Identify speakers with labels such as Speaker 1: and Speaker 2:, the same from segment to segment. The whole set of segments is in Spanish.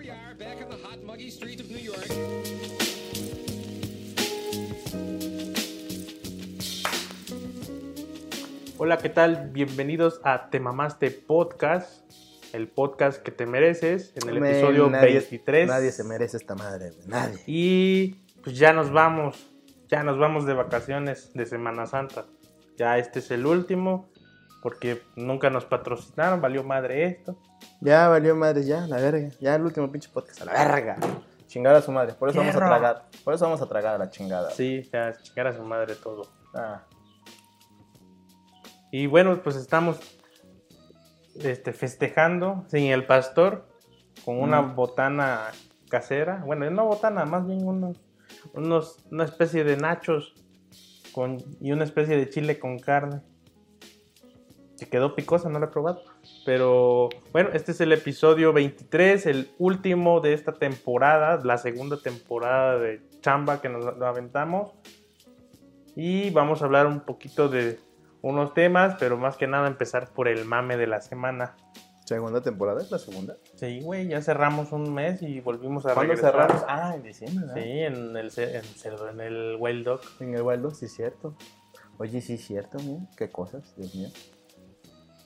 Speaker 1: we are, back on the hot, muggy street of New York.
Speaker 2: Hola, ¿qué tal? Bienvenidos a Te Mamaste Podcast, el podcast que te mereces, en el episodio
Speaker 3: nadie-
Speaker 2: 23.
Speaker 3: Nadie se merece esta madre, güey. Nadie.
Speaker 2: Y pues ya nos vamos, ya nos vamos de vacaciones de Semana Santa. Ya este es el último, porque nunca nos patrocinaron, valió madre esto.
Speaker 3: Ya valió madre, ya, la verga. Ya el último pinche podcast, a la verga. Chingar a su madre. Por eso vamos a tragar. Por eso vamos a tragar a la chingada.
Speaker 2: Sí, ya chingar a su madre todo.
Speaker 3: Ah,
Speaker 2: Y bueno, pues estamos este, festejando sin el pastor, con una
Speaker 3: Mm.
Speaker 2: botana casera. Bueno, no botana, más bien unos, unos, una especie de nachos con, y una especie de chile con carne. Que quedó picosa, no la he probado. Pero bueno, este es el episodio 23, el último de esta temporada, la segunda temporada de Chamba que nos lo aventamos. Y vamos a hablar un poquito de unos temas, pero más que nada empezar por el mame de la semana.
Speaker 3: segunda temporada, es la segunda.
Speaker 2: Sí, güey, ya cerramos un mes y volvimos a
Speaker 3: ¿Cuándo
Speaker 2: regresar.
Speaker 3: cerramos? Ah, en diciembre, ¿verdad?
Speaker 2: Sí, en el, en, en el Wild Dog.
Speaker 3: En el Waldo, sí, cierto. Oye, sí, cierto, mira. Qué cosas, Dios mío.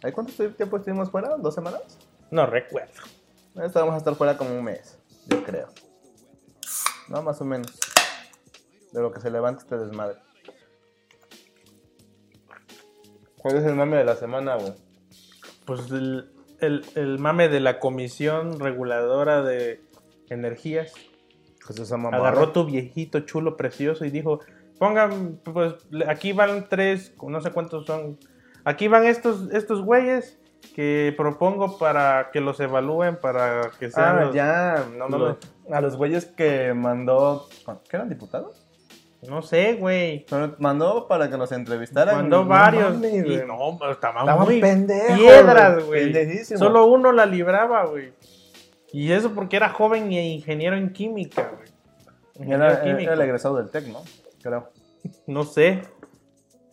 Speaker 3: ¿Ay, cuánto tiempo estuvimos fuera? ¿Dos semanas?
Speaker 2: No recuerdo.
Speaker 3: Esta vamos a estar fuera como un mes, yo creo. No, más o menos. De lo que se levanta este desmadre. ¿Cuál es el mame de la semana, güey?
Speaker 2: Pues el, el- el mame de la Comisión Reguladora de Energías
Speaker 3: Jesús ama
Speaker 2: agarró tu viejito chulo precioso y dijo, pongan, pues aquí van tres, no sé cuántos son, aquí van estos, estos güeyes que propongo para que los evalúen, para que sean
Speaker 3: Ah,
Speaker 2: los-
Speaker 3: ya, no
Speaker 2: los-.
Speaker 3: A los güeyes que mandó. ¿Qué eran diputados?
Speaker 2: No sé, güey.
Speaker 3: Pero mandó para que nos entrevistaran.
Speaker 2: Mandó
Speaker 3: No
Speaker 2: varios.
Speaker 3: mames,
Speaker 2: y no, pero estaban,
Speaker 3: Estaban
Speaker 2: muy
Speaker 3: pendejos.
Speaker 2: piedras, güey. Solo uno la libraba, güey. Y eso porque era joven y ingeniero en química, güey.
Speaker 3: Era, era el egresado del TEC, ¿no? Creo.
Speaker 2: No sé.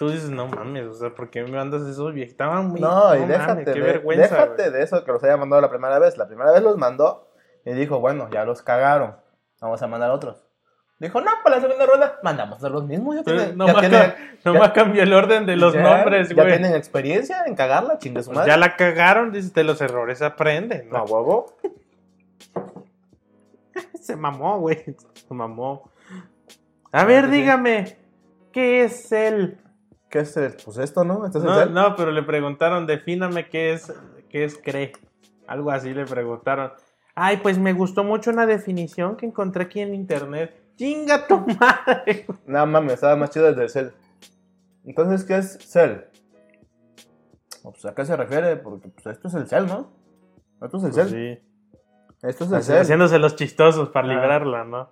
Speaker 2: Tú dices, no mames, o sea, ¿por qué me mandas esos viejos? Estaban muy...
Speaker 3: No, y déjate,
Speaker 2: qué
Speaker 3: de,
Speaker 2: vergüenza,
Speaker 3: déjate de eso que los haya mandado la primera vez. La primera vez los mandó y dijo, bueno, ya los cagaron. Vamos a mandar otros. Dijo, no, para la segunda ronda mandamos a los mismos. Ya tienen,
Speaker 2: nomás,
Speaker 3: ya tienen-
Speaker 2: ca- nomás cambió el orden de los
Speaker 3: ya-
Speaker 2: nombres,
Speaker 3: Ya
Speaker 2: güey.
Speaker 3: tienen experiencia en cagarla, chingue su
Speaker 2: Pues
Speaker 3: madre.
Speaker 2: ya la cagaron, dices, de los errores aprenden.
Speaker 3: No,
Speaker 2: ¿no?
Speaker 3: huevo.
Speaker 2: Se mamó, güey. Se mamó. A ver, dígame, ¿qué es el...?
Speaker 3: ¿Qué es el? Pues esto, ¿no? Entonces,
Speaker 2: No,
Speaker 3: el-
Speaker 2: no, pero le preguntaron, defíname qué es, qué es CRE. Algo así le preguntaron. Ay, pues me gustó mucho una definición que encontré aquí en internet. ¡Chinga tu madre!
Speaker 3: No mames, estaba más chido el del cel. Entonces, ¿qué es cel? Pues, ¿A qué se refiere? Porque pues, esto es el cel, ¿no? Esto es el cel.
Speaker 2: Pues Sí.
Speaker 3: Esto es el
Speaker 2: Haci-
Speaker 3: cel.
Speaker 2: Haciéndose los chistosos para
Speaker 3: Ah.
Speaker 2: librarla, ¿no?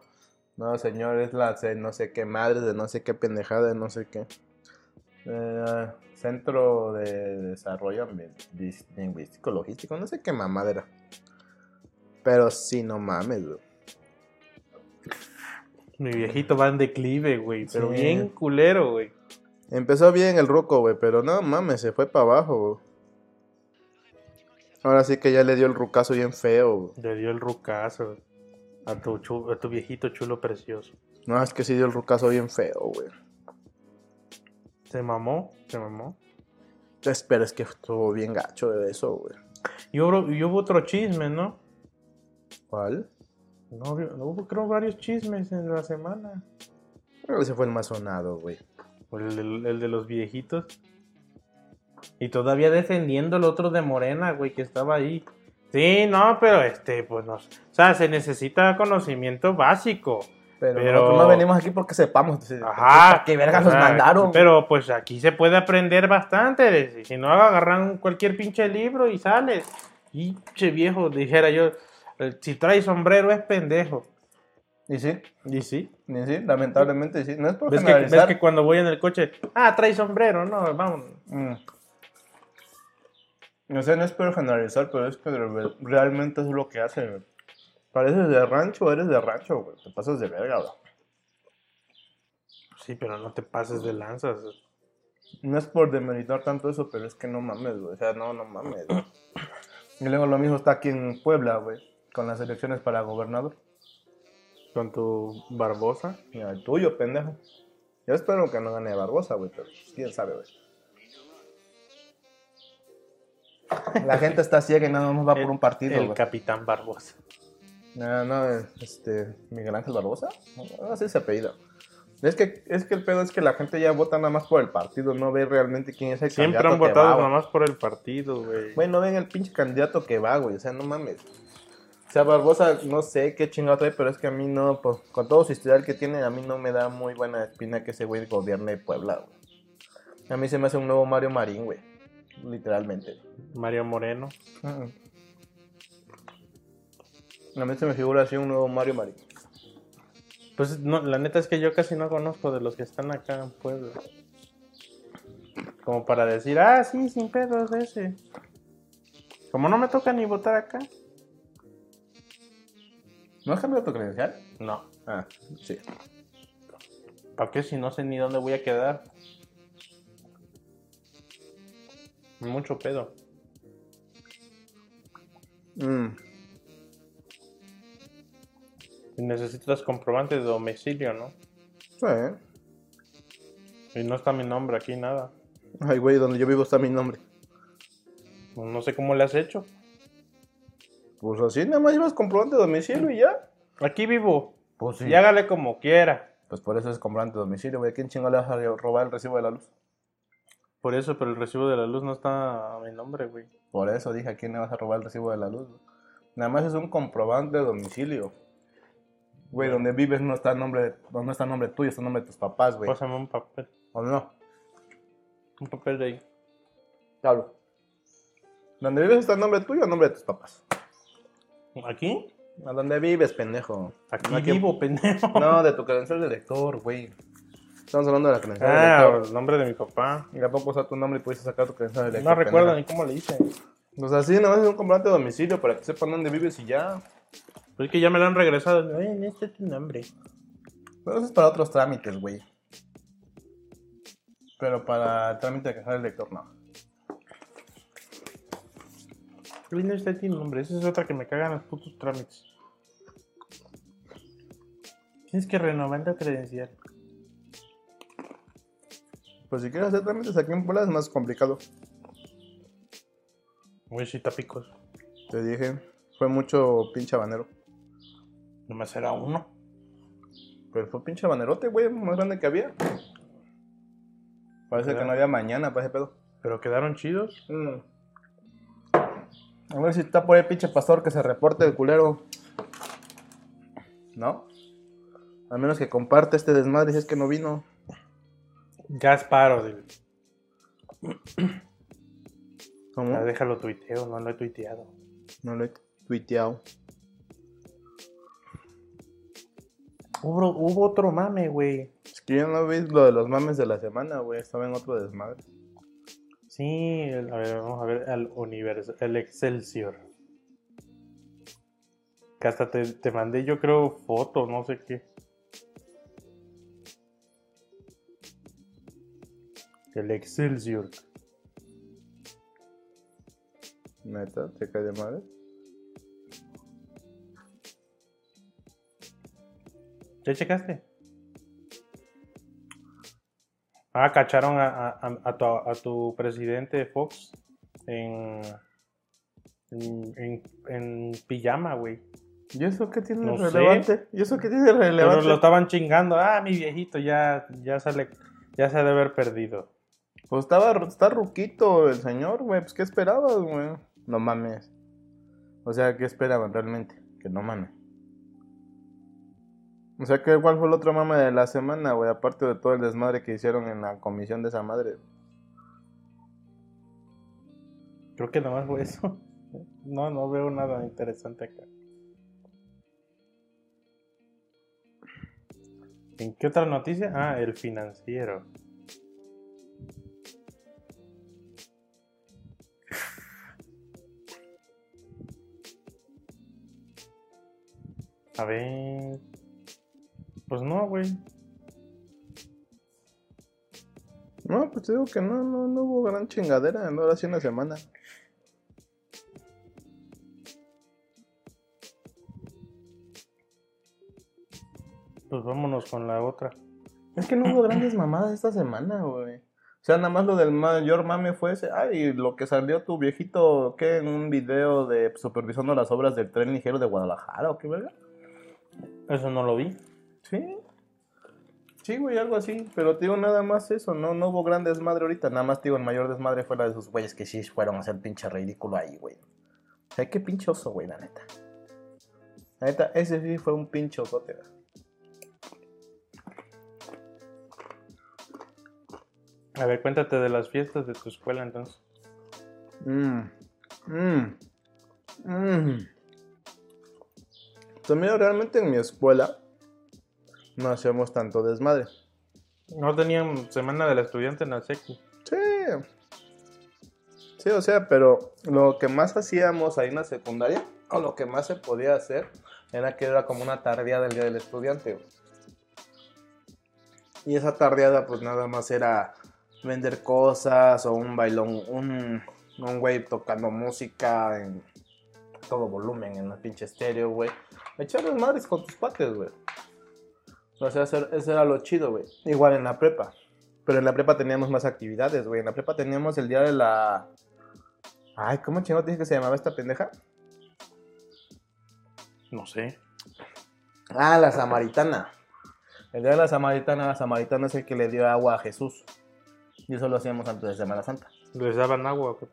Speaker 3: No, señor, es la no sé qué madre, de no sé qué pendejada, de no sé qué. Eh, Centro de Desarrollo Lingüístico, Logístico, no sé qué mamadera. Pero sí, no mames, güey.
Speaker 2: Mi viejito va en declive, güey. Pero
Speaker 3: Sí.
Speaker 2: bien culero, güey.
Speaker 3: Empezó bien el ruco, güey, pero no mames, se fue para abajo, güey. Ahora sí que ya le dio el rucazo bien feo, güey.
Speaker 2: Le dio el rucazo a tu, a tu viejito chulo precioso.
Speaker 3: No, es que sí dio el rucazo bien feo, güey.
Speaker 2: Se mamó, se mamó.
Speaker 3: Espera, es que estuvo bien gacho de eso, güey.
Speaker 2: Y hubo, y hubo otro chisme, ¿no?
Speaker 3: ¿Cuál?
Speaker 2: No, hubo creo varios chismes en la semana.
Speaker 3: Ese fue el más sonado, güey.
Speaker 2: El, del- el de los viejitos. Y todavía defendiendo el otro de Morena, güey, que estaba ahí. Sí, no, pero este, pues no. O sea, se necesita conocimiento básico.
Speaker 3: Pero,
Speaker 2: Pero-
Speaker 3: nosotros no venimos aquí porque sepamos.
Speaker 2: Ajá.
Speaker 3: ¿Para qué verga
Speaker 2: o
Speaker 3: nos mandaron?
Speaker 2: Pero pues aquí se puede aprender bastante. Si no, agarran cualquier pinche libro y sales. Pinche viejo, dijera yo. Si trae sombrero es pendejo.
Speaker 3: Y sí,
Speaker 2: Y sí.
Speaker 3: y sí, lamentablemente sí. No es por
Speaker 2: ¿Ves que, ves que cuando voy en el coche, ah, trae sombrero, no, vamos.
Speaker 3: Mm. No sé, no es por generalizar, pero es que re- realmente es lo que hace. Pareces de rancho, eres de rancho, güey. Te pasas de verga, güey.
Speaker 2: Sí, pero no te pases de lanzas.
Speaker 3: No es por demeritar tanto eso, pero es que no mames, güey. O sea, no, no mames, güey. Y luego lo mismo está aquí en Puebla, güey. con las elecciones para gobernador.
Speaker 2: Con tu Barbosa.
Speaker 3: Mira, el tuyo, pendejo. Yo espero que no gane Barbosa, güey, pero pues, quién sabe, güey. La gente está ciega y nada más va por un partido,
Speaker 2: El. Capitán Barbosa.
Speaker 3: No, no, este, Miguel Ángel Barbosa, así se apellida. Es que, es que el pedo es que la gente ya vota nada más por el partido, no ve realmente quién es el
Speaker 2: Siempre
Speaker 3: candidato
Speaker 2: han
Speaker 3: que
Speaker 2: votado nada más por el partido, güey.
Speaker 3: Güey, no ven el pinche candidato que va, güey, o sea, no mames. O sea, Barbosa, no sé qué chingado trae, pero es que a mí no, pues, con todo su historial que tiene, a mí no me da muy buena espina que ese güey gobierne Puebla, güey. A mí se me hace un nuevo Mario Marín, güey, literalmente.
Speaker 2: Mario Moreno.
Speaker 3: Mm. A mí se me figura así un nuevo Mario Marín.
Speaker 2: Pues no, la neta es que yo casi no conozco de los que están acá en Puebla. Como para decir, ah, sí, sin pedos de ese. Como no me toca ni votar acá.
Speaker 3: ¿No has cambiado tu credencial?
Speaker 2: No.
Speaker 3: Ah, sí.
Speaker 2: ¿Para qué si no sé ni dónde voy a quedar? Mucho pedo.
Speaker 3: Mm.
Speaker 2: Necesitas comprobante de domicilio, ¿no?
Speaker 3: Sí.
Speaker 2: Y no está mi nombre aquí, nada.
Speaker 3: Ay, güey, donde yo vivo está mi nombre.
Speaker 2: Pues No sé cómo le has hecho.
Speaker 3: Pues así, nada más llevas comprobante de domicilio y ya.
Speaker 2: Aquí vivo.
Speaker 3: Pues
Speaker 2: Y hágale como quiera.
Speaker 3: Pues por eso es comprobante de domicilio, güey. ¿Quién chingo le vas a robar el recibo de la luz?
Speaker 2: Por eso, pero el recibo de la luz no está a mi nombre, güey.
Speaker 3: Por eso dije, ¿a quién le vas a robar el recibo de la luz? Nada más es un comprobante de domicilio. Güey, donde vives no está el nombre, de- no está el nombre tuyo, está el nombre de tus papás, güey.
Speaker 2: Pásame un papel.
Speaker 3: ¿O no?
Speaker 2: Un papel de ahí.
Speaker 3: Donde vives está el nombre tuyo o el nombre de tus papás.
Speaker 2: ¿Aquí?
Speaker 3: ¿A dónde vives, pendejo?
Speaker 2: Aquí vivo, pendejo.
Speaker 3: No, de tu credencial de lector, güey. Estamos hablando de la credencial de
Speaker 2: Ah,
Speaker 3: lector.
Speaker 2: el nombre de mi papá.
Speaker 3: ¿Y a poco usar tu nombre y pudiste sacar tu credencial de lector?
Speaker 2: No recuerdo ni cómo le hice.
Speaker 3: Pues así, nada más es un comprobante de domicilio para que sepan dónde vives y ya.
Speaker 2: Pero es que ya me lo han regresado. Ay, este es tu nombre.
Speaker 3: Pero eso es para otros trámites, güey. Pero para el trámite de credencial de lector, no.
Speaker 2: No está tu nombre. Esa es otra que me cagan los putos trámites. Tienes que renovar tu credencial.
Speaker 3: Pues si quieres hacer trámites aquí en Puebla es más complicado.
Speaker 2: Uy, sí, tapicos.
Speaker 3: Te dije, fue mucho pinche habanero.
Speaker 2: Nomás era uno.
Speaker 3: Pero fue pinche habanerote, güey, más grande que había. Parece que no había mañana para ese pedo.
Speaker 2: Pero quedaron chidos.
Speaker 3: Mm. A ver si está por ahí pinche pastor que se reporte el culero. ¿No? A menos que comparte este desmadre si es que no vino.
Speaker 2: Gasparo, dile.
Speaker 3: ¿Cómo?
Speaker 2: Ya déjalo tuiteo, no lo he tuiteado.
Speaker 3: No lo he tuiteado.
Speaker 2: Hubo, hubo otro mame, güey.
Speaker 3: Es que yo no vi lo de los mames de la semana, güey. Estaba en otro desmadre.
Speaker 2: Sí, el- a ver, vamos a ver el universo, el Excelsior. Que hasta te, te mandé, yo creo, foto, no sé qué. El Excelsior.
Speaker 3: Neta, te cae de madre.
Speaker 2: ¿Ya checaste? Ah, cacharon a, a- a- a tu, a tu presidente Fox en, en, en- en pijama, güey.
Speaker 3: ¿Y eso qué tiene
Speaker 2: No
Speaker 3: de
Speaker 2: sé.
Speaker 3: relevante? ¿Y eso qué tiene de
Speaker 2: Pero
Speaker 3: relevante?
Speaker 2: lo estaban chingando. Ah, mi viejito ya, ya, sale, ya se ha de haber perdido.
Speaker 3: Pues estaba, está ruquito el señor, güey. Pues, ¿qué esperabas, güey? No mames. O sea, ¿qué esperaban realmente? Que no mames. O sea, ¿qué, ¿cuál fue el otro mame de la semana, güey? Aparte de todo el desmadre que hicieron en la comisión de esa madre.
Speaker 2: Creo que nomás fue eso. No, no veo nada interesante acá. ¿En qué otra noticia? Ah, el financiero. A ver. Pues no, güey.
Speaker 3: No, pues te digo que no, no, no hubo gran chingadera, no era así una semana.
Speaker 2: Pues vámonos con la otra.
Speaker 3: Es que no hubo grandes mamadas esta semana, güey. O sea, nada más lo del mayor mame fue ese. Ay, lo que salió tu viejito, ¿qué? En un video de supervisando las obras del tren ligero de Guadalajara, ¿o qué verga?
Speaker 2: Eso no lo vi.
Speaker 3: Sí. Sí, güey, algo así. Pero te digo nada más eso, no, no hubo gran desmadre ahorita. Nada más, te digo, el mayor desmadre fue la de esos güeyes que sí fueron a hacer pinche ridículo ahí, güey. O sea, qué pinche oso, güey, la neta. La neta, ese sí fue un güey.
Speaker 2: A ver, cuéntate de las fiestas de tu escuela entonces.
Speaker 3: Mmm. Mmm. Mmm. También realmente en mi escuela no hacemos tanto desmadre.
Speaker 2: No tenían semana del estudiante en la secu.
Speaker 3: Sí. Sí, o sea, pero lo que más hacíamos ahí en la secundaria, o lo que más se podía hacer, era que era como una tardeada del día del estudiante. Y esa tardeada, pues nada más era vender cosas o un bailón, un, un güey tocando música en todo volumen en la pinche estéreo, güey. Echar las madres con tus pates, güey. O sea, eso, era lo chido, güey. Igual en la prepa. Pero en la prepa teníamos más actividades, güey. En la prepa teníamos el día de la... Ay, ¿cómo chingo te dije que se llamaba esta pendeja?
Speaker 2: No sé.
Speaker 3: Ah, la samaritana. El día de la samaritana, la samaritana es el que le dio agua a Jesús. Y eso lo hacíamos antes de Semana Santa.
Speaker 2: Les daban agua. ¿qué?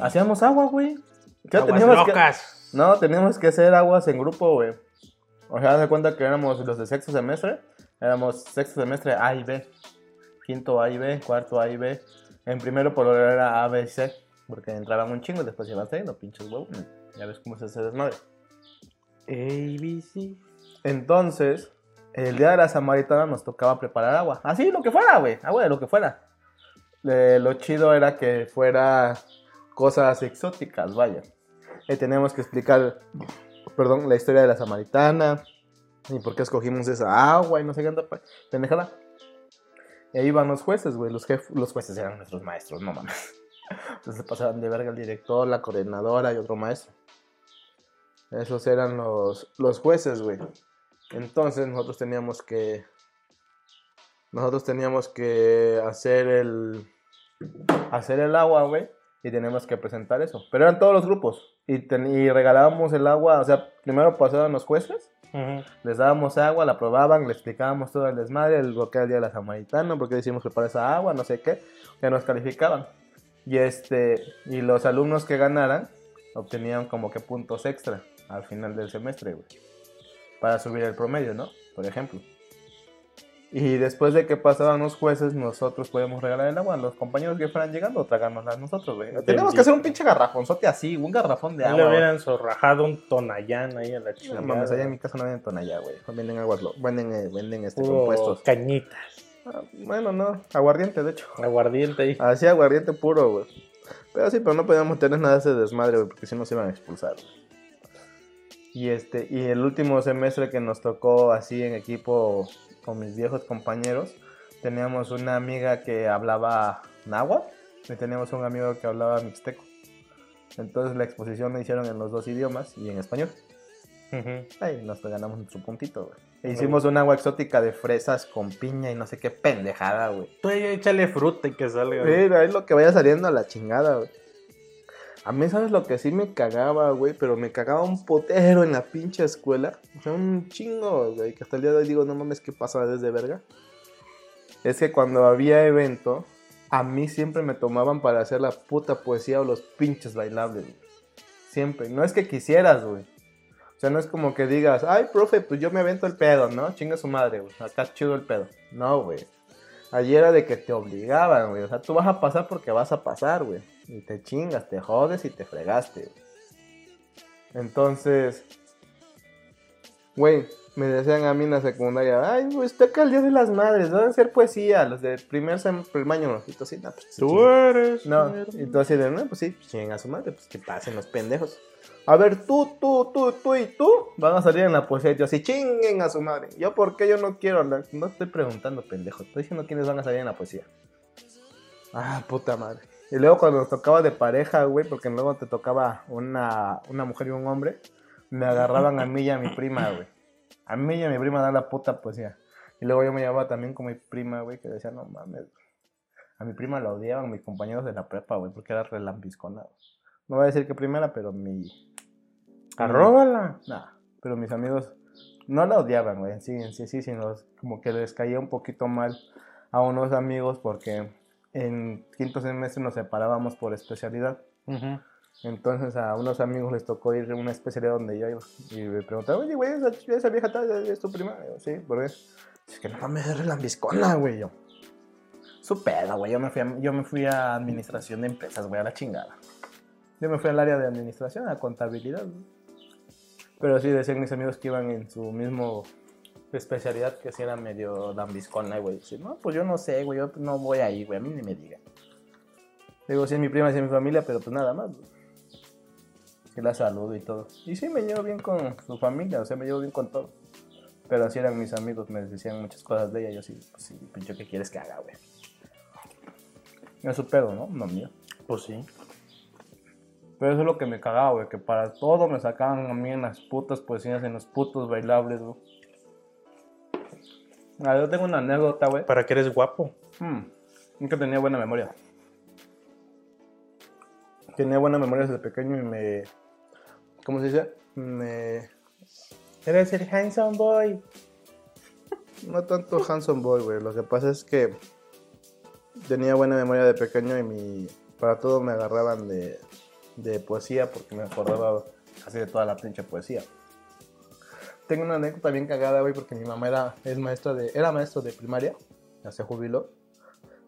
Speaker 3: Hacíamos agua, güey. ¿Qué
Speaker 2: Aguas
Speaker 3: teníamos que-
Speaker 2: locas.
Speaker 3: No, teníamos que hacer aguas en grupo, güey. O sea, de cuenta que éramos los de sexto semestre. Éramos sexto semestre A y B. Quinto A y B, cuarto A y B. En primero por lo general era A, B y C. Porque entraban un chingo y después iban saliendo, pinches huevos. Ya ves cómo se hace desmadre.
Speaker 2: ABC.
Speaker 3: Entonces, el día de la samaritana nos tocaba preparar agua. Así, lo que fuera, güey. Agua de lo que fuera. Eh, lo chido era que fuera cosas exóticas, vaya. Y tenemos que explicar, perdón, la historia de la samaritana. Y por qué escogimos esa agua y no sé qué tanta pendejada. Y ahí iban los jueces, güey. Los, jef- los jueces eran nuestros maestros, no mames. Entonces pasaban de verga el director, la coordinadora y otro maestro. Esos eran los, los jueces, güey. Entonces nosotros teníamos que. Nosotros teníamos que hacer el. Hacer el agua, güey. Y teníamos que presentar eso. Pero eran todos los grupos. Y, ten- y regalábamos el agua. O sea, primero pasaban los jueces. Les dábamos agua, la probaban, le explicábamos todo el desmadre, el lo que era el día de la samaritana, por qué decimos preparar esa agua, no sé qué. Que nos calificaban. Y este. Y los alumnos que ganaran obtenían como que puntos extra al final del semestre, güey. Para subir el promedio, ¿no? Por ejemplo. Y después de que pasaban los jueces, nosotros podíamos regalar el agua a los compañeros que fueran llegando o tragárnosla nosotros, güey. Teníamos que hacer un pinche garrafonzote así, un garrafón de
Speaker 2: No
Speaker 3: agua.
Speaker 2: le hubieran zorrajado un tonayán ahí a la
Speaker 3: No
Speaker 2: chingada.
Speaker 3: mames, allá en mi casa no venden tonalla, güey. Venden aguas, venden, eh, venden este,
Speaker 2: Puro
Speaker 3: compuestos.
Speaker 2: cañitas.
Speaker 3: Ah, bueno, no, aguardiente, de hecho.
Speaker 2: Aguardiente ahí.
Speaker 3: Así aguardiente puro, güey. Pero sí, pero no podíamos tener nada de ese desmadre, güey, porque si no nos iban a expulsar. güey. Y este, y el último semestre que nos tocó así en equipo con mis viejos compañeros, teníamos una amiga que hablaba náhuatl y teníamos un amigo que hablaba mixteco. Entonces la exposición la hicieron en los dos idiomas y en español.
Speaker 2: Ujú.
Speaker 3: Ahí nos ganamos nuestro puntito, güey. E hicimos un agua exótica de fresas con piña y no sé qué pendejada, güey.
Speaker 2: Tú échale fruta y que salga.
Speaker 3: Mira, es lo que vaya saliendo a la chingada, güey. A mí, ¿sabes lo que sí me cagaba, güey? Pero me cagaba un potero en la pinche escuela. O sea, un chingo, güey. Que hasta el día de hoy digo, no mames, ¿qué pasa desde verga? Es que cuando había evento, a mí siempre me tomaban para hacer la puta poesía o los pinches bailables, güey. Siempre. No es que quisieras, güey. O sea, no es como que digas, ay, profe, pues yo me avento el pedo, ¿no? Chinga su madre, güey. Acá chido el pedo. No, güey. Allí era de que te obligaban, güey. O sea, tú vas a pasar porque vas a pasar, güey. Y te chingas, te jodes y te fregaste, güey. Entonces, güey, me decían a mí en la secundaria, ay, güey, está acá el Día de las Madres, a hacer poesía, los de primer, primer año. Tú así, no, pues,
Speaker 2: Tú
Speaker 3: chinga".
Speaker 2: eres.
Speaker 3: No, y tú así de, no, pues sí, chinga a su madre, pues que pasen los pendejos. A ver, tú, tú, tú, tú y tú van a salir en la poesía. Yo así, chinguen a su madre. Yo, ¿por qué yo no quiero? No, no estoy preguntando, pendejo. Estoy diciendo quiénes van a salir en la poesía. Ah, puta madre. Y luego cuando nos tocaba de pareja, güey, porque luego te tocaba una, una mujer y un hombre, me agarraban a mí y a mi prima, güey. A mí y a mi prima da la puta poesía. Y luego yo me llevaba también con mi prima, güey, que decía, no mames. A mi prima la odiaban mis compañeros de la prepa, güey, porque era relambiscona. No voy a decir que primera, pero mi...
Speaker 2: Arróbala.
Speaker 3: Nah, pero mis amigos no la odiaban, güey, en sí, sí, sí, sino como que les caía un poquito mal a unos amigos porque en quinto semestre nos separábamos por especialidad. Entonces a unos amigos les tocó ir a una especialidad donde yo iba. Y me preguntaban, oye, güey, esa, esa vieja tal es tu prima. Yo, sí, ¿por qué? Es que no mames, es relambiscona, güey. Yo, su pedo, güey. Yo, me fui a- yo me fui a administración de empresas, güey, a la chingada. Yo me fui al área de administración, a contabilidad, güey. Pero sí decían mis amigos que iban en su mismo especialidad, que sí era medio lambiscona, güey. Sí, no, pues yo no sé, güey, yo no voy ahí, güey, a mí ni me digan. Digo, sí, es mi prima, sí, es mi familia, pero pues nada más, güey. Sí la saludo y todo. Y sí, me llevo bien con su familia, o sea, me llevo bien con todo. Pero así eran mis amigos, me decían muchas cosas de ella. Yo sí, pues sí, pinche, ¿qué quieres que haga, güey? Es su pedo, ¿no? No mío.
Speaker 2: Pues sí.
Speaker 3: Pero eso es lo que me cagaba, güey, que para todo me sacaban a mí en las putas poesías, en los putos bailables, güey. Ah, yo tengo una anécdota, güey.
Speaker 2: Para que eres guapo.
Speaker 3: Hmm, Nunca tenía buena memoria. Tenía buena memoria desde pequeño y me. ¿Cómo se dice? Me.
Speaker 2: Eres el handsome boy.
Speaker 3: No tanto Hanson Boy, güey. Lo que pasa es que tenía buena memoria de pequeño y mi. Para todo me agarraban de, de poesía porque me acordaba casi de toda la pinche poesía. Tengo una anécdota bien cagada, güey, porque mi mamá era, es maestra de, era maestro de primaria, ya se jubiló.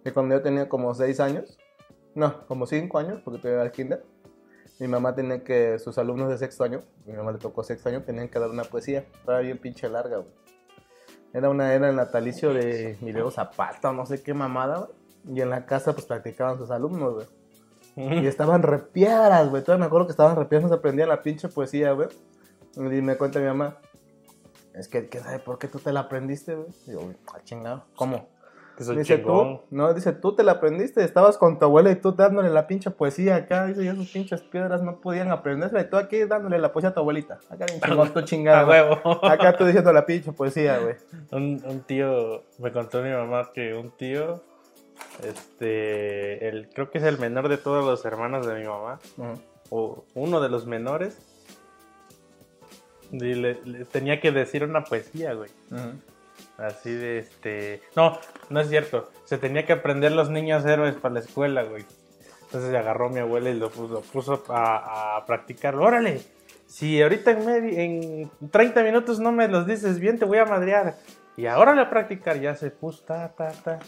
Speaker 3: Y cuando yo tenía como 6 años, no, como 5 años, porque todavía era el kinder, mi mamá tenía que, sus alumnos de sexto año, mi mamá le tocó sexto año, tenían que dar una poesía. Estaba bien pinche larga, güey. Era una era el natalicio de Emilio Zapata, no sé qué mamada, güey. Y en la casa, pues practicaban sus alumnos, güey. Y estaban repiadas, güey. Todavía me acuerdo que estaban repiadas, se aprendían la pinche poesía, güey. Y me cuenta mi mamá, es que, ¿qué sabe por qué tú te la aprendiste, güey? Yo, ah, chingado. ¿Cómo? Dice
Speaker 2: chingón.
Speaker 3: tú, no, dice tú te la aprendiste, estabas con tu abuela y tú dándole la pinche poesía acá, dice, y esas pinches piedras no podían aprenderse, y tú aquí dándole la poesía a tu abuelita. Acá bien chingón, tú
Speaker 2: A
Speaker 3: chingado.
Speaker 2: huevo.
Speaker 3: Acá tú diciendo la pinche poesía, güey.
Speaker 2: Un, un tío, me contó mi mamá que un tío, este, el, creo que es el menor de todos los hermanos de mi mamá, o uno de los menores, y le, le tenía que decir una poesía, güey. Así de este. No, no es cierto. Se tenía que aprender los niños héroes para la escuela, güey. Entonces agarró a mi abuela y lo puso, lo puso a, a practicarlo. ¡Órale! Si ahorita en, medi- en 30 minutos no me los dices bien, te voy a madrear. Y ahora a practicar, ya se puso, ta, ta, ta.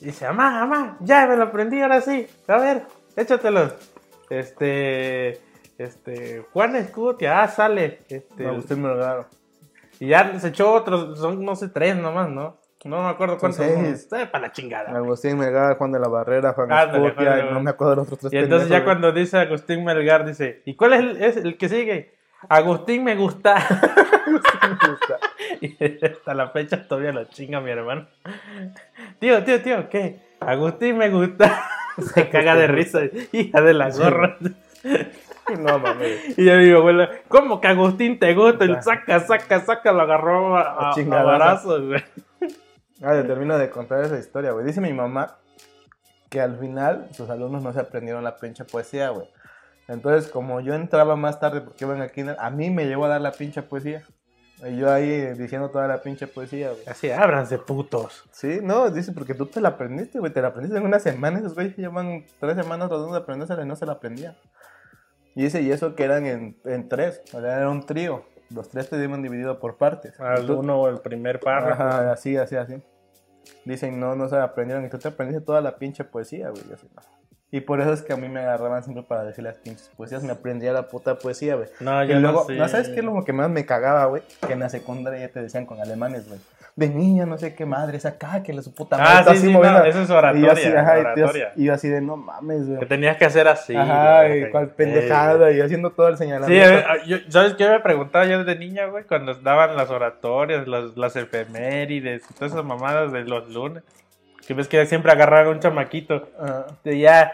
Speaker 2: Y dice, mamá, mamá, ya me lo aprendí, ahora sí. A ver, échatelos. Este, este, Juan Escutia, ah, sale. Este,
Speaker 3: Agustín Melgar.
Speaker 2: y ya se echó otros, son no sé, tres nomás, ¿no? No me acuerdo cuántos. son. Eh, para la chingada.
Speaker 3: Agustín Melgar, Juan de la Barrera, Juan
Speaker 2: Ándale,
Speaker 3: Escutia,
Speaker 2: Juan de
Speaker 3: no me acuerdo de los otros tres
Speaker 2: Y entonces ya cuando dice Agustín Melgar, dice, ¿y cuál es el, es el que sigue? Agustín me gusta. y hasta la fecha todavía lo chinga mi hermano. Tío, tío, tío, ¿qué? Agustín me gusta. Se caga de risa, hija de la gorra.
Speaker 3: No mames.
Speaker 2: Y ya mi abuela, ¿cómo que Agustín te gusta? Y saca, saca, saca, lo agarró a, a, güey.
Speaker 3: Ah, ya termino de contar esa historia, güey. Dice mi mamá que al final sus alumnos no se aprendieron la pinche poesía, güey. Entonces, como yo entraba más tarde porque iban aquí, a mí me llegó a dar la pinche poesía. Y yo ahí diciendo toda la pinche poesía, güey.
Speaker 2: Así, ábranse, putos.
Speaker 3: Sí, no, dice, porque tú te la aprendiste, güey. Te la aprendiste en una semana. Esos güeyes llevan tres semanas tratando de aprendérsela y no se la aprendían. Y dice, y eso que eran en, en tres. O sea, era un trío. Los tres te iban dividido por partes.
Speaker 2: Al
Speaker 3: Tú-
Speaker 2: uno, el primer párrafo.
Speaker 3: Ajá, así, así, así. Dicen, no, no se aprendieron. Y tú te aprendiste toda la pinche poesía, güey. Así, no. Y por eso es que a mí me agarraban siempre para decir las pinches poesías. Me aprendía la puta poesía, güey.
Speaker 2: No,
Speaker 3: Y
Speaker 2: yo
Speaker 3: luego,
Speaker 2: no sé.
Speaker 3: ¿no sabes qué es lo que más me cagaba, güey? Que en la secundaria ya te decían con alemanes, güey. De niña, no sé qué madre, esa acá, que la su puta madre.
Speaker 2: Ah, sí,
Speaker 3: así
Speaker 2: sí,
Speaker 3: moviendo.
Speaker 2: no, eso es
Speaker 3: Y yo
Speaker 2: oratoria.
Speaker 3: así, ajá, y
Speaker 2: oratoria.
Speaker 3: y yo así de, no mames,
Speaker 2: Que
Speaker 3: güey.
Speaker 2: tenías que hacer así.
Speaker 3: Ajá,
Speaker 2: güey.
Speaker 3: y cual pendejada, y haciendo todo el
Speaker 2: Sí,
Speaker 3: señalamiento.
Speaker 2: a ver, yo- ¿sabes qué me preguntaba yo de niña, güey? Cuando daban las oratorias, las, las efemérides, y todas esas mamadas de los lunes. Que ves que siempre agarraron un chamaquito. De ya,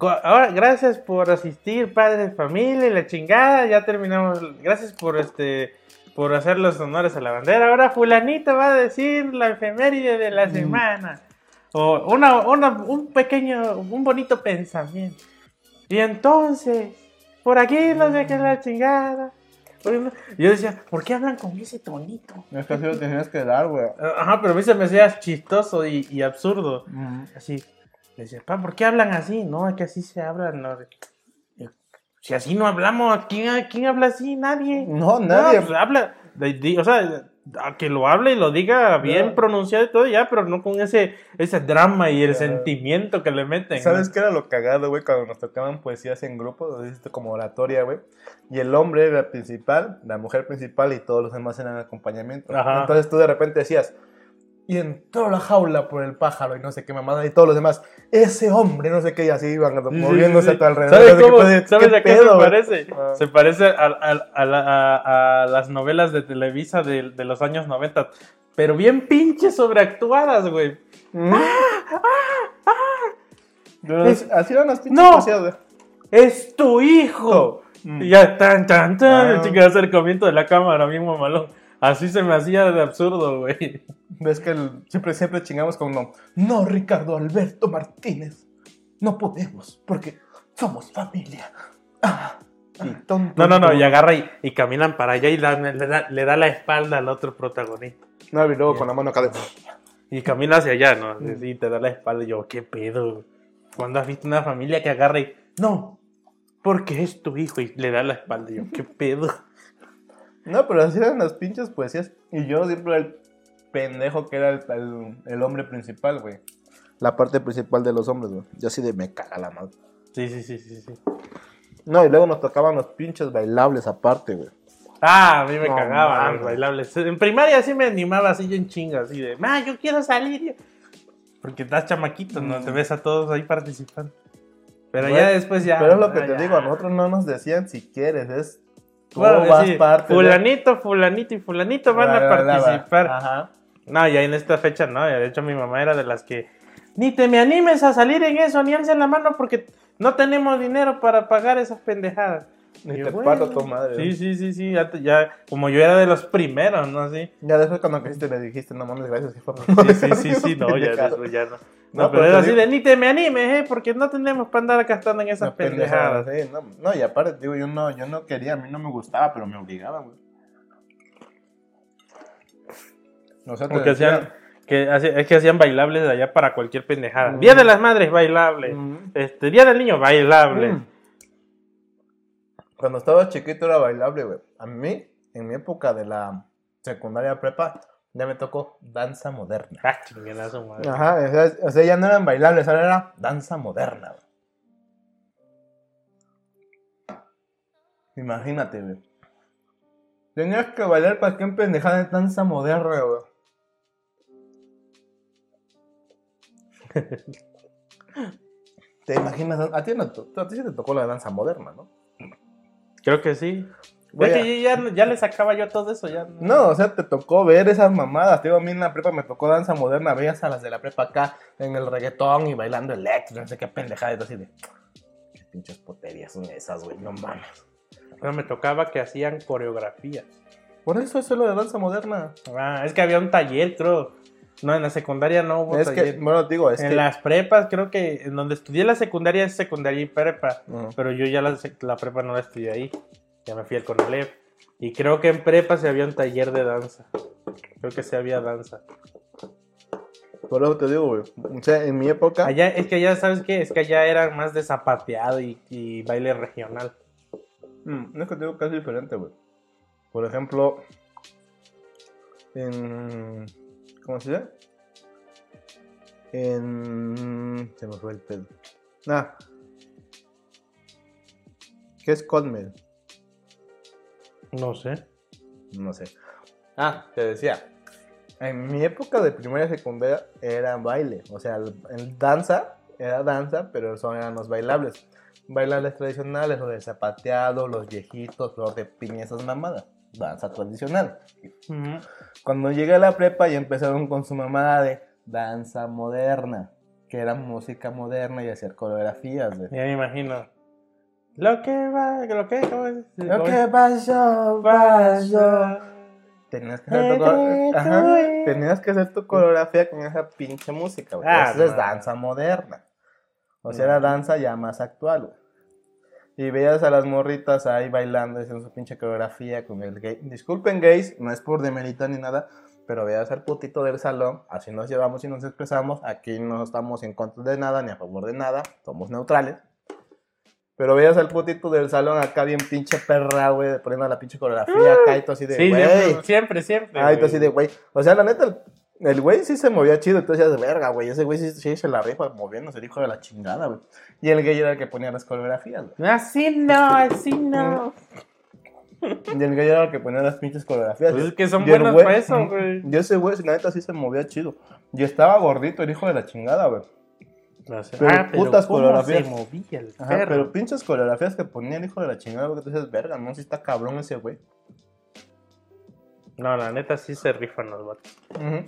Speaker 2: ahora, gracias por asistir, padres, familia y la chingada. Ya terminamos. Gracias por este por hacer los honores a la bandera. Ahora fulanito va a decir la efeméride de
Speaker 3: Mm.
Speaker 2: la semana. O una, una- un pequeño, un bonito pensamiento. Y entonces, por aquí no sé qué la chingada. Yo decía, ¿por qué hablan con ese tonito?
Speaker 3: Es que así lo tenías que dar, güey.
Speaker 2: Ajá, pero a mí se me hacía chistoso y, y absurdo. Así, le decía, pa, ¿por qué hablan así? No, es que así se hablan. No. Si así no hablamos, ¿quién, quién habla así? Nadie.
Speaker 3: No, nadie.
Speaker 2: No, pues habla, de- de- o sea, a que lo hable y lo diga bien
Speaker 3: No.
Speaker 2: pronunciado y todo ya, pero no con ese, ese drama y el
Speaker 3: Ya.
Speaker 2: sentimiento que le meten.
Speaker 3: ¿Sabes qué era lo cagado, güey? Cuando nos tocaban poesías en grupo, como oratoria, güey. Y el hombre era el principal, la mujer principal y todos los demás eran acompañamiento.
Speaker 2: Ajá.
Speaker 3: Entonces tú de repente decías, y entró la jaula por el pájaro y no sé qué mamada, y todos los demás, ese hombre, no sé qué, y así iban
Speaker 2: Sí,
Speaker 3: moviéndose
Speaker 2: sí.
Speaker 3: a tu alrededor.
Speaker 2: ¿Sabes,
Speaker 3: qué
Speaker 2: cómo-
Speaker 3: pedo,
Speaker 2: ¿sabes
Speaker 3: ¿qué
Speaker 2: a qué se
Speaker 3: pedo,
Speaker 2: parece?
Speaker 3: Ah.
Speaker 2: Se parece a, a- a la- a- a las novelas de Televisa de, de los años 90, pero bien pinches sobreactuadas, güey.
Speaker 3: Pero
Speaker 2: Es-
Speaker 3: así eran las pinches
Speaker 2: ¡No! ¡Es tu hijo!
Speaker 3: Mm.
Speaker 2: Y ya, tan, tan, tan,
Speaker 3: Ah.
Speaker 2: el chico de acercamiento de la cámara, mismo malón. Así se me hacía de absurdo, güey.
Speaker 3: Ves que el- siempre, siempre chingamos con no. No, Ricardo Alberto Martínez. No podemos, porque somos familia. Ah, y tonto.
Speaker 2: No, no, no, y agarra y, y caminan para allá y le, da, le da la espalda al otro protagonista.
Speaker 3: No, y luego con la mano acá de.
Speaker 2: Y camina hacia allá, ¿no? Y te da la espalda y yo, ¿qué pedo? ¿Cuándo has visto una familia que agarra y... No, porque es tu hijo y le da la espalda y yo, ¿qué pedo?
Speaker 3: No, pero así eran las pinches poesías. Y yo siempre era el pendejo que era el, el- el hombre principal, güey. La parte principal de los hombres, güey. Yo así de me caga la madre.
Speaker 2: Sí, sí, sí, sí, sí.
Speaker 3: No, y luego nos tocaban los pinches bailables aparte, güey.
Speaker 2: Ah, a mí me
Speaker 3: No
Speaker 2: cagaban los bailables. En primaria sí me animaba así yo en chinga, así de, ma, yo quiero salir. Porque estás chamaquito, ¿no? Te ves a todos ahí participando. Pero ya después ya...
Speaker 3: Pero es lo que
Speaker 2: ah,
Speaker 3: te
Speaker 2: ya.
Speaker 3: digo, a nosotros no nos decían si quieres, es.
Speaker 2: Bueno,
Speaker 3: vas
Speaker 2: sí,
Speaker 3: parte de-
Speaker 2: fulanito, fulanito y fulanito van a
Speaker 3: la, la,
Speaker 2: participar.
Speaker 3: Ajá.
Speaker 2: No, ya en esta fecha no, de hecho mi mamá era de las que ni te me animes a salir en eso, ni alce la mano porque no tenemos dinero para pagar esas pendejadas.
Speaker 3: Ni
Speaker 2: yo,
Speaker 3: te
Speaker 2: bueno,
Speaker 3: parto tu madre.
Speaker 2: Sí, sí, sí, sí, ya, te- ya, como yo era de los primeros, ¿no? Sí,
Speaker 3: Ya después cuando creciste le dijiste, no mames, gracias, jefa.
Speaker 2: sí, sí, sí, sí, no, ya, después ya no.
Speaker 3: No,
Speaker 2: No, pero era así
Speaker 3: digo-
Speaker 2: de ni te me animes, ¿eh? Porque no tenemos para andar gastando en esas pendejadas.
Speaker 3: sí, no, no, y aparte, digo, yo no, yo no quería, a mí no me gustaba, pero me obligaban, güey. O sea, te
Speaker 2: que, hace- es que hacían bailables de allá para cualquier pendejada.
Speaker 3: Mm.
Speaker 2: Día de las Madres, bailable.
Speaker 3: Mm.
Speaker 2: Este, Día del Niño, bailable.
Speaker 3: Mm. Cuando estaba chiquito era bailable, güey. A mí, en mi época de la secundaria prepa, ya me tocó danza moderna.
Speaker 2: Ah, chingadazo, madre.
Speaker 3: Ajá, o sea, o sea, ya no eran bailables, ahora era danza moderna, güey. Imagínate, güey. Tenías que bailar para qué pendejada de danza moderna, güey. ¿Te imaginas? A ti, no, a ti sí te tocó la danza moderna, ¿no?
Speaker 2: Creo que sí. Que ya, ya le sacaba yo todo eso, ya.
Speaker 3: No, o sea, te tocó ver esas mamadas. Te digo, a mí en la prepa me tocó danza moderna. Veías a las de la prepa acá en el reggaetón y bailando electro, no sé qué pendejada. Y así de, qué pinches poterías son esas, güey, no mames.
Speaker 2: Pero me tocaba que hacían coreografías.
Speaker 3: Por eso eso es lo de danza moderna.
Speaker 2: Ah, es que había un taller, creo. No, en la secundaria no hubo
Speaker 3: es que, bueno, digo, es
Speaker 2: en
Speaker 3: que.
Speaker 2: las prepas, creo que en donde estudié la secundaria es secundaria y prepa. Pero yo ya la, prepa no la estudié ahí. Ya me fui al Conalep. Y creo que en prepa se había un taller de danza. Creo que se había danza.
Speaker 3: Por eso te digo, güey. O sea, en mi época.
Speaker 2: Allá, es que allá, ¿sabes qué? Es que allá eran más de zapateado y, y baile regional.
Speaker 3: Mm, no es que te digo que es diferente, güey. Por ejemplo, en. ¿Cómo se llama? En. Se me fue el pedo. Ah. ¿Qué es Conmel?
Speaker 2: No sé.
Speaker 3: No sé. Ah, te decía. En mi época de primaria y secundaria era baile. O sea, el, el danza era danza, pero son eran los bailables. Bailables tradicionales, los de zapateado, los viejitos, los de piña, esas mamadas. Danza tradicional. Cuando llegué a la prepa ya empezaron con su mamada de danza moderna, que era música moderna y hacer coreografías. güey.
Speaker 2: Ya me imagino. Lo que va, lo que, ¿cómo es?
Speaker 3: Lo
Speaker 2: ¿Cómo
Speaker 3: que pasó,
Speaker 2: pasó.
Speaker 3: tenías que hacer tu, Ajá, tenías que hacer tu coreografía con esa pinche música, güey.
Speaker 2: Ah,
Speaker 3: Eso es danza moderna. O sea,
Speaker 2: No.
Speaker 3: era danza ya más actual, güey. Y veías a las morritas ahí bailando, haciendo su pinche coreografía con el gay. Disculpen, gays, no es por demeritar ni nada, pero veas al putito del salón, así nos llevamos y nos expresamos. Aquí no estamos en contra de nada ni a favor de nada, somos neutrales. Pero veías al putito del salón acá bien pinche perra, güey, poniendo la pinche coreografía acá y tú así de,
Speaker 2: Sí,
Speaker 3: güey.
Speaker 2: siempre, siempre, siempre.
Speaker 3: Ay,
Speaker 2: güey.
Speaker 3: así de, güey. O sea, la neta, el- el güey sí se movía chido. Tú decías, verga, güey. Ese güey sí, sí se la rifa moviéndose, el hijo de la chingada, güey. Y el gay era el que ponía las coreografías, güey.
Speaker 2: Así no, así no.
Speaker 3: Y el gay era el que ponía las pinches coreografías.
Speaker 2: Pues es que son buenos para eso, güey.
Speaker 3: Y ese güey, la neta, sí se movía chido. Y estaba gordito, el hijo de la chingada, güey. Pero
Speaker 2: ah, pero
Speaker 3: putas
Speaker 2: ¿cómo
Speaker 3: coreografías.
Speaker 2: se movía el
Speaker 3: Ajá,
Speaker 2: perro?
Speaker 3: pero pinches coreografías que ponía el hijo de la chingada, güey. Que tú dices, verga, no, si está cabrón ese güey.
Speaker 2: No, la neta sí se rifan los vatos.
Speaker 3: Ujú.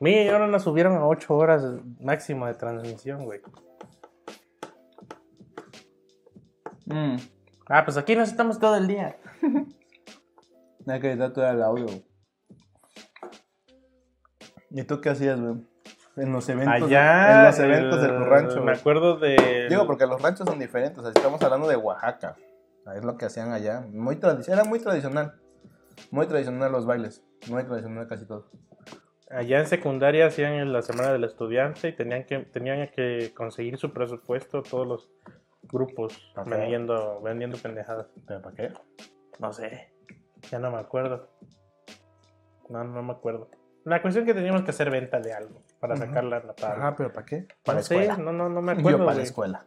Speaker 2: Mira, y ahora nos subieron a 8 horas máximo de transmisión, güey.
Speaker 3: Mm.
Speaker 2: Ah, pues aquí nos estamos todo el día.
Speaker 3: Hay que editar todo el audio. ¿Y tú qué hacías, güey? En los eventos,
Speaker 2: Allá.
Speaker 3: en los eventos de tu
Speaker 2: el-
Speaker 3: rancho.
Speaker 2: Me acuerdo de.
Speaker 3: Digo, porque los ranchos son diferentes. O sea, estamos hablando de Oaxaca. Ahí Es lo que hacían allá. Muy tradicional. Era muy tradicional. Muy tradicional los bailes. Muy tradicional casi todo.
Speaker 2: Allá en secundaria hacían la semana del estudiante y tenían que, tenían que conseguir su presupuesto todos los grupos vendiendo, vendiendo pendejadas.
Speaker 3: ¿Pero para qué?
Speaker 2: No sé. Ya no me acuerdo. No, no me acuerdo. La cuestión es que teníamos que hacer venta de algo para
Speaker 3: Ujú.
Speaker 2: sacar la nota.
Speaker 3: Ajá, ¿pero para qué?
Speaker 2: no
Speaker 3: Para la
Speaker 2: sé,
Speaker 3: escuela.
Speaker 2: no, no, no me
Speaker 3: Yo
Speaker 2: acuerdo.
Speaker 3: para la escuela.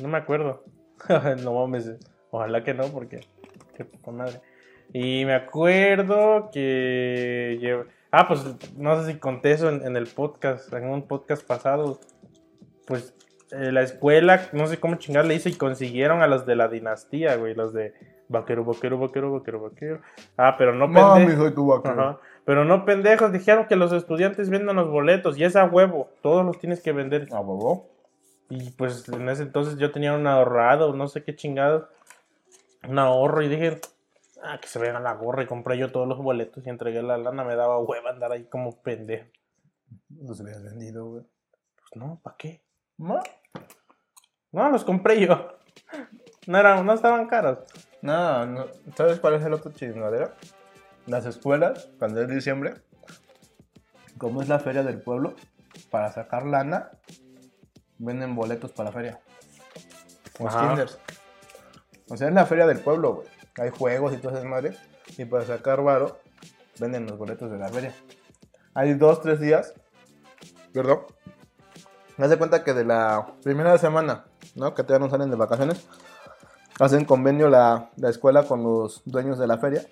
Speaker 2: No me acuerdo. no mames. Ojalá que no, porque. Qué poca madre. Y me acuerdo que. Ah, pues no sé si conté eso en, en el podcast, en un podcast pasado. Pues eh, la escuela, no sé cómo chingar le hizo y consiguieron a los de la dinastía, güey. Los de vaquero, vaquero, vaquero, vaquero, vaquero. Ah, pero no
Speaker 3: Mami,
Speaker 2: pendejos.
Speaker 3: soy tu vaquero.
Speaker 2: Ajá. Pero no pendejos, dijeron que los estudiantes vendan los boletos y es a huevo. Todos los tienes que vender.
Speaker 3: ¿A huevo?
Speaker 2: Y pues en ese entonces yo tenía un ahorrado, no sé qué chingado, un ahorro y dije, ah, que se venga la gorra y compré yo todos los boletos y entregué la lana, me daba hueva andar ahí como pendejo.
Speaker 3: Los hubieras vendido, güey.
Speaker 2: Pues no, ¿para qué?
Speaker 3: No.
Speaker 2: No, los compré yo. No, eran, no estaban caros.
Speaker 3: No, no. ¿Sabes cuál es el otro chingadera? Las escuelas, cuando es diciembre, como es la feria del pueblo, para sacar lana, venden boletos para la feria. Los kinders. O sea, es la feria del pueblo, güey. Hay juegos y todas esas madres. Y para sacar varo, venden los boletos de la feria. Hay dos, tres días. Perdón. Me hace cuenta que de la primera semana, ¿no? Que todavía no salen de vacaciones hacen convenio la, la escuela con los dueños de la feria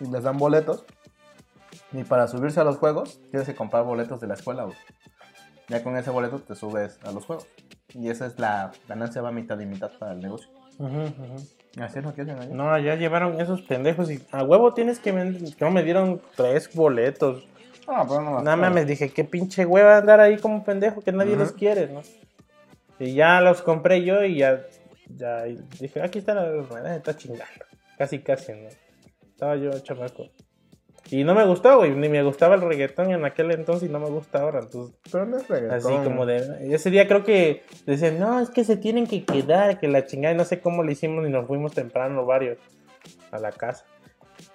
Speaker 3: y les dan boletos. Y para subirse a los juegos, tienes que comprar boletos de la escuela, güey. Ya con ese boleto te subes a los juegos. Y esa es la ganancia, va mitad y mitad para el negocio. Así es
Speaker 2: No, ya llevaron esos pendejos y a huevo tienes que vender. No me dieron tres boletos.
Speaker 3: Ah, pero no
Speaker 2: Nada más me dije, qué pinche hueva andar ahí como pendejo que nadie los quiere, ¿no? Y ya los compré yo y ya, ya y dije, aquí está la moneda, está chingando. Casi, casi, ¿no? Estaba yo chamaco. Y no me gustó, güey, ni me gustaba el reggaetón en aquel entonces y no me gusta ahora. Entonces,
Speaker 3: Pero no es reggaetón.
Speaker 2: así como de... Ese día creo que decían, no, es que se tienen que quedar, que la chingada, y no sé cómo le hicimos y nos fuimos temprano varios a la casa.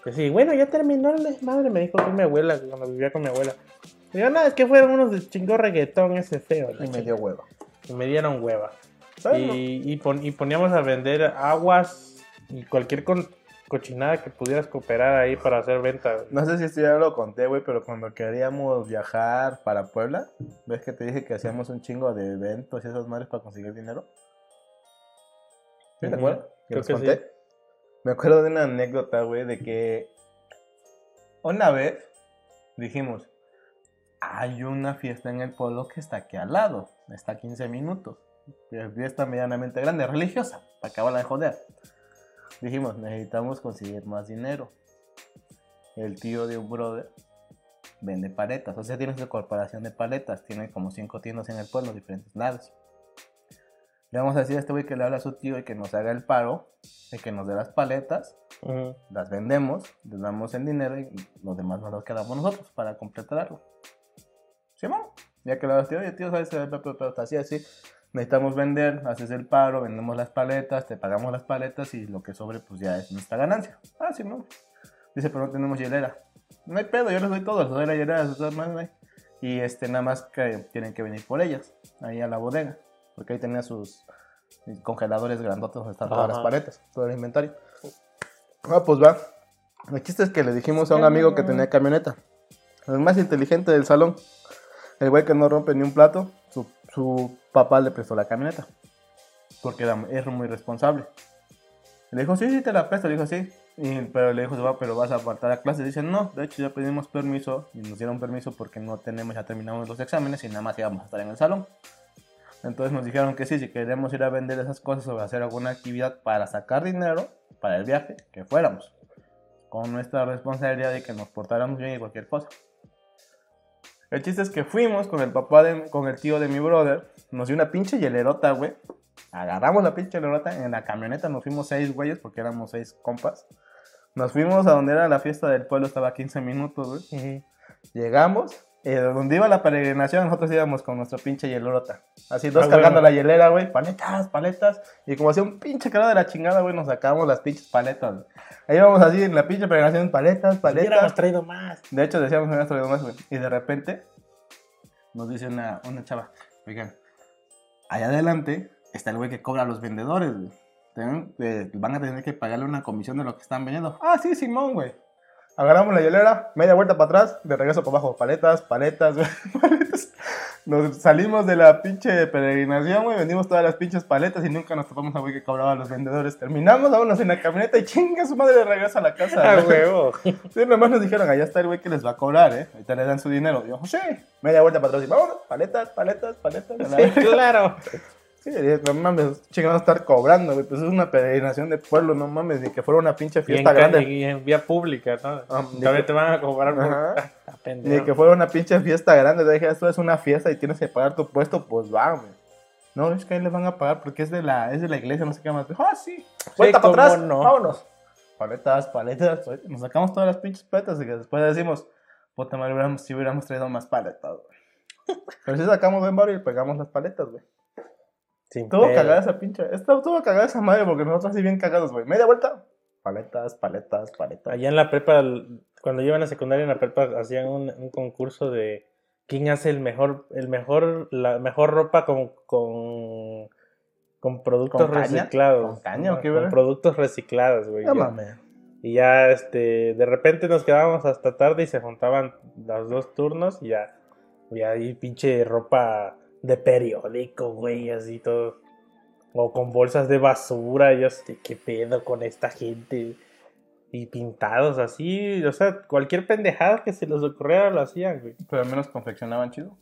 Speaker 2: Y así, bueno, ya terminó el desmadre, me dijo que mi abuela, cuando vivía con mi abuela. Digo, no, es que fueron unos de chingó reggaetón ese feo.
Speaker 3: Y me
Speaker 2: chingada".
Speaker 3: dio hueva.
Speaker 2: Y me dieron hueva. Y, y, pon- y poníamos a vender aguas y cualquier con- cochinada que pudieras cooperar ahí para hacer venta.
Speaker 3: No sé si esto ya lo conté, güey, pero cuando queríamos viajar para Puebla, ¿ves que te dije que hacíamos un chingo de eventos y esas madres para conseguir dinero? ¿Sí te acuerdas?
Speaker 2: Creo que
Speaker 3: conté.
Speaker 2: sí.
Speaker 3: Me acuerdo de una anécdota, güey, de que una vez dijimos, hay una fiesta en el pueblo que está aquí al lado, está a 15 minutos. Es Fiesta medianamente grande, religiosa, para acabar de joder. Dijimos, necesitamos conseguir más dinero. El tío de un brother vende paletas, o sea, tiene su corporación de paletas, tiene como cinco tiendas en el pueblo, diferentes lados. Le vamos a decir a este güey que le habla a su tío y que nos haga el paro, de que nos dé las paletas las vendemos, les damos el dinero y los demás nos los quedamos nosotros para completar algo. Simón, ya que la tío, oye, tío, ¿sabes? Así, así. Necesitamos vender, haces el paro, vendemos las paletas, te pagamos las paletas y lo que sobre, pues ya es nuestra ganancia. Ah, Simón. Dice, pero no tenemos hielera. No hay pedo, yo les doy todo, les doy la hielera, les doy más, güey. Y este, nada más que tienen que venir por ellas, ahí a la bodega. Porque ahí tenía sus congeladores grandotes donde están todas las paletas, todo el inventario. Ah, pues va. El chiste es que le dijimos a un amigo que tenía camioneta. El más inteligente del salón. El güey que no rompe ni un plato. Su, papá le prestó la camioneta. Porque era, era muy responsable. Le dijo, sí, sí, te la presto. Le dijo, sí. Y- pero le dijo, "Va, pero vas a faltar a clase. Dice, no, de hecho ya pedimos permiso. Y nos dieron permiso porque no tenemos, ya terminamos los exámenes y nada más íbamos a estar en el salón. Entonces nos dijeron que sí, si queremos ir a vender esas cosas o hacer alguna actividad para sacar dinero para el viaje, que fuéramos. Con nuestra responsabilidad de que nos portáramos bien y cualquier cosa. El chiste es que fuimos con el papá, de, con el tío de mi brother. Nos dio una pinche hielerota, güey. Agarramos la pinche hielerota. En la camioneta nos fuimos seis güeyes porque éramos seis compas. Nos fuimos a donde era la fiesta del pueblo, estaba a 15 minutos, güey. Llegamos, eh, donde iba la peregrinación, nosotros íbamos con nuestra pinche hielorota. Así, dos
Speaker 2: Ah,
Speaker 3: cargando
Speaker 2: bueno.
Speaker 3: la hielera, güey, paletas, paletas. Y como hacía un pinche calor de la chingada, güey, nos sacábamos las pinches paletas. Ahí íbamos así en la pinche peregrinación, paletas,
Speaker 2: Hubiéramos
Speaker 3: paletas.
Speaker 2: traído más.
Speaker 3: De hecho, decíamos que traído más, güey. Y de repente, nos dice una, una chava, oigan, allá adelante está el güey que cobra a los vendedores, güey. Eh, van a tener que pagarle una comisión de lo que están vendiendo. Ah, sí, Simón, güey. Agarramos la hielera, media vuelta para atrás, de regreso para abajo, paletas, paletas, paletas. Nos salimos de la pinche peregrinación, güey, vendimos todas las pinches paletas y nunca nos topamos a güey que cobraba a los vendedores. Terminamos, vámonos en la camioneta y chinga su madre de regreso a la casa. Güey.
Speaker 2: huevo.
Speaker 3: Sí, nomás nos dijeron, allá está el güey que les va a cobrar, ¿eh? Ahorita le dan su dinero. Y yo, sí. Media vuelta para atrás y vámonos, paletas, paletas, paletas. a
Speaker 2: Sí, claro.
Speaker 3: Sí, no mames, chingado estar cobrando, güey. Pues es una peregrinación de pueblo, no mames, ni que fuera una pinche
Speaker 2: Y en,
Speaker 3: fiesta grande.
Speaker 2: y en vía pública, ¿no?
Speaker 3: Ah,
Speaker 2: Todavía
Speaker 3: que-
Speaker 2: te van a cobrar por... Ah.
Speaker 3: Ni que fuera una pinche fiesta grande. Te dije, esto es una fiesta y tienes que pagar tu puesto, pues va, güey. No, es que ahí les van a pagar porque es de la, es de la iglesia, no sé qué más. Ah, sí. Vuelta para atrás,
Speaker 2: no.
Speaker 3: vámonos. Paletas, paletas. Nos sacamos todas las pinches paletas y que después decimos, puta madre, si hubiéramos traído más paletas, güey. Pero sí sacamos buen barrio y pegamos las paletas, güey.
Speaker 2: Sin
Speaker 3: Estuvo
Speaker 2: pedo.
Speaker 3: cagada esa pinche. Estuvo, estuvo cagada esa madre porque nosotros así bien cagados, güey. Media vuelta. Paletas, paletas, paletas.
Speaker 2: Allá en la prepa, cuando yo iba a la secundaria en la prepa, hacían un, un concurso de quién hace el mejor, el mejor, la mejor ropa con, con, con productos reciclados.
Speaker 3: ¿Con caña o qué,
Speaker 2: Con productos reciclados, güey.
Speaker 3: No mames.
Speaker 2: Y ya, este, de repente nos quedábamos hasta tarde y se juntaban los dos turnos y ya, ya ahí pinche ropa de periódico, güey, así todo. O con bolsas de basura, y yo así, ¿qué pedo con esta gente? Y pintados así, o sea, cualquier pendejada que se les ocurriera lo hacían, güey.
Speaker 3: Pero al menos confeccionaban chido.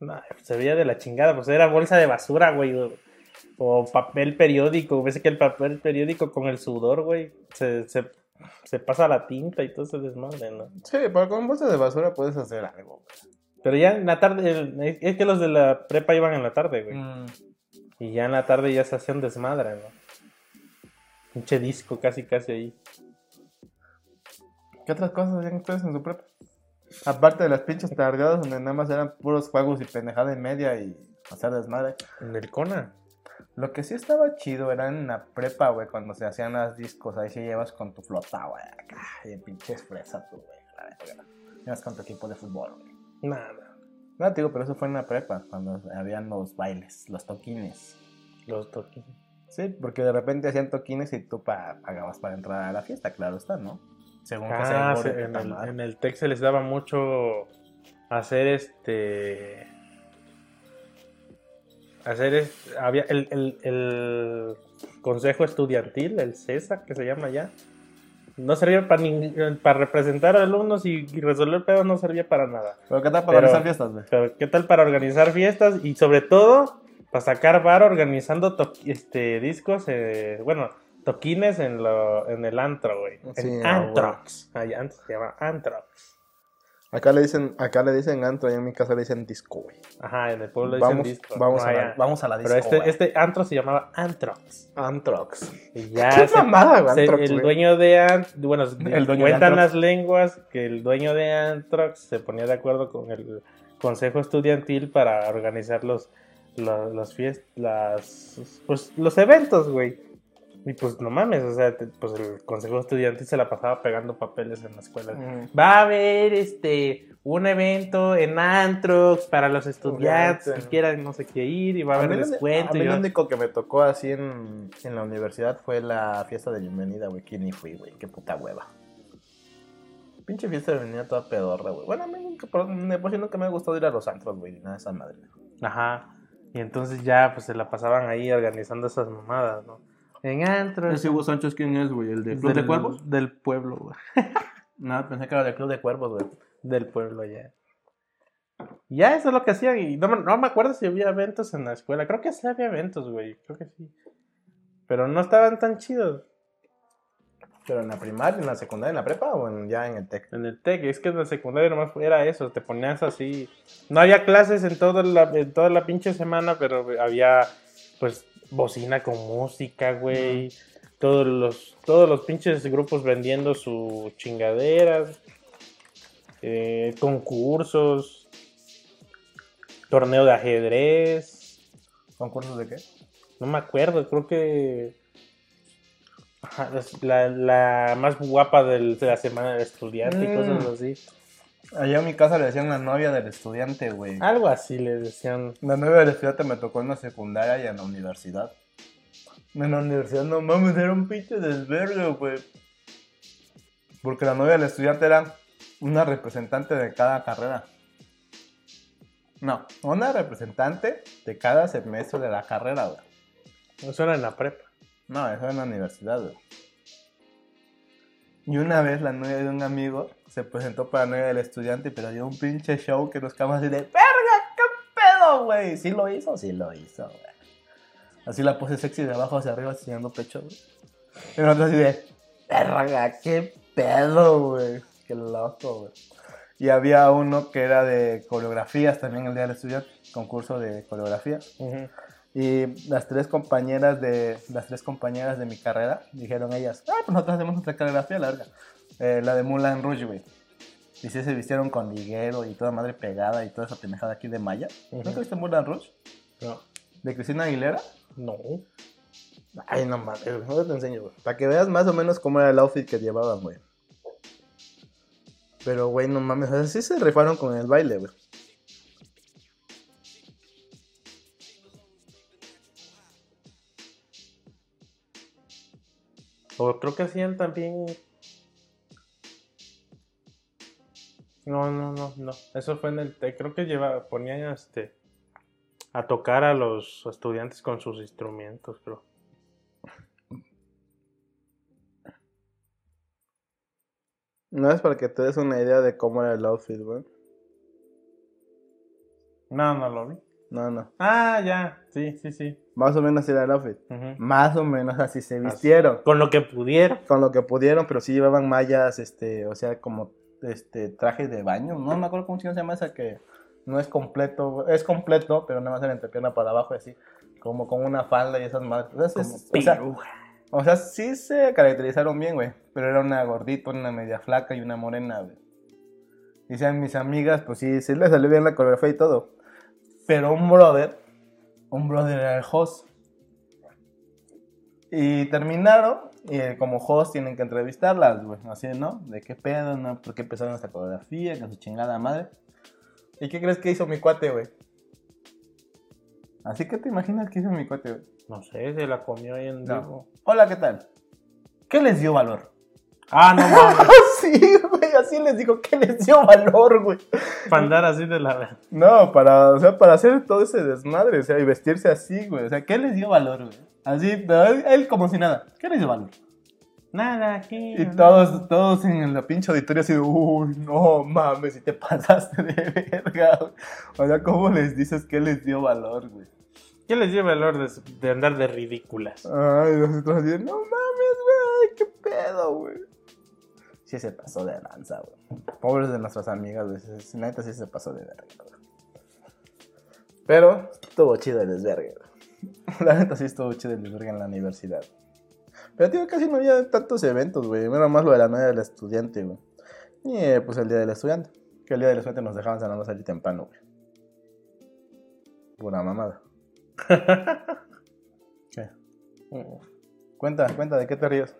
Speaker 2: No, se veía de la chingada, pues era bolsa de basura, güey. O, o papel periódico. Ves que el papel periódico con el sudor, güey, se, se, se pasa la tinta y todo se desmadre, ¿no?
Speaker 3: Sí, pero con bolsas de basura puedes hacer algo.
Speaker 2: Pero ya en la tarde, el- es- que los de la prepa iban en la tarde, güey.
Speaker 3: Mm.
Speaker 2: Y ya en la tarde ya se hacían desmadre, ¿no? Pinche disco casi, casi ahí.
Speaker 3: ¿Qué otras cosas hacían ustedes en su prepa? Aparte de las pinches tardeadas donde nada más eran puros juegos y pendejada y media y hacer desmadre.
Speaker 2: En el Cona.
Speaker 3: Lo que sí estaba chido era en la prepa, güey, cuando se hacían las discos. Ahí sí llevas con tu flota, güey, acá. Y pinches fresa, tú, güey. Llevas con tu equipo de fútbol, güey.
Speaker 2: Nada.
Speaker 3: No, te digo, pero eso fue en la prepa, cuando habían los bailes, los toquines.
Speaker 2: Los toques.
Speaker 3: Sí, porque de repente hacían toquines y tú pa- pagabas para entrar a la fiesta, claro está, ¿no? Según que
Speaker 2: Ah,
Speaker 3: se
Speaker 2: se- en, el, en el TEC se les daba mucho hacer este. Hacer es- había el, el- el consejo estudiantil, el CESA, que se llama ya. No servía para para representar a alumnos y, y resolver pedos, no servía para nada.
Speaker 3: Pero ¿qué tal para
Speaker 2: Pero-
Speaker 3: organizar fiestas, güey?
Speaker 2: Pero ¿qué tal para organizar fiestas? Y sobre todo, para sacar bar organizando to- este, discos, eh, bueno, toquines en, lo, en el antro, güey.
Speaker 3: Sí,
Speaker 2: en
Speaker 3: ah,
Speaker 2: Antrox. Ay, antes se llama Antrox.
Speaker 3: Acá le dicen, acá le dicen antro y en mi casa le dicen disco, güey.
Speaker 2: Ajá, en el pueblo le dicen
Speaker 3: Vamos,
Speaker 2: disco.
Speaker 3: vamos,
Speaker 2: No,
Speaker 3: a la, vamos a la disco,
Speaker 2: Pero este,
Speaker 3: güey.
Speaker 2: este antro se llamaba Antrox.
Speaker 3: Antrox.
Speaker 2: Y ya
Speaker 3: ¿Qué
Speaker 2: se-
Speaker 3: mamada, güey,
Speaker 2: se-
Speaker 3: Antrox,
Speaker 2: el
Speaker 3: güey?
Speaker 2: dueño de Antrox, bueno,
Speaker 3: El dueño de
Speaker 2: cuentan las lenguas que el dueño de Antrox se ponía de acuerdo con el consejo estudiantil para organizar los los, los fiest- las pues los eventos, güey. Y pues no mames, o sea, te- pues el consejo estudiantil se la pasaba pegando papeles en la escuela.
Speaker 3: Mm.
Speaker 2: Va a haber este un evento en Antrox para los estudiantes
Speaker 3: Estudiante.
Speaker 2: que quieran no sé qué ir y va a
Speaker 3: A
Speaker 2: haber descuento.
Speaker 3: a mí lo único que me tocó así en, en la universidad fue la fiesta de bienvenida, güey. Que ni fui, güey. Qué puta hueva. Pinche fiesta de bienvenida toda pedorra, güey. Bueno, a mí nunca, por, por sí nunca me ha gustado ir a los antros, güey. Ni nada de esa madre.
Speaker 2: Ajá. Y entonces ya pues se la pasaban ahí organizando esas mamadas, ¿no? En antro.
Speaker 3: Ese Hugo Sánchez, ¿quién es, güey? ¿El de Club
Speaker 2: del,
Speaker 3: de Cuervos?
Speaker 2: Del pueblo, güey.
Speaker 3: No, pensé que era del Club de Cuervos, güey.
Speaker 2: Del pueblo ya. Ya eso es lo que hacían. Y no, me- no me acuerdo si había eventos en la escuela. Creo que sí había eventos, güey. Creo que sí. Pero no estaban tan chidos.
Speaker 3: ¿Pero en la primaria, en la secundaria, en la prepa o en- ya en el TEC?
Speaker 2: En el TEC, es que en la secundaria nomás era eso, te ponías así. No había clases en toda la, en toda la pinche semana, pero había pues bocina con música, güey. Todos los, todos los pinches grupos vendiendo sus chingaderas. eh, concursos. Torneo de ajedrez.
Speaker 3: ¿Concursos de qué?
Speaker 2: No me acuerdo, creo que. La, la más guapa del- de la semana del estudiante y
Speaker 3: Mm.
Speaker 2: cosas así.
Speaker 3: Allá en mi casa le decían la novia del estudiante, güey.
Speaker 2: Algo así le decían.
Speaker 3: La novia del estudiante me tocó en la secundaria y en la universidad. En la universidad, no mames, era un pinche desvergue, güey. Porque la novia del estudiante era una representante de cada carrera. No, una representante de cada semestre de la carrera, güey.
Speaker 2: Eso era en la prepa.
Speaker 3: No, eso en la universidad, güey. Y una vez la novia de un amigo se presentó para la novia del estudiante, pero dio un pinche show que nos quedamos así de ¡Verga, qué pedo, güey! ¿Sí lo hizo? Sí lo hizo, güey. Así la pose sexy de abajo hacia arriba, enseñando pecho, güey. Y nosotros así de ¡Verga, qué pedo, güey! ¡Qué loco, güey! Y había uno que era de coreografías también el día del estudiante, concurso de coreografía. Y las tres compañeras de las tres compañeras de mi carrera dijeron ellas, ah, pues nosotros hacemos nuestra coreografía, la verga. Eh, la de Mulan Rouge, güey. Y sí se vistieron con liguero y toda madre pegada y toda esa pendejada aquí de Maya.
Speaker 2: Ujú.
Speaker 3: ¿Nunca viste Mulan Rouge?
Speaker 2: No.
Speaker 3: De Cristina Aguilera.
Speaker 2: No.
Speaker 3: Ay, no mames, no te enseño, güey. Para que veas más o menos cómo era el outfit que llevaban, güey. Pero, güey, no mames, o sea, sí se rifaron con el baile, güey.
Speaker 2: O creo que hacían también. No, no, no, no. Eso fue en el. Creo que lleva, ponían este a tocar a los estudiantes con sus instrumentos, creo.
Speaker 3: No es para que te des una idea de cómo era el outfit, güey.
Speaker 2: No, no lo vi.
Speaker 3: No, no.
Speaker 2: Ah, ya. Sí, sí, sí.
Speaker 3: Más o menos era el outfit.
Speaker 2: Ujú.
Speaker 3: Más o menos así se vistieron.
Speaker 2: Con lo que pudieron.
Speaker 3: Con lo que pudieron, pero sí llevaban mallas, este, o sea, como este trajes de baño. No me acuerdo cómo se llama esa que no es completo, es completo, pero nada más era entrepierna para abajo y así, como con una falda y esas madres. O sea, es- o sea, o sea, sí se caracterizaron bien, güey, pero era una gordita, una media flaca y una morena, güey. Dicen mis amigas, pues sí, sí le salió bien la coreografía y todo. Pero un brother, un brother era el host. Y terminaron, y eh, como host tienen que entrevistarlas, güey. Así, ¿no? ¿De qué pedo, no? ¿Por qué empezaron esta coreografía? Que su chingada madre. ¿Y qué crees que hizo mi cuate, güey? Así que te imaginas que hizo mi cuate, güey.
Speaker 2: No sé, se la comió ahí en
Speaker 3: No.
Speaker 2: vivo.
Speaker 3: Hola, ¿qué tal? ¿Qué les dio valor?
Speaker 2: Ah, no mames.
Speaker 3: sí, güey, así les digo, ¿qué les dio valor, güey?
Speaker 2: Para andar así de la.
Speaker 3: No, para, o sea, para hacer todo ese desmadre, o sea, y vestirse así, güey. O sea, ¿qué les dio valor, güey? Así, él, él como si nada. ¿Qué les dio valor?
Speaker 2: Nada, aquí.
Speaker 3: Y todos, todos en la pinche auditorio así de, uy, no mames, si te pasaste de verga, güey. O sea, ¿cómo les dices que les dio valor, güey?
Speaker 2: ¿Qué les dio valor de, de andar de ridículas?
Speaker 3: Ay, nosotros así no mames, güey, qué pedo, güey. Sí se pasó de lanza, güey. Pobres de nuestras amigas, güey. Neta sí se pasó de verga, güey. Pero estuvo chido el desvergue, güey. La neta sí estuvo chido el desvergue en la universidad. Pero, tío, casi no había tantos eventos, güey. Era más lo de la noche del estudiante, güey. Y eh, pues el día del estudiante. Que el día del estudiante nos dejaban nada más salir temprano, güey. Pura mamada. ¿Qué? Cuenta, cuenta, ¿de qué te ríes?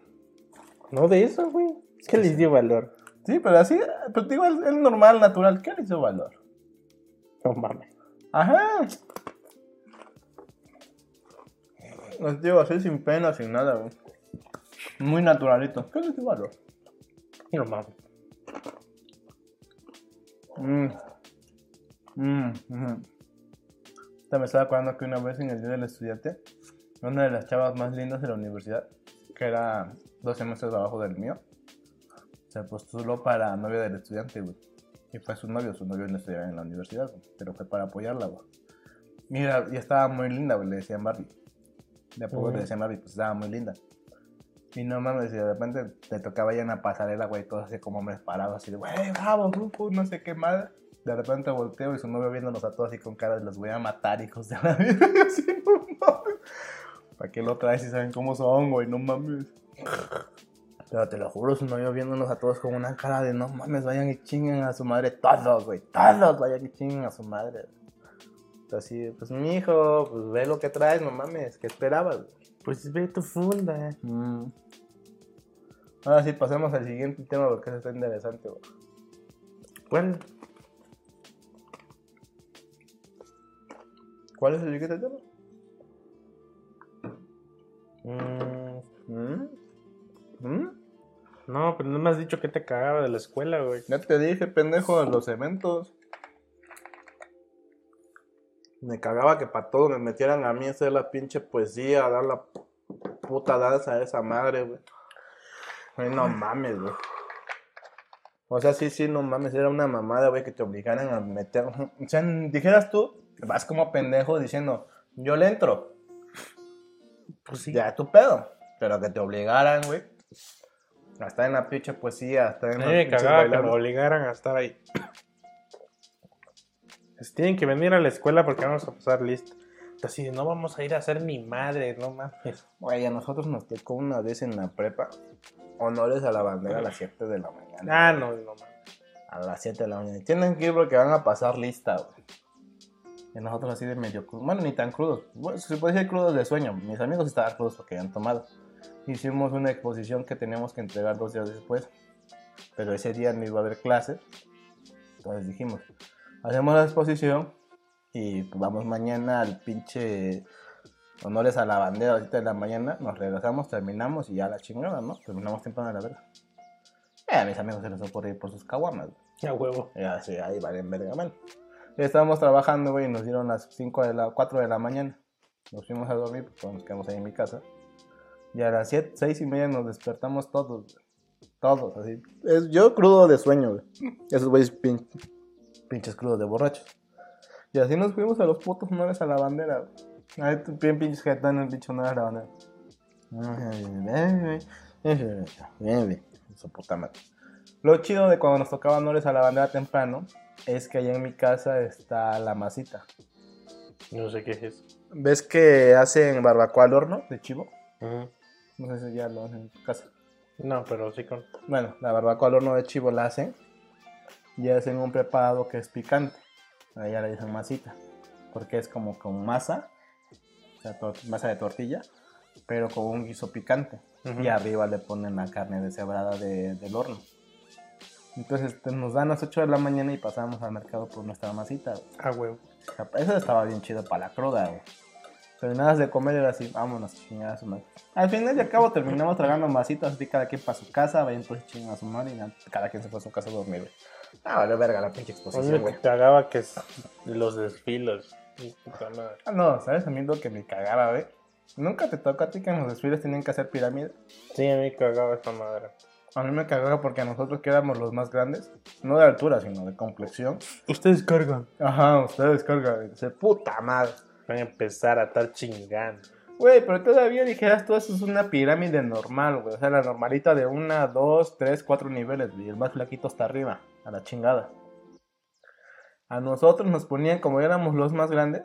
Speaker 2: No de eso, güey. ¿Qué les dio valor?
Speaker 3: Sí, pero así, pero digo, es, normal, natural. ¿Qué le hizo valor?
Speaker 2: No mames.
Speaker 3: Ajá. Los digo así sin pena, sin nada, güey. Muy naturalito. ¿Qué le dio valor?
Speaker 2: No mames.
Speaker 3: Mm. Mm, ujú. Ahorita me estaba acordando que una vez en el día del estudiante, una de las chavas más lindas de la universidad, que era dos semestres abajo del mío, se postuló para novia del estudiante, güey. Y fue su novio, su novio no estudiaba en la universidad, güey, pero fue para apoyarla, güey. Mira, y estaba muy linda, güey, le decían Barbie. De a poco
Speaker 2: Ujú.
Speaker 3: le decían Barbie, pues estaba muy linda. Y no mames, y de repente te tocaba ya en la pasarela, güey, todos así como hombres parados, así de, güey, bravo, grupo, no sé qué madre. De repente volteo y su novio viéndonos a todos así con cara de los voy a matar, hijos de la vida. Y así, no mames. ¿Para qué lo traes si saben cómo son, güey? No mames. Pero te lo juro, su novio viéndonos a todos con una cara de no mames, vayan y chinguen a su madre todos, güey. Todos vayan y chinguen a su madre. Así, pues mi hijo, pues ve lo que traes, no mames, ¿qué esperabas?
Speaker 2: Pues ve tu funda.
Speaker 3: Mm. Ahora sí, pasemos al siguiente tema porque eso está interesante, güey.
Speaker 2: ¿Cuál?
Speaker 3: ¿Cuál es el siguiente tema?
Speaker 2: Mm,
Speaker 3: ¿Mm? ¿Mm?
Speaker 2: No, pero no me has dicho que te cagaba de la escuela, güey.
Speaker 3: Ya te dije, pendejo, de los eventos. Me cagaba que para todo me metieran a mí a hacer la pinche poesía, a dar la puta danza a esa madre, güey. Ay, no mames, güey. O sea, sí, sí, no mames, era una mamada, güey, que te obligaran a meter. O sea, dijeras tú, vas como pendejo diciendo, yo le entro.
Speaker 2: Pues sí.
Speaker 3: Ya tu pedo. Pero que te obligaran, güey. Hasta en la pinche poesía, hasta en la
Speaker 2: me cagaba que me obligaran a estar ahí. Pues tienen que venir a la escuela porque vamos a pasar lista. Así de, no vamos a ir a hacer ni madre, no mames.
Speaker 3: Güey, a nosotros nos tocó una vez en la prepa honores a la bandera a las 7 de la mañana.
Speaker 2: Ah, no, no mames.
Speaker 3: A las 7 de la mañana. Tienen que ir porque van a pasar lista, güey. Y nosotros así de medio crudos. Bueno, ni tan crudos. Bueno, se puede decir crudos de sueño. Mis amigos estaban crudos porque habían tomado. Hicimos una exposición que teníamos que entregar dos días después. Pero ese día no iba a haber clase. Entonces dijimos, hacemos la exposición y vamos mañana al pinche honores a la bandera a las 7 de la mañana. Nos regresamos, terminamos y ya la chingada, ¿no? Terminamos temprano a la verga. Eh, a mis amigos se les ocurre ir por sus caguamas. güey.
Speaker 2: A huevo.
Speaker 3: Y así, ahí valen verga, man. Estábamos trabajando, güey, y nos dieron las 5 de la, 4 de la mañana. Nos fuimos a dormir, pues nos quedamos ahí en mi casa. Y a las 7, 6 y media nos despertamos todos, güey. Todos, así. Es, yo crudo de sueño, güey. Esos güeyes pin- pinches crudos de borrachos. Y así nos fuimos a los putos honores a la bandera, güey. Ahí tú, bien pinches gitanos, pinche honores a la bandera. Su puta madre. Lo chido de cuando nos tocaba honores a la bandera temprano es que allá en mi casa está la masita.
Speaker 2: No sé qué es eso.
Speaker 3: ¿Ves que hacen barbacoa al horno de chivo?
Speaker 2: Ujú.
Speaker 3: No sé si ya lo hacen en tu casa.
Speaker 2: No, pero sí con.
Speaker 3: Bueno, la barbacoa al horno de chivo la hacen y hacen un preparado que es picante. A ella le dicen masita. Porque es como con masa, o sea, masa de tortilla, pero con un guiso picante. Y arriba le ponen la carne deshebrada de- del horno. Entonces nos dan las 8 de la mañana y pasamos al mercado por nuestra masita. güey.
Speaker 2: A huevo.
Speaker 3: O sea, eso estaba bien chido para la cruda, güey. Pero nada de comer era así, vámonos, chingar a su madre. Al final y al cabo terminamos tragando masitas, así cada quien para su casa, vayan pues chingar a su madre y ya, cada quien se fue a su casa a dormir, güey. Ah, vale verga la pinche
Speaker 2: A mí
Speaker 3: exposición,
Speaker 2: me
Speaker 3: güey.
Speaker 2: cagaba que es los desfiles. Puta madre.
Speaker 3: Ah, no, ¿sabes? A mí lo que me cagaba, güey. Nunca te tocó a ti que en los desfiles tenían que hacer pirámide.
Speaker 2: Sí, a mí me cagaba esa madre.
Speaker 3: A mí me cagaba porque a nosotros que éramos los más grandes, no de altura, sino de complexión.
Speaker 2: Ustedes cargan.
Speaker 3: Ajá, ustedes cargan, dice, puta madre.
Speaker 2: Van a empezar a estar chingando.
Speaker 3: Güey, pero todavía dijeras tú, eso es una pirámide normal, güey. O sea, la normalita de una, dos, tres, cuatro niveles, güey. El más flaquito está arriba, a la chingada. A nosotros nos ponían, como éramos los más grandes,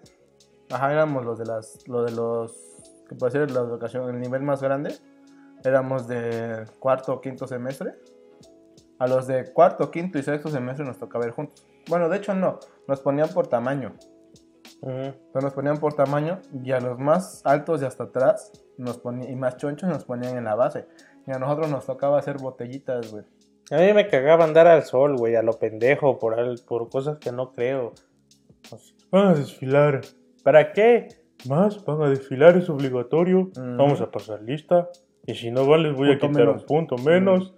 Speaker 3: ajá, éramos los de las, lo de los, que puede ser la educación, el nivel más grande, éramos de cuarto o quinto semestre. A los de cuarto, quinto y sexto semestre nos tocaba ir juntos. Bueno, de hecho no, nos ponían por tamaño.
Speaker 2: Ujú.
Speaker 3: Pero nos ponían por tamaño y a los más altos y hasta atrás nos ponían, y más chonchos nos ponían en la base. Y a nosotros nos tocaba hacer botellitas, güey.
Speaker 2: A mí me cagaba andar al sol, güey, a lo pendejo, por, al- por cosas que no creo. Así, Van a desfilar. ¿Para qué? Más, van a desfilar, es obligatorio. Vamos a pasar lista. Y si no van, les voy
Speaker 3: Punto
Speaker 2: a quitar
Speaker 3: menos.
Speaker 2: un punto menos.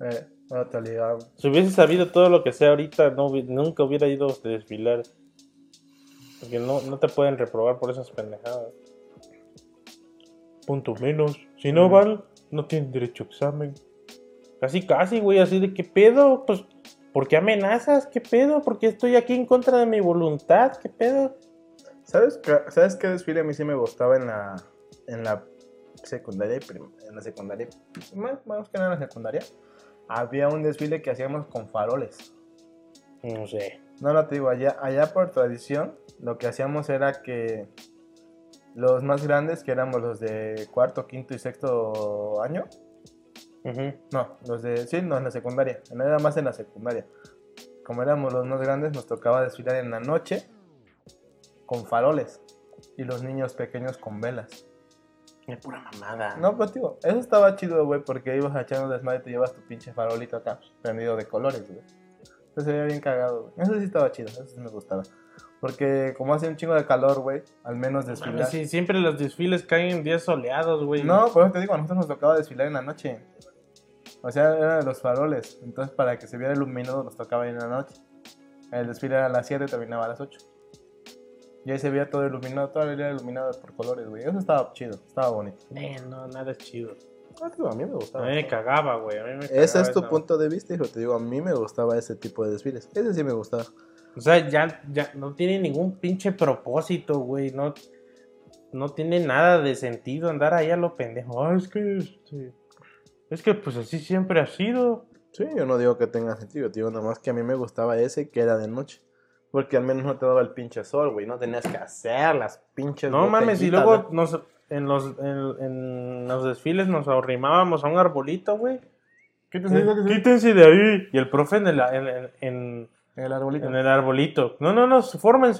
Speaker 3: Eh, no te olvidaba.
Speaker 2: Si hubiese sabido todo lo que sé ahorita, no, nunca hubiera ido a desfilar. Porque no, no te pueden reprobar por esas pendejadas. Punto menos. Si no
Speaker 3: Mm.
Speaker 2: van, no tienen derecho a examen. Casi, casi, güey, así de qué pedo. Pues, ¿por qué amenazas? ¿Qué pedo? ¿Por qué estoy aquí en contra de mi voluntad? ¿Qué pedo?
Speaker 3: ¿Sabes qué, ¿Sabes qué desfile a mí sí me gustaba en la, en la secundaria? En la secundaria, más, más que nada en la secundaria. Había un desfile que hacíamos con faroles.
Speaker 2: No sé.
Speaker 3: No, no te digo, allá, allá por tradición, lo que hacíamos era que los más grandes, que éramos los de cuarto, quinto y sexto año, no, los de, sí, no, en la secundaria, no era más en la secundaria. Como éramos los más grandes, nos tocaba desfilar en la noche con faroles y los niños pequeños con velas.
Speaker 2: Es pura mamada.
Speaker 3: No, pero digo, eso estaba chido, güey, porque ibas un desmadre y te llevas tu pinche farolito acá, prendido de colores, güey. Eso se veía bien cagado, güey. Eso sí estaba chido, eso sí me gustaba. Porque como hace un chingo de calor, güey, al menos desfilar.
Speaker 2: Sí, siempre los desfiles caen en días soleados, güey.
Speaker 3: No, por eso te digo, a nosotros nos tocaba desfilar en la noche. O sea, era de los faroles. Entonces, para que se viera iluminado, nos tocaba ir en la noche. El desfile era a las 7 terminaba a las 8. Y ahí se veía todo iluminado, toda la era iluminada por colores, güey. Eso estaba chido, estaba bonito.
Speaker 2: Eh, no, nada es chido.
Speaker 3: Digo, a mí me
Speaker 2: A
Speaker 3: gustaba.
Speaker 2: mí me cagaba, güey. A mí me
Speaker 3: Ese es tu
Speaker 2: esa-
Speaker 3: punto de vista, hijo. Te digo, a mí me gustaba ese tipo de desfiles. Ese sí me gustaba.
Speaker 2: O sea, ya, ya no tiene ningún pinche propósito, güey. No, no tiene nada de sentido andar ahí a lo pendejo. Ah, es que, este, es que pues así siempre ha sido.
Speaker 3: Sí, yo no digo que tenga sentido, te digo nada más que a mí me gustaba ese que era de noche. Porque al menos no te daba el pinche sol, güey. No tenías que hacer las pinches.
Speaker 2: No mames, y luego
Speaker 3: ¿no?
Speaker 2: nos, en, los, en, en los desfiles nos arrimábamos a un arbolito, güey.
Speaker 3: Quítense,
Speaker 2: Eh,
Speaker 3: quítense.
Speaker 2: Quítense de ahí. Y el profe en el, en, en-
Speaker 3: el arbolito.
Speaker 2: en el arbolito. No, no, no, se formen.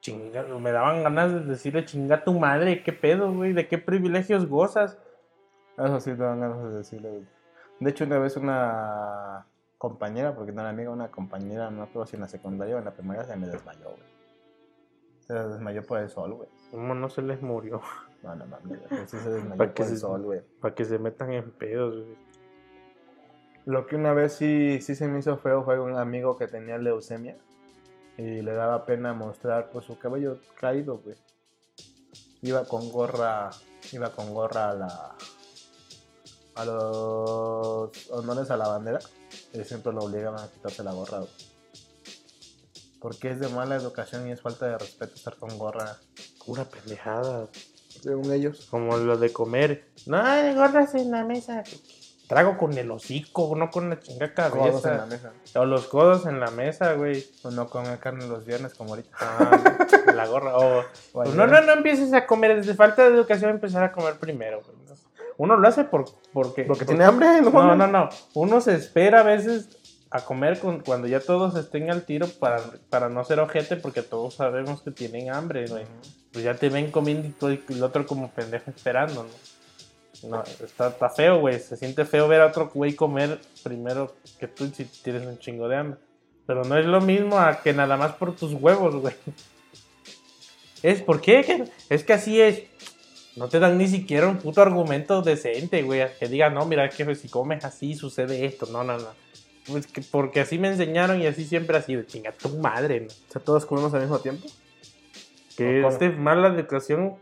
Speaker 2: Chinga, me daban ganas de decirle chinga tu madre, qué pedo, güey, de qué privilegios gozas.
Speaker 3: Eso sí te dan ganas de decirle, güey. De hecho, una vez una compañera, porque no era amiga, una compañera, no creo si en la secundaria o en la primaria, se me desmayó, güey. Se desmayó por el sol, güey.
Speaker 2: ¿Cómo no se les murió?
Speaker 3: No, no mames, güey. Sí se desmayó
Speaker 2: ¿Para
Speaker 3: por el
Speaker 2: se-
Speaker 3: sol, güey.
Speaker 2: Para que se metan en pedos, güey.
Speaker 3: Lo que una vez sí, sí se me hizo feo fue un amigo que tenía leucemia y le daba pena mostrar pues su cabello caído, güey. Iba con gorra, iba con gorra a la a los honores a la bandera y siempre lo obligaban a quitarse la gorra, güey. Porque es de mala educación y es falta de respeto estar con gorra,
Speaker 2: Pura pendejada.
Speaker 3: según ellos.
Speaker 2: Como lo de comer. No, hay gorras en la mesa. Trago con el hocico, no con la chinga
Speaker 3: Codos en la
Speaker 2: cabeza.
Speaker 3: mesa.
Speaker 2: O los codos en la mesa, güey.
Speaker 3: O no comer carne los viernes como ahorita.
Speaker 2: Ah, la gorra. O,
Speaker 3: O ayer.
Speaker 2: no, no, no empieces a comer. Desde falta de educación empezar a comer primero. güey. Uno lo hace por, porque...
Speaker 3: Porque tiene hambre, ¿no?
Speaker 2: No, no, no. Uno se espera a veces a comer con- cuando ya todos estén al tiro para, para no ser ojete porque todos sabemos que tienen hambre, güey. Pues ya te ven comiendo y y el otro como pendejo esperando, ¿no? No, está, está feo, güey. Se siente feo ver a otro güey comer primero que tú si tienes un chingo de hambre. Pero no es lo mismo a que nada más por tus huevos, güey. Es, ¿por qué? Es que así es. No te dan ni siquiera un puto argumento decente, güey. Que diga, no, mira, que si comes así sucede esto. No, no, no. Pues que porque así me enseñaron y así siempre ha sido. Chinga tu madre, ¿no?
Speaker 3: O sea, todos comemos al mismo tiempo.
Speaker 2: Que
Speaker 3: ¿O
Speaker 2: es de mala educación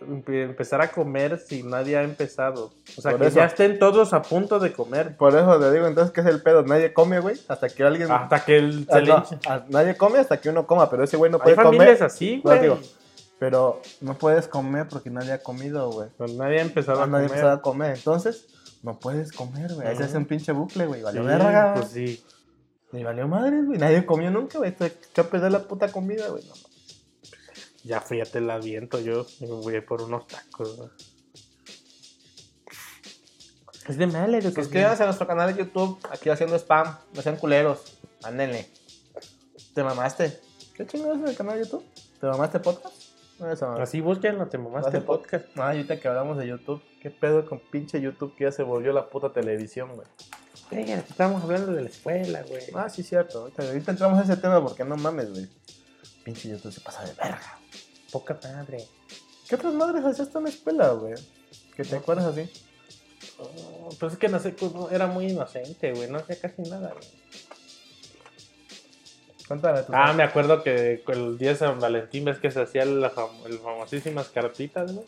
Speaker 2: empe- empezar a comer si nadie ha empezado. O sea,
Speaker 3: Por
Speaker 2: que
Speaker 3: eso.
Speaker 2: ya estén todos a punto de comer.
Speaker 3: Por eso te digo, entonces, ¿qué es el pedo? Nadie come, güey, hasta que alguien...
Speaker 2: Hasta que el,
Speaker 3: Ah, no, ah, nadie come hasta que uno coma, pero ese güey no
Speaker 2: Hay
Speaker 3: puede comer.
Speaker 2: familias así,
Speaker 3: No,
Speaker 2: güey.
Speaker 3: digo, Pero no puedes comer porque nadie ha comido, güey.
Speaker 2: Pues nadie ha empezado a
Speaker 3: Ah, nadie
Speaker 2: comer.
Speaker 3: empezó a comer. Entonces, no puedes comer, güey. Ahí se hace un pinche bucle, güey.
Speaker 2: Sí,
Speaker 3: Valió verga,
Speaker 2: pues
Speaker 3: güey.
Speaker 2: sí.
Speaker 3: Y valió madre, güey. Nadie comió nunca, güey. Echó a perder la puta comida, güey. No.
Speaker 2: Ya fui, ya te la viento yo. Me voy por unos tacos. güey. Es de mala educación.
Speaker 3: Suscríbanse a nuestro canal de YouTube. Aquí haciendo spam. No sean culeros. Ándenle. ¿Te mamaste? ¿Qué chingados es el canal de YouTube? ¿Te mamaste podcast? Eso.
Speaker 2: Así búsquenlo, te mamaste podcast.
Speaker 3: Ah, ahorita que hablamos de YouTube. ¿Qué pedo con pinche YouTube que ya se volvió la puta televisión, güey?
Speaker 2: Venga, estamos hablando de la escuela, güey.
Speaker 3: Ah, sí, cierto. Ahorita, ahorita entramos a ese tema porque no mames, güey. Pinche YouTube se pasa de verga.
Speaker 2: Poca madre.
Speaker 3: ¿Qué otras madres hacías tú en la escuela, güey? ¿Que te acuerdas así?
Speaker 2: Oh, pues es que no sé, era muy inocente, güey. No hacía casi nada, güey.
Speaker 3: Cuéntame
Speaker 2: Ah, me acuerdo que el día de San Valentín ves que se hacían las fam- las famosísimas cartitas, güey.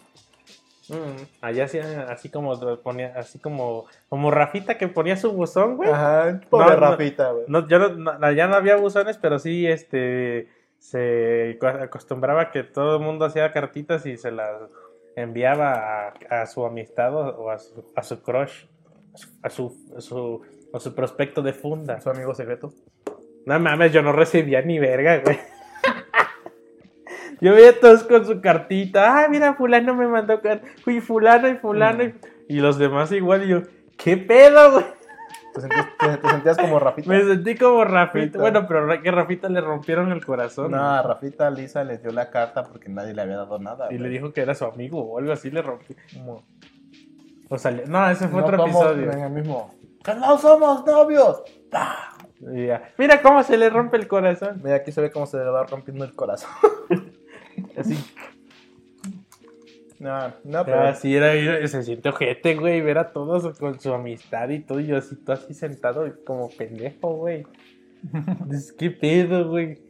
Speaker 3: Mm.
Speaker 2: Allá hacían así como ponía, así como, como Rafita que ponía su buzón, güey.
Speaker 3: Ajá, pobre
Speaker 2: No, no.
Speaker 3: Rafita, güey.
Speaker 2: No, yo no, no- allá no había buzones, pero sí, este, se co- acostumbraba que todo el mundo hacía cartitas y se las enviaba a, a su amistad o, o a, su, a su crush, a su, a su, a su prospecto de funda.
Speaker 3: Su amigo secreto.
Speaker 2: No mames, yo no recibía ni verga, güey. Yo veía a todos con su cartita. Ah, mira, fulano me mandó Fui fulano y fulano y, y los demás igual. Y yo, ¿qué pedo, güey?
Speaker 3: ¿Te sentías, te- te sentías como Rafita?
Speaker 2: Me sentí como Rafita.
Speaker 3: Rafita.
Speaker 2: Bueno, pero que Rafita le rompieron el corazón.
Speaker 3: No, a Rafita Lisa le dio la carta porque nadie le había dado nada.
Speaker 2: Y le dijo que era su amigo o algo así le rompió.
Speaker 3: Como-
Speaker 2: O sea, no, ese fue
Speaker 3: No
Speaker 2: otro episodio.
Speaker 3: En el mismo. ¡Que no somos novios! ¡Pah!
Speaker 2: Ya, Mira cómo se le rompe el corazón.
Speaker 3: Mira, aquí se ve cómo se le va rompiendo el corazón.
Speaker 2: Así.
Speaker 3: No, no, pero.
Speaker 2: Así era, era- se siente ojete, güey, ver a todos con su amistad y todo, y yo así, todo así sentado como pendejo, güey. Dices, ¿Qué pedo, güey?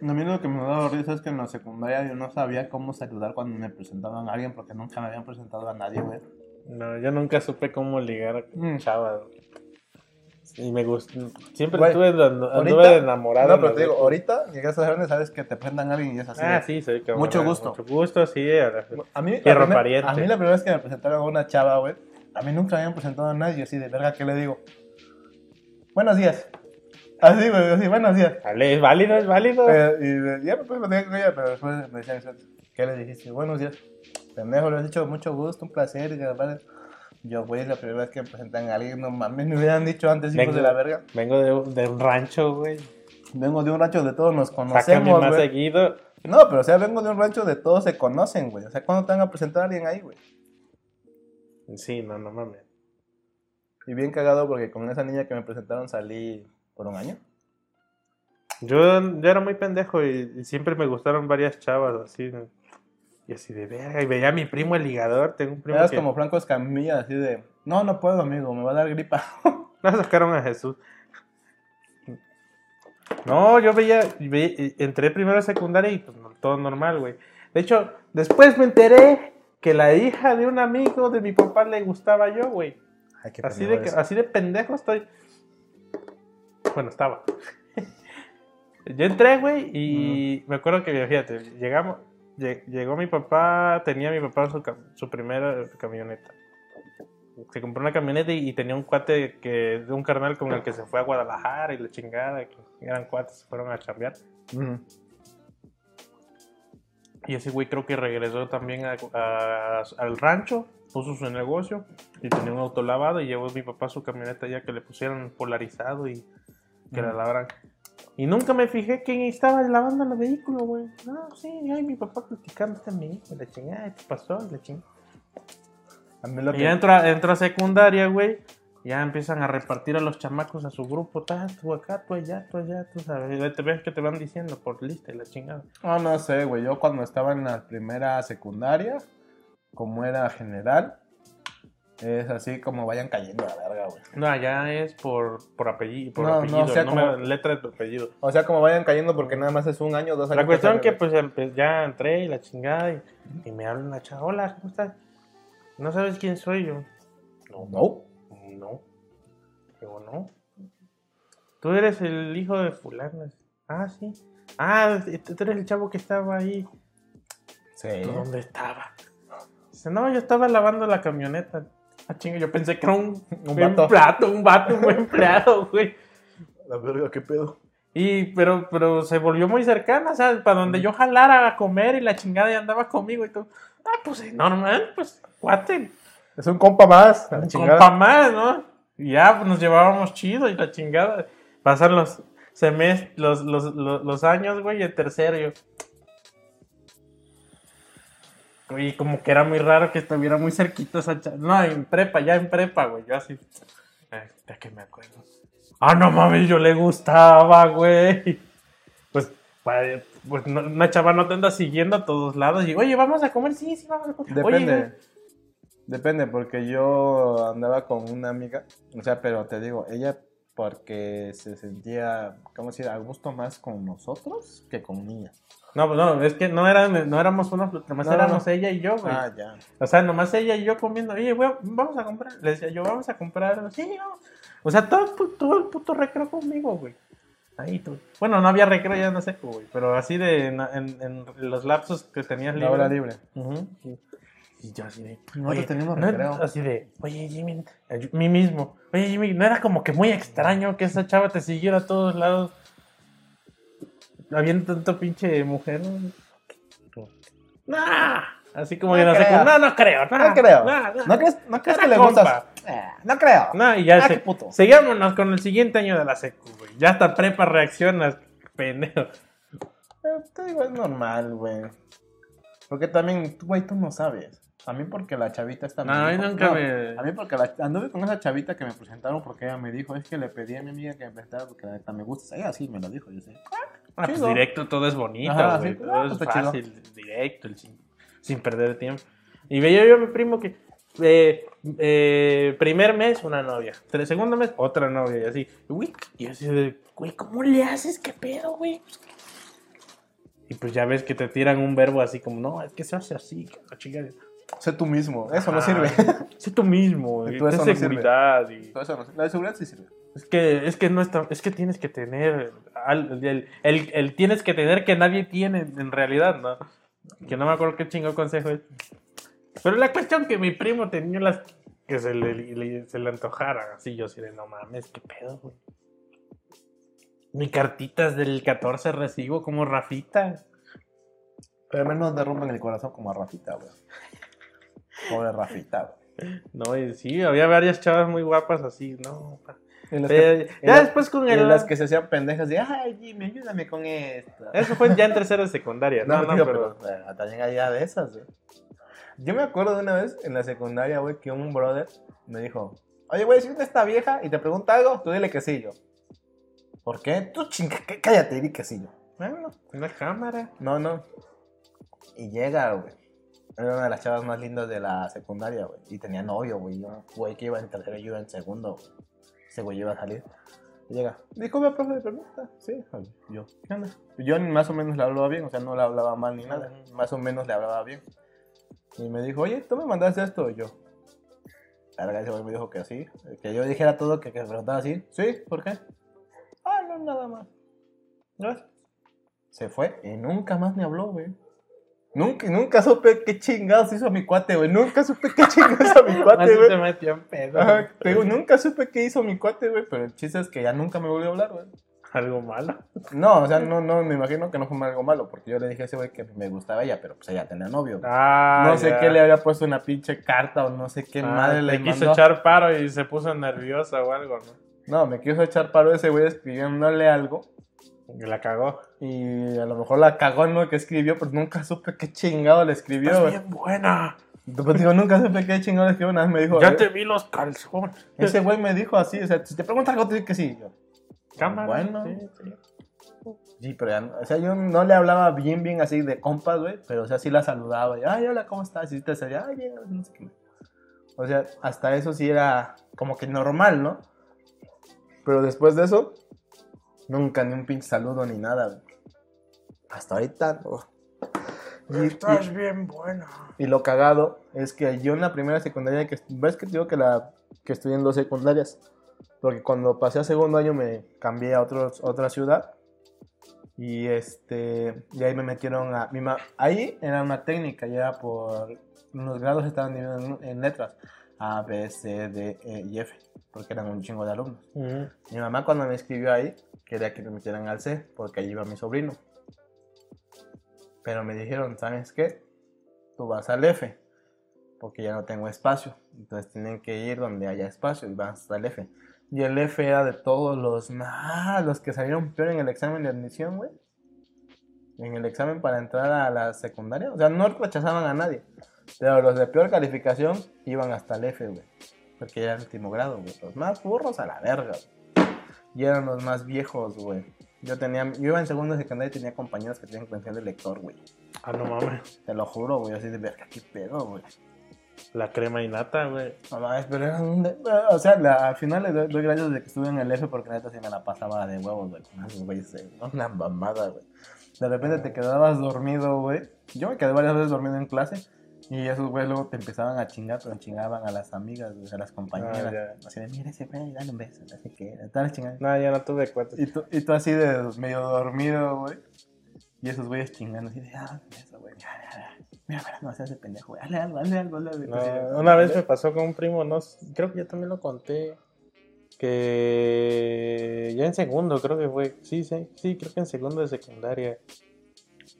Speaker 3: A mí lo que me daba risa es que en la secundaria yo no sabía cómo saludar cuando me presentaban a alguien porque nunca me habían presentado a nadie, güey.
Speaker 2: No, yo nunca supe cómo ligar
Speaker 3: Mm.
Speaker 2: a chavas. güey. Y me gustó, siempre
Speaker 3: Güey,
Speaker 2: estuve, anduve
Speaker 3: ahorita-
Speaker 2: enamorado.
Speaker 3: No, pero te digo, ahorita llegas a donde sabes que te presentan a alguien y es así.
Speaker 2: Ah,
Speaker 3: de-
Speaker 2: sí, soy cabrón.
Speaker 3: Mucho gusto.
Speaker 2: Mucho gusto, sí. era-
Speaker 3: A mí, la primer-
Speaker 2: pariente.
Speaker 3: a mí la primera vez que me presentaron a una chava, güey, a mí nunca me habían presentado a nadie así de verga que le digo. Buenos días. Así, güey, así, buenos días.
Speaker 2: Vale, es válido, es válido.
Speaker 3: Eh, y de- ya me puse a platicar con ella, pero después me decían, ¿qué le dijiste? Buenos días. Pendejo, le has dicho mucho gusto, un placer. Y que. Yo, güey, es la primera vez que me presentan a alguien, no mames, me hubieran dicho antes, hijos de la verga.
Speaker 2: Vengo de, de un rancho, güey.
Speaker 3: Vengo de un rancho de todos nos conocemos,
Speaker 2: más
Speaker 3: güey.
Speaker 2: seguido.
Speaker 3: No, pero o sea, vengo de un rancho de todos se conocen, güey. O sea, ¿cuándo te van a presentar a alguien ahí, güey?
Speaker 2: Sí, no, no mames.
Speaker 3: Y bien cagado porque con esa niña que me presentaron salí por un año.
Speaker 2: Yo, yo era muy pendejo y, y siempre me gustaron varias chavas así. ¿no? Y así de verga. Y veía a mi primo el ligador. Tengo un primo
Speaker 3: Eras
Speaker 2: que
Speaker 3: como Franco Escamilla, así de, no, no puedo, amigo, me va a dar gripa.
Speaker 2: no sacaron a Jesús. No, yo veía, ve- entré primero a secundaria y pues, todo normal, güey. De hecho, después me enteré que la hija de un amigo de mi papá le gustaba yo, güey. Así de, así de pendejo estoy. Bueno, estaba. Yo entré, güey, y me acuerdo que, fíjate, llegamos, lle- llegó mi papá, tenía mi papá su, primera camioneta. Se compró una camioneta y, y tenía un cuate que, de un carnal con el que se fue a Guadalajara y la chingada, que eran cuates, se fueron a chambear. Y ese güey creo que regresó también a- a- al rancho, puso su negocio y tenía un auto lavado y llevó mi papá su camioneta ya que le pusieron polarizado y que la
Speaker 3: Mm.
Speaker 2: Y nunca me fijé quién estaba lavando el vehículo, güey. No, sí, ay, mi papá criticando también, la chingada, ¿qué pasó? La chingada.
Speaker 3: A mí lo
Speaker 2: Y
Speaker 3: que...
Speaker 2: ya entra, entra a secundaria, güey. Ya empiezan a repartir a los chamacos a su grupo. "Ta, Tú acá, tú allá, tú allá, tú sabes. Te ves que te van diciendo por lista y la chingada.
Speaker 3: No, no sé, güey. Yo cuando estaba en la primera secundaria, como era general, es así como vayan cayendo a la verga, güey.
Speaker 2: No, allá es por, por apellido, por
Speaker 3: No, no,
Speaker 2: apellido,
Speaker 3: o sea, como-
Speaker 2: letra de tu apellido.
Speaker 3: O sea, como vayan cayendo porque nada más es un año, dos años.
Speaker 2: La cuestión que
Speaker 3: años.
Speaker 2: pues empe- ya entré y la chingada y, y me hablan la chava, hola, ¿cómo estás? ¿No sabes quién soy yo? No,
Speaker 3: No.
Speaker 2: no. Digo, no. Tú eres el hijo de fulano. Ah, sí. Ah, tú eres el chavo que estaba ahí.
Speaker 3: Sí.
Speaker 2: ¿Tú ¿Dónde estaba? Dice, no, yo estaba lavando la camioneta. Ah, chingo, yo pensé que era un,
Speaker 3: Un vato.
Speaker 2: plato, un vato, un empleado, güey.
Speaker 3: La verga, qué pedo.
Speaker 2: Y, pero, pero se volvió muy cercana, o sea, para donde yo jalara a comer y la chingada y andaba conmigo y todo. Ah, pues eh, normal, pues, cuate,
Speaker 3: Es un compa más. la
Speaker 2: un
Speaker 3: chingada.
Speaker 2: compa más, ¿no? Y ya, pues nos llevábamos chido y la chingada. Pasan los semestres, los, los, los, los años, güey, y el tercero yo. Y como que era muy raro que estuviera muy cerquita esa cha- No, en prepa, ya en prepa, güey. Yo así. eh, ¿De qué me acuerdo? Ah, no mames, yo le gustaba, güey. Pues, pues no- una chava no te anda siguiendo a todos lados. Y, oye, vamos a comer, sí, sí, vamos a comer.
Speaker 3: Depende. Depende, porque yo andaba con una amiga, o sea, pero te digo, ella porque se sentía, ¿cómo decir?, a gusto más con nosotros que con niñas.
Speaker 2: No, pues no, es que no, eran, no éramos unos, nomás
Speaker 3: No,
Speaker 2: éramos
Speaker 3: no.
Speaker 2: ella y yo, güey.
Speaker 3: Ah, ya.
Speaker 2: O sea, nomás ella y yo comiendo. Oye, güey, vamos a comprar. Le decía yo, vamos a comprar. Sí, vamos. O sea, todo, todo el puto recreo conmigo, güey. Ahí tú. Bueno, no había recreo ya no sé, güey. Pero así de en, en- en los lapsos que tenías
Speaker 3: La
Speaker 2: libre.
Speaker 3: hora libre.
Speaker 2: Ujú. Y, y yo así de.
Speaker 3: Nosotros teníamos
Speaker 2: no-
Speaker 3: recreo.
Speaker 2: así de, oye, Jimmy, mí mismo. Oye, Jimmy, ¿no era como que muy extraño que esa chava te siguiera a todos lados? Habiendo tanto pinche mujer. ¿no? Nah. Así como
Speaker 3: No
Speaker 2: que no sé
Speaker 3: creo.
Speaker 2: cómo, No, no creo.
Speaker 3: No creo. ¿No crees, no crees
Speaker 2: Era
Speaker 3: que le gustas? Eh, no creo.
Speaker 2: No, y ya
Speaker 3: Ah,
Speaker 2: se,
Speaker 3: puto.
Speaker 2: Con el siguiente año de la secu, güey. Ya hasta prepa reaccionas, pendejo.
Speaker 3: Te digo, es normal, güey. Porque también, tú, güey, tú no sabes. A mí porque la chavita está...
Speaker 2: No, a mí nunca me-
Speaker 3: A mí porque la, anduve con esa chavita que me presentaron porque ella me dijo, es que le pedí a mi amiga que me presentara porque la neta me gusta. Ella sí me lo dijo, yo sé.
Speaker 2: Ah, pues
Speaker 3: Chido.
Speaker 2: directo todo es bonito,
Speaker 3: Ajá,
Speaker 2: güey. todo
Speaker 3: ah,
Speaker 2: es
Speaker 3: pues chido.
Speaker 2: fácil, directo, el sin, sin perder tiempo. Y veía yo a mi primo que eh, eh, primer mes una novia, segundo mes otra novia y así. Güey, y así de, güey, ¿cómo le haces? ¿Qué pedo, güey? Y pues ya ves que te tiran un verbo así como, no, es que se hace así, que la chingada.
Speaker 3: Sé tú mismo, eso no sirve.
Speaker 2: Sé tú mismo,
Speaker 3: Y
Speaker 2: y
Speaker 3: tú eso no sirve.
Speaker 2: seguridad y...
Speaker 3: Todo eso no sirve. La de seguridad sí sirve.
Speaker 2: Es que, es que no está, es que tienes que tener el, el- el tienes que tener que nadie tiene en realidad, ¿no? Que no me acuerdo qué chingo consejo es. Pero la cuestión que mi primo tenía las que se le, le- se le antojaran, así yo así de no mames, qué pedo, güey. Mi cartitas del 14 recibo como Rafita.
Speaker 3: Pero al menos te rompen el corazón como a Rafita, güey. Pobre Rafita.
Speaker 2: No, y sí, había varias chavas muy guapas así, no.
Speaker 3: Y las que-
Speaker 2: ya después con el...
Speaker 3: las que se hacían pendejas de, ay, Jimmy, ayúdame con esto.
Speaker 2: Eso fue ya en tercero de secundaria, no,
Speaker 3: No,
Speaker 2: no, pero...
Speaker 3: pero también había de esas, güey. Yo me acuerdo de una vez en la secundaria, güey, que un brother me dijo, oye, güey, si viene esta vieja y te pregunta algo, tú dile que sí, yo. ¿Por qué? Tú chinga, cá- cállate y di que sí, yo. Bueno,
Speaker 2: Una cámara.
Speaker 3: no, no. Y llega, güey. Era una de las chavas más lindas de la secundaria, güey. Y tenía novio, güey. Un güey que iba en tercero y yo iba en segundo. Ese güey iba a salir. Llega, disculpe, profe, pregunta. Sí, yo, ¿qué onda? Yo más o menos le hablaba bien, o sea, no le hablaba mal ni nada. Más o menos le hablaba bien. Y me dijo, oye, ¿tú me mandaste esto? Yo, Verga, ese güey me dijo que sí. Que yo dijera todo, que, que me preguntara así. Sí, ¿por qué? Ah, no, nada más. Gracias. Se fue y nunca más me habló, güey. Nunca, nunca supe qué chingados hizo mi cuate, güey. Nunca supe qué chingados hizo mi cuate, güey.
Speaker 2: metió en pedo.
Speaker 3: Ajá, te digo, nunca supe qué hizo mi cuate, güey. Pero el chiste es que ya nunca me volvió a hablar, güey.
Speaker 2: Algo malo.
Speaker 3: No, o sea, no, no, me imagino que no fue algo malo. Porque yo le dije a ese güey que me gustaba ella, pero pues ella tenía novio. güey.
Speaker 2: Ah,
Speaker 3: no sé
Speaker 2: ya.
Speaker 3: qué le había puesto una pinche carta o no sé qué
Speaker 2: Ah,
Speaker 3: madre le
Speaker 2: le quiso
Speaker 3: mandó.
Speaker 2: echar paro y se puso nerviosa o algo, ¿no?
Speaker 3: No, me quiso echar paro ese güey escribiéndole algo.
Speaker 2: Y la cagó.
Speaker 3: Y a lo mejor la cagó en lo que escribió, pero nunca supe qué chingado le escribió,
Speaker 2: bien buena.
Speaker 3: Pues digo, nunca supe qué chingado le escribió. Nada me dijo.
Speaker 2: Ya
Speaker 3: eh,
Speaker 2: te vi los calzones.
Speaker 3: Ese güey me dijo así, o sea, si te pregunta algo, te digo que sí. Yo,
Speaker 2: Cámara.
Speaker 3: Bueno.
Speaker 2: Sí, sí.
Speaker 3: sí, pero ya, o sea, yo no le hablaba bien, bien así de compas, güey, pero o sea, sí la saludaba. Y, ay, hola, ¿cómo estás? Y te decía, ay, bien, no sé qué. O sea, hasta eso sí era como que normal, ¿no? Pero después de eso, nunca ni un pinche saludo ni nada, güey. Hasta ahorita, no. Y- y-
Speaker 2: Estás bien buena.
Speaker 3: Y lo cagado es que yo en la primera secundaria que ves que te digo que la que estudié en dos secundarias, porque cuando pasé a segundo año me cambié a otros, otra ciudad Y este, y ahí me metieron a. Mi ma- ahí era una técnica, ya por. Los grados estaban divididos en, en letras: A, B, C, D, E y F, porque eran un chingo de alumnos.
Speaker 2: Ujú.
Speaker 3: Mi mamá, cuando me escribió ahí, quería que me metieran al C, porque allí iba mi sobrino. Pero me dijeron: ¿Sabes qué? Tú vas al F, porque ya no tengo espacio. Entonces tienen que ir donde haya espacio y vas al F. Y el F era de todos los más, los que salieron peor en el examen de admisión, güey. En el examen para entrar a la secundaria. O sea, no rechazaban a nadie. Pero los de peor calificación iban hasta el F, güey. Porque era el último grado, güey. Los más burros a la verga, güey. Y eran los más viejos, güey. Yo tenía, yo iba en segundo de secundaria y tenía compañeros que tenían credencial de lector, güey.
Speaker 2: Ah, no mames.
Speaker 3: Te lo juro, güey, así de verga, qué pedo, güey.
Speaker 2: La crema y nata, güey.
Speaker 3: No mames, pero eran un O sea, la- al final le doy, doy gracias de que estuve en el F porque neta sí me la pasaba de huevos, güey. Una mamada, güey. De repente te quedabas dormido, güey. Yo me quedé varias veces dormido en clase. Y esos güeyes luego te empezaban a chingar, pero chingaban a las amigas, güey, a las compañeras.
Speaker 2: Ah,
Speaker 3: así de, mira ese güey, dale un beso, no sé qué. Tal chingando.
Speaker 2: No, ya no tuve cuentas.
Speaker 3: Y tú, y tú así de medio dormido, güey. Y esos güeyes chingando así de, ah, eso, güey. ya, ya, ya. Mira, mira, no seas ese pendejo, güey. Dale algo, dale algo.
Speaker 2: No,
Speaker 3: Así de,
Speaker 2: una vez me pasó con un primo, no, creo que yo también lo conté, que ya en segundo creo que fue, sí, sí, sí, creo que en segundo de secundaria,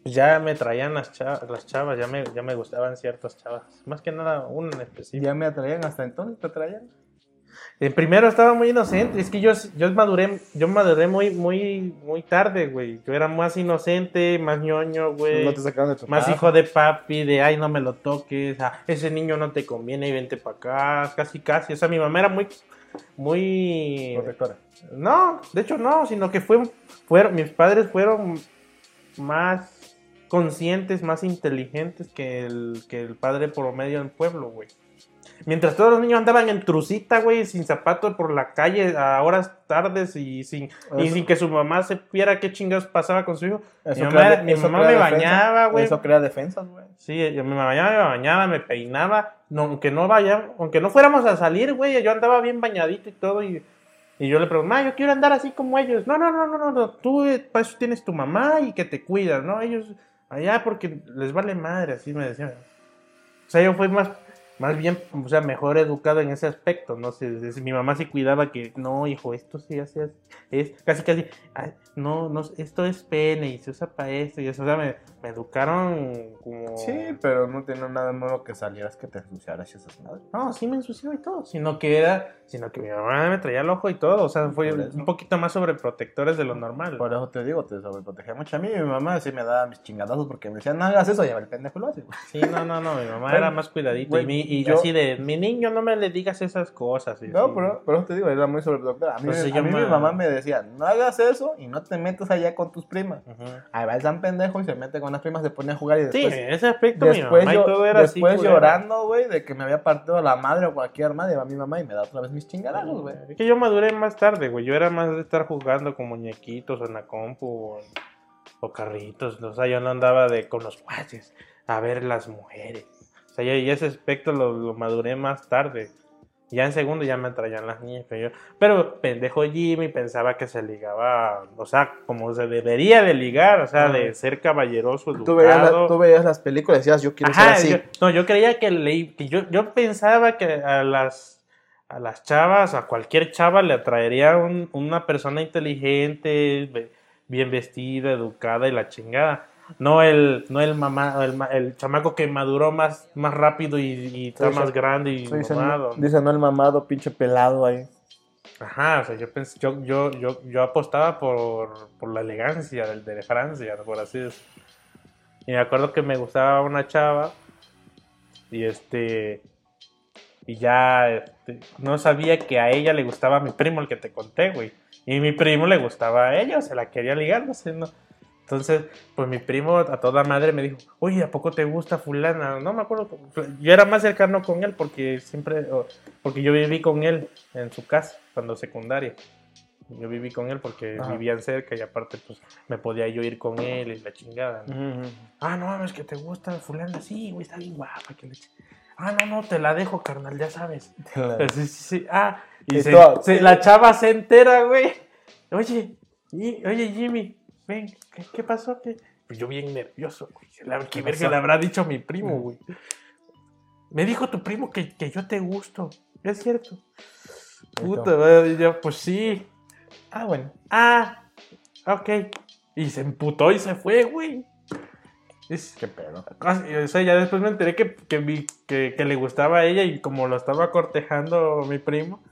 Speaker 2: ya me traían las chavas, las chavas ya, me, ya me gustaban ciertas chavas, más que nada una en específico.
Speaker 3: Ya me atraían hasta entonces, te atraían.
Speaker 2: En primero estaba muy inocente, es que yo, yo maduré, yo maduré muy, muy, muy tarde, güey, yo era más inocente, más ñoño, güey.
Speaker 3: No te sacaron de tu
Speaker 2: Más hijo de papi, de ay, no me lo toques, ah, ese niño no te conviene y vente para acá, casi, casi. O sea, mi mamá era muy, muy.
Speaker 3: Protectora.
Speaker 2: No, de hecho no, sino que fue, fueron, mis padres fueron más conscientes, más inteligentes que el, que el padre promedio en pueblo, güey. Mientras todos los niños andaban en trucita, güey, sin zapatos por la calle a horas tardes y sin, y sin que su mamá se viera qué chingados pasaba con su hijo.
Speaker 3: Eso
Speaker 2: mi mamá, mi me
Speaker 3: defensa.
Speaker 2: bañaba, güey.
Speaker 3: Eso crea defensas, güey.
Speaker 2: Sí, yo me bañaba, me bañaba, me peinaba. No, aunque no vaya, aunque no fuéramos a salir, güey, yo andaba bien bañadito y todo. Y, y yo le pregunto, ma, yo quiero andar así como ellos. No, no, no, no, no. Tú para eso tienes tu mamá y que te cuidas, ¿no? Ellos allá porque les vale madre, así me decían. O sea, yo fui más, más bien, o sea, mejor educado en ese aspecto, ¿no? sé mi mamá sí cuidaba que, no, hijo, esto sí hace, es casi, casi, "Ay, no, no, esto es pene y se usa para esto y eso, o sea, me, me educaron como...
Speaker 3: Sí, pero no tiene nada de malo que salieras que te ensuciaras y esas madres.
Speaker 2: No, sí me ensució y todo, sino que era, sino que mi mamá me traía el ojo y todo, o sea, fue un poquito más sobreprotectores de lo normal.
Speaker 3: Por eso te digo, te sobreprotegía mucho a mí. Mi mamá sí me daba mis chingadazos porque me decía, no hagas eso, ya el pendejo lo hace. güey".
Speaker 2: Sí, no, no, no, mi mamá
Speaker 3: Bueno,
Speaker 2: era más cuidadita
Speaker 3: güey,
Speaker 2: y, mi- y
Speaker 3: yo-
Speaker 2: así de, mi niño, no me le digas esas cosas. y
Speaker 3: No,
Speaker 2: así.
Speaker 3: pero, pero te digo, era muy sobreprotectora. A mí,
Speaker 2: Pues se
Speaker 3: a mí mi mamá me decía, no hagas eso y no te metas allá con tus primas.
Speaker 2: Ujú.
Speaker 3: Ahí va el tan pendejo y se mete con las primas, se pone a jugar y
Speaker 2: Sí,
Speaker 3: después...
Speaker 2: en ese aspecto
Speaker 3: Después, yo-
Speaker 2: todo era así.
Speaker 3: después
Speaker 2: culero.
Speaker 3: llorando, güey, de que me había partido la madre o cualquier madre, va mi mamá y me da otra vez mis chingadazos, güey.
Speaker 2: Es que yo maduré más tarde, güey. Yo era más de estar jugando con muñequitos o en la compu o, o carritos. O sea, yo no andaba de con los guaches a ver las mujeres. O sea, yo, y ese aspecto lo, lo maduré más tarde. Ya en segundo ya me traían las niñas. Pero, yo, pero pendejo Jimmy pensaba que se ligaba, o sea, como se debería de ligar, o sea, de ser caballeroso,
Speaker 3: Tú veías, la-
Speaker 2: educado.
Speaker 3: tú veías las películas y decías, yo quiero
Speaker 2: Ajá,
Speaker 3: ser así.
Speaker 2: yo- no, yo creía que leí, que yo, yo pensaba que a las, a las chavas, a cualquier chava le atraería un- una persona inteligente, bien vestida, educada y la chingada. No el, no el mamá, el, el chamaco que maduró más, más rápido y, y está
Speaker 3: Sí,
Speaker 2: más
Speaker 3: sí.
Speaker 2: grande y
Speaker 3: Sí,
Speaker 2: mamado.
Speaker 3: no, dice, no el mamado, pinche pelado ahí.
Speaker 2: Ajá, o sea, yo pensé, yo, yo, yo, yo apostaba por, por la elegancia del de Francia, por así decirlo. Y me acuerdo que me gustaba una chava y este y ya este, no sabía que a ella le gustaba a mi primo el que te conté, güey. Y mi primo le gustaba a ella, o se la quería ligar, no sé, no. Entonces, pues mi primo a toda madre me dijo, oye, ¿a poco te gusta fulana? No me acuerdo. Yo era más cercano con él porque siempre, porque yo viví con él en su casa cuando secundaria. Yo viví con él porque
Speaker 3: Ajá.
Speaker 2: vivían cerca y aparte pues me podía yo ir con él y la chingada. ¿no? Ah, no, es que te gusta fulana, sí, güey, está bien guapa. Que le... Ah, no, no, te la dejo, carnal, ya sabes. Sí, sí, sí. Ah, y
Speaker 3: Y
Speaker 2: se- se- la chava se entera, güey. Oye, y- oye, Jimmy, ven, ¿qué, qué pasó? ¿Qué? Pues yo bien nervioso, güey. La, ¿Qué
Speaker 3: ¿Qué
Speaker 2: verga le habrá dicho a mi primo, güey? Me dijo tu primo que, que yo te gusto. ¿Es cierto? Puta, madre, yo, pues sí.
Speaker 3: Ah, bueno.
Speaker 2: Ah, ok. Y se emputó y se fue, güey. Es,
Speaker 3: Qué pedo.
Speaker 2: casi- o sea, ya después me enteré que, que, vi- que, que le gustaba a ella y como lo estaba cortejando mi primo,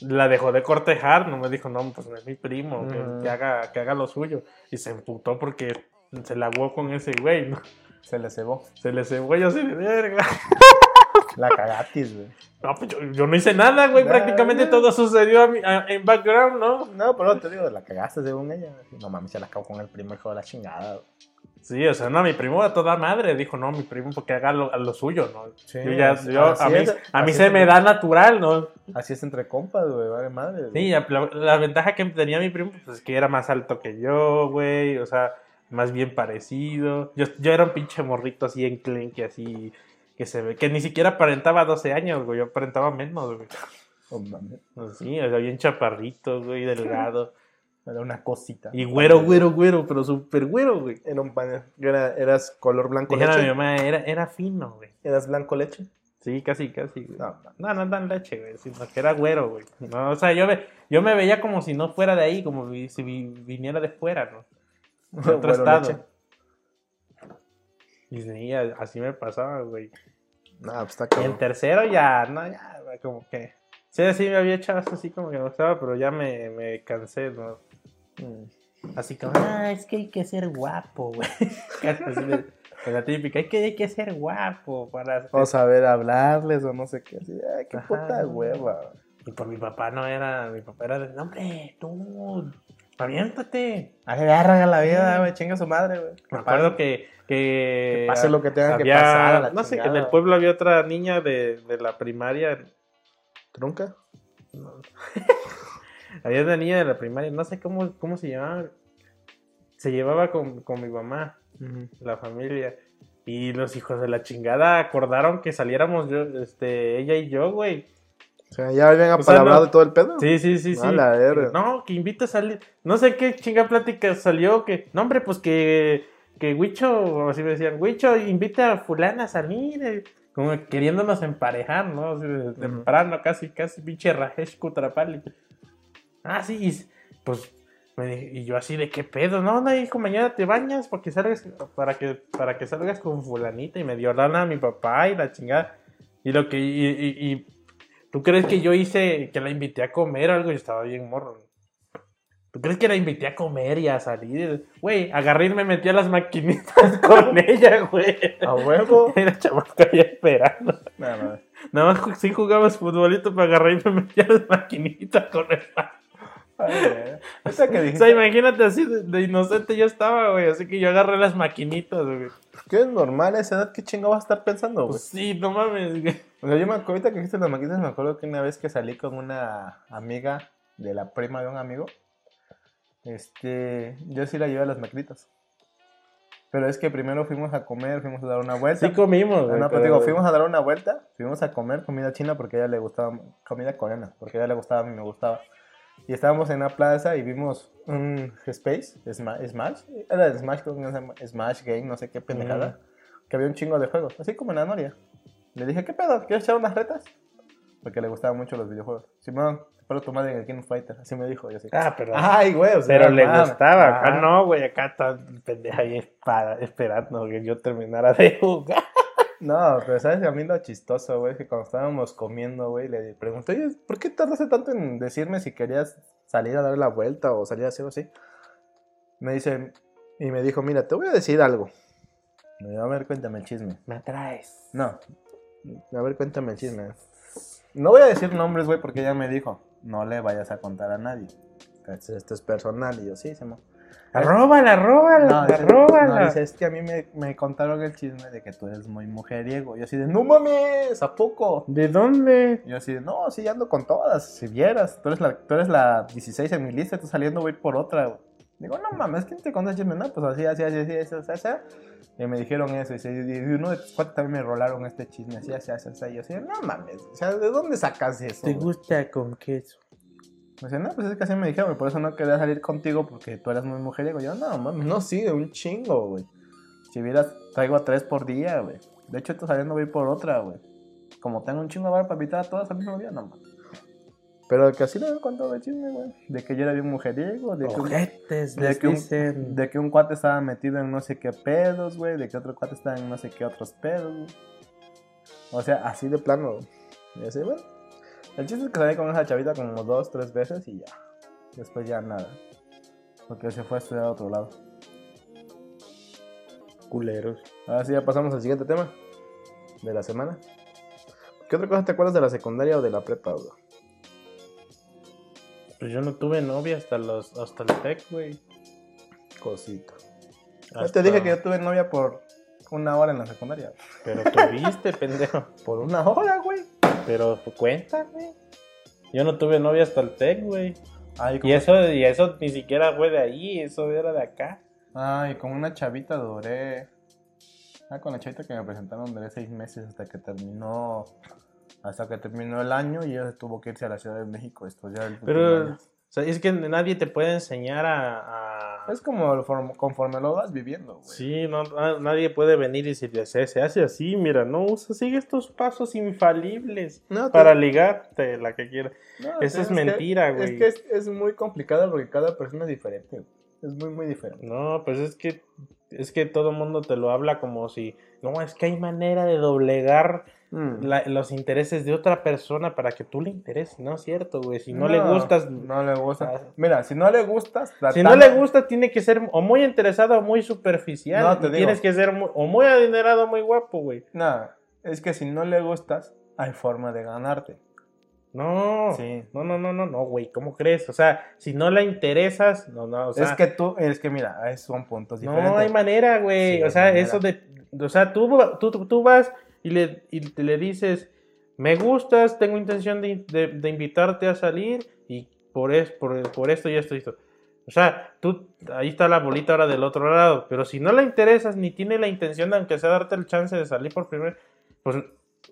Speaker 2: la dejó de cortejar. No me dijo, no, pues no es mi primo, que, que haga, que haga lo suyo. Y se emputó porque se la aguó con ese güey, ¿no?
Speaker 3: Se le cebó.
Speaker 2: Se le cebó yo así de verga.
Speaker 3: La cagatis, güey.
Speaker 2: No, pues yo, yo no hice nada, güey. Prácticamente todo sucedió a mi- a- en background, ¿no?
Speaker 3: No, pero te digo, la cagaste según ella. No mames, se la acabó con el primo hijo de la chingada. güey.
Speaker 2: Sí, o sea, no, mi primo a toda madre dijo, no, mi primo porque haga lo, a lo suyo, ¿no?
Speaker 3: Sí,
Speaker 2: yo ya,
Speaker 3: así-
Speaker 2: yo, a mí,
Speaker 3: es,
Speaker 2: a mí
Speaker 3: así
Speaker 2: se me da natural, ¿no?
Speaker 3: Así es entre compas, güey, vale madre. güey.
Speaker 2: Sí, la, la ventaja que tenía mi primo, pues es que era más alto que yo, güey, o sea, más bien parecido. Yo, yo era un pinche morrito así enclenque, así, que se ve, que ni siquiera aparentaba 12 años, güey, yo aparentaba menos, güey.
Speaker 3: Oh, mames.
Speaker 2: Sí, o sea, bien chaparrito, güey, delgado.
Speaker 3: Era una cosita.
Speaker 2: Y güero, güero, güero, pero súper güero, güey.
Speaker 3: Era un pan. Era, eras color blanco
Speaker 2: Dijeron a mi
Speaker 3: leche.
Speaker 2: mamá, era, era fino, güey.
Speaker 3: Eras blanco leche.
Speaker 2: Sí, casi, casi, güey.
Speaker 3: No, no.
Speaker 2: No, tan leche, güey, sino que era güero, güey. No, o sea, yo me, yo me veía como si no fuera de ahí, como si vi- viniera de fuera, ¿no? De otro estado.
Speaker 3: leche.
Speaker 2: Y sí, así me pasaba, güey.
Speaker 3: No, pues está
Speaker 2: Y en tercero ya, no, ya, como que... Sí, sí me había echado así como que me gustaba, pero ya me, me cansé, ¿no? Así como, ah, es que hay que ser guapo, güey. La típica, hay que, hay que ser guapo para...
Speaker 3: O saber hablarles o no sé qué. Así, ay, qué
Speaker 2: Ajá.
Speaker 3: puta hueva.
Speaker 2: Y por mi papá no era, mi papá era de, "No, hombre, tú, aviéntate.
Speaker 3: Verga la vida, güey. Chinga su madre, güey.
Speaker 2: Me acuerdo que, que,
Speaker 3: Que pase lo que tenga que pasar. a la
Speaker 2: no sé, en el pueblo había otra niña de, de la primaria,
Speaker 3: ¿Trunca?
Speaker 2: había una niña de la primaria, no sé cómo, cómo se llamaba, se llevaba con, con mi mamá, la familia. Y los hijos de la chingada acordaron que saliéramos yo, este, ella y yo, güey.
Speaker 3: O sea, ya habían
Speaker 2: O sea,
Speaker 3: apalabrado
Speaker 2: no-
Speaker 3: todo el pedo.
Speaker 2: Sí, sí, sí, sí. No, que invita a salir. No sé qué chinga plática salió. Que, no, hombre, pues que, que Huicho, así me decían, Huicho invita a fulana a salir. eh, Como queriéndonos emparejar, ¿no? Así temprano, casi, casi, pinche Rajesh Kutrapali. Ah, sí, y pues, me dije- y yo así de qué pedo, no, no, hijo, mañana te bañas porque salgas, para que, para que salgas con fulanita. Y me dio lana a mi papá y la chingada. Y lo que, y, y- y ¿Tú crees que yo hice, que la invité a comer o algo? Yo estaba bien morro. ¿Tú crees que la invité a comer y a salir? Güey, agarré y me metí a las maquinitas con ella, güey.
Speaker 3: A huevo.
Speaker 2: Era chamaca ya esperando.
Speaker 3: Nada, nada.
Speaker 2: Nada más sí jugabas futbolito para agarrar y me metí a las maquinitas con el
Speaker 3: Ay, que
Speaker 2: O sea, imagínate así de, de inocente yo estaba, güey. Así que yo agarré las maquinitas, güey.
Speaker 3: ¿Qué es normal a esa edad? ¿Qué chingo vas a estar pensando, güey?
Speaker 2: Pues sí, no mames, güey.
Speaker 3: O sea, yo me acuerdo, ahorita que dijiste las maquinitas, me acuerdo que una vez que salí con una amiga de la prima de un amigo, este, yo sí la llevé a las maquinitas. Pero es que primero fuimos a comer, fuimos a dar una vuelta.
Speaker 2: Sí comimos, güey.
Speaker 3: no, pero
Speaker 2: pero-
Speaker 3: digo, fuimos a dar una vuelta, fuimos a comer comida china porque a ella le gustaba, comida coreana, porque a ella le gustaba, a mí me gustaba. Y estábamos en una plaza y vimos un Space, Sma- Smash, era de Smash, creo que se llama Smash Game, no sé qué pendejada, que había un chingo de juegos, así como en la Noria. Le dije, ¿qué pedo? ¿Quieres echar unas retas? Porque le gustaban mucho los videojuegos. Simón, te puedo tomar en el King of Fighter, así me dijo, yo así.
Speaker 2: Ah, pero...
Speaker 3: Ay, güey, o sea,
Speaker 2: Pero le gustaba,
Speaker 3: Ajá.
Speaker 2: no, güey, acá está pendeja ahí esperando que yo terminara de jugar.
Speaker 3: No, pero sabes a mí lo chistoso, güey, que cuando estábamos comiendo, güey, le pregunté, oye, ¿por qué tardaste tanto en decirme si querías salir a dar la vuelta o salir a hacer así? Me dice, y me dijo, mira, te voy a decir algo. Me dijo, a ver, cuéntame el chisme.
Speaker 2: Me atraes.
Speaker 3: No, a ver, cuéntame el chisme. No voy a decir nombres, güey, porque ella me dijo, no le vayas a contar a nadie. Esto es personal. Y yo, sí, se me...
Speaker 2: Arróbala, arróbala,
Speaker 3: No,
Speaker 2: arróbala.
Speaker 3: no, dice, es que a mí me, me contaron el chisme de que tú eres muy mujeriego. Y yo así de, no mames, ¿a poco?
Speaker 2: ¿De dónde?
Speaker 3: Y yo así de, no, sí, ando con todas, si vieras. Tú eres la, tú eres la 16 en mi lista, tú saliendo voy por otra. güey. Digo, no mames, ¿quién te contó el chisme? No, pues así, así, así, así, así, así. Y me dijeron eso. Y, uno de tus cuates también me rolaron este chisme, así, así, así, así. Y yo así, no mames, o sea, ¿de dónde sacas eso?
Speaker 2: ¿Te
Speaker 3: güey?
Speaker 2: gusta con queso?
Speaker 3: Me dice, no, pues es que así me dijeron, por eso no quería salir contigo porque tú eras muy mujeriego. Yo, no, mames, no, sí, de un chingo, güey. Si vieras, traigo a tres por día, güey. De hecho, esto saliendo voy por otra, güey. Como tengo un chingo de bar para invitar a todas al mismo día, no, mames. Pero que así le doy con todo el chisme, güey. De que yo era bien mujeriego, de que, un,
Speaker 2: Ojetes,
Speaker 3: de,
Speaker 2: les
Speaker 3: que un, de que un cuate estaba metido en no sé qué pedos, güey. De que otro cuate estaba en no sé qué otros pedos, güey. O sea, así de plano, güey. Y así, bueno. El chiste es que salí con esa chavita como dos, tres veces y ya. Después ya nada. Porque se fue a estudiar a otro lado.
Speaker 2: Culeros.
Speaker 3: Ahora sí, ya pasamos al siguiente tema de la semana. ¿Qué otra cosa te acuerdas de la secundaria o de la prepa, güey?
Speaker 2: Pues yo no tuve novia hasta los hasta el tech, güey. Hasta-
Speaker 3: te dije que yo tuve novia por una hora en la secundaria.
Speaker 2: Pero tuviste, pendejo.
Speaker 3: Por una hora, güey.
Speaker 2: Pero cuenta, güey. Yo no tuve novia hasta el tech, güey.
Speaker 3: Ay,
Speaker 2: Y eso, y eso ni siquiera fue de ahí, eso era de acá.
Speaker 3: Ay, con una chavita duré. Ah, con la chavita que me presentaron duré seis meses hasta que terminó. Hasta que terminó el año y ella tuvo que irse a la Ciudad de México a estudiar el
Speaker 2: Pero
Speaker 3: año.
Speaker 2: o sea, es que nadie te puede enseñar a... a-
Speaker 3: Es como conforme lo vas viviendo, güey.
Speaker 2: Sí, no, na- nadie puede venir y decirle, se, se hace así, mira, no, usa, sigue estos pasos infalibles
Speaker 3: No, te-
Speaker 2: para ligarte la que quieras.
Speaker 3: no,
Speaker 2: Eso es mentira,
Speaker 3: Es
Speaker 2: güey.
Speaker 3: que es, es muy complicado porque cada persona es diferente. Es muy, muy diferente.
Speaker 2: No, pues es que es que todo el mundo te lo habla como si, no, es que hay manera de doblegar
Speaker 3: Mm.
Speaker 2: la- los intereses de otra persona para que tú le intereses, no es cierto, güey. Si no, le gustas,
Speaker 3: No le gusta.
Speaker 2: Ah.
Speaker 3: Mira, si no le gustas.
Speaker 2: si no le gusta, tiene que ser o muy interesado o muy superficial.
Speaker 3: No, te digo.
Speaker 2: Tienes que ser muy- o muy adinerado o muy guapo, güey.
Speaker 3: No, es que si no le gustas, hay forma de ganarte.
Speaker 2: No,
Speaker 3: Sí.
Speaker 2: no, no, no, no, no, güey, ¿cómo crees? O sea, si no le interesas, no, no, o sea,
Speaker 3: es que tú, es que mira, son puntos diferentes.
Speaker 2: no hay manera, güey.
Speaker 3: Sí,
Speaker 2: o sea,
Speaker 3: manera.
Speaker 2: eso de, o sea, tú, tú- tú vas y le, y le dices, me gustas, tengo intención de, de- de invitarte a salir y por, es, por, por esto y esto y esto. O sea, tú, ahí está la bolita ahora del otro lado, pero si no le interesas ni tiene la intención de aunque sea darte el chance de salir por primera pues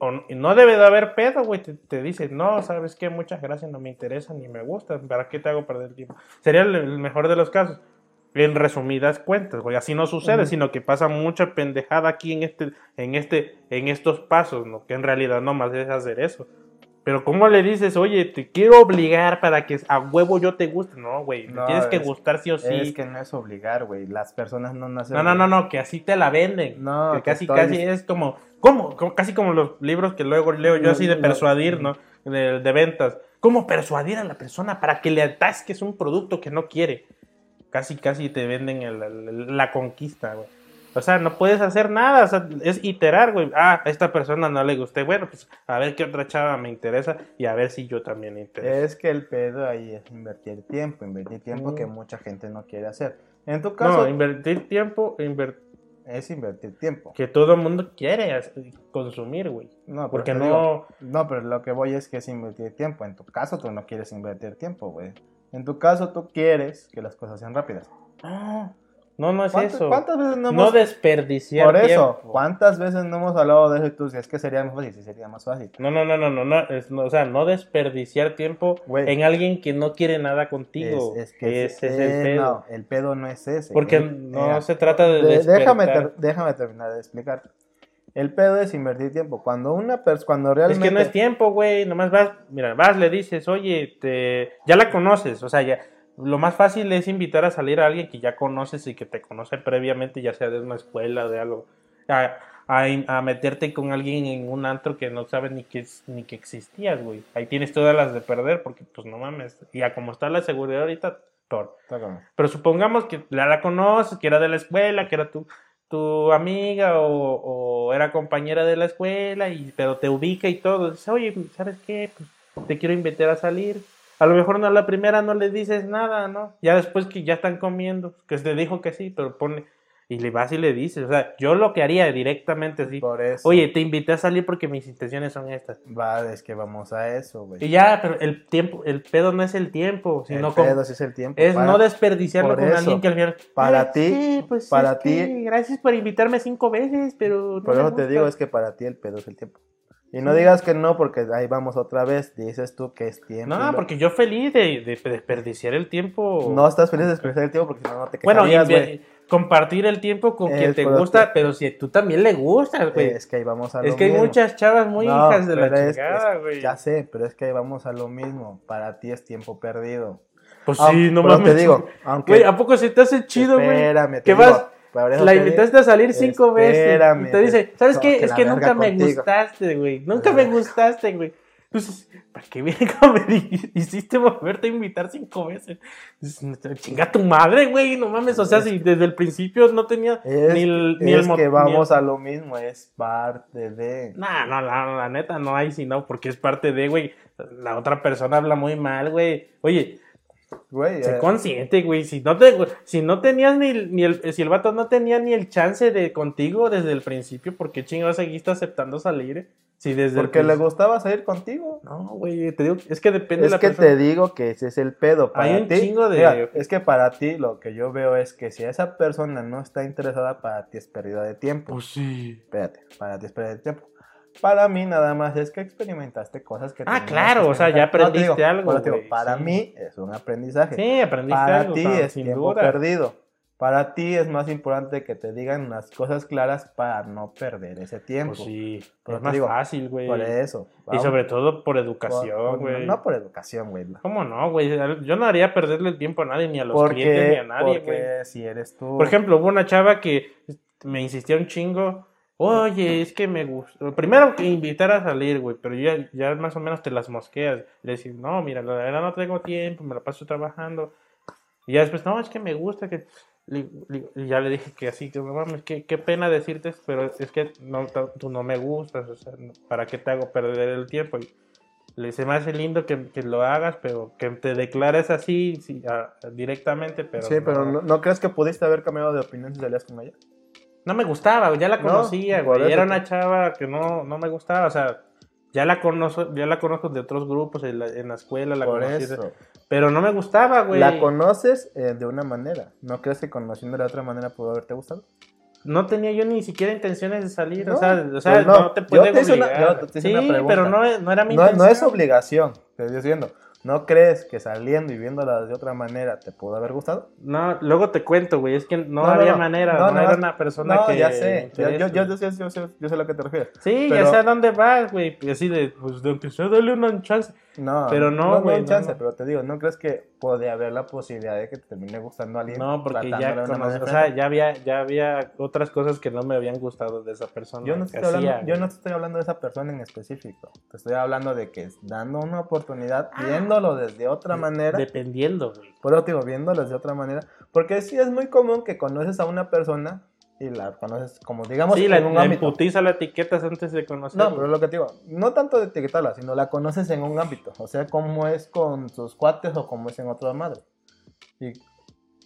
Speaker 2: o no debe de haber pedo, güey. Te, te dice, no, sabes qué, muchas gracias, no me interesa ni me gusta. ¿Para qué te hago perder el tiempo? Sería el, el mejor de los casos. En resumidas cuentas, güey, así no sucede,
Speaker 3: Ujú.
Speaker 2: sino que pasa mucha pendejada aquí en este, en este, en estos pasos, ¿no? Que en realidad no más es hacer eso. Pero ¿cómo le dices, oye, te quiero obligar para que a huevo yo te guste? No, güey,
Speaker 3: No,
Speaker 2: tienes que
Speaker 3: es-
Speaker 2: gustar sí o sí.
Speaker 3: Es que no es obligar, güey. Las personas no nacen.
Speaker 2: No, no, no, no, que así te la venden.
Speaker 3: No,
Speaker 2: que casi,
Speaker 3: estoy
Speaker 2: casi es como, ¿cómo? Como- Casi como los libros que luego leo yo así de
Speaker 3: No,
Speaker 2: persuadir,
Speaker 3: no.
Speaker 2: ¿no? De, de ventas. ¿Cómo persuadir a la persona para que le atasques un producto que no quiere? Casi, casi te venden el- el- la conquista, güey. O sea, no puedes hacer nada, o sea, es iterar, güey. Ah, a esta persona no le gusté. Bueno, pues a ver qué otra chava me interesa y a ver si yo también me intereso.
Speaker 3: Es que el pedo ahí es invertir tiempo, invertir tiempo
Speaker 2: Mm.
Speaker 3: que mucha gente no quiere hacer. En tu caso,
Speaker 2: no, invertir tiempo,
Speaker 3: es invertir tiempo.
Speaker 2: que todo el mundo quiere consumir, güey.
Speaker 3: No,
Speaker 2: Porque no...
Speaker 3: digo, no, pero lo que voy es que es invertir tiempo. En tu caso, tú no quieres invertir tiempo, güey. En tu caso, tú quieres que las cosas sean rápidas.
Speaker 2: No, no, no es
Speaker 3: ¿Cuántas,
Speaker 2: eso.
Speaker 3: cuántas veces no
Speaker 2: No
Speaker 3: hemos...
Speaker 2: desperdiciar
Speaker 3: Por eso,
Speaker 2: tiempo.
Speaker 3: ¿cuántas veces no hemos hablado de eso y tú dices, es que sería más fácil? Sí, sería más fácil.
Speaker 2: No, no, no, no, no, no, es- no, o sea, no desperdiciar tiempo
Speaker 3: Güey.
Speaker 2: en alguien que no quiere nada contigo.
Speaker 3: Es, es que
Speaker 2: ese es el
Speaker 3: eh,
Speaker 2: pedo.
Speaker 3: No, el pedo no es ese.
Speaker 2: Porque
Speaker 3: El-
Speaker 2: no
Speaker 3: mira,
Speaker 2: se trata de,
Speaker 3: de- déjame, ter- déjame terminar de explicar. El pedo es invertir tiempo. Cuando una persona, cuando
Speaker 2: Es
Speaker 3: realmente...
Speaker 2: que no es tiempo, güey. Nomás vas, mira, vas, le dices, oye, te... ya la conoces. O sea, ya. Lo más fácil es invitar a salir a alguien que ya conoces y que te conoce previamente, ya sea de una escuela, de algo. A, a, a meterte con alguien en un antro que no sabe ni que, es- ni que existías, güey. Ahí tienes todas las de perder, porque pues no mames. Y a como está la seguridad ahorita, peor. Pero supongamos que la, la conoces, que era de la escuela, que era tu, tu amiga o, era compañera de la escuela, y, pero te ubica y todo. Dices, oye, ¿sabes qué? Pues, te quiero invitar a salir. A lo mejor no a la primera no le dices nada, ¿no? Ya después que ya están comiendo, que te dijo que sí, pero pone... Y le vas y le dices, o sea, yo lo que haría directamente así,
Speaker 3: Por eso.
Speaker 2: oye, te invité a salir porque mis intenciones son estas.
Speaker 3: Va, es que vamos a eso, güey.
Speaker 2: Y ya, pero el tiempo, el pedo no es el tiempo,
Speaker 3: El
Speaker 2: sino como...
Speaker 3: pedo sí es el tiempo.
Speaker 2: Es
Speaker 3: para-
Speaker 2: no desperdiciarlo
Speaker 3: por
Speaker 2: con
Speaker 3: eso,
Speaker 2: alguien que al final.
Speaker 3: para
Speaker 2: "Ay,
Speaker 3: ti-
Speaker 2: sí, pues
Speaker 3: para
Speaker 2: es
Speaker 3: ti-
Speaker 2: que gracias por invitarme cinco veces, pero. no
Speaker 3: Por
Speaker 2: me
Speaker 3: eso te
Speaker 2: gusta".
Speaker 3: digo, es que para ti el pedo es el tiempo. Y no digas que no, porque ahí vamos otra vez. Dices tú que es tiempo. y
Speaker 2: No,
Speaker 3: lo-
Speaker 2: porque yo feliz de, de desperdiciar el tiempo.
Speaker 3: No estás feliz de desperdiciar el tiempo porque si no, no te
Speaker 2: bueno,
Speaker 3: quejarías, güey.
Speaker 2: Compartir el tiempo con
Speaker 3: Es
Speaker 2: quien te gusta, pero si tú también le gustas, güey.
Speaker 3: Es que ahí vamos a lo
Speaker 2: Es que hay muchas chavas muy
Speaker 3: No,
Speaker 2: hijas de la
Speaker 3: es-
Speaker 2: chingada, güey.
Speaker 3: Ya sé, pero es que ahí vamos a lo mismo. Para ti es tiempo perdido.
Speaker 2: Pues sí, no mames.
Speaker 3: te digo, aunque...
Speaker 2: Güey, ¿a poco se te hace chido, güey?
Speaker 3: Espérame, te
Speaker 2: Que
Speaker 3: digo,
Speaker 2: vas, la
Speaker 3: te
Speaker 2: invitaste a salir cinco veces.
Speaker 3: espérame,
Speaker 2: Y te dice, ¿sabes
Speaker 3: no,
Speaker 2: qué? Es que nunca me gustaste, güey. Nunca me gustaste, güey. Entonces, ¿para qué verga me hiciste volverte a invitar cinco veces? Chinga tu madre, güey, no mames. O sea, si desde el principio no tenía
Speaker 3: Es,
Speaker 2: ni el, ni
Speaker 3: es
Speaker 2: el
Speaker 3: que vamos
Speaker 2: el-
Speaker 3: a lo mismo, es parte de...
Speaker 2: Nah, no, la, la neta no hay si no, porque es parte de, güey. La otra persona habla muy mal, güey. Oye,
Speaker 3: Güey,
Speaker 2: sé
Speaker 3: eh,
Speaker 2: consciente, güey. Si no te, si no tenías ni, el- ni el, si el vato no tenía ni el chance de contigo desde el principio, ¿por qué chingados seguiste aceptando salir? Si desde el
Speaker 3: porque le
Speaker 2: principio-
Speaker 3: gustaba salir contigo.
Speaker 2: No, güey, te digo, es que depende de
Speaker 3: Es
Speaker 2: la
Speaker 3: que
Speaker 2: persona.
Speaker 3: te digo que ese es el pedo. Para
Speaker 2: Hay un
Speaker 3: ti,
Speaker 2: chingo de-
Speaker 3: mira, es que para ti lo que yo veo es que si esa persona no está interesada, para ti es pérdida de tiempo.
Speaker 2: Pues sí.
Speaker 3: Espérate, para ti es pérdida de tiempo. Para mí nada más es que experimentaste cosas que
Speaker 2: Ah, claro,
Speaker 3: que
Speaker 2: o sea, ya
Speaker 3: experimentar. No,
Speaker 2: aprendiste
Speaker 3: digo,
Speaker 2: algo,
Speaker 3: digo, para
Speaker 2: sí.
Speaker 3: mí es un aprendizaje.
Speaker 2: Sí, aprendiste
Speaker 3: para
Speaker 2: algo,
Speaker 3: ti
Speaker 2: o sea,
Speaker 3: es
Speaker 2: sin
Speaker 3: tiempo
Speaker 2: duda.
Speaker 3: perdido. Para ti es más importante que te digan las cosas claras para no perder ese tiempo.
Speaker 2: Pues sí,
Speaker 3: Pero
Speaker 2: es más
Speaker 3: digo,
Speaker 2: fácil, güey.
Speaker 3: Por eso.
Speaker 2: Y sobre todo por educación, güey.
Speaker 3: No por educación, güey.
Speaker 2: ¿Cómo no, güey? Yo no haría perderle el tiempo a nadie, ni a los
Speaker 3: Porque,
Speaker 2: clientes, ni a nadie, güey.
Speaker 3: si eres tú.
Speaker 2: Por ejemplo, hubo una chava que me insistía un chingo. Oye, es que me gusta. Primero que invitar a salir, güey, pero ya, ya más o menos te las mosqueas. Le decís, no, mira, la verdad no tengo tiempo, me la paso trabajando. Y ya después, no, es que me gusta que. Le- le- Y ya le dije que así, que no mames, qué, qué pena decirte, pero es que no, tú no me gustas, o sea, no- ¿para qué te hago perder el tiempo? Y le se me hace lindo que, que lo hagas, pero que te declares así sí, directamente, pero.
Speaker 3: sí, pero no, ¿no crees que pudiste haber cambiado de opinión si salías con ella?
Speaker 2: No me gustaba, ya la
Speaker 3: No,
Speaker 2: conocía,
Speaker 3: por
Speaker 2: güey. Era una chava que no, no me gustaba, o sea, ya la conozco, ya la conozco de otros grupos en la, en la escuela, la
Speaker 3: Por
Speaker 2: conocí,
Speaker 3: eso.
Speaker 2: pero no me gustaba, güey.
Speaker 3: La conoces eh, de una manera. ¿No crees que conociéndola de otra manera pudo haberte gustado?
Speaker 2: No tenía yo ni siquiera intenciones de salir,
Speaker 3: No,
Speaker 2: o sea, o sea
Speaker 3: pues
Speaker 2: no,
Speaker 3: no.
Speaker 2: te
Speaker 3: una-
Speaker 2: obligar.
Speaker 3: yo te hice
Speaker 2: sí,
Speaker 3: una pregunta.
Speaker 2: pero no, no era mi
Speaker 3: No,
Speaker 2: intención.
Speaker 3: no es obligación, te estoy diciendo. ¿No crees que saliendo y viéndola de otra manera te pudo haber gustado?
Speaker 2: No, luego te cuento, güey, es que no,
Speaker 3: No, no,
Speaker 2: había
Speaker 3: no.
Speaker 2: manera,
Speaker 3: No,
Speaker 2: no,
Speaker 3: no,
Speaker 2: era
Speaker 3: no.
Speaker 2: una persona
Speaker 3: No,
Speaker 2: que...
Speaker 3: ya sé. Yo, yo, yo, yo sé- yo sé- yo sé a lo que te refieres.
Speaker 2: Sí,
Speaker 3: pero-
Speaker 2: ya sé a dónde vas, güey, y así de, pues, de aunque sea, dale una chance.
Speaker 3: No,
Speaker 2: Pero no, güey,
Speaker 3: un chance,
Speaker 2: no.
Speaker 3: pero te digo, ¿no crees que puede haber la posibilidad de que te termine gustando a alguien?
Speaker 2: No, porque ya,
Speaker 3: manera
Speaker 2: o sea, ya había, ya había otras cosas que no me habían gustado de esa persona.
Speaker 3: Yo no, estoy hablando,
Speaker 2: hacía,
Speaker 3: yo no te estoy hablando de esa persona en específico. Te estoy hablando de que dando una oportunidad,
Speaker 2: Ah.
Speaker 3: Viéndolo desde otra manera.
Speaker 2: Dependiendo, güey.
Speaker 3: Por eso te digo, viéndolo desde otra manera. Porque sí es muy común que conoces a una persona y la conoces como, digamos,
Speaker 2: Sí,
Speaker 3: en
Speaker 2: la,
Speaker 3: un
Speaker 2: la
Speaker 3: ámbito.
Speaker 2: la etiquetas antes de conocerla.
Speaker 3: No, pero lo que te digo, no tanto de etiquetarla, sino la conoces en un ámbito. O sea, cómo es con sus cuates o cómo es en otra madre. Y,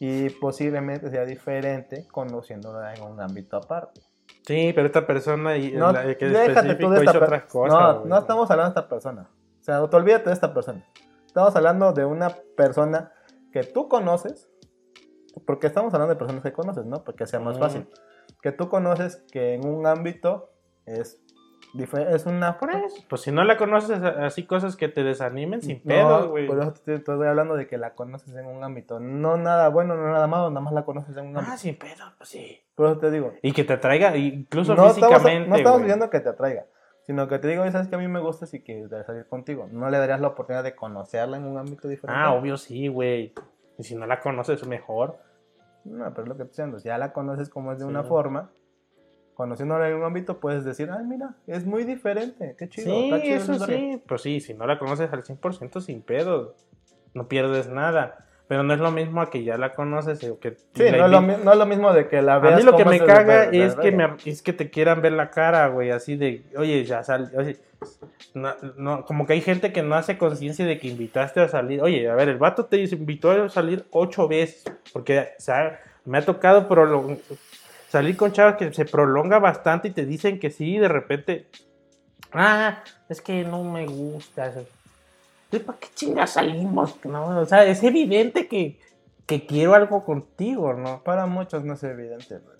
Speaker 3: y posiblemente sea diferente conociéndola en un ámbito aparte.
Speaker 2: Sí, pero esta persona y
Speaker 3: No,
Speaker 2: la que
Speaker 3: déjate
Speaker 2: específico
Speaker 3: tú de esta
Speaker 2: hizo otras cosas.
Speaker 3: No, no estamos hablando de esta persona. O sea, te olvídate de esta persona. Estamos hablando de una persona que tú conoces, porque estamos hablando de personas que conoces, ¿no? Porque sea más
Speaker 2: Mm.
Speaker 3: fácil. Que tú conoces que en un ámbito es, es una...
Speaker 2: Por eso. Pues si no la conoces, así cosas que te desanimen sin pedo, güey.
Speaker 3: por eso te estoy hablando de que la conoces en un ámbito. No nada bueno, no nada malo, nada más la conoces en un ámbito.
Speaker 2: Ah, sin pedo, pues sí.
Speaker 3: Por eso te digo.
Speaker 2: Y que te atraiga, incluso
Speaker 3: no estamos,
Speaker 2: físicamente,
Speaker 3: no estamos
Speaker 2: güey.
Speaker 3: diciendo que te atraiga, sino que te digo, "Oye, sabes que a mí me gusta y que de salir contigo. No le darías la oportunidad de conocerla en un ámbito diferente.
Speaker 2: Ah, obvio sí, güey. Y si no la conoces, mejor.
Speaker 3: No, pero es lo que estoy diciendo. Si ya la conoces como es de una forma, conociéndola en un ámbito, puedes decir, ay, mira, es muy diferente. Qué chido.
Speaker 2: sí,
Speaker 3: está chido
Speaker 2: eso
Speaker 3: esa historia".
Speaker 2: sí. Pues sí, si no la conoces al 100% sin pedo, no pierdes nada. Pero no es lo mismo a que ya la conoces o que...
Speaker 3: Sí, no es, lo,
Speaker 2: invi-
Speaker 3: mi- no es lo mismo de que la
Speaker 2: A
Speaker 3: veas.
Speaker 2: mí lo que me caga es que, me, es que te quieran ver la cara, güey, así de, oye, ya sal, oye, no, no, como que hay gente que no hace conciencia de que invitaste a salir. Oye, a ver, el vato te invitó a salir ocho veces, porque o sea, me ha tocado prolong- salir con chavas que se prolonga bastante y te dicen que sí, y de repente, ah, es que no me gusta. ¿Para qué chingas salimos? No, o sea, es evidente que, que quiero algo contigo, ¿no?
Speaker 3: Para muchos no es evidente, güey.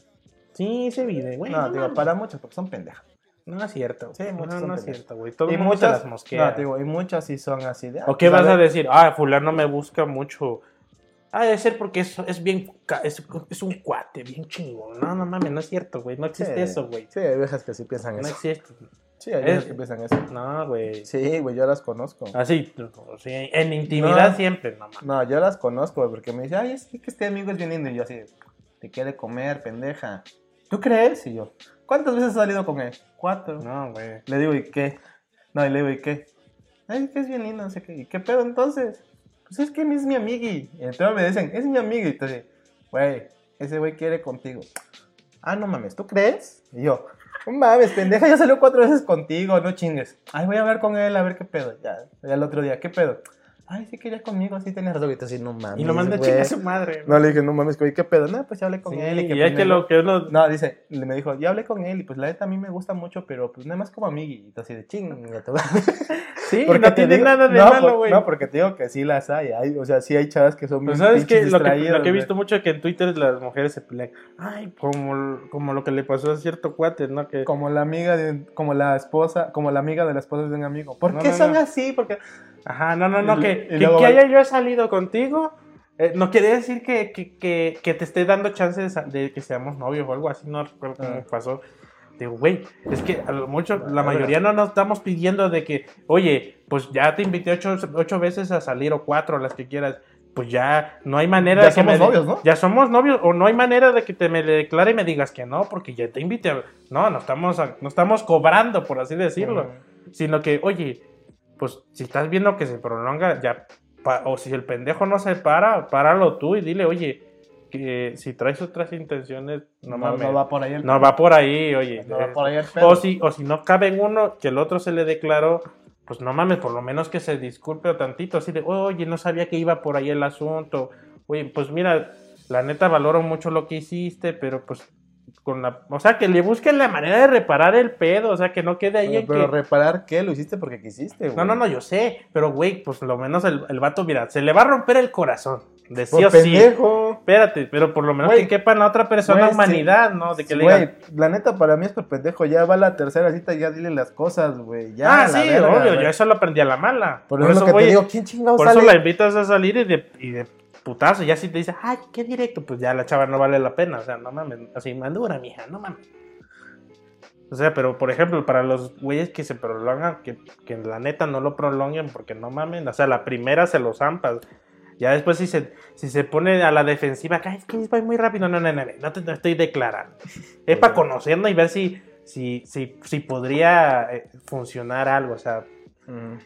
Speaker 2: Sí, es evidente, güey.
Speaker 3: no,
Speaker 2: no
Speaker 3: digo, para muchos, porque son pendejas.
Speaker 2: No es cierto.
Speaker 3: Sí,
Speaker 2: no,
Speaker 3: muchos
Speaker 2: no, no es cierto, güey. Todo
Speaker 3: y
Speaker 2: el mundo se
Speaker 3: muchas,
Speaker 2: las mosquea.
Speaker 3: no, digo, y muchas sí son así de... ah,
Speaker 2: ¿O qué
Speaker 3: pues,
Speaker 2: vas a decir? Ah, fulano me busca mucho. Ah, debe ser porque es, es bien, es, es un cuate, bien chingón. No, no mames, no es cierto, güey. No existe
Speaker 3: Sí.
Speaker 2: eso, güey.
Speaker 3: Sí, hay viejas que sí piensan
Speaker 2: No
Speaker 3: eso.
Speaker 2: existe.
Speaker 3: Sí, hay
Speaker 2: Es-
Speaker 3: que piensan eso.
Speaker 2: No, güey.
Speaker 3: Sí, güey, yo las conozco.
Speaker 2: Así, no, sí, en intimidad
Speaker 3: No.
Speaker 2: siempre, no.
Speaker 3: No, yo las conozco, güey, porque me dice, ay, es que este amigo es bien lindo. Y yo así, te quiere comer, pendeja. ¿Tú crees? Y yo, ¿cuántas veces has salido con él? Cuatro.
Speaker 2: No, güey.
Speaker 3: Le digo, ¿y qué? No, y le digo, ¿y qué? Ay, que es bien lindo, no sé qué. ¿Y qué pedo entonces? Pues es que es mi amigui. Y entonces me dicen, es mi amigo. Y entonces, güey, ese güey quiere contigo. Ah, no mames, ¿tú crees? Y yo, no mames, pendeja, ya salió cuatro veces contigo, no chingues. Ay, voy a hablar con él, a ver qué pedo. Ya, ya el otro día, ¿qué pedo? Ay, sí quería conmigo, sí tenías razón. Y entonces, no mames.
Speaker 2: Y lo manda a su madre.
Speaker 3: No, le dije, no mames, güey, ¿qué pedo? No, pues ya hablé con
Speaker 2: Sí,
Speaker 3: él.
Speaker 2: y
Speaker 3: que
Speaker 2: que lo que uno.
Speaker 3: no, dice, le me dijo, ya hablé con él y pues la neta a mí me gusta mucho, pero pues nada más como amiguito, así de madre".
Speaker 2: Sí,
Speaker 3: Porque
Speaker 2: no tiene
Speaker 3: digo-
Speaker 2: nada de
Speaker 3: no,
Speaker 2: malo, güey.
Speaker 3: No, porque te digo que sí las hay, hay o sea, sí hay chavas que son
Speaker 2: Pues
Speaker 3: bien
Speaker 2: sabes que lo, que lo que he visto mucho es que en Twitter las mujeres se pelean. Ay, como, como lo que le pasó a cierto cuate, ¿no? Que
Speaker 3: Como la amiga de, como la esposa, como la amiga de la esposa de un amigo. ¿Por
Speaker 2: No,
Speaker 3: qué
Speaker 2: no,
Speaker 3: son así? Porque
Speaker 2: Ajá, no, no, no, que, que, que haya yo salido contigo. eh, no quiere decir que, que, que, que te esté dando chances de que seamos novios o algo así, no recuerdo cómo
Speaker 3: Ah.
Speaker 2: pasó. Digo, güey, es que a lo mucho, la
Speaker 3: Ah,
Speaker 2: mayoría no nos estamos pidiendo de que, oye, pues ya te invité ocho, ocho veces a salir o cuatro, las que quieras. Pues ya no hay manera
Speaker 3: Ya
Speaker 2: de que
Speaker 3: somos
Speaker 2: me
Speaker 3: novios, ¿no?
Speaker 2: Ya somos novios, o no hay manera de que te me declare y me digas que no, porque ya te invité. a- No, no estamos, no estamos cobrando, por así decirlo sino que, oye, pues si estás viendo que se prolonga, ya, o si el pendejo no se para, páralo tú y dile, oye, que si traes otras intenciones, no,
Speaker 3: no,
Speaker 2: mames,
Speaker 3: no va por ahí el
Speaker 2: no va por ahí, oye.
Speaker 3: no va por ahí el pedo.
Speaker 2: o si, o si no cabe en uno, que el otro se le declaró, pues no mames, por lo menos que se disculpe o tantito, así de, oye, no sabía que iba por ahí el asunto, oye, pues mira, la neta valoro mucho lo que hiciste, pero pues con la, o sea, que le busquen la manera de reparar el pedo, o sea, que no quede ahí
Speaker 3: Pero,
Speaker 2: en
Speaker 3: pero
Speaker 2: que...
Speaker 3: reparar qué, lo hiciste porque quisiste, güey.
Speaker 2: No, no, no, yo sé, pero güey, pues lo menos el, el vato, mira, se le va a romper el corazón, de sí o sí.
Speaker 3: pendejo.
Speaker 2: Espérate, pero por lo menos
Speaker 3: Güey.
Speaker 2: que quepa en la otra persona
Speaker 3: Güey, sí.
Speaker 2: humanidad, ¿no? De que le
Speaker 3: Güey,
Speaker 2: digan,
Speaker 3: la neta para mí es por pendejo, ya va la tercera cita, ya dile las cosas, güey. Ya,
Speaker 2: ah, sí,
Speaker 3: verga,
Speaker 2: obvio, yo eso lo aprendí a la mala.
Speaker 3: Por, eso que te digo, ¿quién chingado
Speaker 2: por
Speaker 3: sale?
Speaker 2: eso la invitas a salir y de, y de putazo, ya si te dice, ay, qué directo, pues ya la chava no vale la pena, o sea, no mames, así madura, mija, no mames. O sea, pero por ejemplo, para los güeyes que se prolongan, que, que la neta no lo prolonguen porque no mamen, o sea, la primera se los zampas. Ya después si se, si se pone a la defensiva, "Ay, es que voy muy rápido, no, no, no, no, no te no estoy declarando. Es para conocernos y ver si, si, si, si podría eh, funcionar algo, o sea.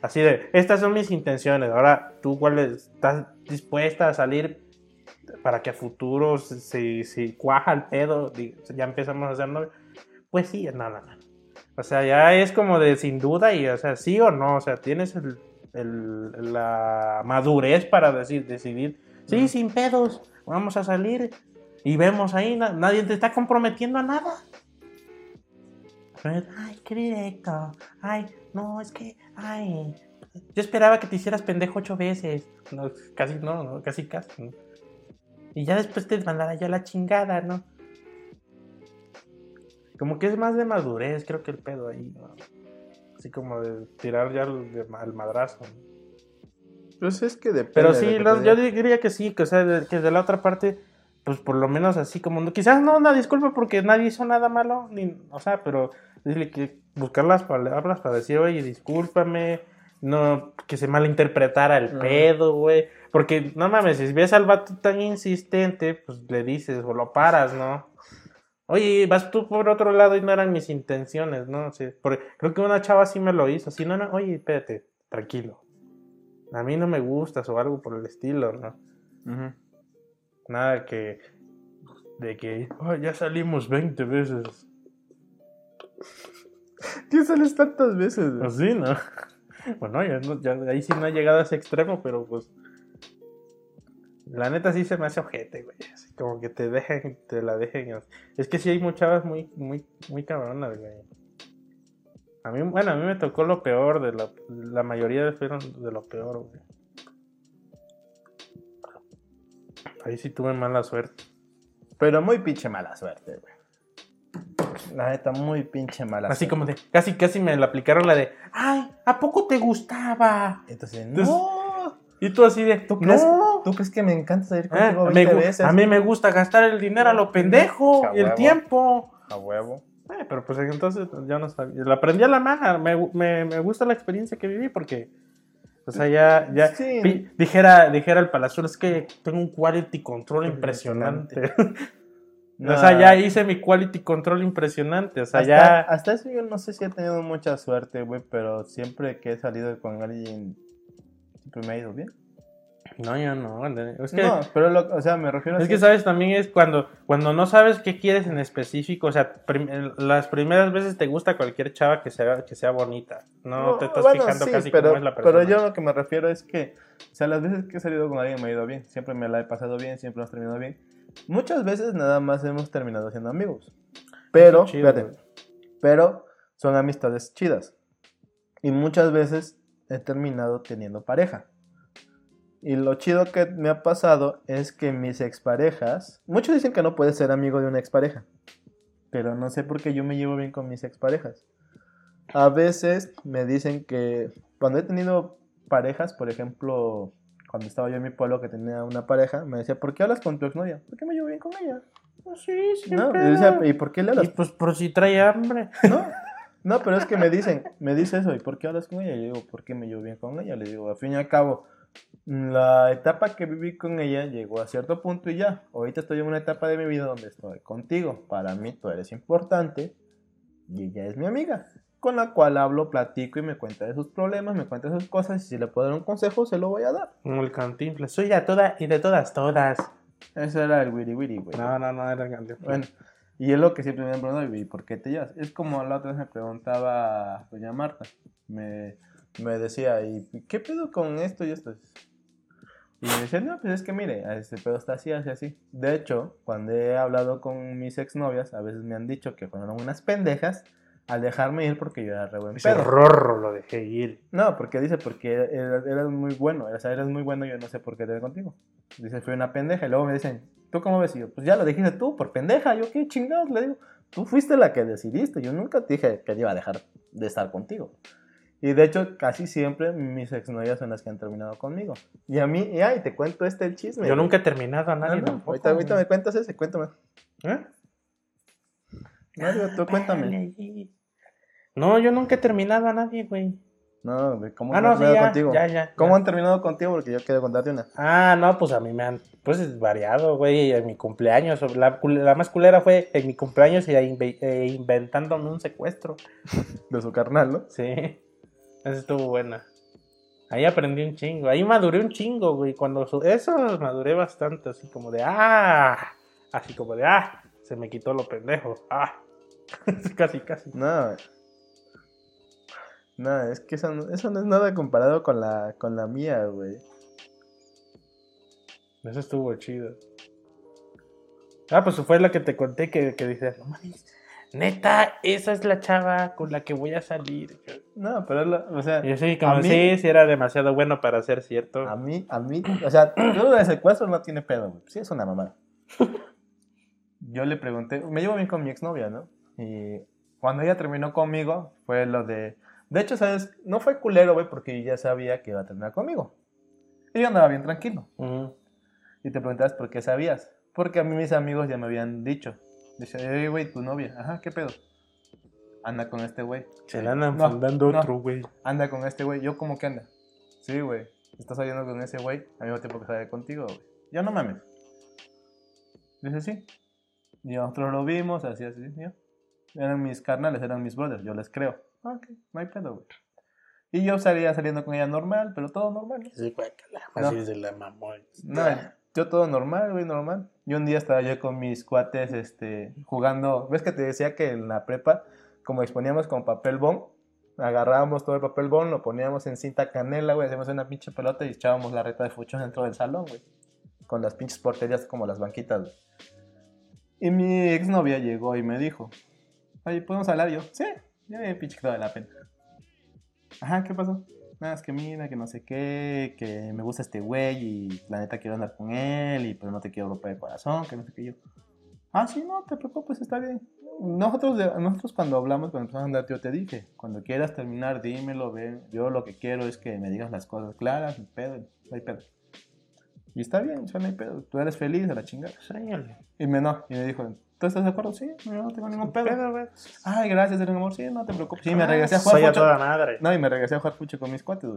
Speaker 2: Así de, estas son mis intenciones. Ahora, ¿tú cuál es? estás dispuesta a salir para que a futuro, si, si, cuaja el pedo, ya empezamos a hacer novios? Pues sí, no, no, no. O sea, ya es como de sin duda y, o sea, sí o no. O sea, tienes el, el- la madurez para decir, decidir, sí, sin pedos, vamos a salir y vemos ahí, na- nadie te está comprometiendo a nada. Ay, qué directo. Ay, no, es que, ay. Yo esperaba que te hicieras pendejo ocho veces. No, casi no, no, casi casi. ¿no? Y ya después te mandara ya la chingada, ¿no? Como que es más de madurez, creo que el pedo ahí, ¿no? Así como de tirar ya al madrazo.
Speaker 3: Pues es que depende.
Speaker 2: Pero
Speaker 3: de
Speaker 2: sí,
Speaker 3: lo
Speaker 2: yo diría que sí, que, o sea, de, que de la otra parte, pues por lo menos así como, quizás no una disculpa porque nadie hizo nada malo, ni, o sea, pero dile que buscar las palabras para decir, oye, discúlpame, no, que se malinterpretara el pedo, güey, porque no mames, si ves al vato tan insistente, pues le dices o lo paras, ¿no? Oye, vas tú por otro lado y no eran mis intenciones, ¿no? Sí, porque creo que una chava sí me lo hizo, así, no, no, oye, espérate, tranquilo. A mí no me gustas o algo por el estilo, ¿no? Nada que. De que. "Ay, ya salimos 20 veces.
Speaker 3: ¿Qué sales tantas veces? güey?
Speaker 2: Así, ¿no? Bueno, ahí sí no ha llegado a ese extremo, pero pues. La neta sí se me hace ojete, güey. Así como que te dejen, te la dejen. Es que sí hay muchas muy, muy, muy cabronas, güey. A mí, bueno, a mí me tocó lo peor de la, la mayoría fueron de lo peor, güey. Ahí sí tuve mala suerte.
Speaker 3: Pero muy pinche mala suerte, güey. La neta, muy pinche mala.
Speaker 2: Así como de, casi, casi me la aplicaron la de, ay, ¿a poco te gustaba?
Speaker 3: Entonces,
Speaker 2: Entonces,
Speaker 3: no.
Speaker 2: Y tú así de,
Speaker 3: ¿Tú crees,
Speaker 2: no.
Speaker 3: ¿Tú crees que me encanta salir
Speaker 2: Ah,
Speaker 3: contigo
Speaker 2: me
Speaker 3: 20
Speaker 2: gu-
Speaker 3: veces?
Speaker 2: a mí me gusta gastar el dinero a lo pendejo
Speaker 3: A
Speaker 2: y el tiempo.
Speaker 3: A huevo.
Speaker 2: Eh, pero pues entonces yo no sabía. Lo aprendí a la mala. Me, me, me gusta la experiencia que viví porque, o sea, ya, ya
Speaker 3: Sí.
Speaker 2: dijera, dijera el Palazuelo, es que tengo un quality control impresionante. o sea, ya hice mi quality control impresionante. O sea,
Speaker 3: hasta,
Speaker 2: ya.
Speaker 3: hasta eso yo no sé si he tenido mucha suerte, güey, pero siempre que he salido con alguien, siempre me ha ido bien.
Speaker 2: No, yo no. Es que,
Speaker 3: no, pero, lo- o sea, me refiero a
Speaker 2: es que, ¿sabes? También es cuando, cuando no sabes qué quieres en específico. O sea, prim- las primeras veces te gusta cualquier chava que sea, que sea bonita. No, te estás
Speaker 3: bueno,
Speaker 2: fijando
Speaker 3: sí,
Speaker 2: casi
Speaker 3: pero,
Speaker 2: cómo es la persona.
Speaker 3: Pero yo lo que me refiero es que, o sea, las veces que he salido con alguien me ha ido bien. Siempre me la he pasado bien, siempre hemos terminado bien. Muchas veces nada más hemos terminado siendo amigos. Pero,
Speaker 2: chido,
Speaker 3: fíjate, pero son amistades chidas. Y muchas veces he terminado teniendo pareja. Y lo chido que me ha pasado es que mis exparejas, muchos dicen que no puedes ser amigo de una expareja, pero no sé por qué yo me llevo bien con mis exparejas. A veces me dicen que cuando he tenido parejas, por ejemplo, cuando estaba yo en mi pueblo que tenía una pareja, me decía, ¿por qué hablas con tu exnovia? ¿Por qué me llevo bien con ella?
Speaker 2: Sí, sí.
Speaker 3: ¿No? Y, decía, ¿Y por qué le hablas?
Speaker 2: Y pues por si trae hambre.
Speaker 3: No, no, pero es que me dicen, me dice eso, ¿y por qué hablas con ella? Y le digo, ¿por qué me llevo bien con ella? Le digo, al fin y al cabo, la etapa que viví con ella llegó a cierto punto y ya. Ahorita estoy en una etapa de mi vida donde estoy contigo. Para mí tú eres importante y ella es mi amiga, con la cual hablo, platico y me cuenta de sus problemas, me cuenta de sus cosas y si le puedo dar un consejo, se lo voy a dar.
Speaker 2: Como el cantinflas. Soy de toda y de todas, todas.
Speaker 3: Ese era el wiri wiri, güey.
Speaker 2: No, no, no, era el cantinflas.
Speaker 3: Bueno, y es lo que siempre me han preguntado, ¿y por qué te llevas? Es como la otra vez me preguntaba doña Marta, me, me decía, ¿y qué pedo con esto y esto? Y me decía, no, pues es que mire, este pedo está así, así, así. De hecho, cuando he hablado con mis exnovias, a veces me han dicho que fueron unas pendejas al dejarme ir porque yo era re buen
Speaker 2: Ese
Speaker 3: pedo.
Speaker 2: rorro lo dejé ir.
Speaker 3: No, porque dice, porque eras, eras muy bueno, o sea, eres muy bueno, yo no sé por qué te contigo. Dice, fui una pendeja, y luego me dicen, ¿tú cómo ves? Y yo, pues ya lo dijiste tú, por pendeja, yo qué chingados, le digo, tú fuiste la que decidiste, yo nunca te dije que iba a dejar de estar contigo. Y de hecho, casi siempre mis exnovias son las que han terminado conmigo. Y a mí, y ay, te cuento este chisme.
Speaker 2: Yo nunca he terminado a
Speaker 3: No,
Speaker 2: nadie.
Speaker 3: no,
Speaker 2: tampoco,
Speaker 3: ahorita, ahorita me cuentas ese, cuéntame.
Speaker 2: ¿Eh?
Speaker 3: No, tú cuéntame.
Speaker 2: No, yo nunca he terminado a nadie, güey.
Speaker 3: No, cómo
Speaker 2: Ah,
Speaker 3: han
Speaker 2: no, sí,
Speaker 3: terminado
Speaker 2: ya,
Speaker 3: contigo.
Speaker 2: ya, ya,
Speaker 3: ¿Cómo han terminado contigo? Porque yo quiero contarte una.
Speaker 2: Ah, no, pues a mí me han, pues es variado, güey, en mi cumpleaños. La, más culera fue en mi cumpleaños y ahí inve- eh, inventándome un secuestro.
Speaker 3: De su carnal, ¿no?
Speaker 2: Sí, esa estuvo buena. Ahí aprendí un chingo, ahí maduré un chingo, güey. Cuando su- eso maduré bastante, así como de ah, así como de ah, se me quitó lo pendejo, ah, casi, casi.
Speaker 3: No. No, es que eso no, eso no es nada comparado con la, con la mía, güey.
Speaker 2: Eso estuvo chido. Ah, pues fue la que te conté que, que dices, no mames, neta, esa es la chava con la que voy a salir.
Speaker 3: No, pero es la- o sea,
Speaker 2: Y yo sí, como
Speaker 3: A mí-
Speaker 2: sí, sí era demasiado bueno para ser cierto.
Speaker 3: a mí, a mí, o sea, yo de secuestro no tiene pedo, güey. Sí, es una mamada. Yo le pregunté, me llevo bien con mi exnovia, ¿no? Y cuando ella terminó conmigo, fue lo de. De hecho, ¿sabes? No fue culero, güey, porque yo ya sabía que iba a terminar conmigo. Y yo andaba bien tranquilo. Y te preguntabas por qué sabías. Porque a mí mis amigos ya me habían dicho. Dice, "Ey, güey, tu novia. Ajá, ¿qué pedo? Anda con este güey.
Speaker 2: Se le andan
Speaker 3: No,
Speaker 2: fundando
Speaker 3: no.
Speaker 2: otro, güey.
Speaker 3: Anda con este güey. ¿Yo cómo que anda? Sí, güey. Estás saliendo con ese güey al mismo tiempo que sale contigo, güey. Ya no mames. Dice, sí. Y nosotros lo vimos, así, así, ya. Eran mis carnales, eran mis brothers, yo les creo. Ah, ok, no hay pedo, güey. Y yo salía saliendo con ella normal, pero todo normal.
Speaker 2: Sí, guácala,
Speaker 3: No.
Speaker 2: Así se la mamó.
Speaker 3: No, yo todo normal, güey, normal. Y un día estaba yo con mis cuates, este, jugando. ¿Ves que te decía que en la prepa, como exponíamos con papel bond, agarrábamos todo el papel bond, lo poníamos en cinta canela, güey, hacíamos una pinche pelota y echábamos la reta de fuchos dentro del salón, güey. Con las pinches porterías como las banquitas, güey. Y mi exnovia llegó y me dijo, oye, ¿podemos hablar? Y yo, sí, ya me pinche quedado de la pena. Ajá, ¿qué pasó? Nada, es que mira, que no sé qué, que me gusta este güey y la neta quiero andar con él, y pero no te quiero romper el corazón, que no sé qué yo. Ah, sí, no te preocupes, está bien. Nosotros, nosotros cuando hablamos, cuando empezamos a andar, yo te dije, cuando quieras terminar, dímelo, ven. Yo lo que quiero es que me digas las cosas claras, no pedo, no hay pedo. Y está bien, o sea, no hay pedo. Tú eres feliz a la chingada.
Speaker 2: Séñale.
Speaker 3: Y me, no, y me dijo, ¿tú estás de acuerdo? Sí, no, no tengo ningún pedo.
Speaker 2: Güey.
Speaker 3: Ay, gracias, eres un amor. Sí, no te preocupes. Sí, me
Speaker 2: Ah,
Speaker 3: regresé a jugar
Speaker 2: Soy a toda madre.
Speaker 3: No, y me regresé a jugar pucho con mis cuates.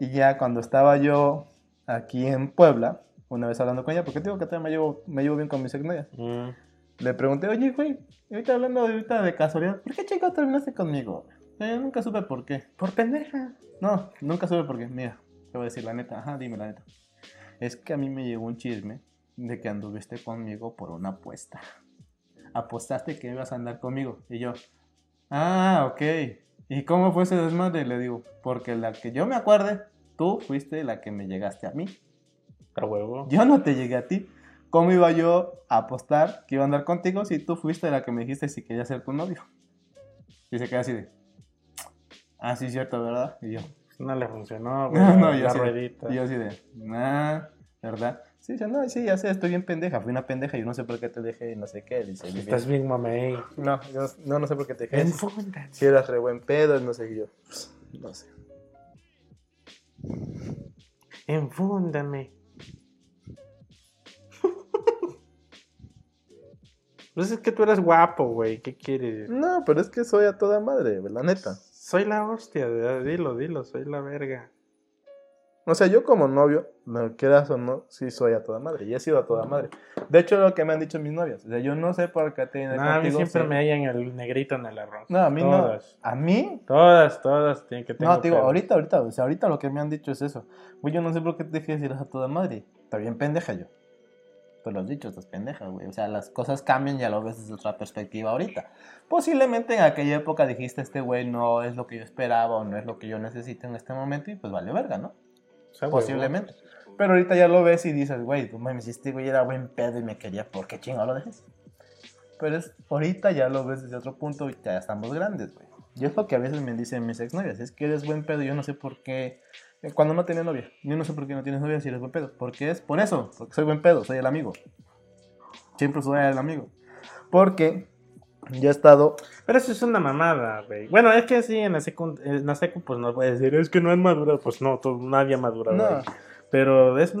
Speaker 3: Y ya cuando estaba yo aquí en Puebla, una vez hablando con ella, porque te digo que también me llevo, me llevo bien con mis exnovias,
Speaker 2: Mm.
Speaker 3: le pregunté, oye, güey, ahorita hablando de, ahorita de casualidad, ¿por qué chico terminaste conmigo? Yo nunca supe por qué.
Speaker 2: Por pendeja.
Speaker 3: No, nunca supe por qué. Mira, te voy a decir la neta. Ajá, dime la neta. Es que a mí me llegó un chisme de que anduviste conmigo por una apuesta. Apostaste que ibas a andar conmigo. Y yo, ah, ok. ¿Y cómo fue ese desmadre? Le digo, porque la que yo me acuerde, tú fuiste la que me llegaste a mí.
Speaker 2: A huevo.
Speaker 3: Yo no te llegué a ti. ¿Cómo iba yo a apostar que iba a andar contigo si tú fuiste la que me dijiste si quería ser tu novio? Y se queda así de, ah, sí, cierto, ¿verdad? Y yo,
Speaker 2: No le funcionó, güey.
Speaker 3: no, no, yo
Speaker 2: la
Speaker 3: así, de, yo así de, nah, ¿verdad? Sí, dice, no, sí, ya sé, estoy bien pendeja, fui una pendeja, yo no sé por qué te dejé, no sé qué, dice.
Speaker 2: Estás bien, mamey.
Speaker 3: No, yo no, no sé por qué te dejé. Si eras re buen pedo, no sé qué yo, no sé.
Speaker 2: Enfúndame. Pues es que tú eres guapo, güey. ¿Qué quieres?
Speaker 3: No, pero es que soy a toda madre, la neta.
Speaker 2: Soy la hostia. Dilo, dilo. Soy la verga.
Speaker 3: O sea, yo como novio, no quieras o no, sí soy a toda madre. Y he sido a toda madre. De hecho, lo que me han dicho mis novias. O sea, yo no sé por qué te
Speaker 2: No, a mí siempre
Speaker 3: sí.
Speaker 2: me hallan el negrito en el arroz.
Speaker 3: No, a mí
Speaker 2: Todas.
Speaker 3: no. A mí.
Speaker 2: Todas, todas tienen que tener.
Speaker 3: No, te digo, ahorita, ahorita, o sea, ahorita lo que me han dicho es eso. Güey, yo no sé por qué te dejé decir a toda madre. Está bien pendeja yo. Tú lo has dicho, estás pendeja, güey. O sea, las cosas cambian, ya lo ves desde otra perspectiva ahorita. Posiblemente en aquella época dijiste, este güey no es lo que yo esperaba o no es lo que yo necesito en este momento y pues vale verga, ¿no? Posiblemente. Pero ahorita ya lo ves y dices, güey, tú me hiciste, güey, era buen pedo y me quería, ¿por qué chingo lo dejes? Pero es, ahorita ya lo ves desde otro punto y ya estamos grandes, güey. Y es lo que a veces me dicen mis exnovias, es que eres buen pedo, yo no sé por qué, eh, cuando no tenía novia, yo no sé por qué no tienes novia si eres buen pedo, porque es por eso, porque soy buen pedo, soy el amigo. Siempre soy el amigo. Porque ya he estado,
Speaker 2: Pero eso es una mamada, güey. Bueno, es que sí, en la secu, en la secu pues no puedes decir, es que no han madurado. Pues no, todo- nadie ha madurado.
Speaker 3: No.
Speaker 2: ahí. Pero es,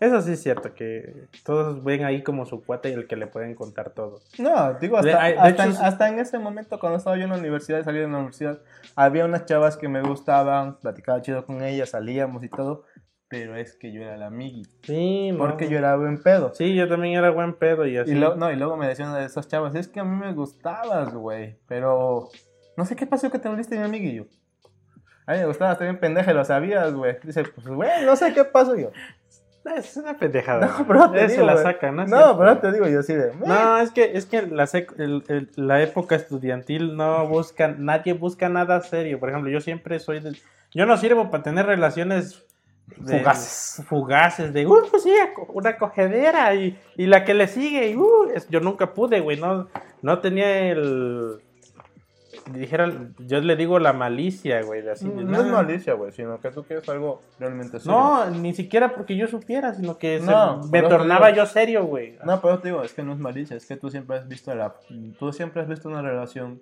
Speaker 2: eso sí es cierto, que todos ven ahí como su cuate y el que le pueden contar todo.
Speaker 3: No, digo, hasta,
Speaker 2: de
Speaker 3: hasta,
Speaker 2: hecho,
Speaker 3: en, hasta en ese momento, cuando estaba yo en la universidad salí de la universidad, había unas chavas que me gustaban, platicaba chido con ellas, salíamos y todo, pero es que yo era el amigui,
Speaker 2: Sí,
Speaker 3: porque yo era buen pedo.
Speaker 2: Sí, yo también era buen pedo y así.
Speaker 3: Y, lo- no, y luego me decían de esas chavas, es que a mí me gustabas, güey, pero no sé qué pasó que te volviste mi amigui, yo. A mí me gustabas, bien pendeja lo sabías, güey. Dice, pues, güey, no sé qué pasó, yo.
Speaker 2: Es una pendejada.
Speaker 3: No, pero te
Speaker 2: Eso
Speaker 3: digo,
Speaker 2: la
Speaker 3: güey.
Speaker 2: sacan, ¿no? es
Speaker 3: No,
Speaker 2: cierto.
Speaker 3: pero te digo yo así de.
Speaker 2: No, es que, es que la, sec- el- el- la época estudiantil no busca, nadie busca nada serio. Por ejemplo, yo siempre soy de, yo no sirvo para tener relaciones de-
Speaker 3: Fugaces.
Speaker 2: fugaces de, uh, pues sí, una cogedera y, y la que le sigue, y, uh, es- yo nunca pude, güey, no, no tenía el, dijera, yo le digo la malicia, güey, así.
Speaker 3: No es
Speaker 2: "Nah".
Speaker 3: malicia, güey, sino que tú quieres algo realmente serio.
Speaker 2: No, ni siquiera porque yo supiera, sino que se- me tornaba
Speaker 3: digo-
Speaker 2: yo serio, güey.
Speaker 3: No, pero te digo, es que no es malicia, es que tú siempre has visto la, tú siempre has visto una relación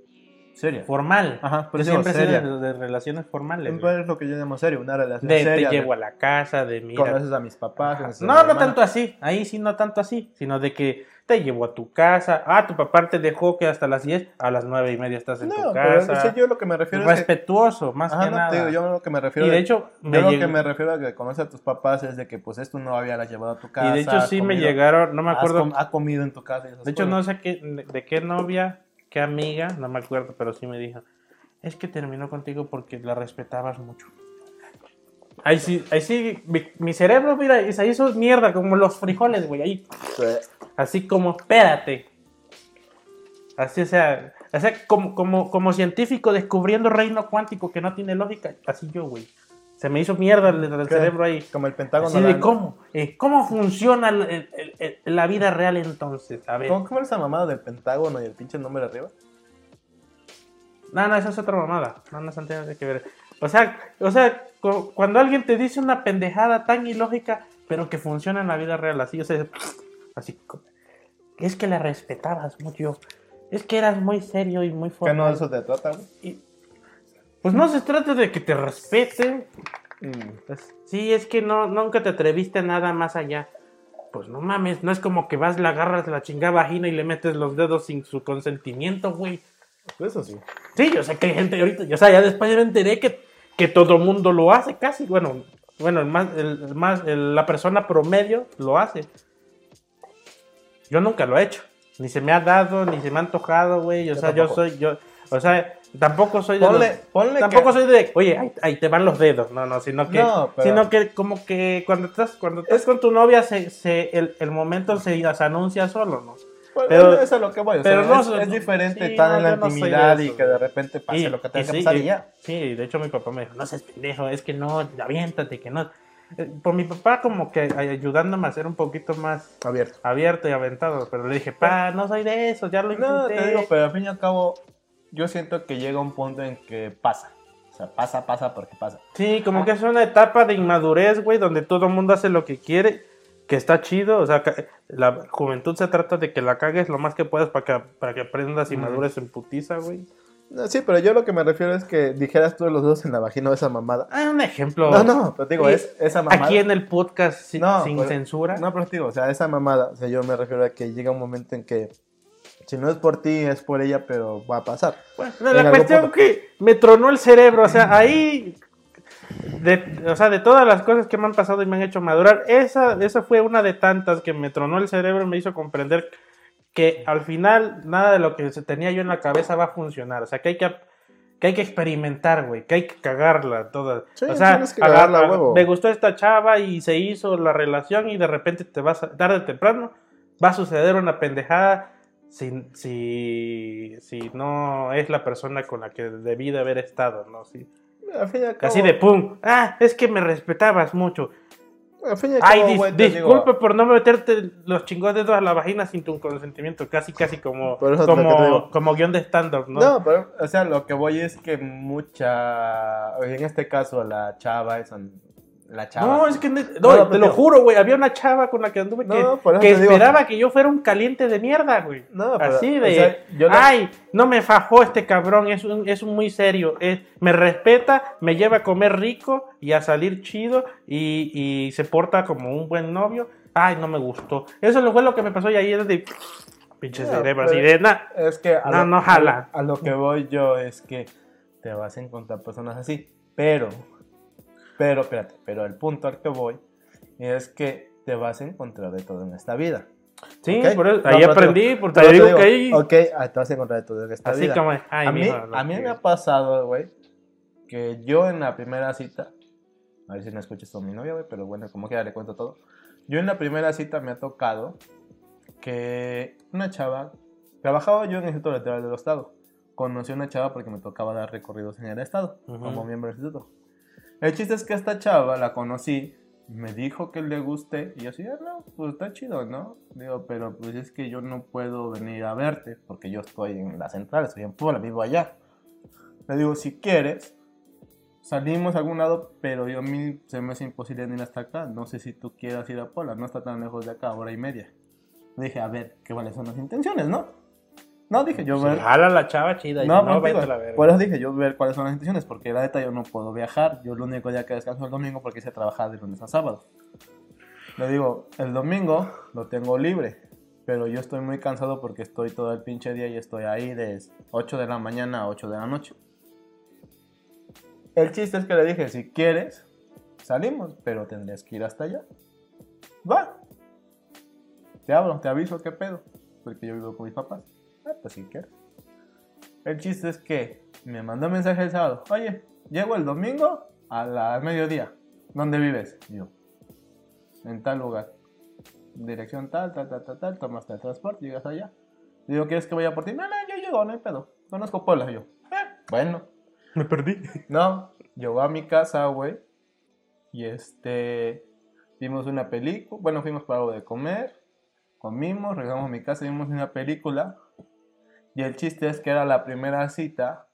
Speaker 3: seria.
Speaker 2: Formal.
Speaker 3: Ajá, pero
Speaker 2: siempre
Speaker 3: seria.
Speaker 2: de, de relaciones formales.
Speaker 3: Siempre es lo que yo llamo serio, una relación
Speaker 2: De
Speaker 3: seria.
Speaker 2: te llevo a la casa, de mira.
Speaker 3: conoces a mis papás.
Speaker 2: No, no
Speaker 3: hermana.
Speaker 2: tanto así. Ahí sí, no tanto así. Sino de que te llevo a tu casa. Ah, tu papá te dejó que hasta las 10, a las 9 y media estás en
Speaker 3: No,
Speaker 2: tu
Speaker 3: pero
Speaker 2: casa.
Speaker 3: que yo lo que me refiero es que...
Speaker 2: Respetuoso, más
Speaker 3: Ajá,
Speaker 2: que
Speaker 3: no,
Speaker 2: nada.
Speaker 3: digo, yo lo que me refiero
Speaker 2: y de hecho,
Speaker 3: Yo
Speaker 2: me
Speaker 3: lo que me refiero a que conoces a tus papás es de que pues esto no había llevado a tu casa.
Speaker 2: y de hecho sí me llegaron, no me
Speaker 3: has
Speaker 2: acuerdo.
Speaker 3: com- ha comido en tu casa. y esas
Speaker 2: De hecho, no sé qué, de qué novia, qué amiga, no me acuerdo, pero sí me dijo, es que terminó contigo porque la respetabas mucho. Ahí sí, ahí sí, mi, mi cerebro, mira, se hizo mierda, como los frijoles, güey, ahí. Así como, espérate. Así, o sea, o sea como, como, como científico descubriendo reino cuántico que no tiene lógica, así yo, güey. Se me hizo mierda el, el
Speaker 3: ¿Qué?
Speaker 2: cerebro ahí.
Speaker 3: Como el Pentágono.
Speaker 2: Así de cómo, eh, cómo funciona el- el- la vida real entonces. A ver.
Speaker 3: ¿Cómo, ¿Cómo era esa mamada del Pentágono y el pinche nombre arriba?
Speaker 2: No, no, esa es otra mamada. No, no, no tiene que ver. O sea, o sea, cu- cuando alguien te dice una pendejada tan ilógica, pero que funciona en la vida real, así, o sea, Así es que la respetabas mucho. Es que eras muy serio y muy
Speaker 3: ¿Qué
Speaker 2: fuerte.
Speaker 3: no de eso te trata, güey?
Speaker 2: Pues no se trata de que te respeten.
Speaker 3: Mm.
Speaker 2: Pues, sí, es que no, nunca te atreviste a nada más allá. Pues no mames, no es como que vas, le agarras la chingada vagina y le metes los dedos sin su consentimiento, güey.
Speaker 3: Eso sí.
Speaker 2: Sí, yo sé que hay gente ahorita, o sea, ya después yo me enteré que, que todo mundo lo hace casi. Bueno, bueno, el más, el, más, el- la persona promedio lo hace. Yo nunca lo he hecho. Ni se me ha dado, ni se me ha antojado, güey. O
Speaker 3: Yo
Speaker 2: sea, yo soy, yo, o sea, tampoco soy de
Speaker 3: Ponle,
Speaker 2: los-
Speaker 3: ponle
Speaker 2: Tampoco
Speaker 3: que...
Speaker 2: soy de, oye, ahí, ahí te van los dedos. No, no, sino que,
Speaker 3: No, pero-
Speaker 2: sino que como que cuando estás, cuando estás con tu novia, se, se, el, el momento se, se anuncia solo, ¿no? Pero-
Speaker 3: eso es lo que voy. O
Speaker 2: pero
Speaker 3: sea,
Speaker 2: no
Speaker 3: es, es diferente
Speaker 2: sí,
Speaker 3: estar
Speaker 2: no,
Speaker 3: en la
Speaker 2: no
Speaker 3: intimidad y que de repente pase
Speaker 2: Y-
Speaker 3: lo que tenga que
Speaker 2: sí,
Speaker 3: pasar
Speaker 2: y-
Speaker 3: ya.
Speaker 2: Sí, de hecho mi papá me dijo, no seas pendejo, es que no, aviéntate, que no. Eh, Por mi papá como que ay- ayudándome a ser un poquito más
Speaker 3: Abierto.
Speaker 2: abierto y aventado, pero le dije, pa, no soy de eso, ya lo
Speaker 3: No,
Speaker 2: intenté.
Speaker 3: te digo, pero al fin y al cabo, yo siento que llega un punto en que pasa. O sea, pasa, pasa porque pasa.
Speaker 2: Sí, como que es una etapa de inmadurez, güey, donde todo el mundo hace lo que quiere, que está chido, o sea, la juventud se trata de que la cagues lo más que puedas para que, para que aprendas y madures en putiza, güey.
Speaker 3: No, sí, pero yo lo que me refiero es que dijeras tú los dos en la vagina o esa mamada.
Speaker 2: Ah, un ejemplo.
Speaker 3: No, no, pero te digo,
Speaker 2: Sí,
Speaker 3: es esa mamada.
Speaker 2: Aquí en el podcast sin,
Speaker 3: No,
Speaker 2: sin
Speaker 3: pero-
Speaker 2: censura.
Speaker 3: No, pero te digo, o sea, esa mamada, o sea, yo me refiero a que llega un momento en que si no es por ti, es por ella, pero va a pasar.
Speaker 2: Bueno, la cuestión
Speaker 3: punto.
Speaker 2: que me tronó el cerebro, o sea, ahí, de, o sea, de todas las cosas que me han pasado y me han hecho madurar, esa, esa fue una de tantas que me tronó el cerebro y me hizo comprender que al final nada de lo que se tenía yo en la cabeza va a funcionar, o sea, que hay que, que, hay que experimentar, güey, que hay que cagarla toda.
Speaker 3: Sí,
Speaker 2: o sea,
Speaker 3: tienes que cagarla,
Speaker 2: agarra-
Speaker 3: huevo.
Speaker 2: me gustó esta chava y se hizo la relación y de repente te vas a, tarde o temprano, va a suceder una pendejada si, si, si no es la persona con la que debí de haber estado, ¿no?
Speaker 3: Al cabo,
Speaker 2: Así de pum. Ah, es que me respetabas mucho. Ay, dis- disculpe
Speaker 3: digo,
Speaker 2: por no meterte los chingos dedos a la vagina sin tu consentimiento. Casi, casi como,
Speaker 3: es
Speaker 2: como, como guion de stand-up, ¿no?
Speaker 3: ¿no? pero, o sea, lo que voy es que mucha, en este caso, la chava, esa, la chava.
Speaker 2: No, es que
Speaker 3: No,
Speaker 2: no, te lo juro, güey. Había una chava con la que anduve que,
Speaker 3: digo.
Speaker 2: esperaba que yo fuera un caliente de mierda, güey.
Speaker 3: No, pero,
Speaker 2: Así
Speaker 3: o
Speaker 2: de,
Speaker 3: sea, yo
Speaker 2: ay, no me fajó este cabrón, es un, es un muy serio, es, me respeta, me lleva a comer rico y a salir chido y, y se porta como un buen novio. Ay, no me gustó. Eso fue lo que me pasó y ahí es de pinche
Speaker 3: No,
Speaker 2: cerebro, así de, nah,
Speaker 3: Es que a,
Speaker 2: No,
Speaker 3: lo,
Speaker 2: no jala.
Speaker 3: A, a lo que voy yo es que te vas a encontrar personas así. Pero, pero, espérate, pero el punto al que voy es que te vas a encontrar de todo en esta vida.
Speaker 2: Sí,
Speaker 3: ¿ok?
Speaker 2: por eso,
Speaker 3: No,
Speaker 2: ahí
Speaker 3: te
Speaker 2: aprendí, porque te digo
Speaker 3: digo,
Speaker 2: que ahí,
Speaker 3: Ok, ah, te vas a encontrar de todo en esta
Speaker 2: así
Speaker 3: vida.
Speaker 2: como, ay,
Speaker 3: a mí,
Speaker 2: mijo,
Speaker 3: a mí
Speaker 2: que-
Speaker 3: me ha pasado, güey, que yo en la primera cita, a ver si no escuchas a mi novia, güey, pero bueno, como quiera le cuento todo. Yo en la primera cita me ha tocado que una chava, trabajaba yo en el Instituto Electoral del Estado, conocí a una chava porque me tocaba dar recorridos en el Estado,
Speaker 2: Ujú.
Speaker 3: como miembro del instituto. El chiste es que esta chava la conocí, me dijo que le gusté, y yo así, ah, no, pues está chido, ¿no? Digo, pero pues es que yo no puedo venir a verte, porque yo estoy en la central, estoy en Puebla, vivo allá. Le digo, si quieres, salimos a algún lado, pero yo a mí se me hace imposible venir hasta acá. No sé si tú quieras ir a Puebla, no está tan lejos de acá, hora y media. Le dije, a ver, ¿qué cuáles son las intenciones, no? No, dije, yo ver.
Speaker 2: jala la chava chida y
Speaker 3: No,
Speaker 2: no, vete la verga.
Speaker 3: por eso dije, yo ver cuáles son las intenciones, porque la neta yo no puedo viajar. Yo el único día que descanso es el domingo porque hice trabajar de lunes a sábado. Le digo, el domingo lo tengo libre, pero yo estoy muy cansado porque estoy todo el pinche día y estoy ahí de 8 de la mañana a 8 de la noche. El chiste es que le dije, si quieres, salimos, pero tendrías que ir hasta allá. Va. Te hablo, te aviso qué pedo, porque yo vivo con mis papás. Ah, pues si quieres. El chiste es que me mandó un mensaje el sábado. Oye, llego el domingo a la mediodía. ¿Dónde vives? Yo, en tal lugar. Dirección tal, tal, tal, tal, tal. Tomaste el transporte, llegas allá. Digo, ¿quieres que vaya por ti? No, no, yo llego, no hay pedo. Conozco Puebla. Yo, eh, bueno.
Speaker 2: Me perdí.
Speaker 3: No, llegó a mi casa, güey. Y este. Vimos una película. Bueno, fuimos para algo de comer. Comimos, regresamos a mi casa, vimos una película. Y el chiste es que era la primera cita.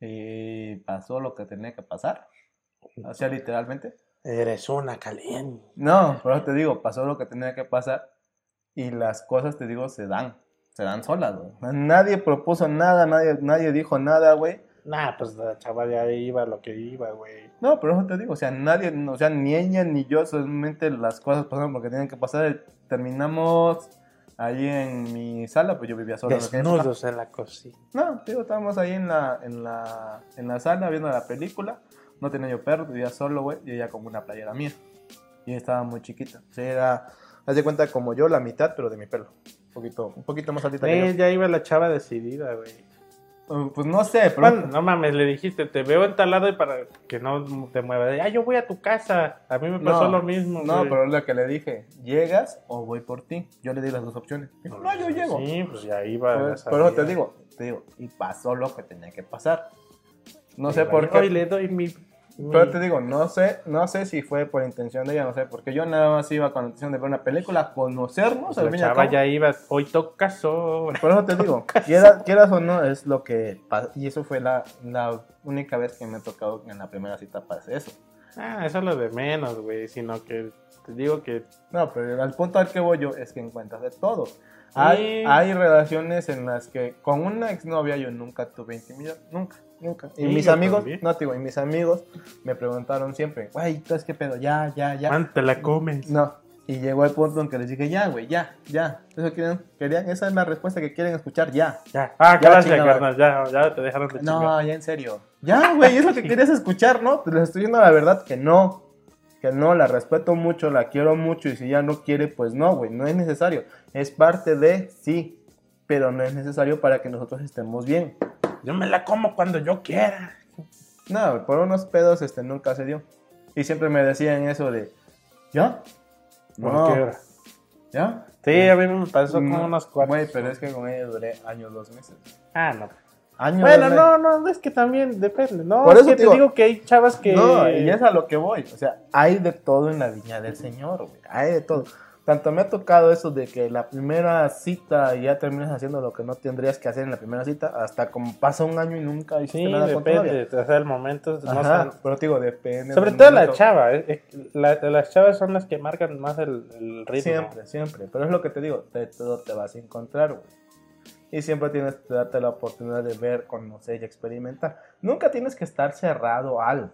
Speaker 3: Y pasó lo que tenía que pasar. O sea, literalmente.
Speaker 2: Eres una caliente.
Speaker 3: No, pero te digo, pasó lo que tenía que pasar. y las cosas, te digo, se dan, se dan solas, güey. Nadie propuso nada, nadie, nadie dijo nada, güey.
Speaker 2: Nah, pues la chava ya iba lo que iba, güey.
Speaker 3: No, pero eso te digo, o sea, nadie, o sea, ni ella ni yo, solamente las cosas pasaron porque tenían que pasar. Terminamos ahí en mi sala, pues yo vivía solo.
Speaker 2: Desnudos en la cocina.
Speaker 3: No, digo, estábamos ahí en la, en la, en la sala viendo la película. No tenía yo perro, vivía solo, güey, y ella como una playera mía. Y estaba muy chiquita. O sea, era, haz de cuenta como yo, la mitad, pero de mi pelo. Un poquito, un poquito más altita que
Speaker 2: Eh,
Speaker 3: yo.
Speaker 2: ya iba la chava decidida, güey.
Speaker 3: Uh, Pues no sé, pero...
Speaker 2: Bueno, no mames, le dijiste, te veo entalado y para que no te muevas. Ah, yo voy a tu casa. A mí me pasó lo mismo.
Speaker 3: No,
Speaker 2: güey.
Speaker 3: pero es lo que le dije, ¿llegas o voy por ti? Yo le di las dos opciones. Dijo, no, yo llego.
Speaker 2: Sí, pues ya iba.
Speaker 3: Eso
Speaker 2: sabía.
Speaker 3: te digo, te digo, y pasó lo que tenía que pasar. No sé por qué.
Speaker 2: Y le doy mi.
Speaker 3: Pero te digo, no sé, no sé si fue por intención de ella, no sé, porque yo nada más iba con la intención de ver una película, conocernos, al
Speaker 2: la chava ya iba. Hoy toca sobra.
Speaker 3: Por eso te digo, quiera- quieras o no, es lo que pasa. Y eso fue la, la única vez que me ha tocado en la primera cita pase eso.
Speaker 2: Ah, eso es lo de menos, güey. Sino que te digo que.
Speaker 3: No, pero al punto al que voy yo es que encuentras de todo. Hay,
Speaker 2: Sí.
Speaker 3: hay relaciones en las que con una exnovia yo nunca tuve intimidad, nunca, nunca. Y
Speaker 2: Sí,
Speaker 3: mis amigos,
Speaker 2: también.
Speaker 3: no te digo, y mis amigos me preguntaron siempre, güey, ¿tú es qué pedo? Ya, ya, ya.
Speaker 2: Man, te la comes.
Speaker 3: No. Y llegó el punto en que les dije, ya, güey, ya, ya. Eso quieren, querían, esa es la respuesta que quieren escuchar, ya.
Speaker 2: Ya. Ah,
Speaker 3: Ya,
Speaker 2: gracias,
Speaker 3: chingada.
Speaker 2: carnal. Ya, ya te dejaron de chingar.
Speaker 3: No, ya en serio. Ya, güey, es lo que querías escuchar, ¿no? Te les estoy diciendo la verdad que no. Que no, la respeto mucho, la quiero mucho y si ya no quiere, pues no, güey, no es necesario. Es parte de, sí, pero no es necesario para que nosotros estemos bien.
Speaker 2: Yo me la como cuando yo quiera.
Speaker 3: No, por unos pedos este nunca se dio. Y siempre me decían eso de, ¿ya?
Speaker 2: ¿Por
Speaker 3: No,
Speaker 2: qué hora?
Speaker 3: ¿ya?
Speaker 2: Sí, a mí me pasó como
Speaker 3: No,
Speaker 2: unos cuatro.
Speaker 3: Güey, pero es que con ella duré años, dos meses.
Speaker 2: Ah, no.
Speaker 3: Años,
Speaker 2: Bueno, no, no, es que también depende. No,
Speaker 3: Por
Speaker 2: es
Speaker 3: eso
Speaker 2: que
Speaker 3: te
Speaker 2: te
Speaker 3: digo-
Speaker 2: digo que hay chavas que.
Speaker 3: No, y es a lo que voy. O sea, hay de todo en la viña del Señor, güey. Hay de todo. Tanto me ha tocado eso de que la primera cita ya terminas haciendo lo que no tendrías que hacer en la primera cita, hasta como pasa un año y nunca hiciste
Speaker 2: Sí,
Speaker 3: nada con
Speaker 2: depende. O sea, el momento. no
Speaker 3: Ajá,
Speaker 2: son-
Speaker 3: pero te digo, depende.
Speaker 2: Sobre todo la
Speaker 3: momento.
Speaker 2: chava. eh, eh, la- las chavas son las que marcan más el, el ritmo.
Speaker 3: Siempre, siempre. Pero es lo que te digo, de todo te vas a encontrar, güey. Y siempre tienes que darte la oportunidad de ver, conocer y experimentar. Nunca tienes que estar cerrado al.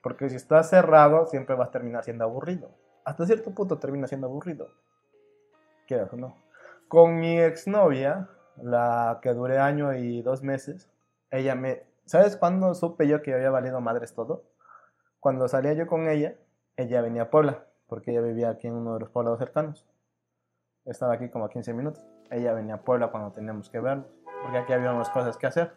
Speaker 3: Porque si estás cerrado, siempre vas a terminar siendo aburrido. Hasta cierto punto termina siendo aburrido. Quieras o no. Con mi exnovia, la que duré año y dos meses, ella me... ¿Sabes cuándo supe yo que había valido madres todo? Cuando salía yo con ella, ella venía a Puebla, porque ella vivía aquí en uno de los poblados cercanos. Estaba aquí como a 15 minutos. Ella venía a Puebla cuando teníamos que vernos, porque aquí había unas cosas que hacer.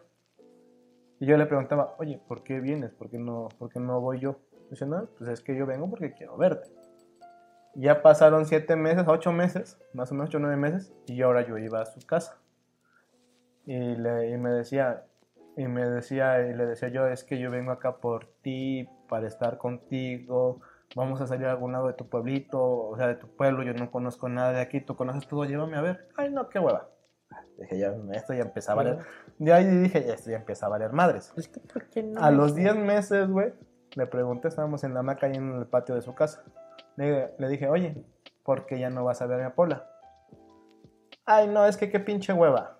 Speaker 3: Y yo le preguntaba, oye, ¿por qué vienes? ¿Por qué no, por qué no voy yo? Dice, no, pues es que yo vengo porque quiero verte. Ya pasaron 7 meses, 8 meses, más o menos 8 o 9 meses, y ahora yo iba a su casa. Y, le, y me decía, y me decía, y le decía yo, es que yo vengo acá por ti, para estar contigo, vamos a salir a algún lado de tu pueblito, o sea, de tu pueblo, yo no conozco nada de aquí, tú conoces todo, llévame a ver. Ay, no, qué hueva. Dije, ya, esto ya empezaba a valer. De ahí dije, ya, esto ya empieza a valer madres.
Speaker 2: Es que, ¿por qué no?
Speaker 3: A los 10 meses, güey, le pregunté, estábamos en la hamaca ahí en el patio de su casa. Le, le dije, oye, ¿por qué ya no vas a verme a Pola? Ay, no, es que qué pinche hueva.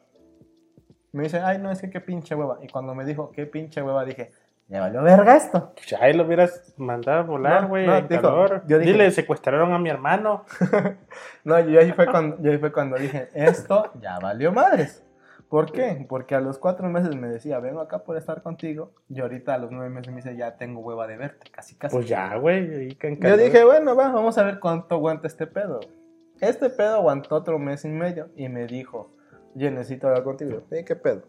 Speaker 3: Me dice, ay, no, es que qué pinche hueva. Y cuando me dijo, qué pinche hueva, dije, ya valió verga esto.
Speaker 2: Pues ahí lo hubieras mandado a volar,
Speaker 3: No,
Speaker 2: güey,
Speaker 3: no,
Speaker 2: calor.
Speaker 3: yo dije-
Speaker 2: Dile, secuestraron a mi hermano.
Speaker 3: No, yo ahí fue cuando, yo ahí fue cuando dije, esto ya valió madres. ¿Por qué? Porque a los cuatro meses me decía, vengo acá por estar contigo. Y ahorita a los nueve meses me dice, ya tengo hueva de verte, casi casi.
Speaker 2: Pues ya, güey.
Speaker 3: Yo dije, bueno, va, vamos a ver cuánto aguanta este pedo. Este pedo aguantó otro mes y medio y me dijo, yo necesito hablar contigo. ¿Y qué pedo?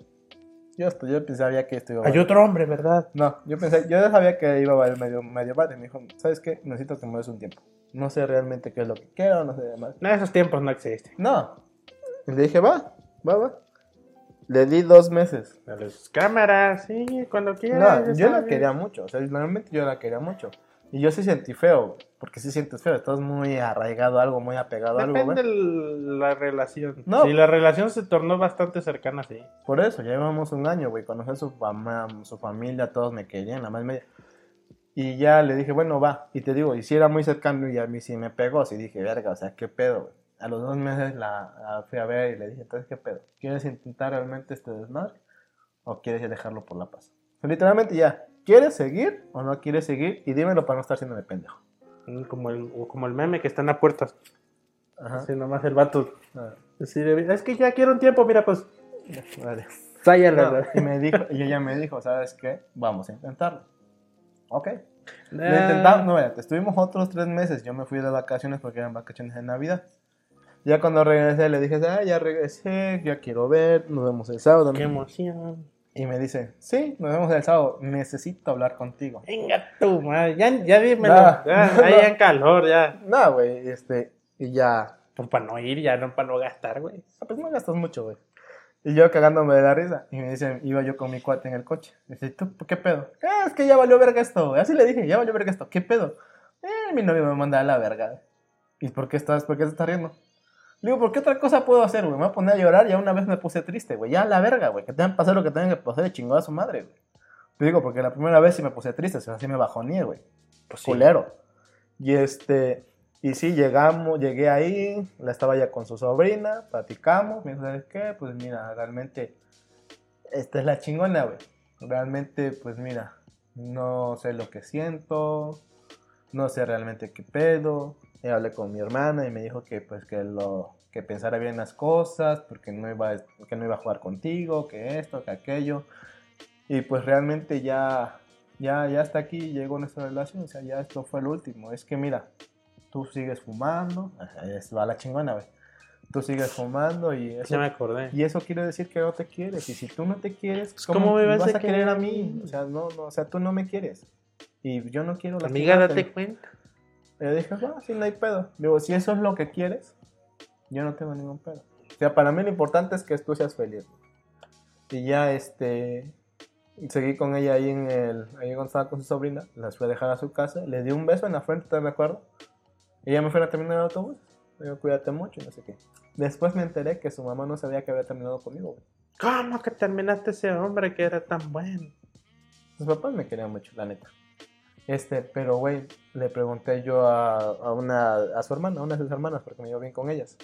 Speaker 3: Yo, esto- yo pensaba que esto iba a
Speaker 2: Hay
Speaker 3: valer.
Speaker 2: otro hombre, ¿verdad?
Speaker 3: No, yo pensé, yo ya sabía que iba a valer medio, medio madre. Me dijo, ¿sabes qué? Necesito que me des un tiempo. No sé realmente qué es lo que quiero, no sé demás.
Speaker 2: No, esos tiempos no existen.
Speaker 3: No. Y le dije, va, va, va. Le di dos meses.
Speaker 2: A las cámaras, sí, cuando quieras.
Speaker 3: No, yo la quería mucho. O sea, realmente yo la quería mucho. Y yo sí sentí feo, porque sí sientes feo. Estás muy arraigado a algo, muy apegado a algo,
Speaker 2: Depende la relación.
Speaker 3: No.
Speaker 2: Si la relación se tornó bastante cercana, sí.
Speaker 3: Por eso, ya llevamos un año, güey. Conocí a su mamá, su familia, todos me querían, la más media. Y ya le dije, bueno, va. Y te digo, y si era muy cercano y a mí sí me pegó. Sí dije, verga, o sea, qué pedo, güey. A los dos meses la, la fui a ver y le dije, entonces, ¿qué pedo? ¿Quieres intentar realmente este desmadre? ¿O quieres dejarlo por la paz? Literalmente ya, ¿quieres seguir o no quieres seguir? Y dímelo para no estar siendo de pendejo.
Speaker 2: Mm, Como el, o como el meme que está en la puerta.
Speaker 3: Ajá.
Speaker 2: Así nomás el vato.
Speaker 3: Ah,
Speaker 2: así de, es que ya quiero un tiempo, mira, pues.
Speaker 3: vale. No, y me dijo, y ella me dijo, ¿sabes qué? Vamos a intentarlo. Ok. Lo
Speaker 2: Ah.
Speaker 3: intentamos, no, espérate, estuvimos otros tres meses. Yo me fui de vacaciones porque eran vacaciones de Navidad. Ya cuando regresé le dije, ah, ya regresé, ya quiero ver, nos vemos el sábado.
Speaker 2: Qué emoción.
Speaker 3: Y me dice, sí, nos vemos el sábado, necesito hablar contigo.
Speaker 2: Venga tú, madre. Ya, ya dímelo.
Speaker 3: No,
Speaker 2: ya,
Speaker 3: no.
Speaker 2: ahí en calor, ya.
Speaker 3: No, güey, este, y ya,
Speaker 2: Pues para no ir, ya no para no gastar, güey.
Speaker 3: ah, pues no gastas mucho, güey. Y yo cagándome de la risa. Y me dice, iba yo con mi cuate en el coche. Me dice, ¿tú qué pedo? "Ah, es que ya valió verga esto, güey. Así le dije, ya valió verga esto. ¿Qué pedo? Eh, mi novio me manda a la verga. ¿Y por qué estás, por qué estás riendo? Le digo, ¿por qué otra cosa puedo hacer, güey? Me voy a poner a llorar. Ya una vez me puse triste, güey. Ya la verga, güey. Que tengan que pasar lo que tengan que pasar de chingada a su madre, güey. Te digo, porque la primera vez sí me puse triste. O sea, sí me bajoné, güey.
Speaker 2: Pues sí.
Speaker 3: Culero. Y este, y sí, llegamos, llegué ahí, la estaba ya con su sobrina, platicamos, me dijo, ¿sabes qué? Pues mira, realmente, esta es la chingona, güey. Realmente, pues mira, no sé lo que siento, no sé realmente qué pedo. Y hablé con mi hermana y me dijo que pues que lo que pensara bien las cosas, porque no iba, a- que no iba a jugar contigo, que esto, que aquello. Y pues realmente ya, ya, ya hasta aquí llegó nuestra relación, o sea, ya esto fue el último. Es que mira, tú sigues fumando, es va la chingona, güey. Tú sigues fumando y eso,
Speaker 2: Ya me acordé.
Speaker 3: y eso quiere decir que no te quieres. Y si tú no te quieres,
Speaker 2: Pues, ¿cómo me vas a
Speaker 3: a querer a
Speaker 2: querer?
Speaker 3: mí? O sea, no, no, o sea, tú no me quieres. Y yo no quiero
Speaker 2: Amiga,
Speaker 3: lastimarte.
Speaker 2: date cuenta.
Speaker 3: Y yo dije, va, sí, no hay pedo. Digo, si eso es lo que quieres, yo no tengo ningún pedo. O sea, para mí lo importante es que tú seas feliz. Y ya, este, seguí con ella ahí en el, ahí estaba con su sobrina, las fui a dejar a su casa, le di un beso en la frente, ¿te recuerdo? Y ella me fue a terminar el autobús. Me dijo, cuídate mucho no sé qué. Después me enteré que su mamá no sabía que había terminado conmigo, güey.
Speaker 2: ¿Cómo que terminaste ese hombre que era tan bueno?
Speaker 3: Sus papás me querían mucho, la neta. Este, pero güey, le pregunté yo a, a una, a su hermana, a una de sus hermanas, porque me iba bien con ellas.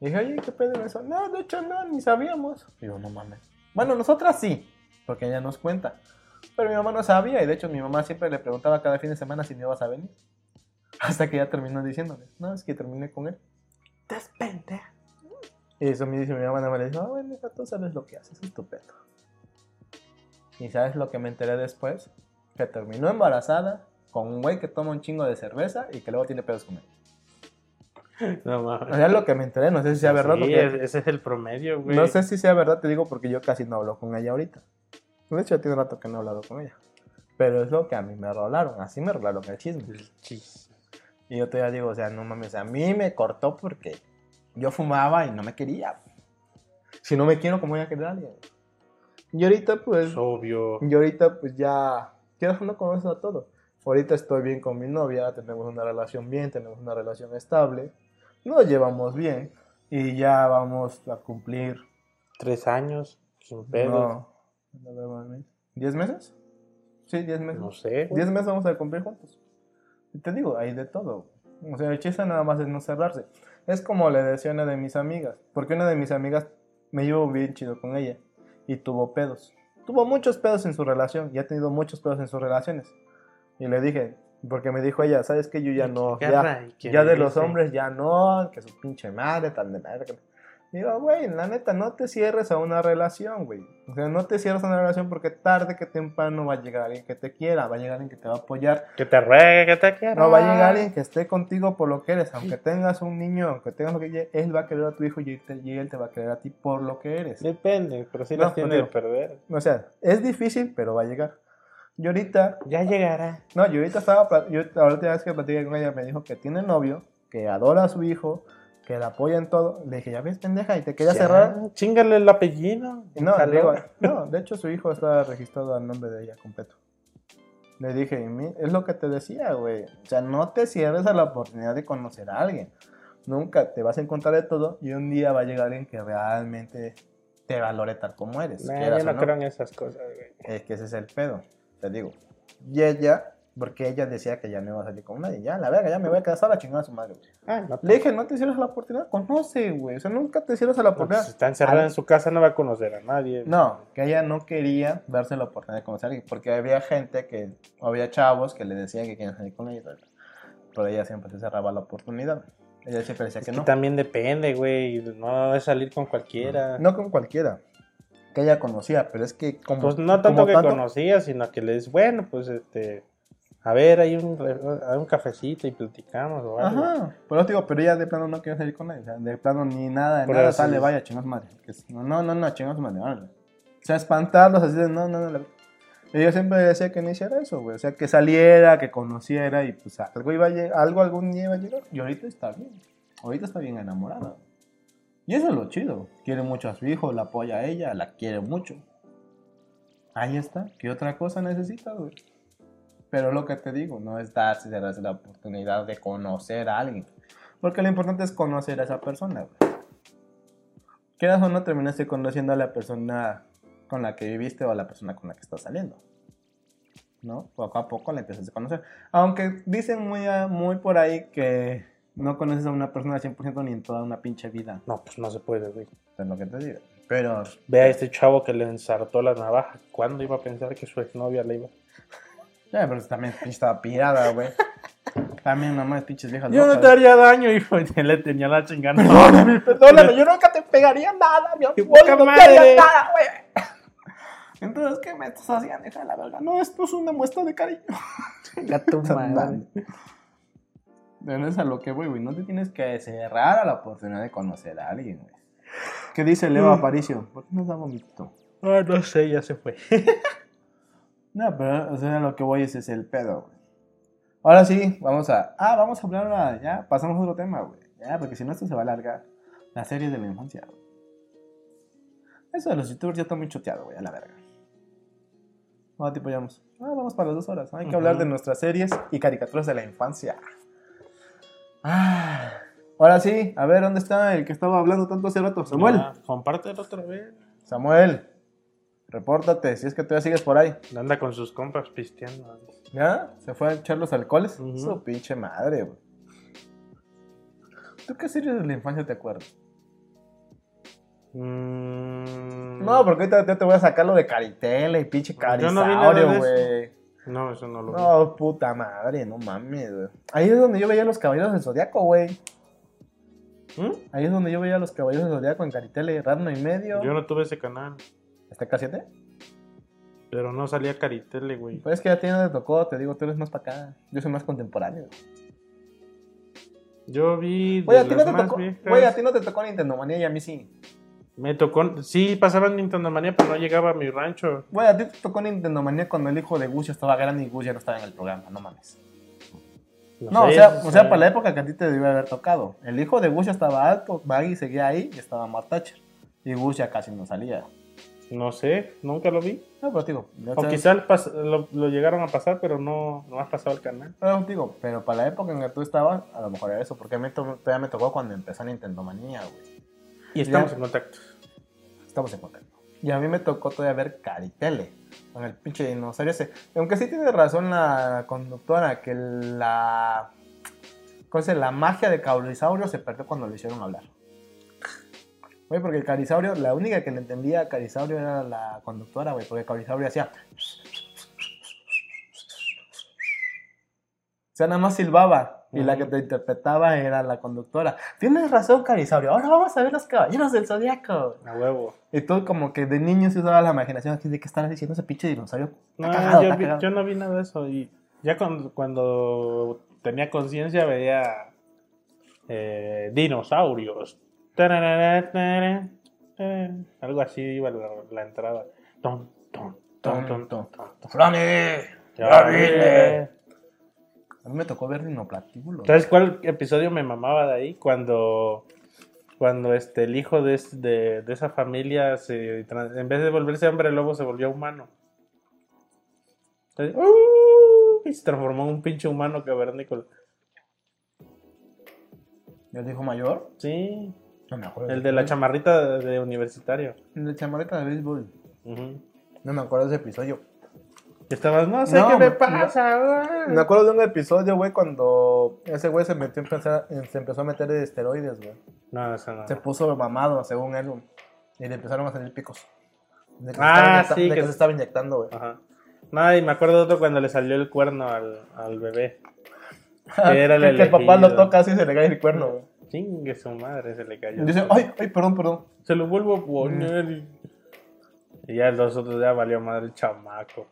Speaker 3: Y dije, oye, ¿qué pedo eso? No, de hecho no, ni sabíamos. Y yo, no mames. Bueno, nosotras sí, porque ella nos cuenta. Pero mi mamá no sabía, y de hecho mi mamá siempre le preguntaba cada fin de semana si me ibas a venir. Hasta que ya terminó diciéndole, no, es que terminé con él.
Speaker 2: Pendeja.
Speaker 3: Y eso me dice mi mamá, más le dijo, ah, bueno, hija, tú sabes lo que haces, estupendo. Y sabes lo que me enteré después, que terminó embarazada con un güey que toma un chingo de cerveza y que luego tiene pedos con él.
Speaker 2: No
Speaker 3: O
Speaker 2: mames.
Speaker 3: sea, es lo que me enteré, no sé si sea verdad, porque
Speaker 2: ese es el promedio, güey.
Speaker 3: no sé si sea verdad, te digo porque yo casi no hablo con ella ahorita. De hecho, tiene rato que no he hablado con ella. Pero es lo que a mí me rolaron, así me rolaron el chisme.
Speaker 2: El chis.
Speaker 3: Y yo todavía digo, o sea, no mames, a mí me cortó porque yo fumaba y no me quería. Si no me quiero, ¿cómo voy a querer a alguien? Y ahorita, pues,
Speaker 2: Es obvio.
Speaker 3: y ahorita, pues ya, quiero no conozco a todo. Ahorita estoy bien con mi novia, tenemos una relación bien, tenemos una relación estable, nos llevamos bien y ya vamos a cumplir,
Speaker 2: Tres años, sin pedo.
Speaker 3: no, no ¿diez meses? Sí, diez meses.
Speaker 2: No sé.
Speaker 3: 10 meses vamos a cumplir juntos. Y te digo, hay de todo. O sea, el chiste nada más es no cerrarse. Es como le decía a una de mis amigas. Porque una de mis amigas me llevo bien chido con ella. Y tuvo pedos. Tuvo muchos pedos en su relación. Y ha tenido muchos pedos en sus relaciones. Y le dije, porque me dijo ella, ¿sabes qué? Yo ya no.
Speaker 2: ¿Qué
Speaker 3: Ya, ya de los hombres ya no. Que su pinche madre, tan de madre. Digo, güey, la neta, no te cierres a una relación, güey. O sea, no te cierres a una relación porque tarde que temprano va a llegar alguien que te quiera, va a llegar alguien que te va a apoyar.
Speaker 2: Que te ruegue, que te quiera.
Speaker 3: No, va a llegar alguien que esté contigo por lo que eres. Aunque tengas un niño, aunque tengas lo que quieras, él va a querer a tu hijo y él, te- y él te va a querer a ti por lo que eres.
Speaker 2: Depende, pero sí
Speaker 3: No,
Speaker 2: las tiene de perder.
Speaker 3: O sea, es difícil, pero va a llegar. Y ahorita,
Speaker 2: Ya llegará.
Speaker 3: no, yo ahorita estaba, yo la última vez que platiqué con ella me dijo que tiene novio, que adora a su hijo, que la apoya en todo. Le dije, ya ves, pendeja, y te quería
Speaker 2: Ya,
Speaker 3: cerrar.
Speaker 2: Chingale el apellido.
Speaker 3: Y no, digo, no, de hecho su hijo está registrado al nombre de ella completo. Le dije, "Y mi- es lo que te decía, güey. O sea, no te cierres a la oportunidad de conocer a alguien. Nunca te vas a encontrar de todo y un día va a llegar alguien que realmente te valore tal como eres.
Speaker 2: Nah, yo
Speaker 3: o
Speaker 2: no creo en esas cosas, güey.
Speaker 3: Es que ese es el pedo, te digo. Y ella Porque ella decía que ya no iba a salir con nadie. Ya, la verga, ya me voy a quedar sola chingada a su madre. güey.
Speaker 2: Ah, no,
Speaker 3: Le dije, no te cierres a la oportunidad, conoce, güey. O sea, nunca te cierres a la
Speaker 2: no, pues,
Speaker 3: oportunidad.
Speaker 2: si está encerrada en su casa, no va a conocer a nadie.
Speaker 3: No, que ella no quería darse la oportunidad de conocer a alguien. Porque había gente que, o había chavos que le decían que querían salir con ella. Pero ella siempre se cerraba la oportunidad. Ella siempre decía
Speaker 2: Es
Speaker 3: que
Speaker 2: que
Speaker 3: no.
Speaker 2: también depende, güey. No es salir con cualquiera.
Speaker 3: No con cualquiera. Que ella conocía, pero es que como.
Speaker 2: Pues no tanto
Speaker 3: como
Speaker 2: que conocía, sino que le dices, bueno, pues este. A ver, hay un, hay un cafecito y platicamos o algo.
Speaker 3: Ajá. Por eso digo, pero ella de plano no quería salir con él. O sea, de plano ni nada, de
Speaker 2: Por
Speaker 3: nada, sale,
Speaker 2: es-
Speaker 3: vaya, chingos madre. No, no, no, no, chingos madre, órale. O sea, espantarlos así de no, no, no. la- Ella siempre decía que no hiciera eso, güey. O sea, que saliera, que conociera y pues algo iba a llegar, algo algún día iba a llegar. Y ahorita está bien. Ahorita está bien enamorada. Y eso es lo chido. Quiere mucho a su hijo, la apoya a ella, la quiere mucho. Ahí está. ¿Qué otra cosa necesita, güey? Pero lo que te digo, no es darse, darse la oportunidad de conocer a alguien. Porque lo importante es conocer a esa persona, güey. Quieras o no, terminaste conociendo a la persona con la que viviste o a la persona con la que estás saliendo. ¿No? Poco a poco la empiezas a conocer. Aunque dicen muy, muy por ahí que no conoces a una persona al 100% ni en toda una pinche vida.
Speaker 2: No, pues no se puede, güey.
Speaker 3: Es lo que te digo. Pero
Speaker 2: Ve a este chavo que le ensartó la navaja. ¿Cuándo iba a pensar que su exnovia le iba?
Speaker 3: Ya, pero también pinche estaba pirada, güey. También nomás pinches viejas
Speaker 2: Yo no te haría daño, hijo. Y le tenía la chingada. Perdóname,
Speaker 3: Perdóname, yo nunca te pegaría nada, mi amor.
Speaker 2: ¡Qué poca
Speaker 3: no te
Speaker 2: madre!
Speaker 3: haría nada, güey. Entonces, ¿qué me estás haciendo, hija de la verga? No, esto es una muestra de cariño.
Speaker 2: Chinga tu madre.
Speaker 3: Pero es a lo que voy, güey. No te tienes que cerrar a la oportunidad de conocer a alguien, güey. ¿Qué dice Leo Aparicio? ¿Por qué nos da vomito?
Speaker 2: Ah, no sé, ya se fue.
Speaker 3: No, pero o sea, lo que voy es, es el pedo, güey. Ahora sí, vamos a. Ah, vamos a hablar ahora. Ya, pasamos a otro tema, güey. Ya, porque si no, esto se va a alargar. Las series de la infancia, güey. Eso de los youtubers ya está muy choteado, güey, a la verga. ¿Cuánto tiempo llevamos? Ah, vamos para las dos horas. Hay que hablar de nuestras series y caricaturas de la infancia. Ah, ahora sí, a ver, ¿dónde está el que estaba hablando tanto hace rato? Samuel.
Speaker 2: Ah, compártelo otra vez.
Speaker 3: Samuel, repórtate, si es que todavía sigues por ahí.
Speaker 2: Anda con sus compas pisteando.
Speaker 3: ¿Ya? ¿Se fue a echar los alcoholes?
Speaker 2: Ujú.
Speaker 3: Su pinche madre, güey. ¿Tú qué series de la infancia te acuerdas?
Speaker 2: Mm,
Speaker 3: No, porque ahorita ya te voy a sacar lo de Caritela y pinche
Speaker 2: Yo no
Speaker 3: Carisaurio, güey.
Speaker 2: No, eso no lo vi.
Speaker 3: No, puta madre, no mames, güey. Ahí es donde yo veía los caballeros del Zodiaco, güey.
Speaker 2: ¿Mm?
Speaker 3: Ahí es donde yo veía los caballeros del Zodiaco en Caritele, Radno y medio.
Speaker 2: Yo no tuve ese canal,
Speaker 3: ¿Está K7?
Speaker 2: pero no salía Caritele, güey.
Speaker 3: Pues es que a ti no te tocó, te digo, tú eres más para acá. Yo soy más contemporáneo.
Speaker 2: Yo vi de
Speaker 3: Güey, a ti no te tocó. Güey, a ti no te tocó Nintendo Manía y a mí sí.
Speaker 2: Me tocó, sí, pasaba en Nintendo Manía, pero no llegaba a mi rancho.
Speaker 3: Güey, a ti te tocó Nintendo Manía cuando el hijo de Gus ya estaba grande y Gus ya no estaba en el programa, no mames. No, o
Speaker 2: sé,
Speaker 3: sea, o sea, para la época que a ti te debió haber tocado. El hijo de Gus ya estaba alto, Baggy seguía ahí y estaba Mark Thatcher. Y Gus ya casi no salía.
Speaker 2: No sé, nunca lo vi.
Speaker 3: No, pero te digo,
Speaker 2: O quizás lo, lo llegaron a pasar, pero no, no has pasado el canal.
Speaker 3: Te digo, pero para la época en que tú estabas, a lo mejor era eso, porque a mí to- todavía me tocó cuando empezó Nintendo Manía, güey.
Speaker 2: Y estamos
Speaker 3: Ya.
Speaker 2: en contacto.
Speaker 3: Estamos en contacto. Y a mí me tocó todavía ver Caritele, con el pinche dinosaurio ese. Aunque sí tiene razón la conductora, que la... ¿Cómo se dice? La magia de Caurisaurio se perdió cuando lo hicieron hablar. Güey, porque el Carisaurio, la única que le entendía a Carisaurio era la conductora, güey, porque Carisaurio hacía... O sea, nada más silbaba. Y la que te interpretaba era la conductora. Tienes razón, Carisaurio. Ahora vamos a ver los caballeros del zodiaco.
Speaker 2: A huevo.
Speaker 3: Y tú como que de niño se usaba la imaginación de que estará diciendo ese pinche dinosaurio.
Speaker 2: No,
Speaker 3: cagado,
Speaker 2: yo, vi- no vi nada de eso. Y ya cuando, cuando tenía conciencia veía eh, dinosaurios. Algo así iba la, la entrada. Ton, ton, ton, ton, ton. Ya.
Speaker 3: A mí me tocó ver rinoplatíbulos.
Speaker 2: ¿Sabes cuál episodio me mamaba de ahí? Cuando, cuando este, el hijo de, de, de esa familia, se, en vez de volverse hombre lobo, se volvió humano. Entonces, ¡uh! y se transformó en un pinche humano cavernícola.
Speaker 3: ¿El hijo mayor?
Speaker 2: Sí,
Speaker 3: No me acuerdo.
Speaker 2: el de la chamarrita de, de universitario.
Speaker 3: El de chamarrita de béisbol. No me acuerdo de ese episodio.
Speaker 2: Estabas, no sé
Speaker 3: No,
Speaker 2: qué me pasa, güey.
Speaker 3: Me acuerdo de un episodio, güey, cuando ese güey se metió empezar- se empezó a meter esteroides, güey.
Speaker 2: No, eso no.
Speaker 3: Se puso mamado, según él, güey, y le empezaron a salir picos. De que se
Speaker 2: Ah,
Speaker 3: estaba inyecta-
Speaker 2: sí,
Speaker 3: de
Speaker 2: que-
Speaker 3: que se estaba inyectando, güey.
Speaker 2: Ajá. No, y me acuerdo de otro cuando le salió el cuerno al, al bebé. Que era el
Speaker 3: que, que el papá lo toca así y se le cae el cuerno, güey.
Speaker 2: Chingue su madre, se le cayó.
Speaker 3: Dice, ay, ay, perdón, perdón.
Speaker 2: Se lo vuelvo a poner. Y, y ya los otros ya valió madre el chamaco.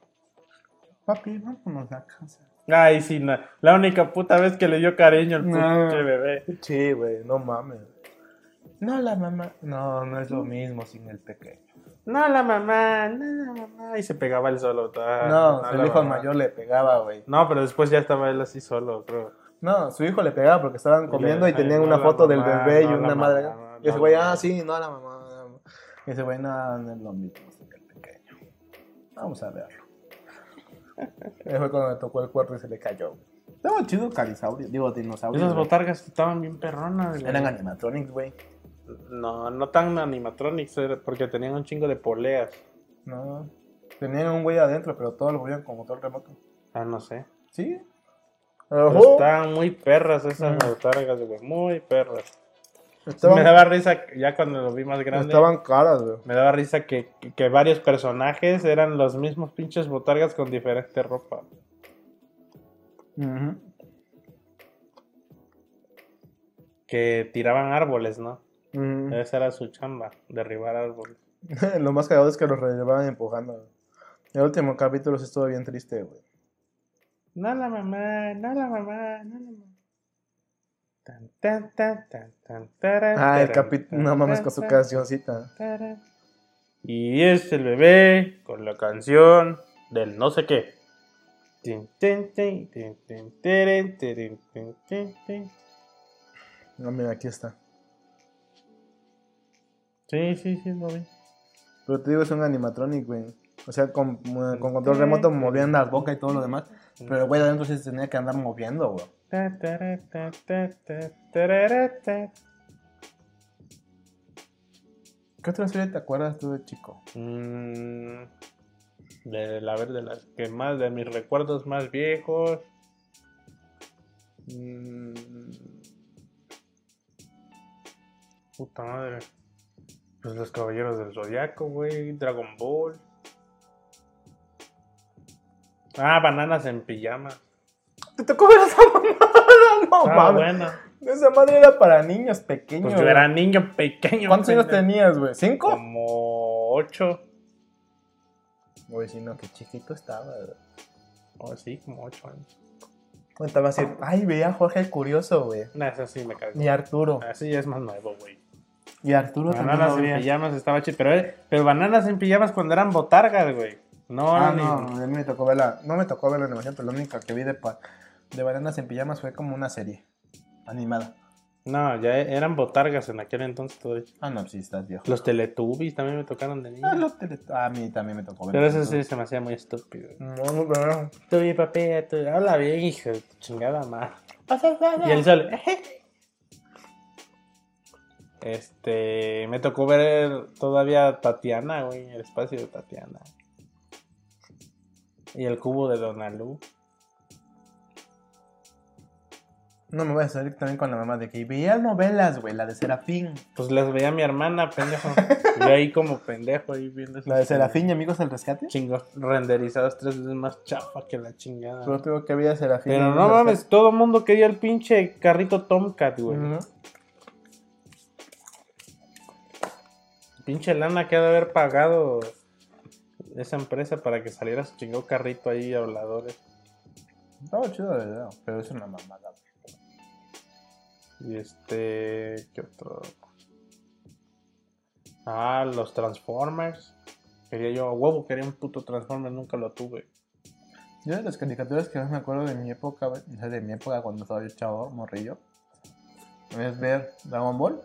Speaker 3: Papi, vámonos a casa.
Speaker 2: Ay, sí, no. La única puta vez que le dio cariño al
Speaker 3: No.
Speaker 2: bebé.
Speaker 3: Sí, güey, no mames. No, la mamá. No, no es lo mismo sin el pequeño.
Speaker 2: No, la mamá, no, la mamá. Y se pegaba él solo.
Speaker 3: no,
Speaker 2: la
Speaker 3: su hijo
Speaker 2: mamá.
Speaker 3: mayor le pegaba, güey.
Speaker 2: No, pero después ya estaba él así solo, creo.
Speaker 3: No, su hijo le pegaba porque estaban comiendo y tenían una foto del bebé y una madre. y ese güey, ah, sí, no, la mamá. Y ese güey, no, no es lo mismo el pequeño. Vamos a verlo. Ese fue cuando le tocó el cuerpo y se le cayó. Estaba chido Calisaurio, digo, dinosaurios.
Speaker 2: Esas botargas estaban bien perronas.
Speaker 3: Eran animatronics, güey.
Speaker 2: No, no tan animatronics, porque tenían un chingo de poleas.
Speaker 3: No. Tenían un güey adentro, pero todos lo movían con motor remoto.
Speaker 2: Ah, no sé.
Speaker 3: ¿Sí?
Speaker 2: Pero estaban muy perras esas botargas, güey. Muy perras.
Speaker 3: Estaban,
Speaker 2: Me daba risa, ya cuando lo vi más grande.
Speaker 3: estaban caras, güey.
Speaker 2: Me daba risa que, que varios personajes eran los mismos pinches botargas con diferente ropa.
Speaker 3: Ujú.
Speaker 2: Que tiraban árboles, ¿no? Esa era su chamba, derribar árboles.
Speaker 3: Lo más cagado es que los relevaban empujando. güey. El último capítulo sí estuvo bien triste, güey.
Speaker 2: No la mamá, no la mamá, no la mamá. Tan, tan, tan, tan, tan, taran,
Speaker 3: Ah, el
Speaker 2: tan,
Speaker 3: No mames con su cancioncita.
Speaker 2: taran. Y es el bebé con la canción del no sé qué.
Speaker 3: No, mira, aquí está.
Speaker 2: Sí, sí, sí, lo vi.
Speaker 3: Pero te digo, es un animatronic, güey. O sea, con, con control remoto movían la boca y todo lo demás. Pero el güey de adentro sí se tenía que andar moviendo, güey. ¿Qué otra serie te acuerdas tú de chico?
Speaker 2: Mm, de la ver de las que más de mis recuerdos más viejos. Mm, puta madre. Pues los caballeros del zodiaco güey Dragon Ball ah bananas en pijama
Speaker 3: ¿Te tocó ver esa mamada? No
Speaker 2: ah
Speaker 3: mames.
Speaker 2: bueno
Speaker 3: Esa madre era para niños pequeños.
Speaker 2: pues yo era niño pequeño
Speaker 3: ¿Cuántos años tenías, güey? ¿Cinco?
Speaker 2: como ocho
Speaker 3: Güey, sí, no, qué chiquito estaba, güey.
Speaker 2: o sí como ocho años
Speaker 3: Cuéntame así, ay, veía a Jorge el Curioso, güey.
Speaker 2: no, eso sí me cago
Speaker 3: Y Arturo.
Speaker 2: así ya es más nuevo güey
Speaker 3: Y Arturo también
Speaker 2: Bananas en pijamas estaba chido. Pero, eh, pero bananas en pijamas cuando eran botargas, güey. No,
Speaker 3: Ah,
Speaker 2: ni-
Speaker 3: no, a mí me tocó verla. No me tocó ver la animación, pero la única que vi de, pa- de Bananas en Pijamas fue como una serie animada.
Speaker 2: no, ya eran botargas en aquel entonces todavía.
Speaker 3: Ah, no, sí, estás viejo.
Speaker 2: Los Teletubbies también me tocaron de niño.
Speaker 3: Ah, los tele- a mí también me tocó ver.
Speaker 2: pero eso sí se me hacía muy estúpido.
Speaker 3: No, no, no.
Speaker 2: Tú y papi, tú, habla bien, hijo chingada madre. Y él sale. Este, me tocó ver todavía Tatiana, güey, el espacio de Tatiana. Y el cubo de Donalú.
Speaker 3: No me voy a salir también con la mamá de que veía novelas, güey, la de Serafín.
Speaker 2: Pues las veía mi hermana, pendejo. Yo ahí como pendejo ahí viendo
Speaker 3: La de Serafín y Amigos del Rescate.
Speaker 2: Chingos renderizados tres veces más chafa que la chingada.
Speaker 3: Pero tengo que veía Serafín.
Speaker 2: Pero no mames, todo el mundo quería el pinche carrito Tomcat, güey. Pinche lana que ha de haber pagado esa empresa para que saliera su chingado carrito ahí habladores.
Speaker 3: Estaba chido de verdad, pero es una mamada.
Speaker 2: Y este. ¿Qué otro? Ah, los Transformers. Quería yo, a huevo, quería un puto Transformer, nunca lo tuve.
Speaker 3: Yo de las caricaturas que más me acuerdo de mi época, de mi época cuando estaba yo chavo, morrillo, es ver Dragon Ball,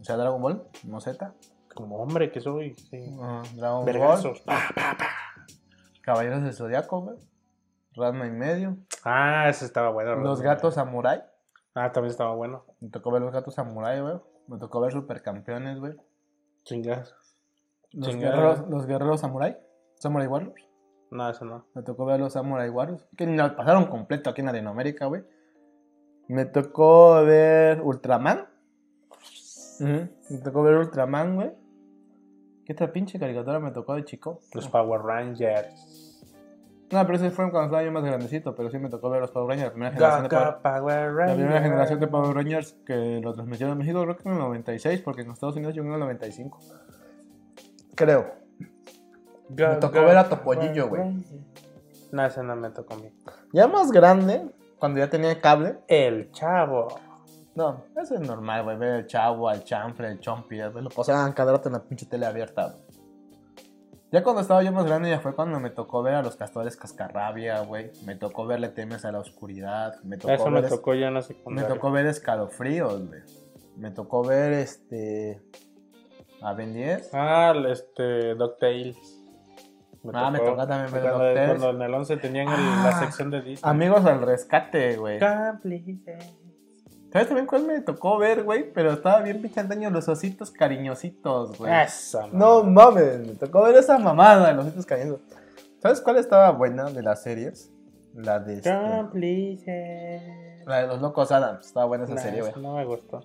Speaker 3: o sea, Dragon Ball, no Z,
Speaker 2: Como hombre que soy, sí.
Speaker 3: uh, Dragon. Ball, Caballeros del Zodiaco, güey, Rasma y medio,
Speaker 2: Ah, ese estaba bueno.
Speaker 3: Los. Gatos Samurai,
Speaker 2: Ah, también estaba bueno.
Speaker 3: me tocó ver Los Gatos Samurai, güey, me tocó ver Supercampeones, güey,
Speaker 2: Chingas.
Speaker 3: los guerreros, los guerreros Samurai, Samurai Warriors,
Speaker 2: No, eso no.
Speaker 3: Me tocó ver los Samurai Warriors. Que ni la pasaron completo aquí en Latinoamérica, güey. Me tocó ver Ultraman. Me tocó ver Ultraman, güey. ¿Qué otra pinche caricatura me tocó de chico?
Speaker 2: Los Power Rangers.
Speaker 3: No, pero ese fue cuando estaba yo más grandecito. Pero sí me tocó ver los Power Rangers, la primera generación de Power,
Speaker 2: Power
Speaker 3: la primera generación de Power Rangers que lo transmitieron en México, creo que en el 96, porque en Estados Unidos llegó en el 95. Creo. Me tocó ver a Topollillo, güey.
Speaker 2: No, ese no me tocó a mí.
Speaker 3: Ya más grande, cuando ya tenía cable.
Speaker 2: El Chavo.
Speaker 3: No, eso es normal, güey. Ver el chavo, al chanfle, el chompi, güey. Lo pasaban cada rato en la pinche tele abierta, güey. Ya cuando estaba yo más grande, ya fue cuando me tocó ver a los castores cascarrabia, güey. Me tocó ver Le temes a la oscuridad. Me tocó,
Speaker 2: Eso
Speaker 3: ver,
Speaker 2: me
Speaker 3: es-
Speaker 2: tocó ya en la
Speaker 3: me
Speaker 2: secundaria.
Speaker 3: tocó ver escalofríos, güey. Me tocó ver este. A Ben 10.
Speaker 2: Ah, el, este, DuckTales.
Speaker 3: Ah, me tocó también ver
Speaker 2: cuando,
Speaker 3: DuckTales.
Speaker 2: Cuando en el 11 tenían el-
Speaker 3: Ah,
Speaker 2: la sección de Disney.
Speaker 3: Amigos al rescate, güey.
Speaker 2: Cómplices.
Speaker 3: ¿Sabes también cuál me tocó ver, güey? Pero estaba bien pinche antaño, los ositos cariñositos, güey.
Speaker 2: Esa,
Speaker 3: No mames, me tocó ver esa mamada de los ositos cariñosos. ¿Sabes cuál estaba buena de las series? La de este-. La de los locos Adams. Estaba buena esa
Speaker 2: Nah,
Speaker 3: serie, güey.
Speaker 2: esa no me gustó.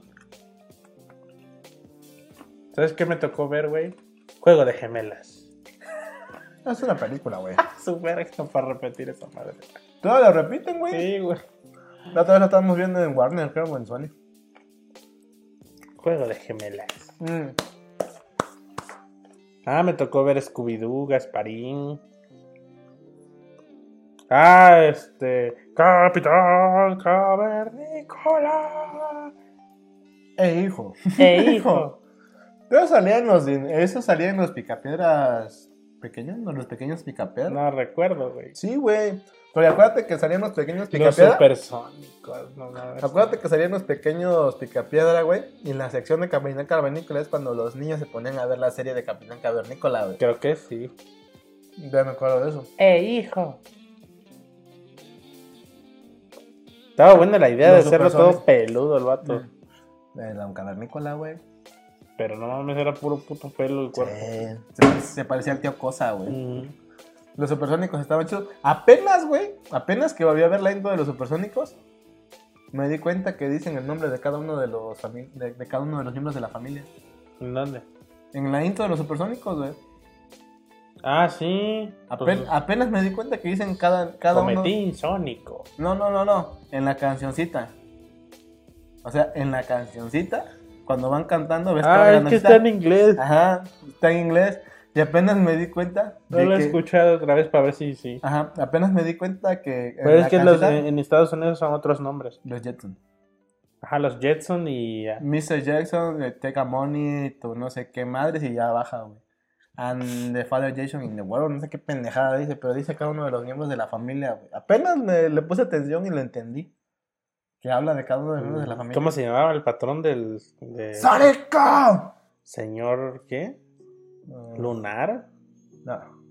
Speaker 2: ¿Sabes qué me tocó ver, güey? Juego de gemelas.
Speaker 3: Es una película, güey.
Speaker 2: Super para repetir esa madre.
Speaker 3: Todos lo repiten, güey.
Speaker 2: Sí, güey.
Speaker 3: La otra vez lo estábamos viendo en Warner, creo, o en Sony.
Speaker 2: Juego de gemelas.
Speaker 3: Mm.
Speaker 2: Ah, me tocó ver Scooby-Doo, Gasparín. Ah, este. Capitán Cavernícola.
Speaker 3: Eh, hijo.
Speaker 2: Eh, hijo.
Speaker 3: Pero salían los. Eso salía en los picapiedras pequeños, ¿no? Los pequeños picapiedras.
Speaker 2: No recuerdo, güey.
Speaker 3: Sí, güey. Pero acuérdate que salían los pequeños
Speaker 2: Los
Speaker 3: picapiedra.
Speaker 2: supersónicos, no mames.
Speaker 3: Acuérdate que salían los pequeños picapiedra, güey. Y en la sección de Capitán Cavernícola es cuando los niños se ponían a ver la serie de Capitán Cavernícola, güey.
Speaker 2: Creo que sí.
Speaker 3: Ya me acuerdo de eso.
Speaker 2: Eh, hijo. Estaba buena la idea de
Speaker 3: Los
Speaker 2: hacerlo todo peludo el vato.
Speaker 3: De la Cavernícola, güey.
Speaker 2: Pero no mames, era puro puto pelo el cuerpo.
Speaker 3: Sí. Se, se parecía al tío Cosa, güey.
Speaker 2: Mm.
Speaker 3: Los supersónicos estaban chidos. Apenas, güey. Apenas que volví a ver la intro de los supersónicos. Me di cuenta que dicen el nombre de cada uno de los de, de cada uno de los miembros de la familia.
Speaker 2: ¿En dónde?
Speaker 3: En la intro de los supersónicos, güey.
Speaker 2: Ah, sí.
Speaker 3: Apen-
Speaker 2: Pues,
Speaker 3: apenas me di cuenta que dicen cada, cada uno.
Speaker 2: Cometín Sónico.
Speaker 3: No, no, no, no. En la cancioncita. O sea, en la cancioncita, cuando van cantando, ves
Speaker 2: Ah,
Speaker 3: va
Speaker 2: es que está en inglés.
Speaker 3: Ajá, está en inglés. Y apenas me di cuenta.
Speaker 2: No
Speaker 3: de
Speaker 2: lo he escuchado otra vez para ver si sí.
Speaker 3: Ajá, apenas me di cuenta que.
Speaker 2: Pero es
Speaker 3: la
Speaker 2: que los,
Speaker 3: cancioncita-
Speaker 2: en, Estados Unidos son otros nombres.
Speaker 3: Los Jetson.
Speaker 2: Ajá, los Jetson y. ah,
Speaker 3: Mr. Jackson, eh, Take a Money, tu no sé qué madres y ya baja, güey. And the Father Jason in the World, no sé qué pendejada dice, pero dice cada uno de los miembros de la familia, güey. Apenas me, le puse atención y lo entendí. Que habla de cada uno de los miembros de la familia.
Speaker 2: ¿Cómo se llamaba el patrón del. De
Speaker 3: ¡Sónico!
Speaker 2: señor. ¿Qué?
Speaker 3: No,
Speaker 2: ¿Lunar?
Speaker 3: no.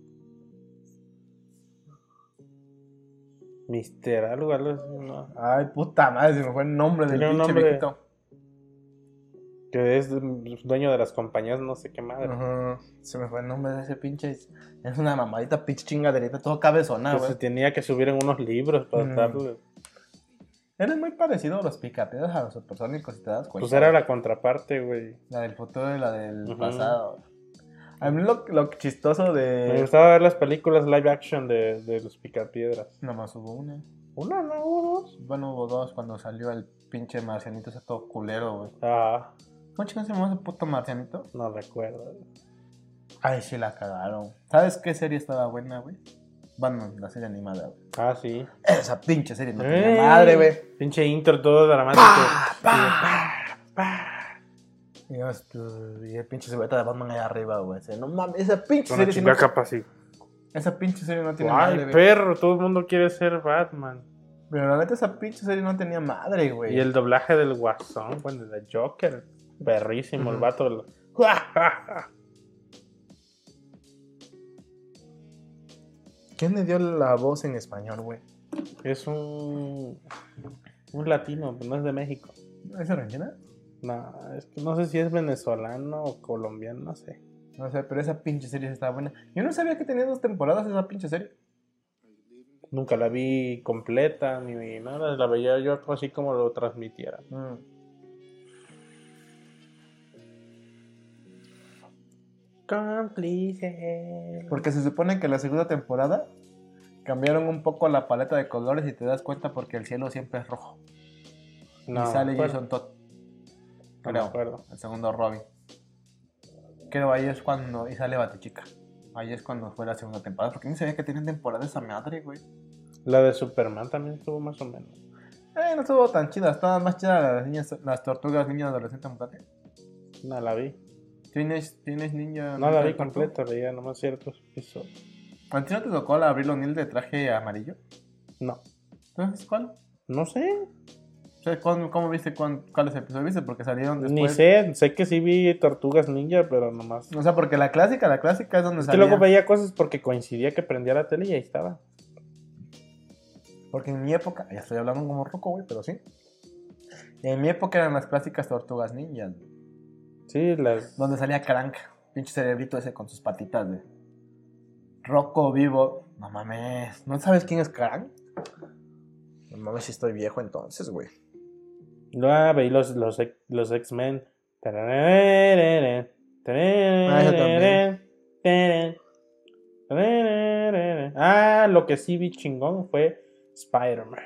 Speaker 2: Mister, algo, algo así, ¿no?
Speaker 3: Ay, puta madre, se me fue el nombre del pinche
Speaker 2: nombre.
Speaker 3: viejito.
Speaker 2: Que es dueño de las compañías, no sé qué madre.
Speaker 3: Se me fue el nombre de ese pinche. Es una mamadita pinche chingaderita, todo cabezona, güey.
Speaker 2: se tenía que subir en unos libros para
Speaker 3: Ujú.
Speaker 2: darle.
Speaker 3: Eres muy parecido a los picapiedras, a los supersónicos, si te das cuenta.
Speaker 2: Pues era la contraparte, güey.
Speaker 3: La del futuro y la del
Speaker 2: Ujú.
Speaker 3: pasado. A mí lo, lo chistoso
Speaker 2: Me
Speaker 3: de.
Speaker 2: gustaba ver las películas live action de, de los picapiedras.
Speaker 3: Nomás hubo una.
Speaker 2: Una, no, hubo dos.
Speaker 3: Bueno, hubo dos cuando salió el pinche marcianito ese todo culero, güey.
Speaker 2: Ah,
Speaker 3: ¿Cómo chicos se llama ese puto marcianito?
Speaker 2: no recuerdo.
Speaker 3: Ay, sí la cagaron. ¿Sabes qué serie estaba buena, güey? Bueno, la serie animada, güey.
Speaker 2: Ah, sí.
Speaker 3: Esa pinche serie no
Speaker 2: Eh,
Speaker 3: tenía madre, güey.
Speaker 2: Pinche intro todo dramático.
Speaker 3: Y, estu- y el pinche silueta de Batman ahí arriba, güey. No mames, esa pinche
Speaker 2: Una
Speaker 3: serie. sí no-
Speaker 2: capa así.
Speaker 3: Esa pinche serie no tiene
Speaker 2: Ay,
Speaker 3: madre, güey.
Speaker 2: perro, todo el mundo quiere ser Batman.
Speaker 3: Pero la neta, esa pinche serie no tenía madre, güey.
Speaker 2: Y el doblaje del Guasón, bueno, de Joker. Perrísimo, el
Speaker 3: Ujú.
Speaker 2: vato. del-
Speaker 3: ¿Quién le dio la voz en español, güey?
Speaker 2: Es un. Un latino, no es de México.
Speaker 3: ¿Es argentina?
Speaker 2: No, es que no sé si es venezolano o colombiano, no sé.
Speaker 3: No sé, pero esa pinche serie estaba buena. Yo no sabía que tenía dos temporadas esa pinche serie.
Speaker 2: Nunca la vi completa ni nada, la veía yo así como lo transmitiera.
Speaker 3: Mm.
Speaker 2: Cómplice.
Speaker 3: Porque se supone que la segunda temporada cambiaron un poco la paleta de colores y te das cuenta porque el cielo siempre es rojo.
Speaker 2: No,
Speaker 3: y sale Jason Todd.
Speaker 2: No me
Speaker 3: Creo.
Speaker 2: acuerdo.
Speaker 3: El segundo Robin. Creo ahí es cuando. Y sale Batichica. Ahí es cuando fue la segunda temporada. Porque no sabía que tienen temporada esa madre, güey.
Speaker 2: La de Superman también estuvo más o menos.
Speaker 3: Eh, no estuvo tan chida. Estaba más chida las niñas, las tortugas niñas adolescentes mutante.
Speaker 2: No la vi.
Speaker 3: ¿Tienes, tienes niña?
Speaker 2: No la vi completa, veía nomás ciertos episodios.
Speaker 3: ¿A ti no te tocó la Abril O'Neil de traje amarillo?
Speaker 2: No.
Speaker 3: Entonces, ¿cuál?
Speaker 2: No sé.
Speaker 3: O sea, ¿cómo, cómo viste cuán- cuáles episodios viste? Porque salieron después.
Speaker 2: Ni sé. Sé que sí vi Tortugas Ninja, pero nomás.
Speaker 3: O sea, porque la clásica, la clásica es donde
Speaker 2: Es que luego veía cosas porque coincidía que prendía la tele y ahí estaba.
Speaker 3: Porque en mi época, ya estoy hablando como roco, güey, pero sí. En mi época eran las clásicas tortugas ninjas, güey,
Speaker 2: Sí, las.
Speaker 3: donde salía Crank, pinche cerebrito ese con sus patitas, güey. Rocco vivo. No mames, ¿no sabes quién es Crank? No mames, si estoy viejo entonces, güey.
Speaker 2: Ah, veí los, los, los X-Men.
Speaker 3: Ah,
Speaker 2: lo que sí vi chingón fue Spider-Man.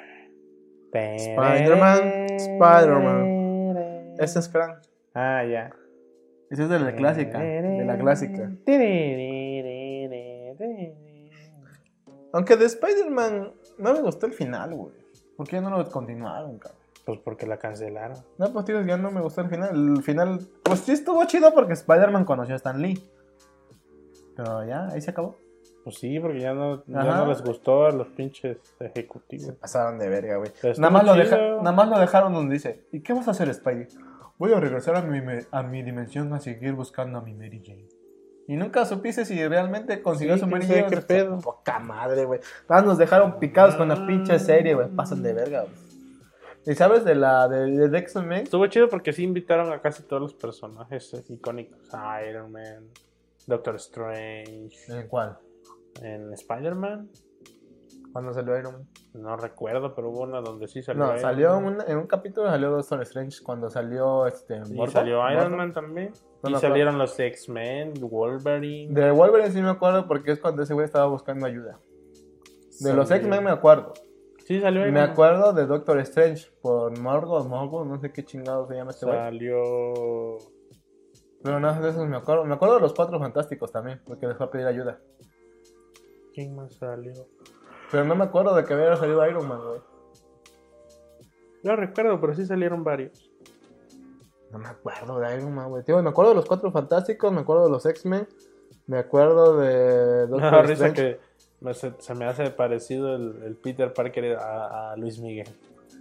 Speaker 3: Spider-Man, Spider-Man. Ese es Crank.
Speaker 2: Ah, ya.
Speaker 3: Ese es de la clásica, de la clásica. Aunque de Spider-Man no me gustó el final, güey. ¿Por qué no lo continuaron, cabrón?
Speaker 2: Pues porque la cancelaron.
Speaker 3: No, pues tío, ya no me gustó el final. El final, pues sí estuvo chido porque Spider-Man conoció a Stan Lee. Pero ya, ahí se acabó.
Speaker 2: Pues sí, porque ya no, ya no les gustó a los pinches ejecutivos.
Speaker 3: Pasaron de verga, güey. Nada más, lo deja- nada más lo dejaron donde dice, ¿y qué vas a hacer, Spidey? Voy a regresar a mi, a mi dimensión a seguir buscando a mi Mary Jane. Y nunca supiste si realmente consiguió
Speaker 2: Sí,
Speaker 3: su Mary Jane.
Speaker 2: qué pedo.
Speaker 3: Poca madre, güey. Nos dejaron picados con la pinche serie, güey. Pasan de verga, güey. ¿Y sabes de la de, de, de X-Men?
Speaker 2: Estuvo chido porque sí invitaron a casi todos los personajes eh, icónicos. Iron Man, Doctor Strange,
Speaker 3: ¿En cuál?
Speaker 2: en Spider-Man.
Speaker 3: ¿Cuándo salió Iron Man?
Speaker 2: No recuerdo, pero hubo una donde sí salió.
Speaker 3: No,
Speaker 2: Iron
Speaker 3: salió
Speaker 2: Man.
Speaker 3: un- en un capítulo salió Doctor Strange cuando salió este
Speaker 2: Y salió Iron. Man también.
Speaker 3: No
Speaker 2: y
Speaker 3: acuerdo.
Speaker 2: salieron los X-Men, Wolverine.
Speaker 3: De Wolverine sí me acuerdo porque es cuando ese güey estaba buscando ayuda. De los X-Men me acuerdo.
Speaker 2: Sí, salió
Speaker 3: Me acuerdo de Doctor Strange por Morgo, Morgo, no sé qué chingado se llama este güey.
Speaker 2: Salió.
Speaker 3: Pero nada de esos me acuerdo. Me acuerdo de los Cuatro Fantásticos también, porque les fue a pedir ayuda.
Speaker 2: ¿Quién más salió?
Speaker 3: Pero no me acuerdo de que hubiera salido Iron Man, güey.
Speaker 2: No recuerdo, pero sí salieron varios.
Speaker 3: No me acuerdo de Iron Man, güey. Tío, me acuerdo de los Cuatro Fantásticos, me acuerdo de los X-Men, me acuerdo de Doctor
Speaker 2: No, risa
Speaker 3: Strange.
Speaker 2: que me- se, se me hace parecido el, el Peter Parker a, a Luis Miguel.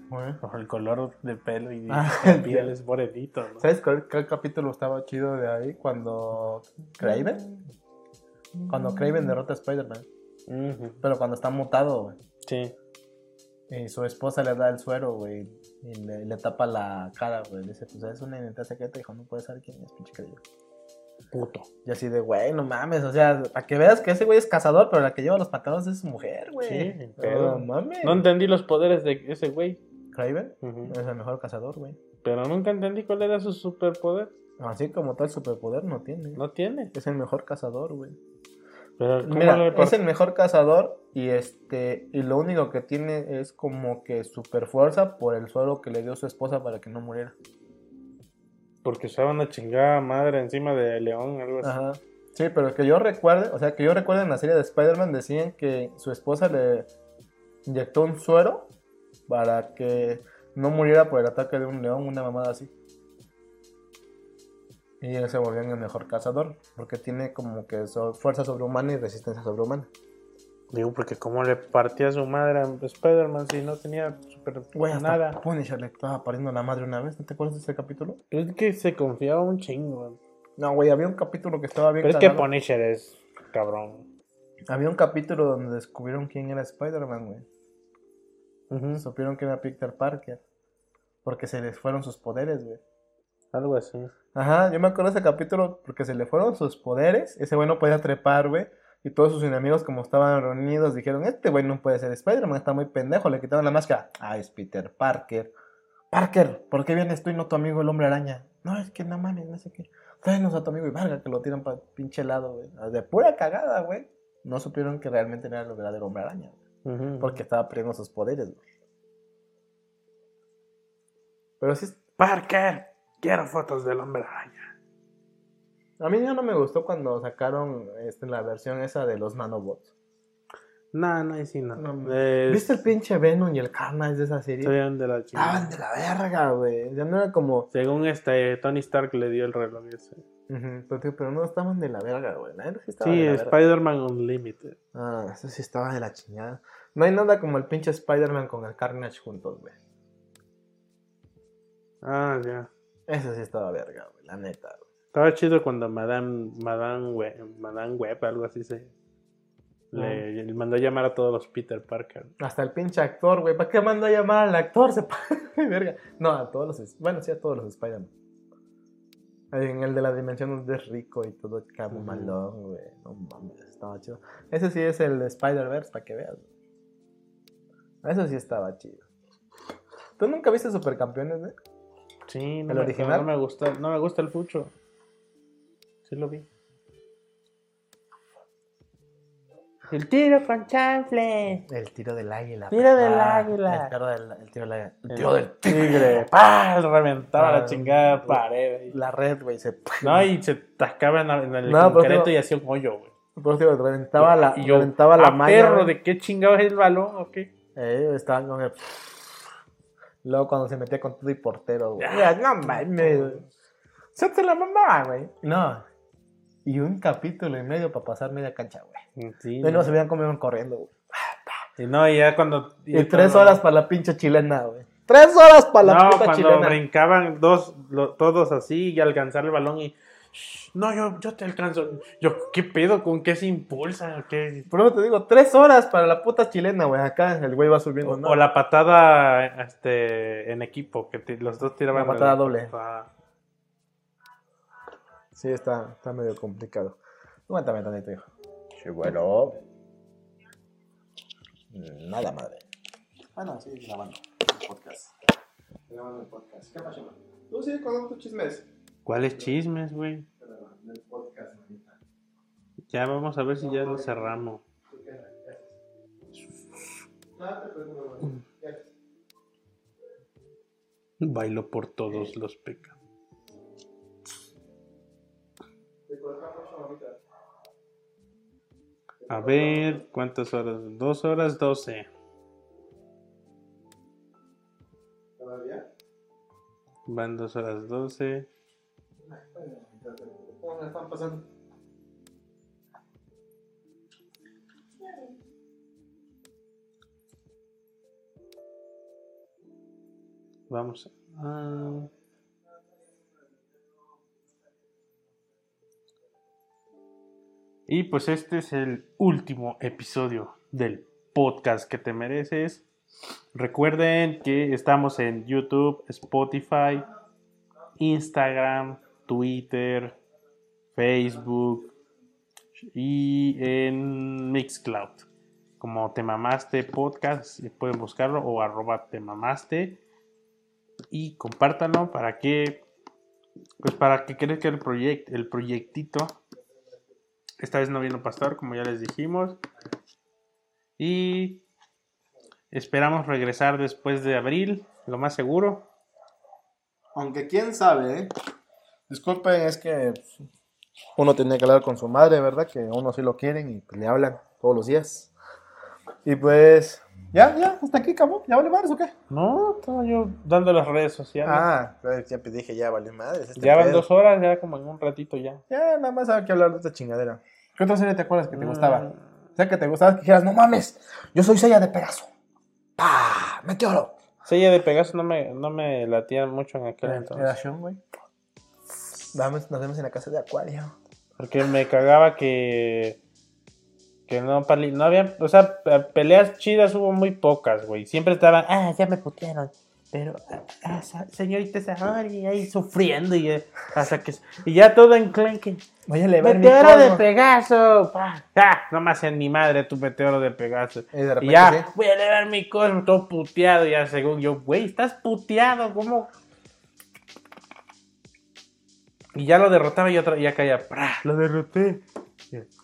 Speaker 2: Por el color de pelo y
Speaker 3: Ah,
Speaker 2: la piel es morenito, ¿no?
Speaker 3: ¿Sabes cuál, qué capítulo estaba chido de ahí? Cuando Craven. Cuando Craven derrota a Spider-Man. Pero cuando está mutado, güey.
Speaker 2: Sí.
Speaker 3: Y su esposa le da el suero, güey. Y le, le tapa la cara, güey. Dice, pues es una identidad secreta. Dijo, no puede saber quién es, pinche Craven.
Speaker 2: Puto.
Speaker 3: Y así de, güey, no mames. O sea, para que veas que ese güey es cazador, pero la que lleva los pantalones es su mujer, güey.
Speaker 2: Sí, pedo.
Speaker 3: no mames.
Speaker 2: No entendí los poderes de ese güey.
Speaker 3: Craven es el mejor cazador, güey.
Speaker 2: Pero nunca entendí cuál era su superpoder.
Speaker 3: Así como tal superpoder no tiene.
Speaker 2: No tiene.
Speaker 3: Es el mejor cazador, güey.
Speaker 2: Pero ¿cómo
Speaker 3: Mira,
Speaker 2: le
Speaker 3: es el mejor cazador y este y lo único que tiene es como que super fuerza por el suelo que le dio su esposa para que no muriera.
Speaker 2: Porque usaba una chingada madre encima de León, algo así.
Speaker 3: Ajá. Sí, pero que yo recuerde, o sea, que yo recuerde en la serie de Spider-Man decían que su esposa le inyectó un suero para que no muriera por el ataque de un león, una mamada así. Y él se volvió en el mejor cazador, porque tiene como que so- fuerza sobrehumana y resistencia sobrehumana.
Speaker 2: Digo, porque cómo le partía a su madre a Spider-Man si no tenía super
Speaker 3: Güey,
Speaker 2: nada.
Speaker 3: Punisher le estaba pariendo a la madre una vez, ¿no te acuerdas de ese capítulo?
Speaker 2: Es que se confiaba un chingo.
Speaker 3: No, güey, había un capítulo que estaba bien
Speaker 2: Pero es que. Punisher es cabrón.
Speaker 3: Había un capítulo donde descubrieron quién era Spider-Man, güey. Supieron que era Peter Parker. Porque se les fueron sus poderes, güey.
Speaker 2: Algo así.
Speaker 3: Ajá, yo me acuerdo de ese capítulo porque se le fueron sus poderes. Ese güey no podía trepar, güey. Y todos sus enemigos, como estaban reunidos, dijeron, este güey no puede ser Spider-Man, está muy pendejo. Le quitaron la máscara. Ah, es Peter Parker. Parker, ¿por qué vienes tú y no tu amigo el hombre araña? No, es que no mames, no sé qué. Tráenos a tu amigo y varga que lo tiran para pinche lado, güey. Ah, De pura cagada, güey. No supieron que realmente era el verdadero hombre araña.
Speaker 2: Ujú.
Speaker 3: Porque estaba perdiendo sus poderes, güey. Pero sí, es-
Speaker 2: Parker, quiero fotos del hombre araña.
Speaker 3: A mí ya no me gustó cuando sacaron este, la versión esa de los nanobots.
Speaker 2: No, no, ahí sí no.
Speaker 3: No,
Speaker 2: Es-
Speaker 3: ¿Viste el pinche Venom y el Carnage de esa serie?
Speaker 2: Estaban de la chingada.
Speaker 3: Estaban de la verga, güey. Ya no era como...
Speaker 2: Según este, Tony Stark le dio el reloj ese.
Speaker 3: Pero, no estaban de la verga, güey. Sí
Speaker 2: Sí. Spider-Man Unlimited.
Speaker 3: Ah, eso sí estaba de la chingada. No hay nada como el pinche Spider-Man con el Carnage juntos, güey.
Speaker 2: Ah, ya.
Speaker 3: Eso sí estaba verga, güey. La neta, güey.
Speaker 2: Estaba chido cuando Madame, Madame, Web, Madame Web, algo así se... Le, le mandó a llamar a todos los Peter Parker.
Speaker 3: Hasta el pinche actor, güey. ¿Para qué mandó a llamar al actor? Se verga. No, a todos los... Bueno, sí, a todos los Spider-Man. En el de la dimensión donde es rico y todo camo
Speaker 2: Ujú.
Speaker 3: malón, güey. No mames, estaba chido. Ese sí es el de Spider-Verse, para que veas. güey. Eso sí estaba chido. ¿Tú nunca viste Supercampeones, güey?
Speaker 2: Sí, no,
Speaker 3: ¿El
Speaker 2: me,
Speaker 3: original?
Speaker 2: no me gusta, no me gusta el fucho. Sí lo vi. El tiro con chanfle.
Speaker 3: El tiro del águila.
Speaker 2: Tiro del
Speaker 3: papá.
Speaker 2: águila.
Speaker 3: El, tiro del, el tiro del águila. El
Speaker 2: El
Speaker 3: tiro del
Speaker 2: tigre. ¡Pah! Reventaba
Speaker 3: Ah,
Speaker 2: la chingada pared. ahí.
Speaker 3: La red, güey. Se...
Speaker 2: No, y se tascaba en, el
Speaker 3: No, pero
Speaker 2: concreto y hacía un hoyo, güey.
Speaker 3: Por eso digo, reventaba la,
Speaker 2: y yo,
Speaker 3: reventaba la
Speaker 2: "Ah,
Speaker 3: malla.
Speaker 2: perro. ¿de qué chingados es el balón o qué?
Speaker 3: Eh, estaban con el... Luego cuando se metía con todo y portero, güey.
Speaker 2: Ya,
Speaker 3: no mames. Se te la mamaba, güey. No. Y un capítulo y medio para pasar media cancha, güey.
Speaker 2: Sí,
Speaker 3: No, y no se veían iban corriendo, güey.
Speaker 2: Y no, y ya cuando...
Speaker 3: Y, tres
Speaker 2: cuando-
Speaker 3: horas para la pinche chilena, güey. Tres horas para la
Speaker 2: no,
Speaker 3: puta
Speaker 2: cuando
Speaker 3: chilena.
Speaker 2: brincaban dos, lo- todos así y alcanzar el balón y... "Shh, No, yo, yo te alcanzo. Yo, ¿qué pedo? ¿Con qué se impulsa? ¿Qué?
Speaker 3: Por eso te digo, tres horas para la puta chilena, güey. Acá el güey va subiendo,
Speaker 2: O,
Speaker 3: ¿no?
Speaker 2: o la patada este, en equipo, que te- los dos tiraban...
Speaker 3: La patada
Speaker 2: el-
Speaker 3: doble.
Speaker 2: Ah,
Speaker 3: Sí, está, está medio complicado. Aguántame tantito, hijo. Sí, bueno. Nada, madre. Ah, no, sí, grabando el podcast. Grabando el podcast. ¿Qué pasa, man? Tú sigue con tus chismes.
Speaker 2: ¿Cuáles chismes, güey?
Speaker 3: Del podcast, manita.
Speaker 2: Ya vamos a ver si ya lo cerramos.
Speaker 3: ¿Tú qué haces? Nada, te pregunto, güey. ¿Qué haces?
Speaker 2: Bailo por todos los pecados. A ver, ¿cuántas horas? Dos horas doce.
Speaker 3: ¿Todavía?
Speaker 2: Van dos horas doce.
Speaker 3: ¿Cómo me están pasando?
Speaker 2: Vamos. a- Y pues este es el último episodio del podcast que te mereces. Recuerden que estamos en YouTube, Spotify, Instagram, Twitter, Facebook y en Mixcloud. Como Te Mamaste Podcast, pueden buscarlo o arroba Te Mamaste y compártanlo para que pues para que crezca el proyecto el proyectito esta vez no vino pastor como ya les dijimos y esperamos regresar después de abril lo más seguro
Speaker 3: Aunque quién sabe, ¿eh? Disculpen, es que pues, uno tenía que hablar con su madre, ¿verdad? Que a uno sí lo quieren y pues, le hablan todos los días. Y pues, ya, ya, hasta aquí, cabrón. ¿Ya vale madres o qué?
Speaker 2: no estaba yo dando las redes sociales
Speaker 3: Ah, pues, siempre dije, ya vale madres. este
Speaker 2: ya van
Speaker 3: pedo.
Speaker 2: dos horas ya como en un ratito ya
Speaker 3: Ya, nada más hay que hablar de esta chingadera. ¿Qué otra serie te acuerdas que te gustaba?
Speaker 2: Mm.
Speaker 3: O sea, que te gustaba que dijeras, no mames, yo soy Sella de Pegaso. ¡Pah! ¡Meteoro!
Speaker 2: Sella de Pegaso no me, no me latía mucho en aquel entonces
Speaker 3: Era Sean, güey. Nos vemos en la casa de Acuario.
Speaker 2: Porque me cagaba que. Que no, no había. O sea, pe- peleas chidas hubo muy pocas, güey. Siempre estaban. Ah, ya me putearon. Pero, ah, ah, señorita Saori, ahí sufriendo y, eh, hasta que, y ya todo enclenque.
Speaker 3: Voy a elevar mi
Speaker 2: Meteoro de. Pegaso. pa. Ah, no más en mi madre tu meteoro de Pegaso.
Speaker 3: Y de
Speaker 2: Y ya,
Speaker 3: sí.
Speaker 2: voy a elevar mi cosmo, todo puteado, ya según yo, güey, estás puteado, ¿cómo? Y ya lo derrotaba y otra, ya caía, ¡pra! lo derroté.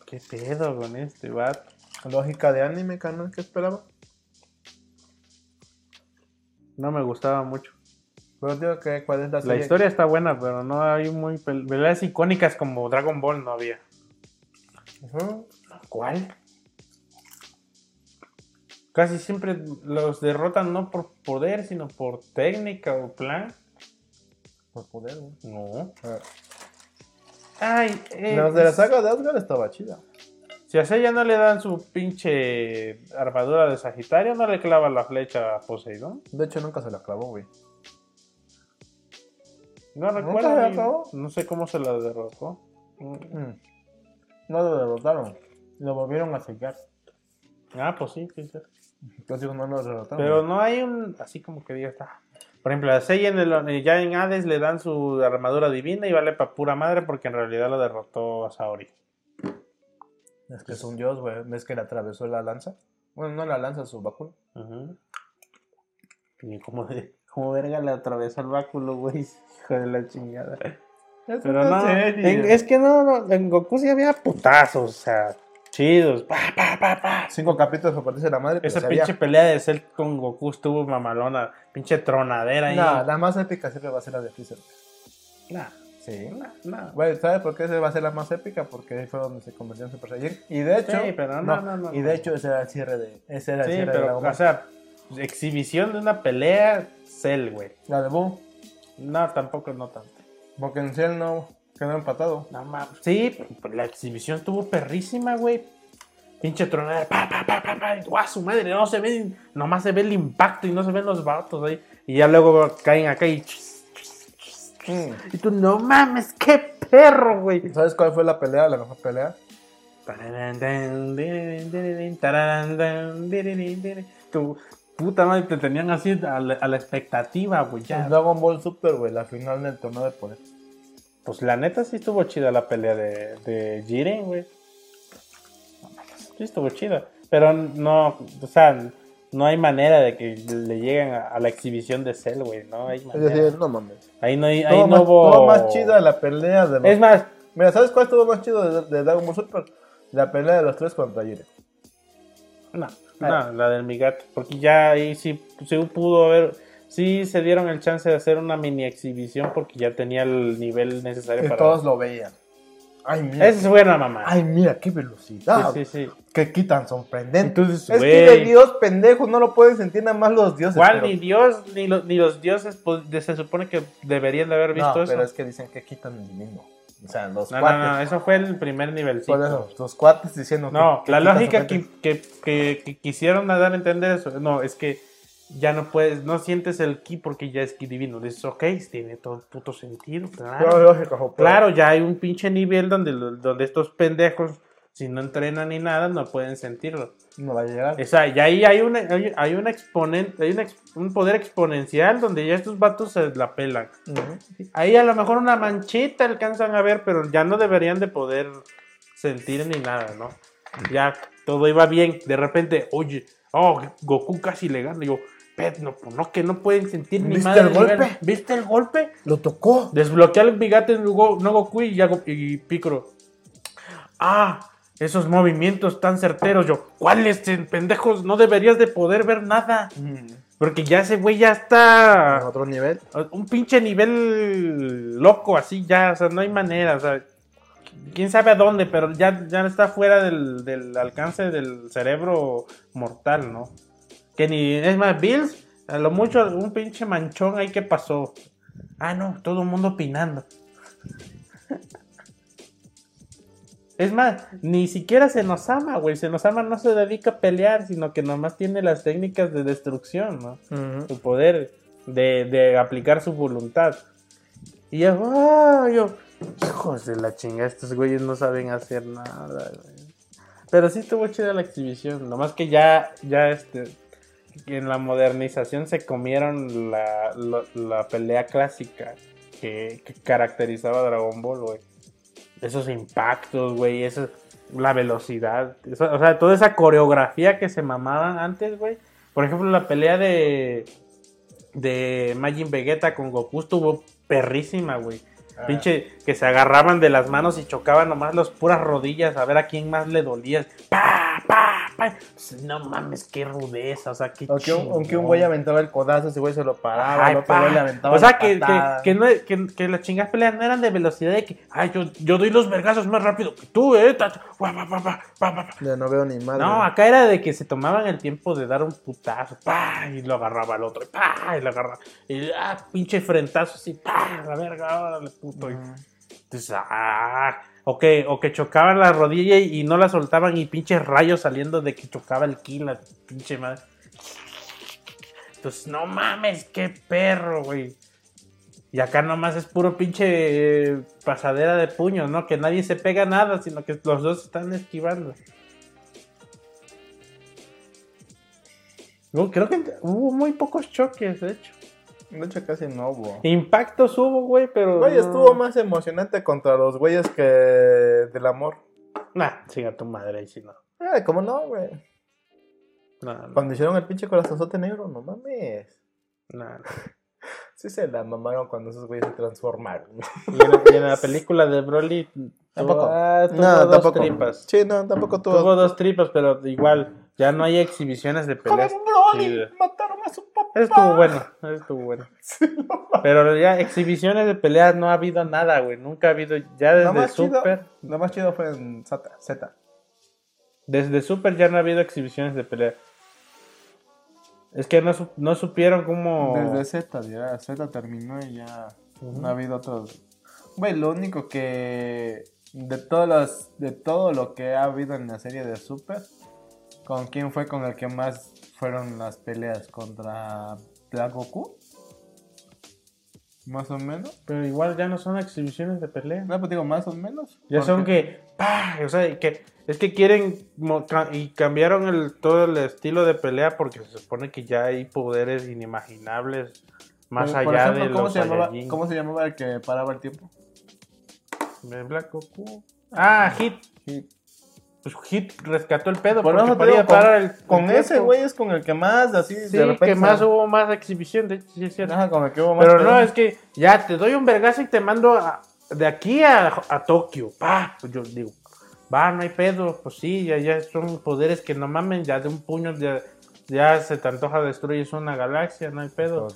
Speaker 2: ¿Qué pedo con este vato?
Speaker 3: Lógica de anime, carnal, ¿qué esperaba?
Speaker 2: No me gustaba mucho.
Speaker 3: Pero digo que cuál es la
Speaker 2: La historia está buena, pero no hay muy pel- peleas icónicas como Dragon Ball no había. ¿Cuál? Casi siempre los derrotan no por poder, sino por técnica o plan.
Speaker 3: Por poder, güey.
Speaker 2: No.
Speaker 3: Ah.
Speaker 2: Ay, eh,
Speaker 3: Los de la saga de Asgard estaba chida.
Speaker 2: Si a Seiya no le dan su pinche armadura de Sagitario, no le clava la flecha a Poseidón.
Speaker 3: De hecho, nunca se la clavó, güey.
Speaker 2: No
Speaker 3: ¿Nunca
Speaker 2: recuerdo.
Speaker 3: se la clavó?
Speaker 2: No sé cómo se la derrotó.
Speaker 3: Mm. No lo derrotaron. Lo volvieron a sellar.
Speaker 2: Ah, pues sí, sí, sí.
Speaker 3: Entonces no lo derrotaron.
Speaker 2: Pero no hay un. Así como que diga, está. Por ejemplo, a Seiya en el- ya en Hades le dan su armadura divina y vale para pura madre porque en realidad lo derrotó a Saori.
Speaker 3: Es que es un dios, güey. ¿Ves que le atravesó la lanza? Bueno, no la lanza, su báculo.
Speaker 2: Ujú. Y como, de, como verga le atravesó el báculo, güey. Hijo de la chingada.
Speaker 3: Es
Speaker 2: Pero no, en- es que no, no, en Goku sí había putazos, o sea, chidos. Pa, pa, pa, pa.
Speaker 3: Cinco capítulos para partirse la madre.
Speaker 2: Esa
Speaker 3: había-
Speaker 2: pinche pelea de Cell con Goku estuvo mamalona, pinche tronadera ahí.
Speaker 3: No, la más épica siempre va a ser la de Freezer.
Speaker 2: Nah,
Speaker 3: Sí.
Speaker 2: nah, nah.
Speaker 3: Güey, ¿sabes por qué esa va a ser la más épica? Porque ahí fue donde se convirtió en Super Saiyan. Y de hecho.
Speaker 2: Sí, pero no, no, no,
Speaker 3: Y de hecho, ese era el cierre de. Ese era el
Speaker 2: Sí,
Speaker 3: cierre de Ball.
Speaker 2: o sea, exhibición de una pelea, Cell, güey.
Speaker 3: La de Boo.
Speaker 2: No, tampoco, no tanto.
Speaker 3: Porque en Cell no quedó empatado.
Speaker 2: No mames. Sí, la exhibición estuvo perrísima, güey. Pinche tronadera, pa, pa, pa, pa, pa. ¡guau, su madre! No se ve, nomás se ve el impacto y no se ven los vatos ahí. Y ya luego caen acá y. Y tú, no mames, qué perro, güey.
Speaker 3: ¿Sabes cuál fue la pelea? La mejor pelea.
Speaker 2: Tu puta madre, te tenían así a la, a la expectativa, güey.
Speaker 3: En
Speaker 2: Ya.
Speaker 3: Dragon Ball Super, güey. La final del torneo de poder.
Speaker 2: Pues la neta sí estuvo chida la pelea de, de Jiren, güey. Sí estuvo chida. Pero no, o sea, no hay manera de que le lleguen a, a la exhibición de Cell, güey. No hay
Speaker 3: Es
Speaker 2: manera.
Speaker 3: decir, no mames.
Speaker 2: ahí no, hay- ahí no
Speaker 3: más,
Speaker 2: hubo...
Speaker 3: estuvo más chida la pelea de los...
Speaker 2: Es más,
Speaker 3: Mira, ¿sabes cuál estuvo más chido de, de Dragon Ball Super? La pelea de los tres contra Jiren.
Speaker 2: no, no, la del Migato. Porque ya ahí sí, sí pudo haber... Sí se dieron el chance de hacer una mini exhibición porque ya tenía el nivel necesario
Speaker 3: Que
Speaker 2: para...
Speaker 3: todos lo veían. Ay, mira.
Speaker 2: Esa es buena, mamá.
Speaker 3: Ay, mira, qué velocidad.
Speaker 2: sí, sí, sí.
Speaker 3: Qué quitan sorprendente.
Speaker 2: Entonces,
Speaker 3: es
Speaker 2: güey.
Speaker 3: que de Dios, pendejo, no lo pueden sentir nada más los dioses.
Speaker 2: ¿Cuál?
Speaker 3: pero-
Speaker 2: Ni Dios, ni, lo- ni los dioses pues, se supone que deberían de haber visto
Speaker 3: No,
Speaker 2: eso.
Speaker 3: pero es que dicen que quitan el divino. O sea, los
Speaker 2: No, no,
Speaker 3: cuates.
Speaker 2: no, eso fue el primer nivel.
Speaker 3: Por eso, los cuates diciendo
Speaker 2: No,
Speaker 3: que-
Speaker 2: la
Speaker 3: que quitan
Speaker 2: lógica que, que, que- que quisieron dar a entender eso, no, es que ya no puedes, no sientes el ki porque ya es ki divino. Dices, ok, tiene todo puto sentido,
Speaker 3: Claro, lógico,
Speaker 2: Claro, ya hay un pinche nivel donde, donde estos pendejos, si no entrenan ni nada, no pueden sentirlo.
Speaker 3: No va a llegar.
Speaker 2: O sea, y ahí hay, una, hay, hay un exponente, hay un, ex- un poder exponencial donde ya estos vatos se la pelan. Ahí a lo mejor una manchita alcanzan a ver, pero ya no deberían de poder sentir ni nada, ¿no? Ya todo iba bien. De repente, oye, oh, Goku casi le gana. Yo, "Pet, no, pues no, que no pueden sentir ni
Speaker 3: ¿Viste
Speaker 2: madre
Speaker 3: el
Speaker 2: de nivel".
Speaker 3: golpe?
Speaker 2: ¿Viste el golpe?
Speaker 3: Lo tocó.
Speaker 2: Desbloquea el bigate en no Goku y, y Piccolo. Ah, esos movimientos tan certeros. Yo, ¿cuáles, pendejos? No deberías de poder ver nada. Porque ya ese güey ya está
Speaker 3: otro nivel.
Speaker 2: un pinche nivel loco, así ya, o sea, no hay manera, o sea, quién sabe a dónde, pero ya, ya está fuera del, del alcance del cerebro mortal, ¿no? Que ni, es más, Bills, a lo mucho un pinche manchón ahí que pasó. Ah, no, todo el mundo opinando. Es más, ni siquiera Senosama, güey. Senosama no se dedica a pelear, sino que nomás tiene las técnicas de destrucción, ¿no? su poder de, de aplicar su voluntad. Y yo, ah, yo, hijos de la chinga, estos güeyes no saben hacer nada, güey. Pero sí estuvo chida la exhibición, nomás que ya, ya este, en la modernización se comieron la, la- la pelea clásica que, que caracterizaba a Dragon Ball, güey. Esos impactos, güey, eso, la velocidad, eso- o sea, toda esa coreografía que se mamaban antes, güey. Por ejemplo, la pelea de de Majin Vegeta con Goku estuvo perrísima, güey.
Speaker 3: Ah.
Speaker 2: Pinche que se agarraban de las manos y chocaban nomás las puras rodillas a ver a quién más le dolía. ¡Pa, pa! No mames, qué rudeza, o sea, qué
Speaker 3: Aunque un, aunque un güey aventaba el codazo, ese güey se lo paraba,
Speaker 2: Ay,
Speaker 3: el otro güey le aventaba
Speaker 2: O sea, que, que, que, no, que, que las chingas peleas no eran de velocidad de que, ay, yo, yo doy los vergazos más rápido que tú, eh. ta, ta, pa, pa, pa, pa, pa, pa".
Speaker 3: Ya no veo ni madre.
Speaker 2: No, acá era de que se tomaban el tiempo de dar un putazo, pa, y lo agarraba al otro, y pa, y lo agarraba. Y ah, pinche frentazo así, pa, la verga, órale, puto. y- Entonces, ah, o que, o que chocaban la rodilla y, no la soltaban y pinches rayos saliendo de que chocaba el ki, la pinche madre. Entonces, no mames, qué perro, güey. Y acá nomás es puro pinche eh, pasadera de puños, ¿no? Que nadie se pega nada, sino que los dos están esquivando. Creo que hubo muy pocos choques, de hecho.
Speaker 3: De hecho, casi no hubo.
Speaker 2: Impactos hubo, güey, pero.
Speaker 3: Güey,
Speaker 2: no-
Speaker 3: estuvo más emocionante contra los güeyes que del amor.
Speaker 2: Nah, siga tu madre ahí si no.
Speaker 3: Ay, ¿cómo no, güey?
Speaker 2: No, no,
Speaker 3: Cuando hicieron el pinche corazonzote negro, no mames.
Speaker 2: no, no.
Speaker 3: Sí se la mamaron cuando esos güeyes se transformaron.
Speaker 2: Y en, la- y en la película de Broly. tuvo-
Speaker 3: Tampoco.
Speaker 2: ah, tuvo
Speaker 3: No,
Speaker 2: dos
Speaker 3: tampoco.
Speaker 2: tripas.
Speaker 3: Sí, no, tampoco tuvo.
Speaker 2: Tuvo dos tripas, pero igual, ya no hay exhibiciones de peleas.
Speaker 3: ¡Como Broly!
Speaker 2: chidas.
Speaker 3: ¡Mataron a su papá!
Speaker 2: Eso estuvo bueno, estuvo bueno. Pero ya exhibiciones de peleas no ha habido nada, güey. Nunca ha habido, ya
Speaker 3: Lo
Speaker 2: desde
Speaker 3: más, chido,
Speaker 2: Super,
Speaker 3: lo más chido fue en Z. Z.
Speaker 2: desde Super ya no ha habido exhibiciones de pelea. Es que no, no supieron cómo...
Speaker 3: Desde Z, ya Z terminó y ya no ha habido otros. Güey, lo único que de todas las, de todo lo que ha habido en la serie de Super, ¿con quién fue con el que más fueron las peleas contra Black Goku? Más o menos.
Speaker 2: Pero igual ya no son exhibiciones de pelea.
Speaker 3: No, pues digo más o menos.
Speaker 2: Ya son que, ¡pah! o sea, que es que quieren y cambiaron el todo el estilo de pelea porque se supone que ya hay poderes inimaginables más allá
Speaker 3: ejemplo,
Speaker 2: de
Speaker 3: ¿cómo
Speaker 2: los
Speaker 3: se, llamaba. ¿Cómo se llamaba el que paraba el tiempo?
Speaker 2: Black Goku. Ah, Hit. Pues Hit rescató el pedo
Speaker 3: Por
Speaker 2: porque podía
Speaker 3: digo,
Speaker 2: parar el
Speaker 3: Con
Speaker 2: el
Speaker 3: ese güey es con el que más así
Speaker 2: Sí,
Speaker 3: de repente.
Speaker 2: que más hubo más exhibición, de hecho, sí es cierto.
Speaker 3: Ajá, con el que hubo más
Speaker 2: Pero no, es que ya te doy un vergazo y te mando a- de aquí a, a Tokio. Pa, pues yo digo, va, no hay pedo. Pues sí, ya, ya son poderes que no mamen, ya de un puño ya, ya se te antoja destruyes una galaxia, no hay pedo.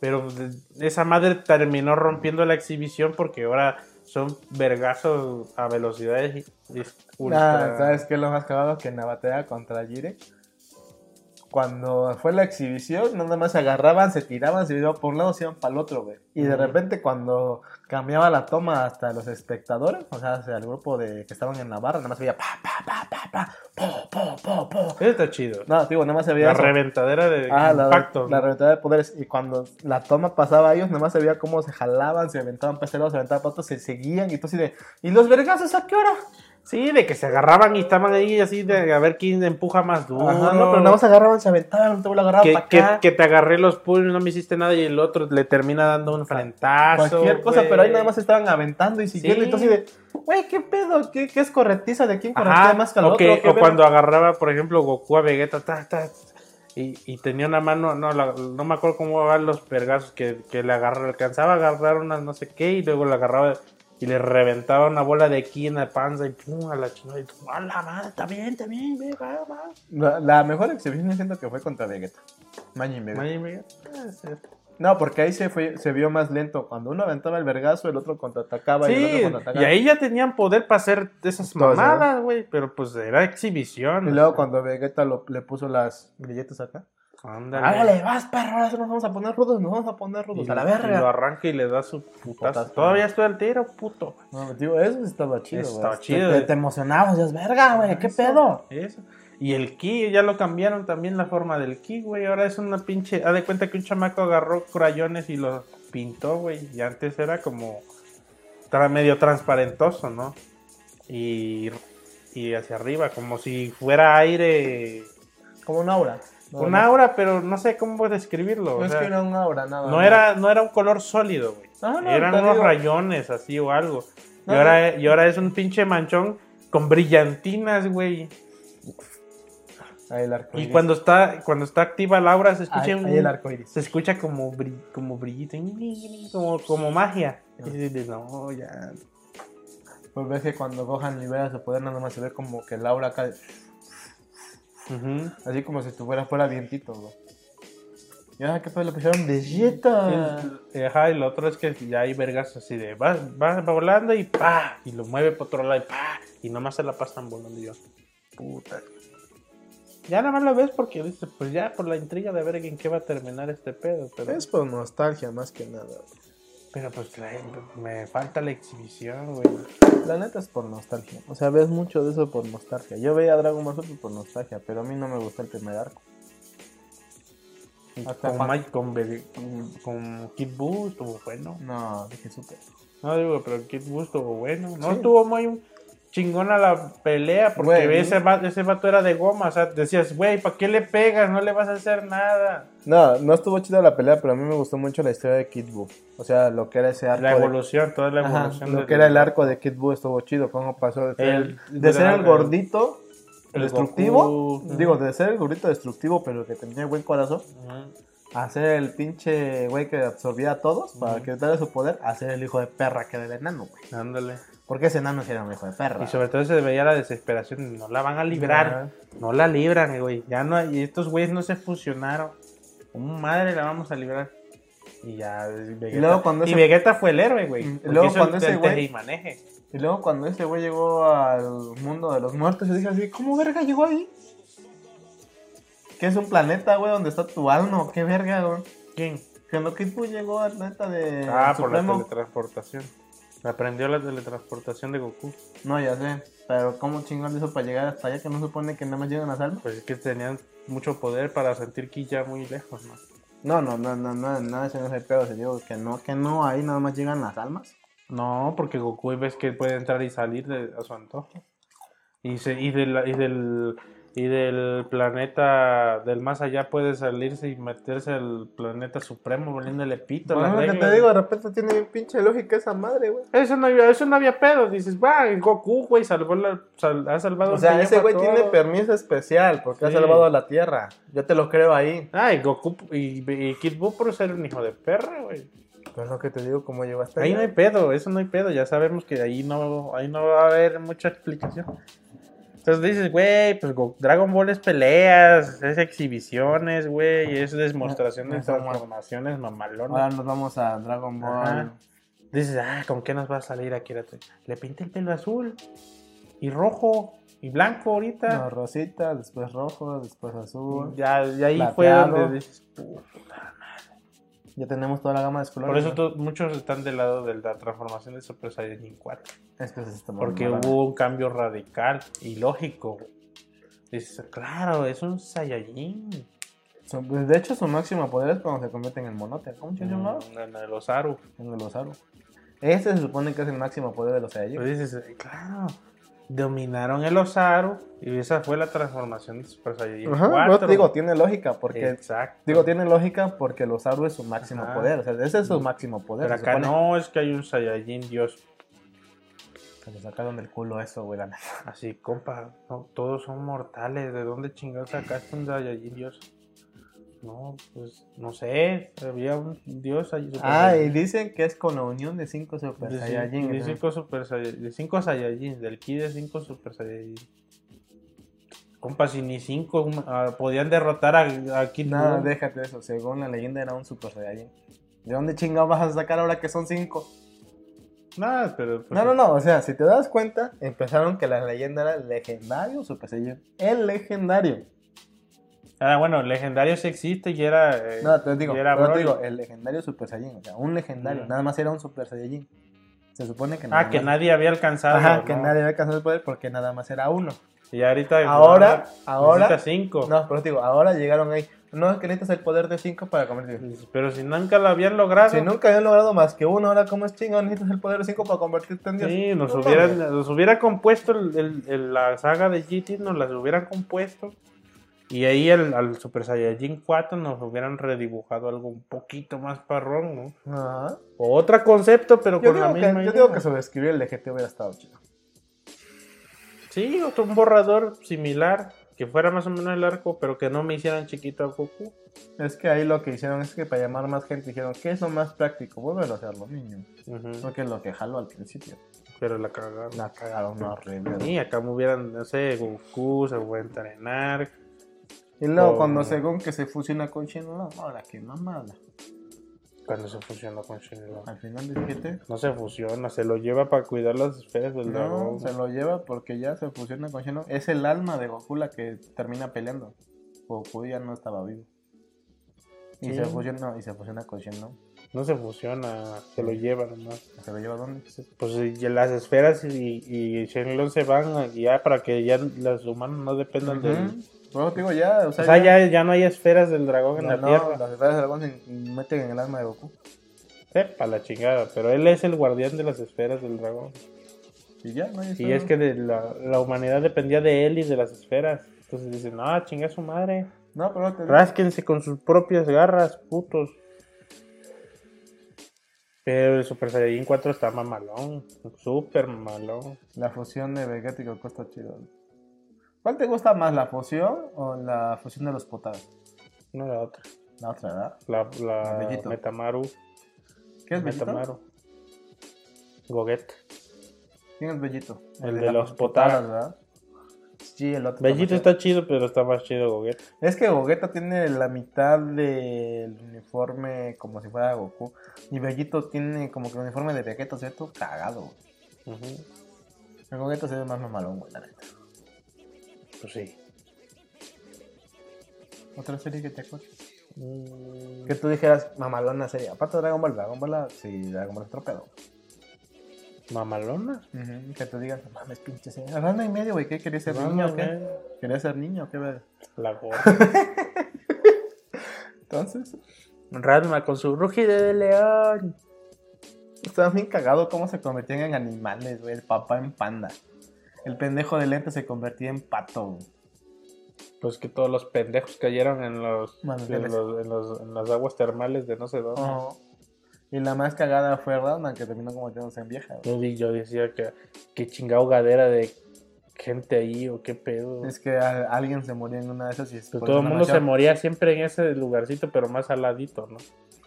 Speaker 2: Pero esa madre terminó rompiendo la exhibición porque ahora son vergazos a velocidades ultra-
Speaker 3: ¿Sabes qué es lo más cagado? Que en la batalla contra Jirek, cuando fue la exhibición, nada más se agarraban, se tiraban, se iban por un lado, se iban para el otro, güey. Y de repente cuando cambiaba la toma hasta los espectadores, o sea, hacia el grupo de que estaban en la barra, nada más se veía pa, pa, pa, pa, pa, po, po, po, po.
Speaker 2: Eso está chido.
Speaker 3: No, digo, nada más se veía
Speaker 2: La
Speaker 3: eso.
Speaker 2: reventadera de
Speaker 3: Ah, la,
Speaker 2: impacto.
Speaker 3: la
Speaker 2: ¿no?
Speaker 3: reventada de poderes. Y cuando la toma pasaba a ellos, nada más se veía cómo se jalaban, se aventaban pesteros, se aventaban patos, se seguían. Y tú así de, ¿y los vergazos a qué hora?
Speaker 2: Sí, de que se agarraban y estaban ahí así de a ver quién empuja más duro.
Speaker 3: Ajá, no, pero nada más agarraban, se aventaban, te lo agarraban
Speaker 2: que,
Speaker 3: para
Speaker 2: que,
Speaker 3: acá.
Speaker 2: que te agarré los puños, no me hiciste nada y el otro le termina dando un frentazo.
Speaker 3: Cualquier cosa, pero ahí nada más estaban aventando y siguiendo.
Speaker 2: Sí.
Speaker 3: Y tú así de, güey, ¿qué pedo? ¿Qué, qué es corretiza? ¿De quién corretea más que al
Speaker 2: o,
Speaker 3: otro?
Speaker 2: que-
Speaker 3: ¿Qué
Speaker 2: o cuando agarraba, por ejemplo, Goku a Vegeta, ta, ta, y, y tenía una mano, no, la- no me acuerdo cómo van los pergazos, que, que le agarra, alcanzaba a agarrar una no sé qué, y luego le agarraba y le reventaba una bola de ki en la panza y pum, a la chingada, y tú, a la madre, está bien, está bien, ve, va, va.
Speaker 3: La, la mejor exhibición yo siento que fue contra Vegeta. Majin Vegeta.
Speaker 2: Majin Vegeta, sí.
Speaker 3: No, porque ahí se, fue, se vio más lento. Cuando uno aventaba el vergazo, el otro contraatacaba y el
Speaker 2: Sí,
Speaker 3: otro contraatacaba.
Speaker 2: y ahí ya tenían poder para hacer esas
Speaker 3: Todo
Speaker 2: mamadas, güey, pero pues era exhibición.
Speaker 3: Y
Speaker 2: o
Speaker 3: luego
Speaker 2: sea,
Speaker 3: cuando Vegeta lo- le puso las grilletas acá.
Speaker 2: Ándale.
Speaker 3: Vas, perro, ahora nos vamos a poner rudos, nos vamos a poner rudos.
Speaker 2: Y,
Speaker 3: a la
Speaker 2: y lo
Speaker 3: verga.
Speaker 2: arranca y le da su putazo.
Speaker 3: Putazo.
Speaker 2: Todavía estoy al tiro, puto.
Speaker 3: No, tío, eso estaba chido,
Speaker 2: Eso
Speaker 3: güey.
Speaker 2: estaba chido,
Speaker 3: Te, te emocionabas, ya es verga, güey, ¿qué pedo?
Speaker 2: Eso. Y el ki, ya lo cambiaron también la forma del ki, güey. Ahora es una pinche. Haz de cuenta que un chamaco agarró crayones y los pintó, güey. Y antes era como. Era medio transparentoso, ¿no? Y, y hacia arriba, como si fuera aire.
Speaker 3: Como una aura. No,
Speaker 2: un
Speaker 3: no.
Speaker 2: aura, pero no sé cómo describirlo. o
Speaker 3: No es
Speaker 2: sea,
Speaker 3: que era un aura, nada.
Speaker 2: no, era, no era un color sólido, güey.
Speaker 3: Ah, no,
Speaker 2: Eran unos
Speaker 3: digo.
Speaker 2: rayones así o algo. Y,
Speaker 3: No,
Speaker 2: ahora, y ahora es un pinche manchón con brillantinas, güey.
Speaker 3: Ahí el arco
Speaker 2: Y
Speaker 3: iris.
Speaker 2: cuando está, cuando está activa la aura se escucha
Speaker 3: Ahí,
Speaker 2: un-
Speaker 3: ahí el arco iris.
Speaker 2: se escucha como bri- como brillito, como, como magia. Y dices, no, ya.
Speaker 3: Pues ves que cuando Gohan libera su poder, nada más se ve como que el aura acá.
Speaker 2: Ujú.
Speaker 3: Así como si estuviera fuera vientito, güey. Y ahora, ¿qué pedo? Le pusieron Vegeta.
Speaker 2: Y- Ajá, y lo otro es que ya hay vergas así de va, va volando y pa, y lo mueve por otro lado y pa, y nomás se la pasan volando y yo. Puta. Ya nada más lo ves porque dices, pues ya por la intriga de ver en qué va a terminar este pedo. Pero,
Speaker 3: Es por nostalgia más que nada. güey.
Speaker 2: Pero pues trae- me falta la exhibición, güey.
Speaker 3: La neta es por nostalgia. O sea, ves mucho de eso por nostalgia. Yo veía Dragon Ball Super por nostalgia, pero a mí no me gustó el primer arco. Hasta
Speaker 2: Con, Mike- con, con Kid Buu estuvo bueno.
Speaker 3: No, dije Super.
Speaker 2: No digo, pero Kid Buu estuvo bueno. No
Speaker 3: Sí.
Speaker 2: estuvo muy chingona la pelea porque
Speaker 3: Güey,
Speaker 2: ese, va- ese vato era de goma. O sea, decías, güey, ¿para qué le pegas? No le vas a hacer nada.
Speaker 3: No, no estuvo chida la pelea, pero a mí me gustó mucho la historia de Kid Buu. O sea, lo que era ese arco.
Speaker 2: La
Speaker 3: de-
Speaker 2: evolución, toda la
Speaker 3: Ajá,
Speaker 2: evolución.
Speaker 3: lo que era el arco de Kid Buu estuvo chido. Cómo pasó de ser
Speaker 2: El-
Speaker 3: el, de ser
Speaker 2: el-
Speaker 3: gordito
Speaker 2: el
Speaker 3: destructivo.
Speaker 2: Goku.
Speaker 3: Digo, de ser el gordito destructivo, pero que tenía buen corazón.
Speaker 2: Ujú.
Speaker 3: A ser el pinche güey que absorbía a todos para
Speaker 2: Ujú.
Speaker 3: que darle su poder. A ser el hijo de perra que era el enano, güey.
Speaker 2: Ándale.
Speaker 3: Porque ese enano sí era un hijo de perra.
Speaker 2: Y sobre todo se veía la desesperación. No la van a librar. No la libran, güey. Ya no, y estos güeyes no se fusionaron. Como madre la vamos a librar. Y ya. Vegeta,
Speaker 3: luego cuando
Speaker 2: y Vegeta fue el héroe, güey.
Speaker 3: Y luego cuando ese güey-
Speaker 2: y maneje.
Speaker 3: Y luego cuando ese güey llegó al mundo de los muertos, yo dije así, ¿cómo verga llegó ahí? ¿Qué es un planeta, güey, donde está tu alma? ¿Qué verga, güey?
Speaker 2: ¿Quién?
Speaker 3: Cuando Kid llegó al planeta de
Speaker 2: Ah, por la teletransportación. Aprendió la teletransportación de Goku.
Speaker 3: No, ya sé. Pero ¿cómo chingón hizo para llegar hasta allá que no supone que nada más llegan las almas?
Speaker 2: Pues es que tenían mucho poder para sentir ki ya muy lejos, ¿no?
Speaker 3: No, no, no, no, no, no, ese no es el pedo. Se digo que no, que no, ahí nada más llegan las almas.
Speaker 2: No, porque Goku ves que puede entrar y salir de, a su antojo. Y, se, y, del, y, del, y del planeta del más allá puede salirse y meterse al planeta supremo volviéndole pito.
Speaker 3: Bueno,
Speaker 2: las
Speaker 3: que te digo, de repente tiene bien pinche lógica esa madre, güey.
Speaker 2: Eso no, había, eso no había pedo. Dices, va, Goku, güey, salvó la, sal- ha salvado
Speaker 3: O sea, ese güey tiene permiso especial porque ha salvado a la Tierra. Yo te lo creo ahí.
Speaker 2: Ah, y Goku y, y Kid Buu por ser un hijo de perra, güey.
Speaker 3: Pero es lo que te digo, cómo llegó hasta
Speaker 2: Ahí
Speaker 3: allá.
Speaker 2: no hay pedo, eso no hay pedo, ya sabemos que ahí no, ahí no va a haber mucha explicación. Entonces dices, güey, pues Go- Dragon Ball es peleas, es exhibiciones, güey, es demostración de transformaciones mamalonas.
Speaker 3: Ahora nos vamos a Dragon Ball.
Speaker 2: Ajá. Dices, ah, ¿con qué nos va a salir Akira? Le pinté el pelo azul y rojo y blanco ahorita.
Speaker 3: No, rosita, después rojo, después azul.
Speaker 2: Ya, ya ahí fue donde dices,
Speaker 3: Ya tenemos toda la gama de colores.
Speaker 2: por eso muchos están del lado de la transformación de Super Saiyajin 4.
Speaker 3: Es que se está
Speaker 2: Porque hubo un cambio radical y lógico. Dices, claro, es un Saiyajin.
Speaker 3: Pues, de hecho, su máximo poder es cuando se convierte en el monote. ¿Cómo se llama?
Speaker 2: Mm, En el Osaru.
Speaker 3: En el Osaru. Ese se supone que es el máximo poder de los Saiyajin.
Speaker 2: Pues dices, claro, dominaron el Osaru y esa fue la transformación de Super Saiyajin
Speaker 3: Ajá,
Speaker 2: 4.
Speaker 3: yo te digo, tiene lógica, porque
Speaker 2: Exacto.
Speaker 3: digo, tiene lógica porque el Osaru es su máximo
Speaker 2: Ajá.
Speaker 3: poder, o sea, ese es su máximo poder.
Speaker 2: Pero
Speaker 3: se
Speaker 2: acá
Speaker 3: supone
Speaker 2: no es que hay un Saiyajin Dios.
Speaker 3: Que le sacaron del culo eso, güey, la neta.
Speaker 2: Así, compa, no, todos son mortales. ¿De dónde chingados sacaste un Saiyajin Dios? No, pues no sé. Había un Dios allí. Super
Speaker 3: Ah, y dicen que es con la unión de cinco Super
Speaker 2: De,
Speaker 3: Saiyajin.
Speaker 2: de
Speaker 3: ¿no?
Speaker 2: cinco super Saiyajin, de cinco Saiyajin, del ki de cinco super Saiyajin. Compa, si ni cinco ah, podían derrotar a, a Kid
Speaker 3: Nada,
Speaker 2: Buu.
Speaker 3: déjate eso. Según la leyenda era un Super Saiyajin. ¿De dónde chingados vas a sacar ahora que son cinco?
Speaker 2: Nada, pero. pues,
Speaker 3: No, no, no. O sea, si te das cuenta, empezaron que la leyenda era el legendario Super Saiyajin. El legendario.
Speaker 2: Ah, bueno, legendario sí existe y era. eh,
Speaker 3: No, te digo,
Speaker 2: era
Speaker 3: pero te digo, el legendario Super Saiyajin. O sea, un legendario.
Speaker 2: Mm.
Speaker 3: Nada más era un Super Saiyajin. Se supone que
Speaker 2: Ah, que
Speaker 3: más-
Speaker 2: nadie había alcanzado.
Speaker 3: Ajá, que
Speaker 2: ¿no?
Speaker 3: nadie había alcanzado el poder porque nada más era uno.
Speaker 2: Y ahorita.
Speaker 3: Ahora,
Speaker 2: no,
Speaker 3: ahora-
Speaker 2: cinco.
Speaker 3: No, pero te digo, ahora llegaron ahí. No, es que necesitas el poder de cinco para convertirte.
Speaker 2: Pero si nunca lo habían logrado.
Speaker 3: Si nunca habían logrado más que uno, ahora cómo es chingón, necesitas el poder de 5 para convertirte en Dios.
Speaker 2: Sí, nos,
Speaker 3: No
Speaker 2: hubieran,
Speaker 3: mames.
Speaker 2: nos hubiera compuesto el- el- el- la saga de GT, nos las hubieran compuesto. Y ahí al, al Super Saiyajin 4 nos hubieran redibujado algo un poquito más parrón, ¿no?
Speaker 3: Ajá.
Speaker 2: O otro concepto, pero
Speaker 3: Yo,
Speaker 2: con la
Speaker 3: que,
Speaker 2: misma
Speaker 3: yo digo que sobreescribir el de GT hubiera estado chido.
Speaker 2: Sí, otro un borrador similar, que fuera más o menos el arco, pero que no me hicieran chiquito a Goku.
Speaker 3: Es que ahí lo que hicieron es que para llamar más gente dijeron, ¿qué es lo más práctico? Vuelve a hacerlo, niño.
Speaker 2: Ujú,
Speaker 3: Porque es lo que jaló al principio.
Speaker 2: Pero la cagaron.
Speaker 3: La cagaron horrible.
Speaker 2: Sí, acá me hubieran, no sé, Goku se fue a entrenar.
Speaker 3: Y luego cuando según que se fusiona con Shenlong, ahora qué mamada.
Speaker 2: Cuando se fusionó con Shenlong.
Speaker 3: Al final del GT.
Speaker 2: No se fusiona, se lo lleva para cuidar las esferas del
Speaker 3: No,
Speaker 2: dragón.
Speaker 3: se lo lleva porque ya se fusiona con Shenlong. Es el alma de Goku la que termina peleando. Goku ya no estaba vivo. Y
Speaker 2: Sí.
Speaker 3: se fusiona, y se fusiona con Shenlong.
Speaker 2: No se fusiona, se lo lleva nomás.
Speaker 3: ¿Se lo lleva dónde?
Speaker 2: Pues las esferas y, y Shenlong se van ya para que ya los humanos no dependan.
Speaker 3: Ujú. Luego te digo ya, o
Speaker 2: O
Speaker 3: sea,
Speaker 2: ya, ya no hay esferas del dragón en
Speaker 3: no,
Speaker 2: la
Speaker 3: no,
Speaker 2: tierra.
Speaker 3: las esferas del dragón se meten en el alma de Goku.
Speaker 2: Sepa la chingada, pero él es el guardián de las esferas del dragón.
Speaker 3: Y ya, no hay
Speaker 2: Y es que de la, la humanidad dependía de él y de las esferas. Entonces dicen, no, chinga su madre.
Speaker 3: No, pero te
Speaker 2: Rásquense con sus propias garras, putos. Pero el Super Saiyajin 4 está mamalón. Super mamalón.
Speaker 3: La fusión de Vegeta y Goku está chido. ¿Cuál te gusta más, la fusión o la fusión de los potados?
Speaker 2: No la otra.
Speaker 3: La otra, ¿verdad?
Speaker 2: La, la
Speaker 3: Bellito.
Speaker 2: Metamaru.
Speaker 3: ¿Qué es Bellito?
Speaker 2: Metamaru. Goget.
Speaker 3: ¿Quién es Bellito?
Speaker 2: El de los
Speaker 3: potadas. ¿verdad? Sí, el otro.
Speaker 2: Bellito
Speaker 3: está
Speaker 2: chido, pero está más chido Goget.
Speaker 3: más chido. Es que Gogeta tiene la mitad del uniforme como si fuera Goku. Y Bellito tiene como que el uniforme de Vegeta, ¿cierto? Cagado. güey.
Speaker 2: Ujú.
Speaker 3: El Gogeta se ve más mamalón, güey, la neta.
Speaker 2: Pues sí.
Speaker 3: Otra serie que te acuerdas.
Speaker 2: Mm,
Speaker 3: Que tú dijeras, mamalona serie. Aparte de Dragon Ball, Dragon Ball, sí, Dragon Ball es otro pedo.
Speaker 2: ¿Mamalona?
Speaker 3: Que te digan, mames, pinche serie. Rana y medio, güey, ¿qué querías ser niño o qué? ¿Querías ser niño o qué?
Speaker 2: La gorda.
Speaker 3: Entonces,
Speaker 2: Radma con su rugido de león.
Speaker 3: estaba bien cagado cómo se convertían en animales, güey. El papá en panda. El pendejo de lente se convertía en pato.
Speaker 2: Pues que todos los pendejos cayeron en los, en los, en los- en las aguas termales de no sé dónde.
Speaker 3: Y la más cagada fue Radman, que terminó convirtiéndose en vieja.
Speaker 2: Yo, yo decía que qué chingada hogadera de gente ahí o qué pedo.
Speaker 3: Es que a- alguien se murió en una de esas y por
Speaker 2: todo el mundo se moría siempre en ese lugarcito, pero más al ladito, ¿no?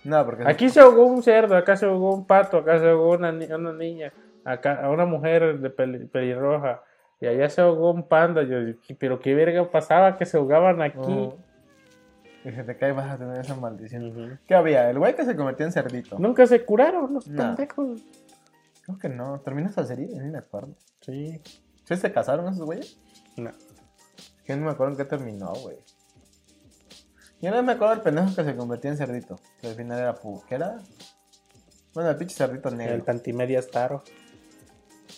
Speaker 3: No, porque
Speaker 2: Aquí se ahogó un cerdo, acá se ahogó un pato, acá se ahogó una, ni- una niña, acá a una mujer de peli- pelirroja, y allá se ahogó un panda. Yo, pero qué verga pasaba que se ahogaban aquí.
Speaker 3: Ujú. Y se te cae vas a tener esa maldición. ¿Qué había? El güey que se convirtió en cerdito.
Speaker 2: Nunca se curaron los
Speaker 3: No.
Speaker 2: pendejos.
Speaker 3: Creo que no. ¿Terminó esa serie? Ni me acuerdo.
Speaker 2: Sí.
Speaker 3: ¿Sí se casaron esos güeyes?
Speaker 2: No.
Speaker 3: Que no me acuerdo en qué terminó, güey. Yo no me acuerdo del pendejo que se convertía en cerdito. Que al final era pu... ¿Qué era? Bueno, el pinche cerdito negro.
Speaker 2: El Pantimedias Taro.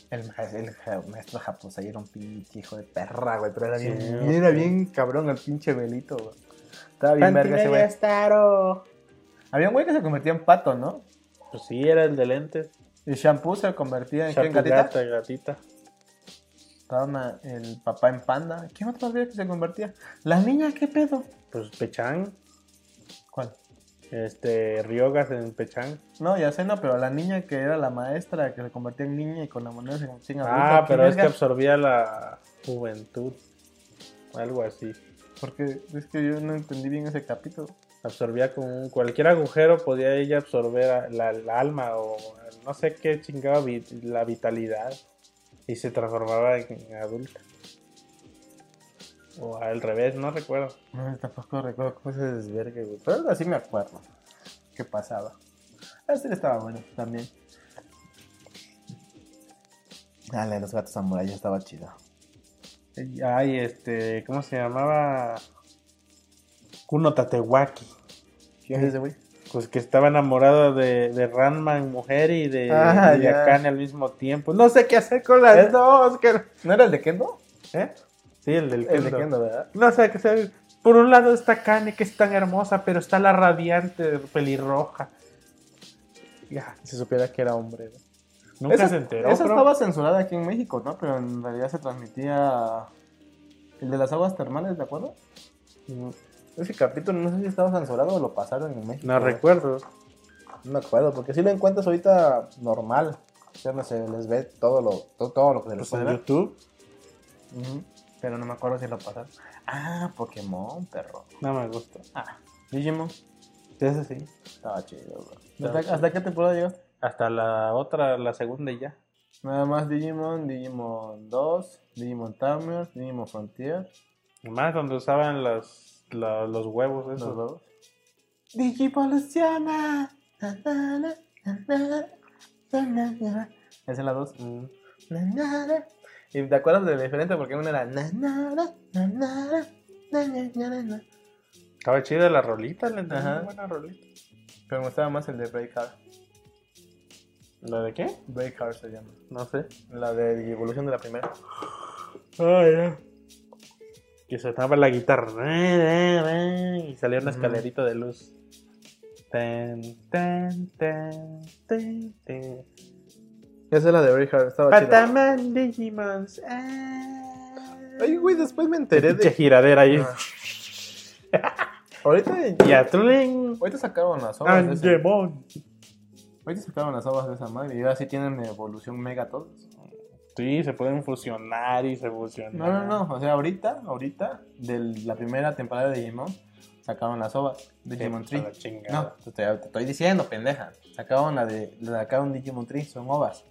Speaker 3: El, ma- el ja- maestro Japosai era un pinche hijo de perra, güey. Pero era bien,
Speaker 2: Sí,
Speaker 3: bien- era bien cabrón el pinche velito, güey. Estaba bien verga ese güey.
Speaker 2: Pantimedias Taro.
Speaker 3: Había un güey que se convertía en pato, ¿no?
Speaker 2: Pues sí, era el de lentes.
Speaker 3: Y Shampoo se convertía en, ¿qué, en gatita.
Speaker 2: Gatita.
Speaker 3: Estaba el papá en panda. ¿Quién otro había que se convertía? La niña, ¿qué pedo?
Speaker 2: Pues Pechán.
Speaker 3: ¿Cuál?
Speaker 2: Este, Ryogas en Pechán.
Speaker 3: No, ya sé, no, pero la niña que era la maestra que se convertía en niña y con la moneda se convertía en.
Speaker 2: Ah,
Speaker 3: ¿quién
Speaker 2: pero es que absorbía la juventud. Algo así.
Speaker 3: Porque es que yo no entendí bien ese capítulo.
Speaker 2: Absorbía con un- cualquier agujero, podía ella absorber la, la alma o no sé qué chingaba vi- la vitalidad y se transformaba en adulta. O al revés, no recuerdo.
Speaker 3: No, tampoco recuerdo cómo se desvergue, güey. Pero así me acuerdo. ¿Qué pasaba? Este estaba bueno también. Ah, la de los gatos samurai estaba chida.
Speaker 2: Ay, este, ¿cómo se llamaba? Kuno Tatewaki.
Speaker 3: ¿Quién es ese güey?
Speaker 2: Pues que estaba enamorado de, de mujer y de,
Speaker 3: Ah,
Speaker 2: y de. Akane al mismo tiempo. No sé qué hacer con las
Speaker 3: ¿Eh?
Speaker 2: dos. que-
Speaker 3: ¿No era el de Kendo?
Speaker 2: ¿Eh? Sí, el del
Speaker 3: El
Speaker 2: Kendo.
Speaker 3: Kendo, ¿verdad?
Speaker 2: No sé qué hacer. Por un lado está Akane que es tan hermosa, pero está la radiante pelirroja. Ya,
Speaker 3: Si supiera que era hombre. ¿no?
Speaker 2: nunca
Speaker 3: Esa-
Speaker 2: se enteró.
Speaker 3: Esa estaba censurada aquí en México, ¿no? Pero en realidad se transmitía el de las aguas termales, ¿de acuerdo?
Speaker 2: Mm,
Speaker 3: Ese capítulo no sé si estaba censurado o lo pasaron en México.
Speaker 2: No recuerdo.
Speaker 3: No me acuerdo, porque si lo encuentras ahorita normal. O sea, no se les ve todo lo, todo, todo lo que se les
Speaker 2: Pues en. YouTube.
Speaker 3: Ujú. Pero no me acuerdo si lo pasaron. Ah, Pokémon, perro.
Speaker 2: No me gusta.
Speaker 3: Ah, Digimon.
Speaker 2: Ese sí.
Speaker 3: Estaba chido, bro.
Speaker 2: Estaba
Speaker 3: ¿Hasta, ¿Hasta qué temporada llegaste?
Speaker 2: Hasta la otra, la segunda y ya.
Speaker 3: Nada más Digimon, Digimon 2, Digimon Tamers, Digimon Frontier,
Speaker 2: Más donde usaban los, la- los huevos
Speaker 3: los
Speaker 2: esos.
Speaker 3: huevos. Digivoluciona. Esa es la 2.
Speaker 2: Mm.
Speaker 3: Y te acuerdas de diferente porque una era.
Speaker 2: Estaba chida la rolita,
Speaker 3: la
Speaker 2: buena rolita.
Speaker 3: Pero me gustaba más el de Break Hard.
Speaker 2: ¿La de qué?
Speaker 3: Break se llama.
Speaker 2: No sé.
Speaker 3: La de evolución de la primera.
Speaker 2: Ay, ya. Que sonaba la guitarra. Y salía una escalerita de luz. Ten, ten, ten, ten, ten.
Speaker 3: Esa es la de Breakheart, estaba chida.
Speaker 2: Pataman Digimons. Ah.
Speaker 3: Ay, güey, después me enteré de.
Speaker 2: giradera ahí.
Speaker 3: Ah. Ahorita,
Speaker 2: Y Atlin.
Speaker 3: ahorita sacaron las obras de. Ahorita sacaron las obras de esa madre y ahora sí tienen evolución mega todos.
Speaker 2: Sí, se pueden fusionar y se fusionan.
Speaker 3: No, no, no. O sea, ahorita, ahorita, de la primera temporada de Digimon, sacaron las ovas. Digimon 3.
Speaker 2: la chingada.
Speaker 3: No, te, te- te estoy diciendo, pendeja. Sacaron la de, la sacaron Digimon 3, son ovas.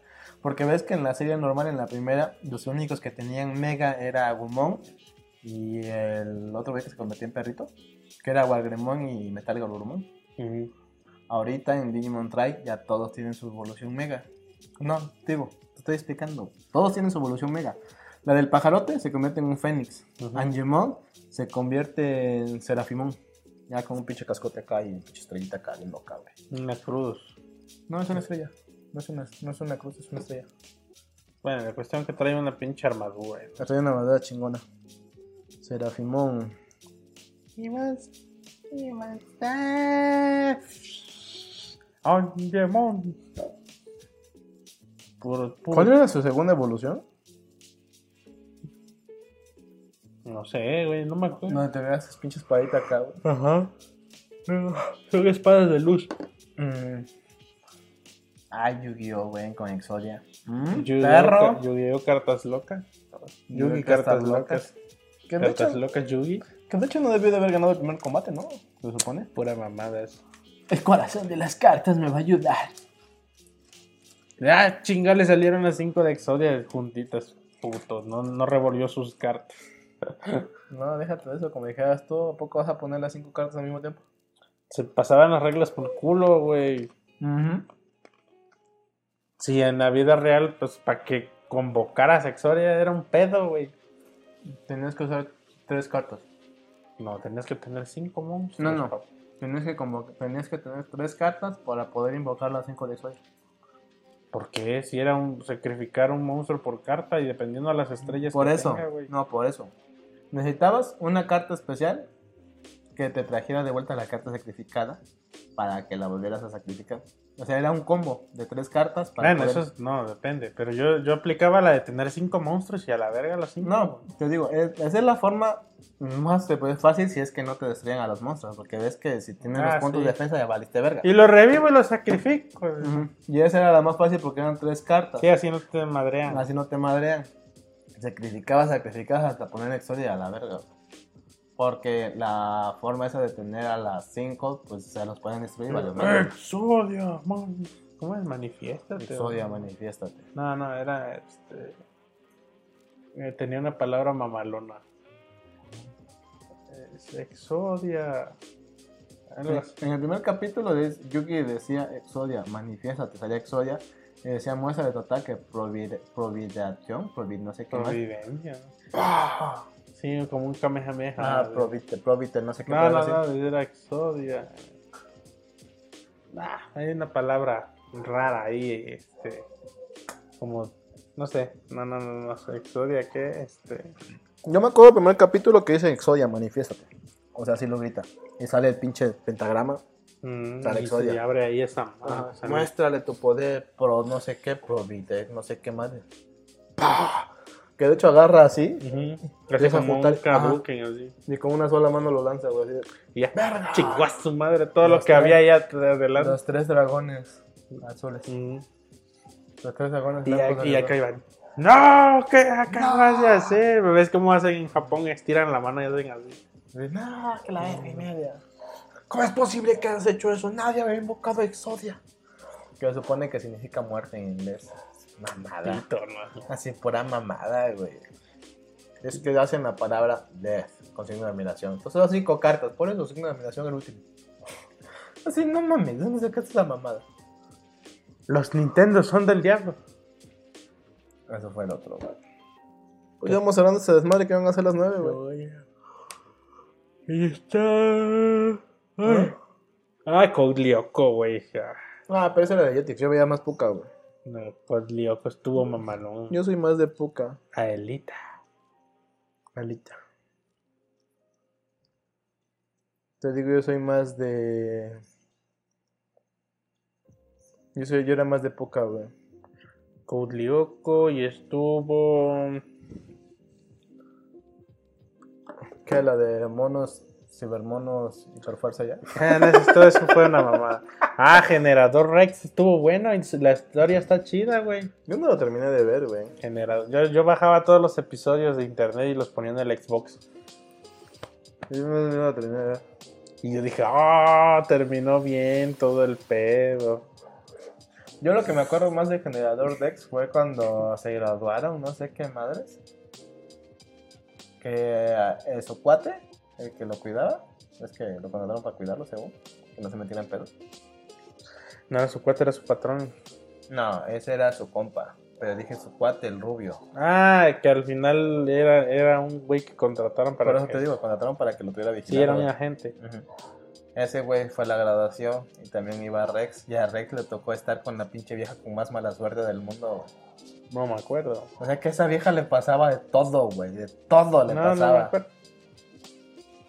Speaker 3: Porque ves que en la serie normal, en la primera, los únicos que tenían Mega era Agumon y el otro güey que se convertía en perrito, que era Walgremon y Metal Galurumon.
Speaker 2: Ujú.
Speaker 3: Ahorita en Digimon Try ya todos tienen su evolución Mega. No, digo, te estoy explicando. Todos tienen su evolución Mega. La del pajarote se convierte en un Fénix.
Speaker 2: Ujú.
Speaker 3: Angemon se convierte en Serafimon. Ya con un pinche cascote acá y un pinche estrellita acá, bien loca, güey.
Speaker 2: Una cruz.
Speaker 3: No, es una estrella. No es una, no es una cruz, es una estrella.
Speaker 2: Bueno, la cuestión es que trae una pinche armadura.
Speaker 3: La trae una madera chingona. Serafimon.
Speaker 2: Y más. Y más. Angemon. Puro, puro.
Speaker 3: ¿Cuál era su segunda evolución?
Speaker 2: No sé, güey, no me acuerdo.
Speaker 3: No, te veas esas pinches paditas acá, güey.
Speaker 2: Ajá. No, son espadas de luz.
Speaker 3: Mm. Ay, Yu-Gi-Oh, güey, con Exodia. Mm, Perro.
Speaker 2: Yu-Gi-Oh, cartas locas.
Speaker 3: Yu-Gi,
Speaker 2: cartas locas.
Speaker 3: Que
Speaker 2: Cartas
Speaker 3: hecho,
Speaker 2: locas Yugi.
Speaker 3: que de hecho no debió de haber ganado el primer combate, ¿no? Se supone.
Speaker 2: Pura mamada eso.
Speaker 3: El corazón de las cartas me va a ayudar.
Speaker 2: Ah, chinga, le salieron las 5 de Exodia juntitas. Puto, no, no revolvió sus cartas.
Speaker 3: No, déjate de eso, como dijeras tú, ¿a poco vas a poner las cinco cartas al mismo tiempo?
Speaker 2: Se pasaban las reglas por culo, güey. Si en la vida real, pues para que convocaras a Exodia era un pedo, güey.
Speaker 3: Tenías que usar tres cartas.
Speaker 2: No, tenías que tener 5 monstruos.
Speaker 3: No, no. Tenías que, tenías que tener tres cartas para poder invocar las cinco de Exodia.
Speaker 2: ¿Por qué? Si era un sacrificar un monstruo por carta y dependiendo de las estrellas
Speaker 3: Por
Speaker 2: que
Speaker 3: eso,
Speaker 2: tenga, güey.
Speaker 3: no, por eso. Necesitabas una carta especial que te trajera de vuelta la carta sacrificada para que la volvieras a sacrificar. O sea, era un combo de tres cartas para
Speaker 2: Bueno,
Speaker 3: poder-
Speaker 2: eso es, no, depende. Pero yo, yo aplicaba la de tener cinco monstruos y a la verga los cinco.
Speaker 3: No, te digo, es- esa es la forma más pues, fácil si es que no te destruyen a los monstruos, porque ves que si tienen
Speaker 2: Ah,
Speaker 3: los puntos
Speaker 2: sí.
Speaker 3: de defensa ya valiste verga.
Speaker 2: Y lo revivo y lo sacrifico.
Speaker 3: Y esa era la más fácil porque eran tres cartas.
Speaker 2: Sí, así no te madrean.
Speaker 3: Así no te madrean. Sacrificabas, sacrificabas hasta poner Exodia a la verga. Porque la forma esa de tener a las 5, pues se los pueden destruir. Vale.
Speaker 2: Exodia, man. ¿Cómo es? Manifiéstate.
Speaker 3: Exodia, manifiéstate.
Speaker 2: No, no, era este. eh, tenía una palabra mamalona. Es Exodia.
Speaker 3: En el primer capítulo de Yugi decía Exodia, manifiéstate, salía Exodia. Y decía muestra de tu ataque, provide- providación, provid, no sé qué más.
Speaker 2: Providencia. Como un Kamehameha.
Speaker 3: Ah, provite, provite, no sé qué.
Speaker 2: No, no, no, era Exodia. Ah, hay una palabra rara ahí, este. Como. No sé, no, no, no, no sé. Exodia, ¿qué? Este.
Speaker 3: Yo me acuerdo del primer capítulo que dice Exodia, manifiéstate. O sea, así lo grita. Y sale el pinche pentagrama.
Speaker 2: mm,
Speaker 3: Sale
Speaker 2: y
Speaker 3: Exodia.
Speaker 2: se abre ahí esa.
Speaker 3: Muéstrale tu poder, pro no sé qué, provide, no sé qué madre. ¡Pah! Que de hecho agarra así. Deja
Speaker 2: Así como
Speaker 3: juntar-
Speaker 2: kabuken, así.
Speaker 3: y con una sola mano lo lanza, güey. así
Speaker 2: Y ya,
Speaker 3: ¡Verga!
Speaker 2: chingó a su madre, todo lo que
Speaker 3: tres-
Speaker 2: había allá adelante.
Speaker 3: Los tres dragones azules. Los tres dragones
Speaker 2: Y, aquí- y acá iban. ¡No! ¿Qué acabas de hacer? ¿Ves cómo hacen en Japón? Estiran la mano y hacen así.
Speaker 3: No, que la verga y media. ¿Cómo es posible que hayas hecho eso? Nadie había invocado Exodia. Que se supone que significa muerte en inglés. Mamada.
Speaker 2: Pito, ¿no?
Speaker 3: Así, pura mamada, güey. Es que hacen la palabra death con signo de admiración. Entonces, son cinco cartas. Por eso, signo de admiración el último. Así, no mames, ¿de dónde sacaste esa mamada?
Speaker 2: Los Nintendo son del diablo.
Speaker 3: Eso fue el otro, güey. Pues ya vamos hablando de ese desmadre que van a hacer las nueve, güey.
Speaker 2: Y está. Ay, Ay Code Lyoko, güey. Ah,
Speaker 3: Ah, pero ese era de Jetix. Yo veía más Puka, güey.
Speaker 2: No, Lyoko estuvo mamalón.
Speaker 3: Yo soy más de Puka.
Speaker 2: Aelita.
Speaker 3: Alita. Te digo, yo soy más de. Yo, soy, yo era más de Puka, güey.
Speaker 2: Code Lyoko y estuvo.
Speaker 3: ¿Qué? La de monos, cibermonos, hiperfuerza ya.
Speaker 2: Ah, no, eso- todo eso fue una mamada. Ah, Generador Rex estuvo bueno y la historia está chida, güey.
Speaker 3: Yo no lo terminé de ver, güey.
Speaker 2: Generador. Yo, yo bajaba todos los episodios de internet y los ponía en el Xbox.
Speaker 3: Yo no, no lo terminé de ver.
Speaker 2: Y yo dije, ah, terminó bien todo el pedo.
Speaker 3: Yo lo que me acuerdo más de Generador Dex fue cuando se graduaron, no sé qué madres. Que eh, su cuate, el que lo cuidaba, es que lo contrataron para cuidarlo, según, que no se metiera en pedos.
Speaker 2: No, su cuate era su patrón.
Speaker 3: No, ese era su compa, pero dije su cuate, el rubio.
Speaker 2: Ah, que al final era, era un güey que contrataron para.
Speaker 3: Por eso
Speaker 2: que-
Speaker 3: te digo, contrataron para que lo tuviera vigilado.
Speaker 2: Sí, era un agente.
Speaker 3: Ese güey fue a la graduación y también iba a Rex. Y a Rex le tocó estar con la pinche vieja con más mala suerte del mundo. güey.
Speaker 2: No me acuerdo.
Speaker 3: O sea que a esa vieja le pasaba de todo, güey. De todo le
Speaker 2: No, no me
Speaker 3: pasaba.
Speaker 2: acuerdo.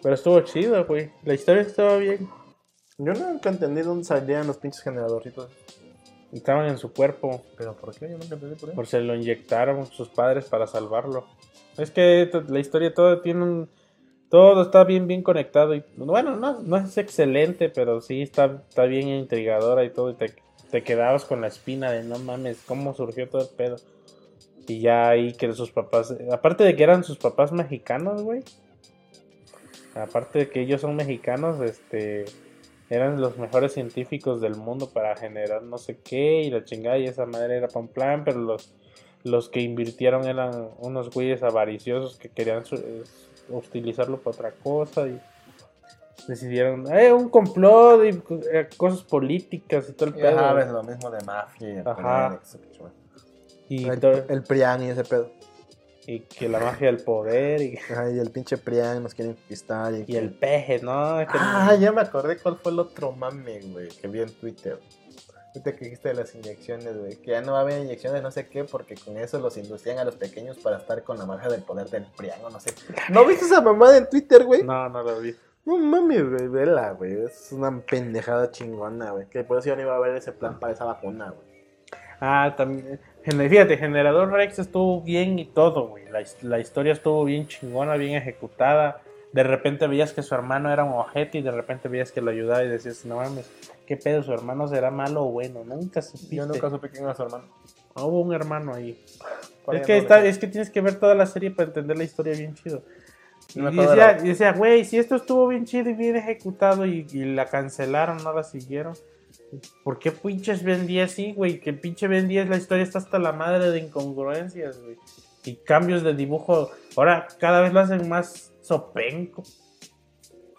Speaker 2: Pero estuvo chido, güey. La historia estaba bien.
Speaker 3: Yo nunca entendí dónde salían los pinches generadorcitos.
Speaker 2: Estaban en su cuerpo.
Speaker 3: ¿Pero por qué? Yo nunca entendí por qué.
Speaker 2: Por se lo inyectaron sus padres para salvarlo. Es que la historia todo tiene un. Todo está bien, bien conectado. Y, bueno, no, no es excelente, pero sí está, está bien intrigadora y todo. Y te, te quedabas con la espina de no mames, cómo surgió todo el pedo. Y ya ahí que sus papás. Aparte de que eran sus papás mexicanos, güey. Aparte de que ellos son mexicanos, este. Eran los mejores científicos del mundo para generar no sé qué y la chingada y esa madre era para un plan, pero los, los que invirtieron eran unos güeyes avariciosos que querían su- eh, utilizarlo para otra cosa y decidieron, eh, un complot y eh, cosas políticas y todo el pedo.
Speaker 3: sabes, lo mismo de mafia y el
Speaker 2: Ajá. y,
Speaker 3: el, el Prián y ese pedo.
Speaker 2: Y que la magia del poder y,
Speaker 3: Ajá, y el pinche Prián nos quieren conquistar. Y,
Speaker 2: y el peje, ¿no? Que-
Speaker 3: Ah, ya me acordé cuál fue el otro mame, güey, que vi en Twitter. Ahorita que dijiste de las inyecciones, güey. Que ya no va a haber inyecciones, no sé qué, porque con eso los inducían a los pequeños para estar con la magia del poder del Prián o no sé. ¿No viste esa mamada en Twitter, güey?
Speaker 2: No, no lo vi.
Speaker 3: No mames, güey, vela, güey. Es una pendejada chingona, güey. Que por eso yo no iba a ver ese plan para esa vacuna, güey.
Speaker 2: Ah, también. Fíjate, Generador Rex estuvo bien y todo, güey. La, la historia estuvo bien chingona, bien ejecutada. De repente veías que su hermano era un ojete y de repente veías que lo ayudaba y decías, no mames, ¿qué pedo? ¿Su hermano será malo o bueno? Nunca supiste.
Speaker 3: Yo nunca supe quién era su hermano.
Speaker 2: No hubo un hermano ahí. Es que, está, es que tienes que ver toda la serie para entender la historia bien chido.
Speaker 3: No
Speaker 2: decía, y decía, güey, si esto estuvo bien chido y bien ejecutado y, y la cancelaron, no la siguieron. ¿Por qué pinches 10 así, güey? Que pinche Ben 10 la historia está hasta la madre de incongruencias, güey. Y cambios de dibujo. Ahora cada vez lo hacen más sopenco.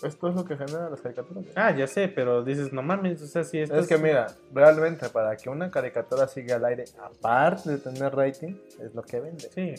Speaker 3: Esto es lo que genera las caricaturas.
Speaker 2: Ah, ya sé, pero dices, no mames, o sea, si esto
Speaker 3: Es que mira, realmente para que una caricatura siga al aire, aparte de tener rating, es lo que vende.
Speaker 2: Sí.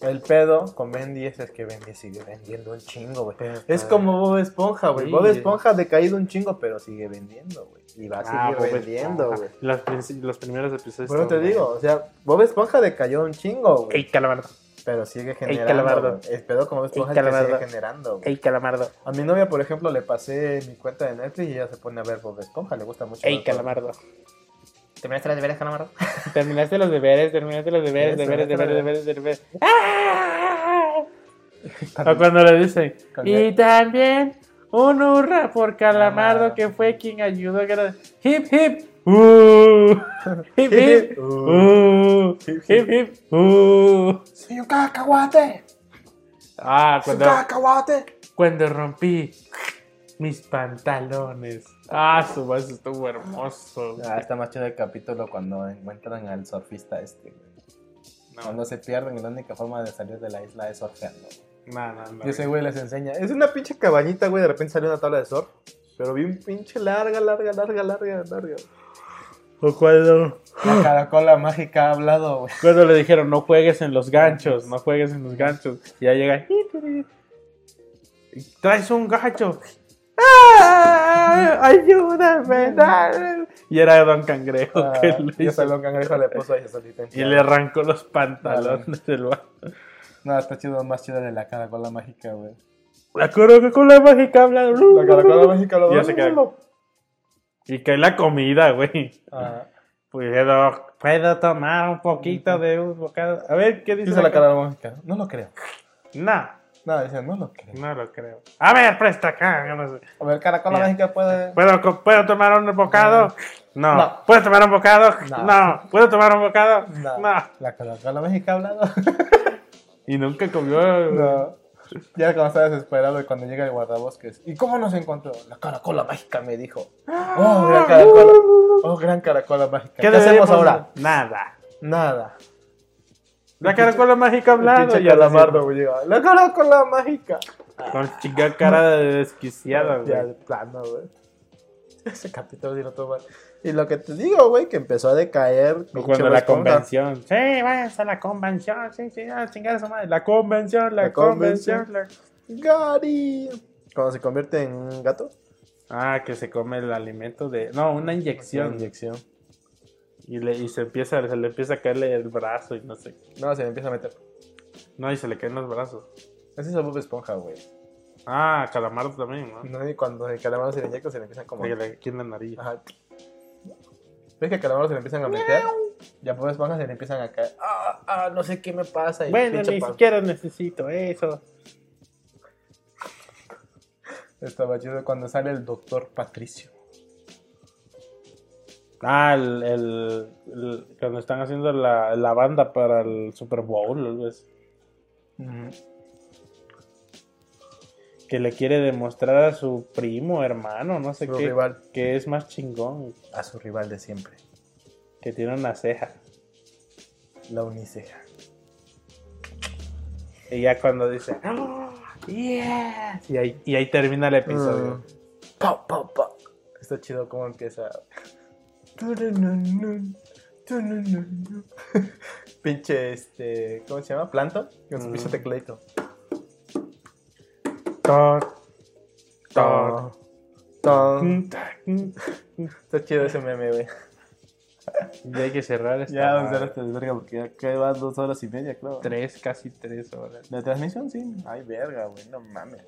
Speaker 3: El pedo con Ben 10 es que Ben 10 sigue vendiendo un chingo, güey. Es como Bob Esponja, güey.
Speaker 2: Sí.
Speaker 3: Bob Esponja ha decaído un chingo, pero sigue vendiendo, güey. Y va a seguir
Speaker 2: Ah, Bob
Speaker 3: vendiendo, güey.
Speaker 2: Los, primeros episodios.
Speaker 3: Bueno, te digo, o sea, Bob Esponja decayó un chingo, güey.
Speaker 2: Ey, calamardo.
Speaker 3: Pero sigue
Speaker 2: calamardo.
Speaker 3: generando. güey. El pedo con Bob Esponja que
Speaker 2: calamardo.
Speaker 3: sigue generando, güey.
Speaker 2: Ey, calamardo.
Speaker 3: A mi novia, por ejemplo, le pasé mi cuenta de Netflix y ella se pone a ver Bob Esponja. Le gusta mucho. Bob-
Speaker 2: calamardo.
Speaker 3: ¿Terminaste los deberes, Calamardo?
Speaker 2: Terminaste los deberes, terminaste los deberes, deberes, deberes, deberes, deberes. ¡Ah! O cuando le dicen,
Speaker 3: Cuando-
Speaker 2: y también un hurra por Calamardo que fue quien ayudó a que hip hip uh, hip hip uh, hip hip uh.
Speaker 3: ¡Soy un cacahuate!
Speaker 2: Ah,
Speaker 3: ¡Soy un
Speaker 2: cuando,
Speaker 3: cacahuate!
Speaker 2: cuando rompí mis pantalones. Ah, su voz estuvo hermoso.
Speaker 3: Ah, está más chido el capítulo cuando encuentran al surfista este.
Speaker 2: No,
Speaker 3: Cuando se pierden la única forma de salir de la isla es surfeando.
Speaker 2: no, no, no.
Speaker 3: Y ese güey les enseña. Es una pinche cabañita, güey. De repente sale una tabla de surf. Pero bien pinche larga, larga, larga, larga, larga.
Speaker 2: O cuando,
Speaker 3: La caracola mágica ha hablado, güey.
Speaker 2: cuando le dijeron no juegues en los ganchos, no juegues en los ganchos. Y ya llega. y Traes un gancho. ¡Ah! ¡Ayúdame! dale". Y era Don Cangrejo
Speaker 3: Ah,
Speaker 2: que le
Speaker 3: y
Speaker 2: hizo-
Speaker 3: Don Cangrejo le puso ahí
Speaker 2: y le arrancó los pantalones del vato.
Speaker 3: No, está chido, más chido de la caracola mágica, güey.
Speaker 2: La Coca-Cola mágica habla.
Speaker 3: La caracola mágica
Speaker 2: Y
Speaker 3: lo
Speaker 2: ya se queda. Y cae la comida, güey.
Speaker 3: Ah,
Speaker 2: Puedo, puedo tomar un poquito de un bocado. A ver, ¿qué dice,
Speaker 3: dice la caracola mágica. No lo creo.
Speaker 2: No,
Speaker 3: No, no lo creo.
Speaker 2: no lo creo. A ver, presta acá. yo no sé.
Speaker 3: A ver, caracola mágica puede.
Speaker 2: ¿Puedo, ¿Puedo tomar un bocado? No.
Speaker 3: No.
Speaker 2: ¿Puedo tomar un bocado?
Speaker 3: No.
Speaker 2: No. ¿Puedo tomar un bocado?
Speaker 3: No.
Speaker 2: No.
Speaker 3: La caracola mágica ha hablado.
Speaker 2: Y nunca comió.
Speaker 3: No. Ya cuando está desesperado y cuando llega el guardabosques. ¿Y cómo nos encontró? La caracola mágica me dijo. Oh, gran caracola. Oh, gran caracola mágica. ¿Qué, hacemos
Speaker 2: debemos
Speaker 3: ahora?
Speaker 2: Nada.
Speaker 3: Nada.
Speaker 2: La caracola mágica hablando.
Speaker 3: Pinche
Speaker 2: ya
Speaker 3: calamardo, güey. La caracola mágica.
Speaker 2: Con chica cara de desquiciada,
Speaker 3: Ya,
Speaker 2: güey.
Speaker 3: de plano, güey. Ese capítulo sí lo tuvo mal. Y lo que te digo, güey, que empezó a decaer. Pinche
Speaker 2: cuando la convención. Sí, váyanse a la convención. Sí, sí, a chingar a su madre. La convención, la,
Speaker 3: convención.
Speaker 2: la-
Speaker 3: Gary. Cuando se convierte en un gato.
Speaker 2: Ah, que se come el alimento de. No, una inyección.
Speaker 3: Inyección.
Speaker 2: Y, le, y se empieza, se le empieza a caerle el brazo y no sé.
Speaker 3: No, se le empieza a meter.
Speaker 2: No, y se le caen los brazos.
Speaker 3: Ese es el Bob Esponja, güey.
Speaker 2: Ah, calamardo también, ¿no?
Speaker 3: No, y cuando el calamaro se le inyecta, se le empiezan como.
Speaker 2: Que le aquí en la nariz.
Speaker 3: Ajá. ¿Ves que al calamaro se le empiezan a meter? Ya Bob Esponja se le empiezan a caer. Ah, ah, no sé qué me pasa. y
Speaker 2: Bueno, ni
Speaker 3: pan-
Speaker 2: siquiera necesito eso.
Speaker 3: Estaba chido cuando sale el doctor Patricio.
Speaker 2: Ah, el, el- el- cuando están haciendo la, la banda para el Super Bowl, algo así. que le quiere demostrar a su primo, hermano, no sé
Speaker 3: Su
Speaker 2: qué,
Speaker 3: rival.
Speaker 2: que es más chingón,
Speaker 3: A su rival de siempre.
Speaker 2: que tiene una ceja.
Speaker 3: La uniceja.
Speaker 2: Y ya cuando dice, "Oh, yes", y ahí, y ahí termina el episodio.
Speaker 3: Pa, pa, pa. Está chido cómo empieza. Pinche, este. ¿Cómo se llama? Planto. Con su pinche tecladito. Está chido ese meme, güey.
Speaker 2: Ya hay que cerrar esta
Speaker 3: Ya, vamos a
Speaker 2: madre.
Speaker 3: hacer este desverga porque ya que va dos horas y media, claro.
Speaker 2: tres, casi tres horas.
Speaker 3: ¿La transmisión? Sí. Ay, verga, güey, no mames.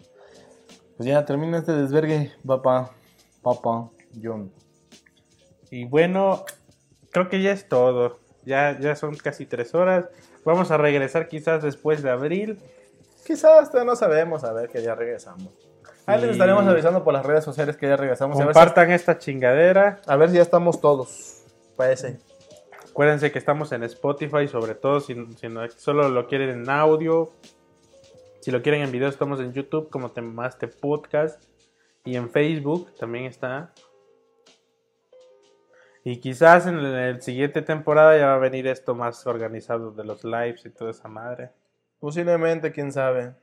Speaker 3: Pues ya termina este desvergue, papá. Papá. John.
Speaker 2: Y bueno, creo que ya es todo. Ya, ya son casi tres horas. Vamos a regresar quizás después de abril.
Speaker 3: Quizás no sabemos, a ver que ya regresamos. Ahí les estaremos avisando por las redes sociales que ya regresamos. A ver, si,
Speaker 2: Compartan esta chingadera.
Speaker 3: a ver si ya estamos todos. Parece.
Speaker 2: Acuérdense que estamos en Spotify, sobre todo si, si no- solo lo quieren en audio. Si lo quieren en video, estamos en YouTube como Temaste Podcast. Y en Facebook también está. Y quizás en la siguiente temporada ya va a venir esto más organizado de los lives y toda esa madre.
Speaker 3: Posiblemente, quién sabe.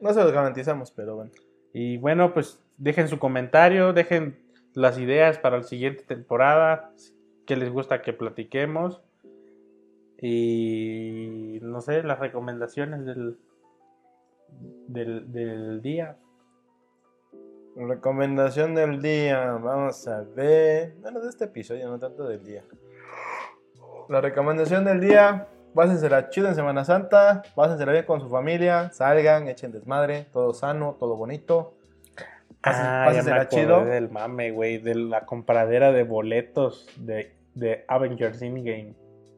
Speaker 3: No se los garantizamos, pero bueno.
Speaker 2: Y bueno, pues dejen su comentario, dejen las ideas para la siguiente temporada, qué les gusta que platiquemos y no sé, las recomendaciones del, del, del día.
Speaker 3: Recomendación del día. Vamos a ver. Bueno, de este episodio, no tanto del día. La recomendación del día. Pásensela chido en Semana Santa. Pásensela bien con su familia. Salgan, echen desmadre. Todo sano, todo bonito. Pásen-
Speaker 2: Ah,
Speaker 3: pásensela chido.
Speaker 2: del mame, güey, de la compradera de boletos de, de Avengers Endgame.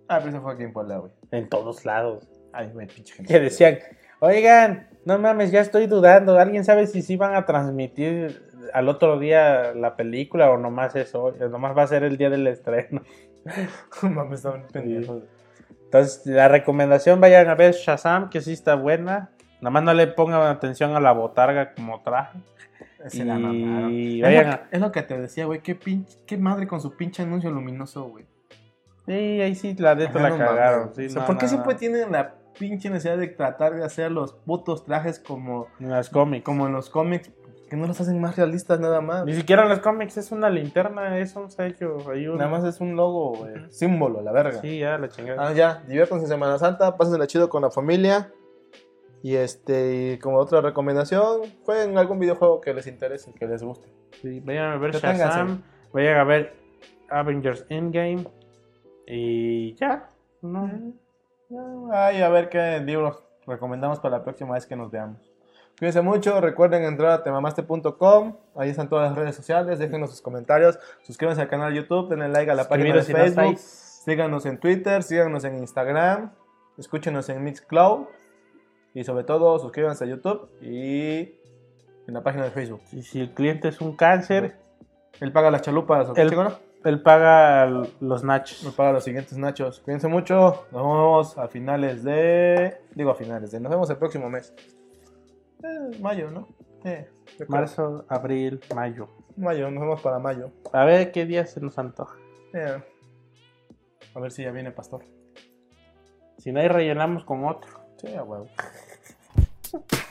Speaker 3: Ah, pero eso fue aquí en Puebla, güey.
Speaker 2: En todos lados.
Speaker 3: Ay, güey, pinche gente.
Speaker 2: Que decían, oigan, no mames, ya estoy dudando. ¿Alguien sabe si sí van a transmitir al otro día la película o nomás eso? Nomás va a ser el día del estreno.
Speaker 3: Mames, estaban pendejos.
Speaker 2: Entonces, la recomendación, vayan a ver Shazam, que sí está buena. Nada más no le pongan atención a la botarga como traje.
Speaker 3: Se la
Speaker 2: Y.
Speaker 3: Es, lo,
Speaker 2: a-
Speaker 3: es lo que te decía, güey. Qué, pinche, qué madre con su pinche anuncio luminoso, güey.
Speaker 2: Sí, ahí sí, la de la
Speaker 3: no
Speaker 2: cagaron.
Speaker 3: mames.
Speaker 2: sí,
Speaker 3: O sea,
Speaker 2: no,
Speaker 3: ¿Por qué
Speaker 2: no,
Speaker 3: siempre tienen la pinche necesidad de tratar de hacer los putos trajes como,
Speaker 2: En las cómics.
Speaker 3: como en los cómics? Que no los hacen más realistas nada más.
Speaker 2: Ni siquiera en los cómics es una linterna, es un sello. Un...
Speaker 3: Nada más es un logo, güey. Símbolo, la verga.
Speaker 2: Sí, ya, la chingada.
Speaker 3: Ah, ya, diviértanse en Semana Santa, pásensela chido con la familia. Y este, y como otra recomendación, jueguen algún videojuego que les interese, que les guste.
Speaker 2: Sí, vayan a ver
Speaker 3: Deténganse.
Speaker 2: Shazam, vayan a ver Avengers Endgame. Y ya, no.
Speaker 3: Ay, a ver qué libros recomendamos para la próxima vez que nos veamos. Cuídense mucho, recuerden entrar a temamaste.com, ahí están todas las redes sociales, déjenos sus comentarios, suscríbanse al canal de YouTube, denle like a la página de
Speaker 2: si
Speaker 3: Facebook, síganos en Twitter, síganos en Instagram, escúchenos en Mixcloud y sobre todo suscríbanse a YouTube y en la página de Facebook.
Speaker 2: Y si el cliente es un cáncer,
Speaker 3: Él paga las chalupas, ¿o qué
Speaker 2: El-
Speaker 3: chingona?
Speaker 2: Él paga los nachos.
Speaker 3: Nos paga los siguientes nachos. Cuídense mucho. Nos vemos a finales de. Digo a finales de. Nos vemos el próximo mes. Eh, mayo, ¿no? Eh.
Speaker 2: Marzo, abril, mayo.
Speaker 3: Mayo, nos vemos para mayo.
Speaker 2: A ver qué día se nos antoja.
Speaker 3: Eh, A ver si ya viene Pastor.
Speaker 2: Si no, ahí rellenamos con otro.
Speaker 3: Sí, a huevo.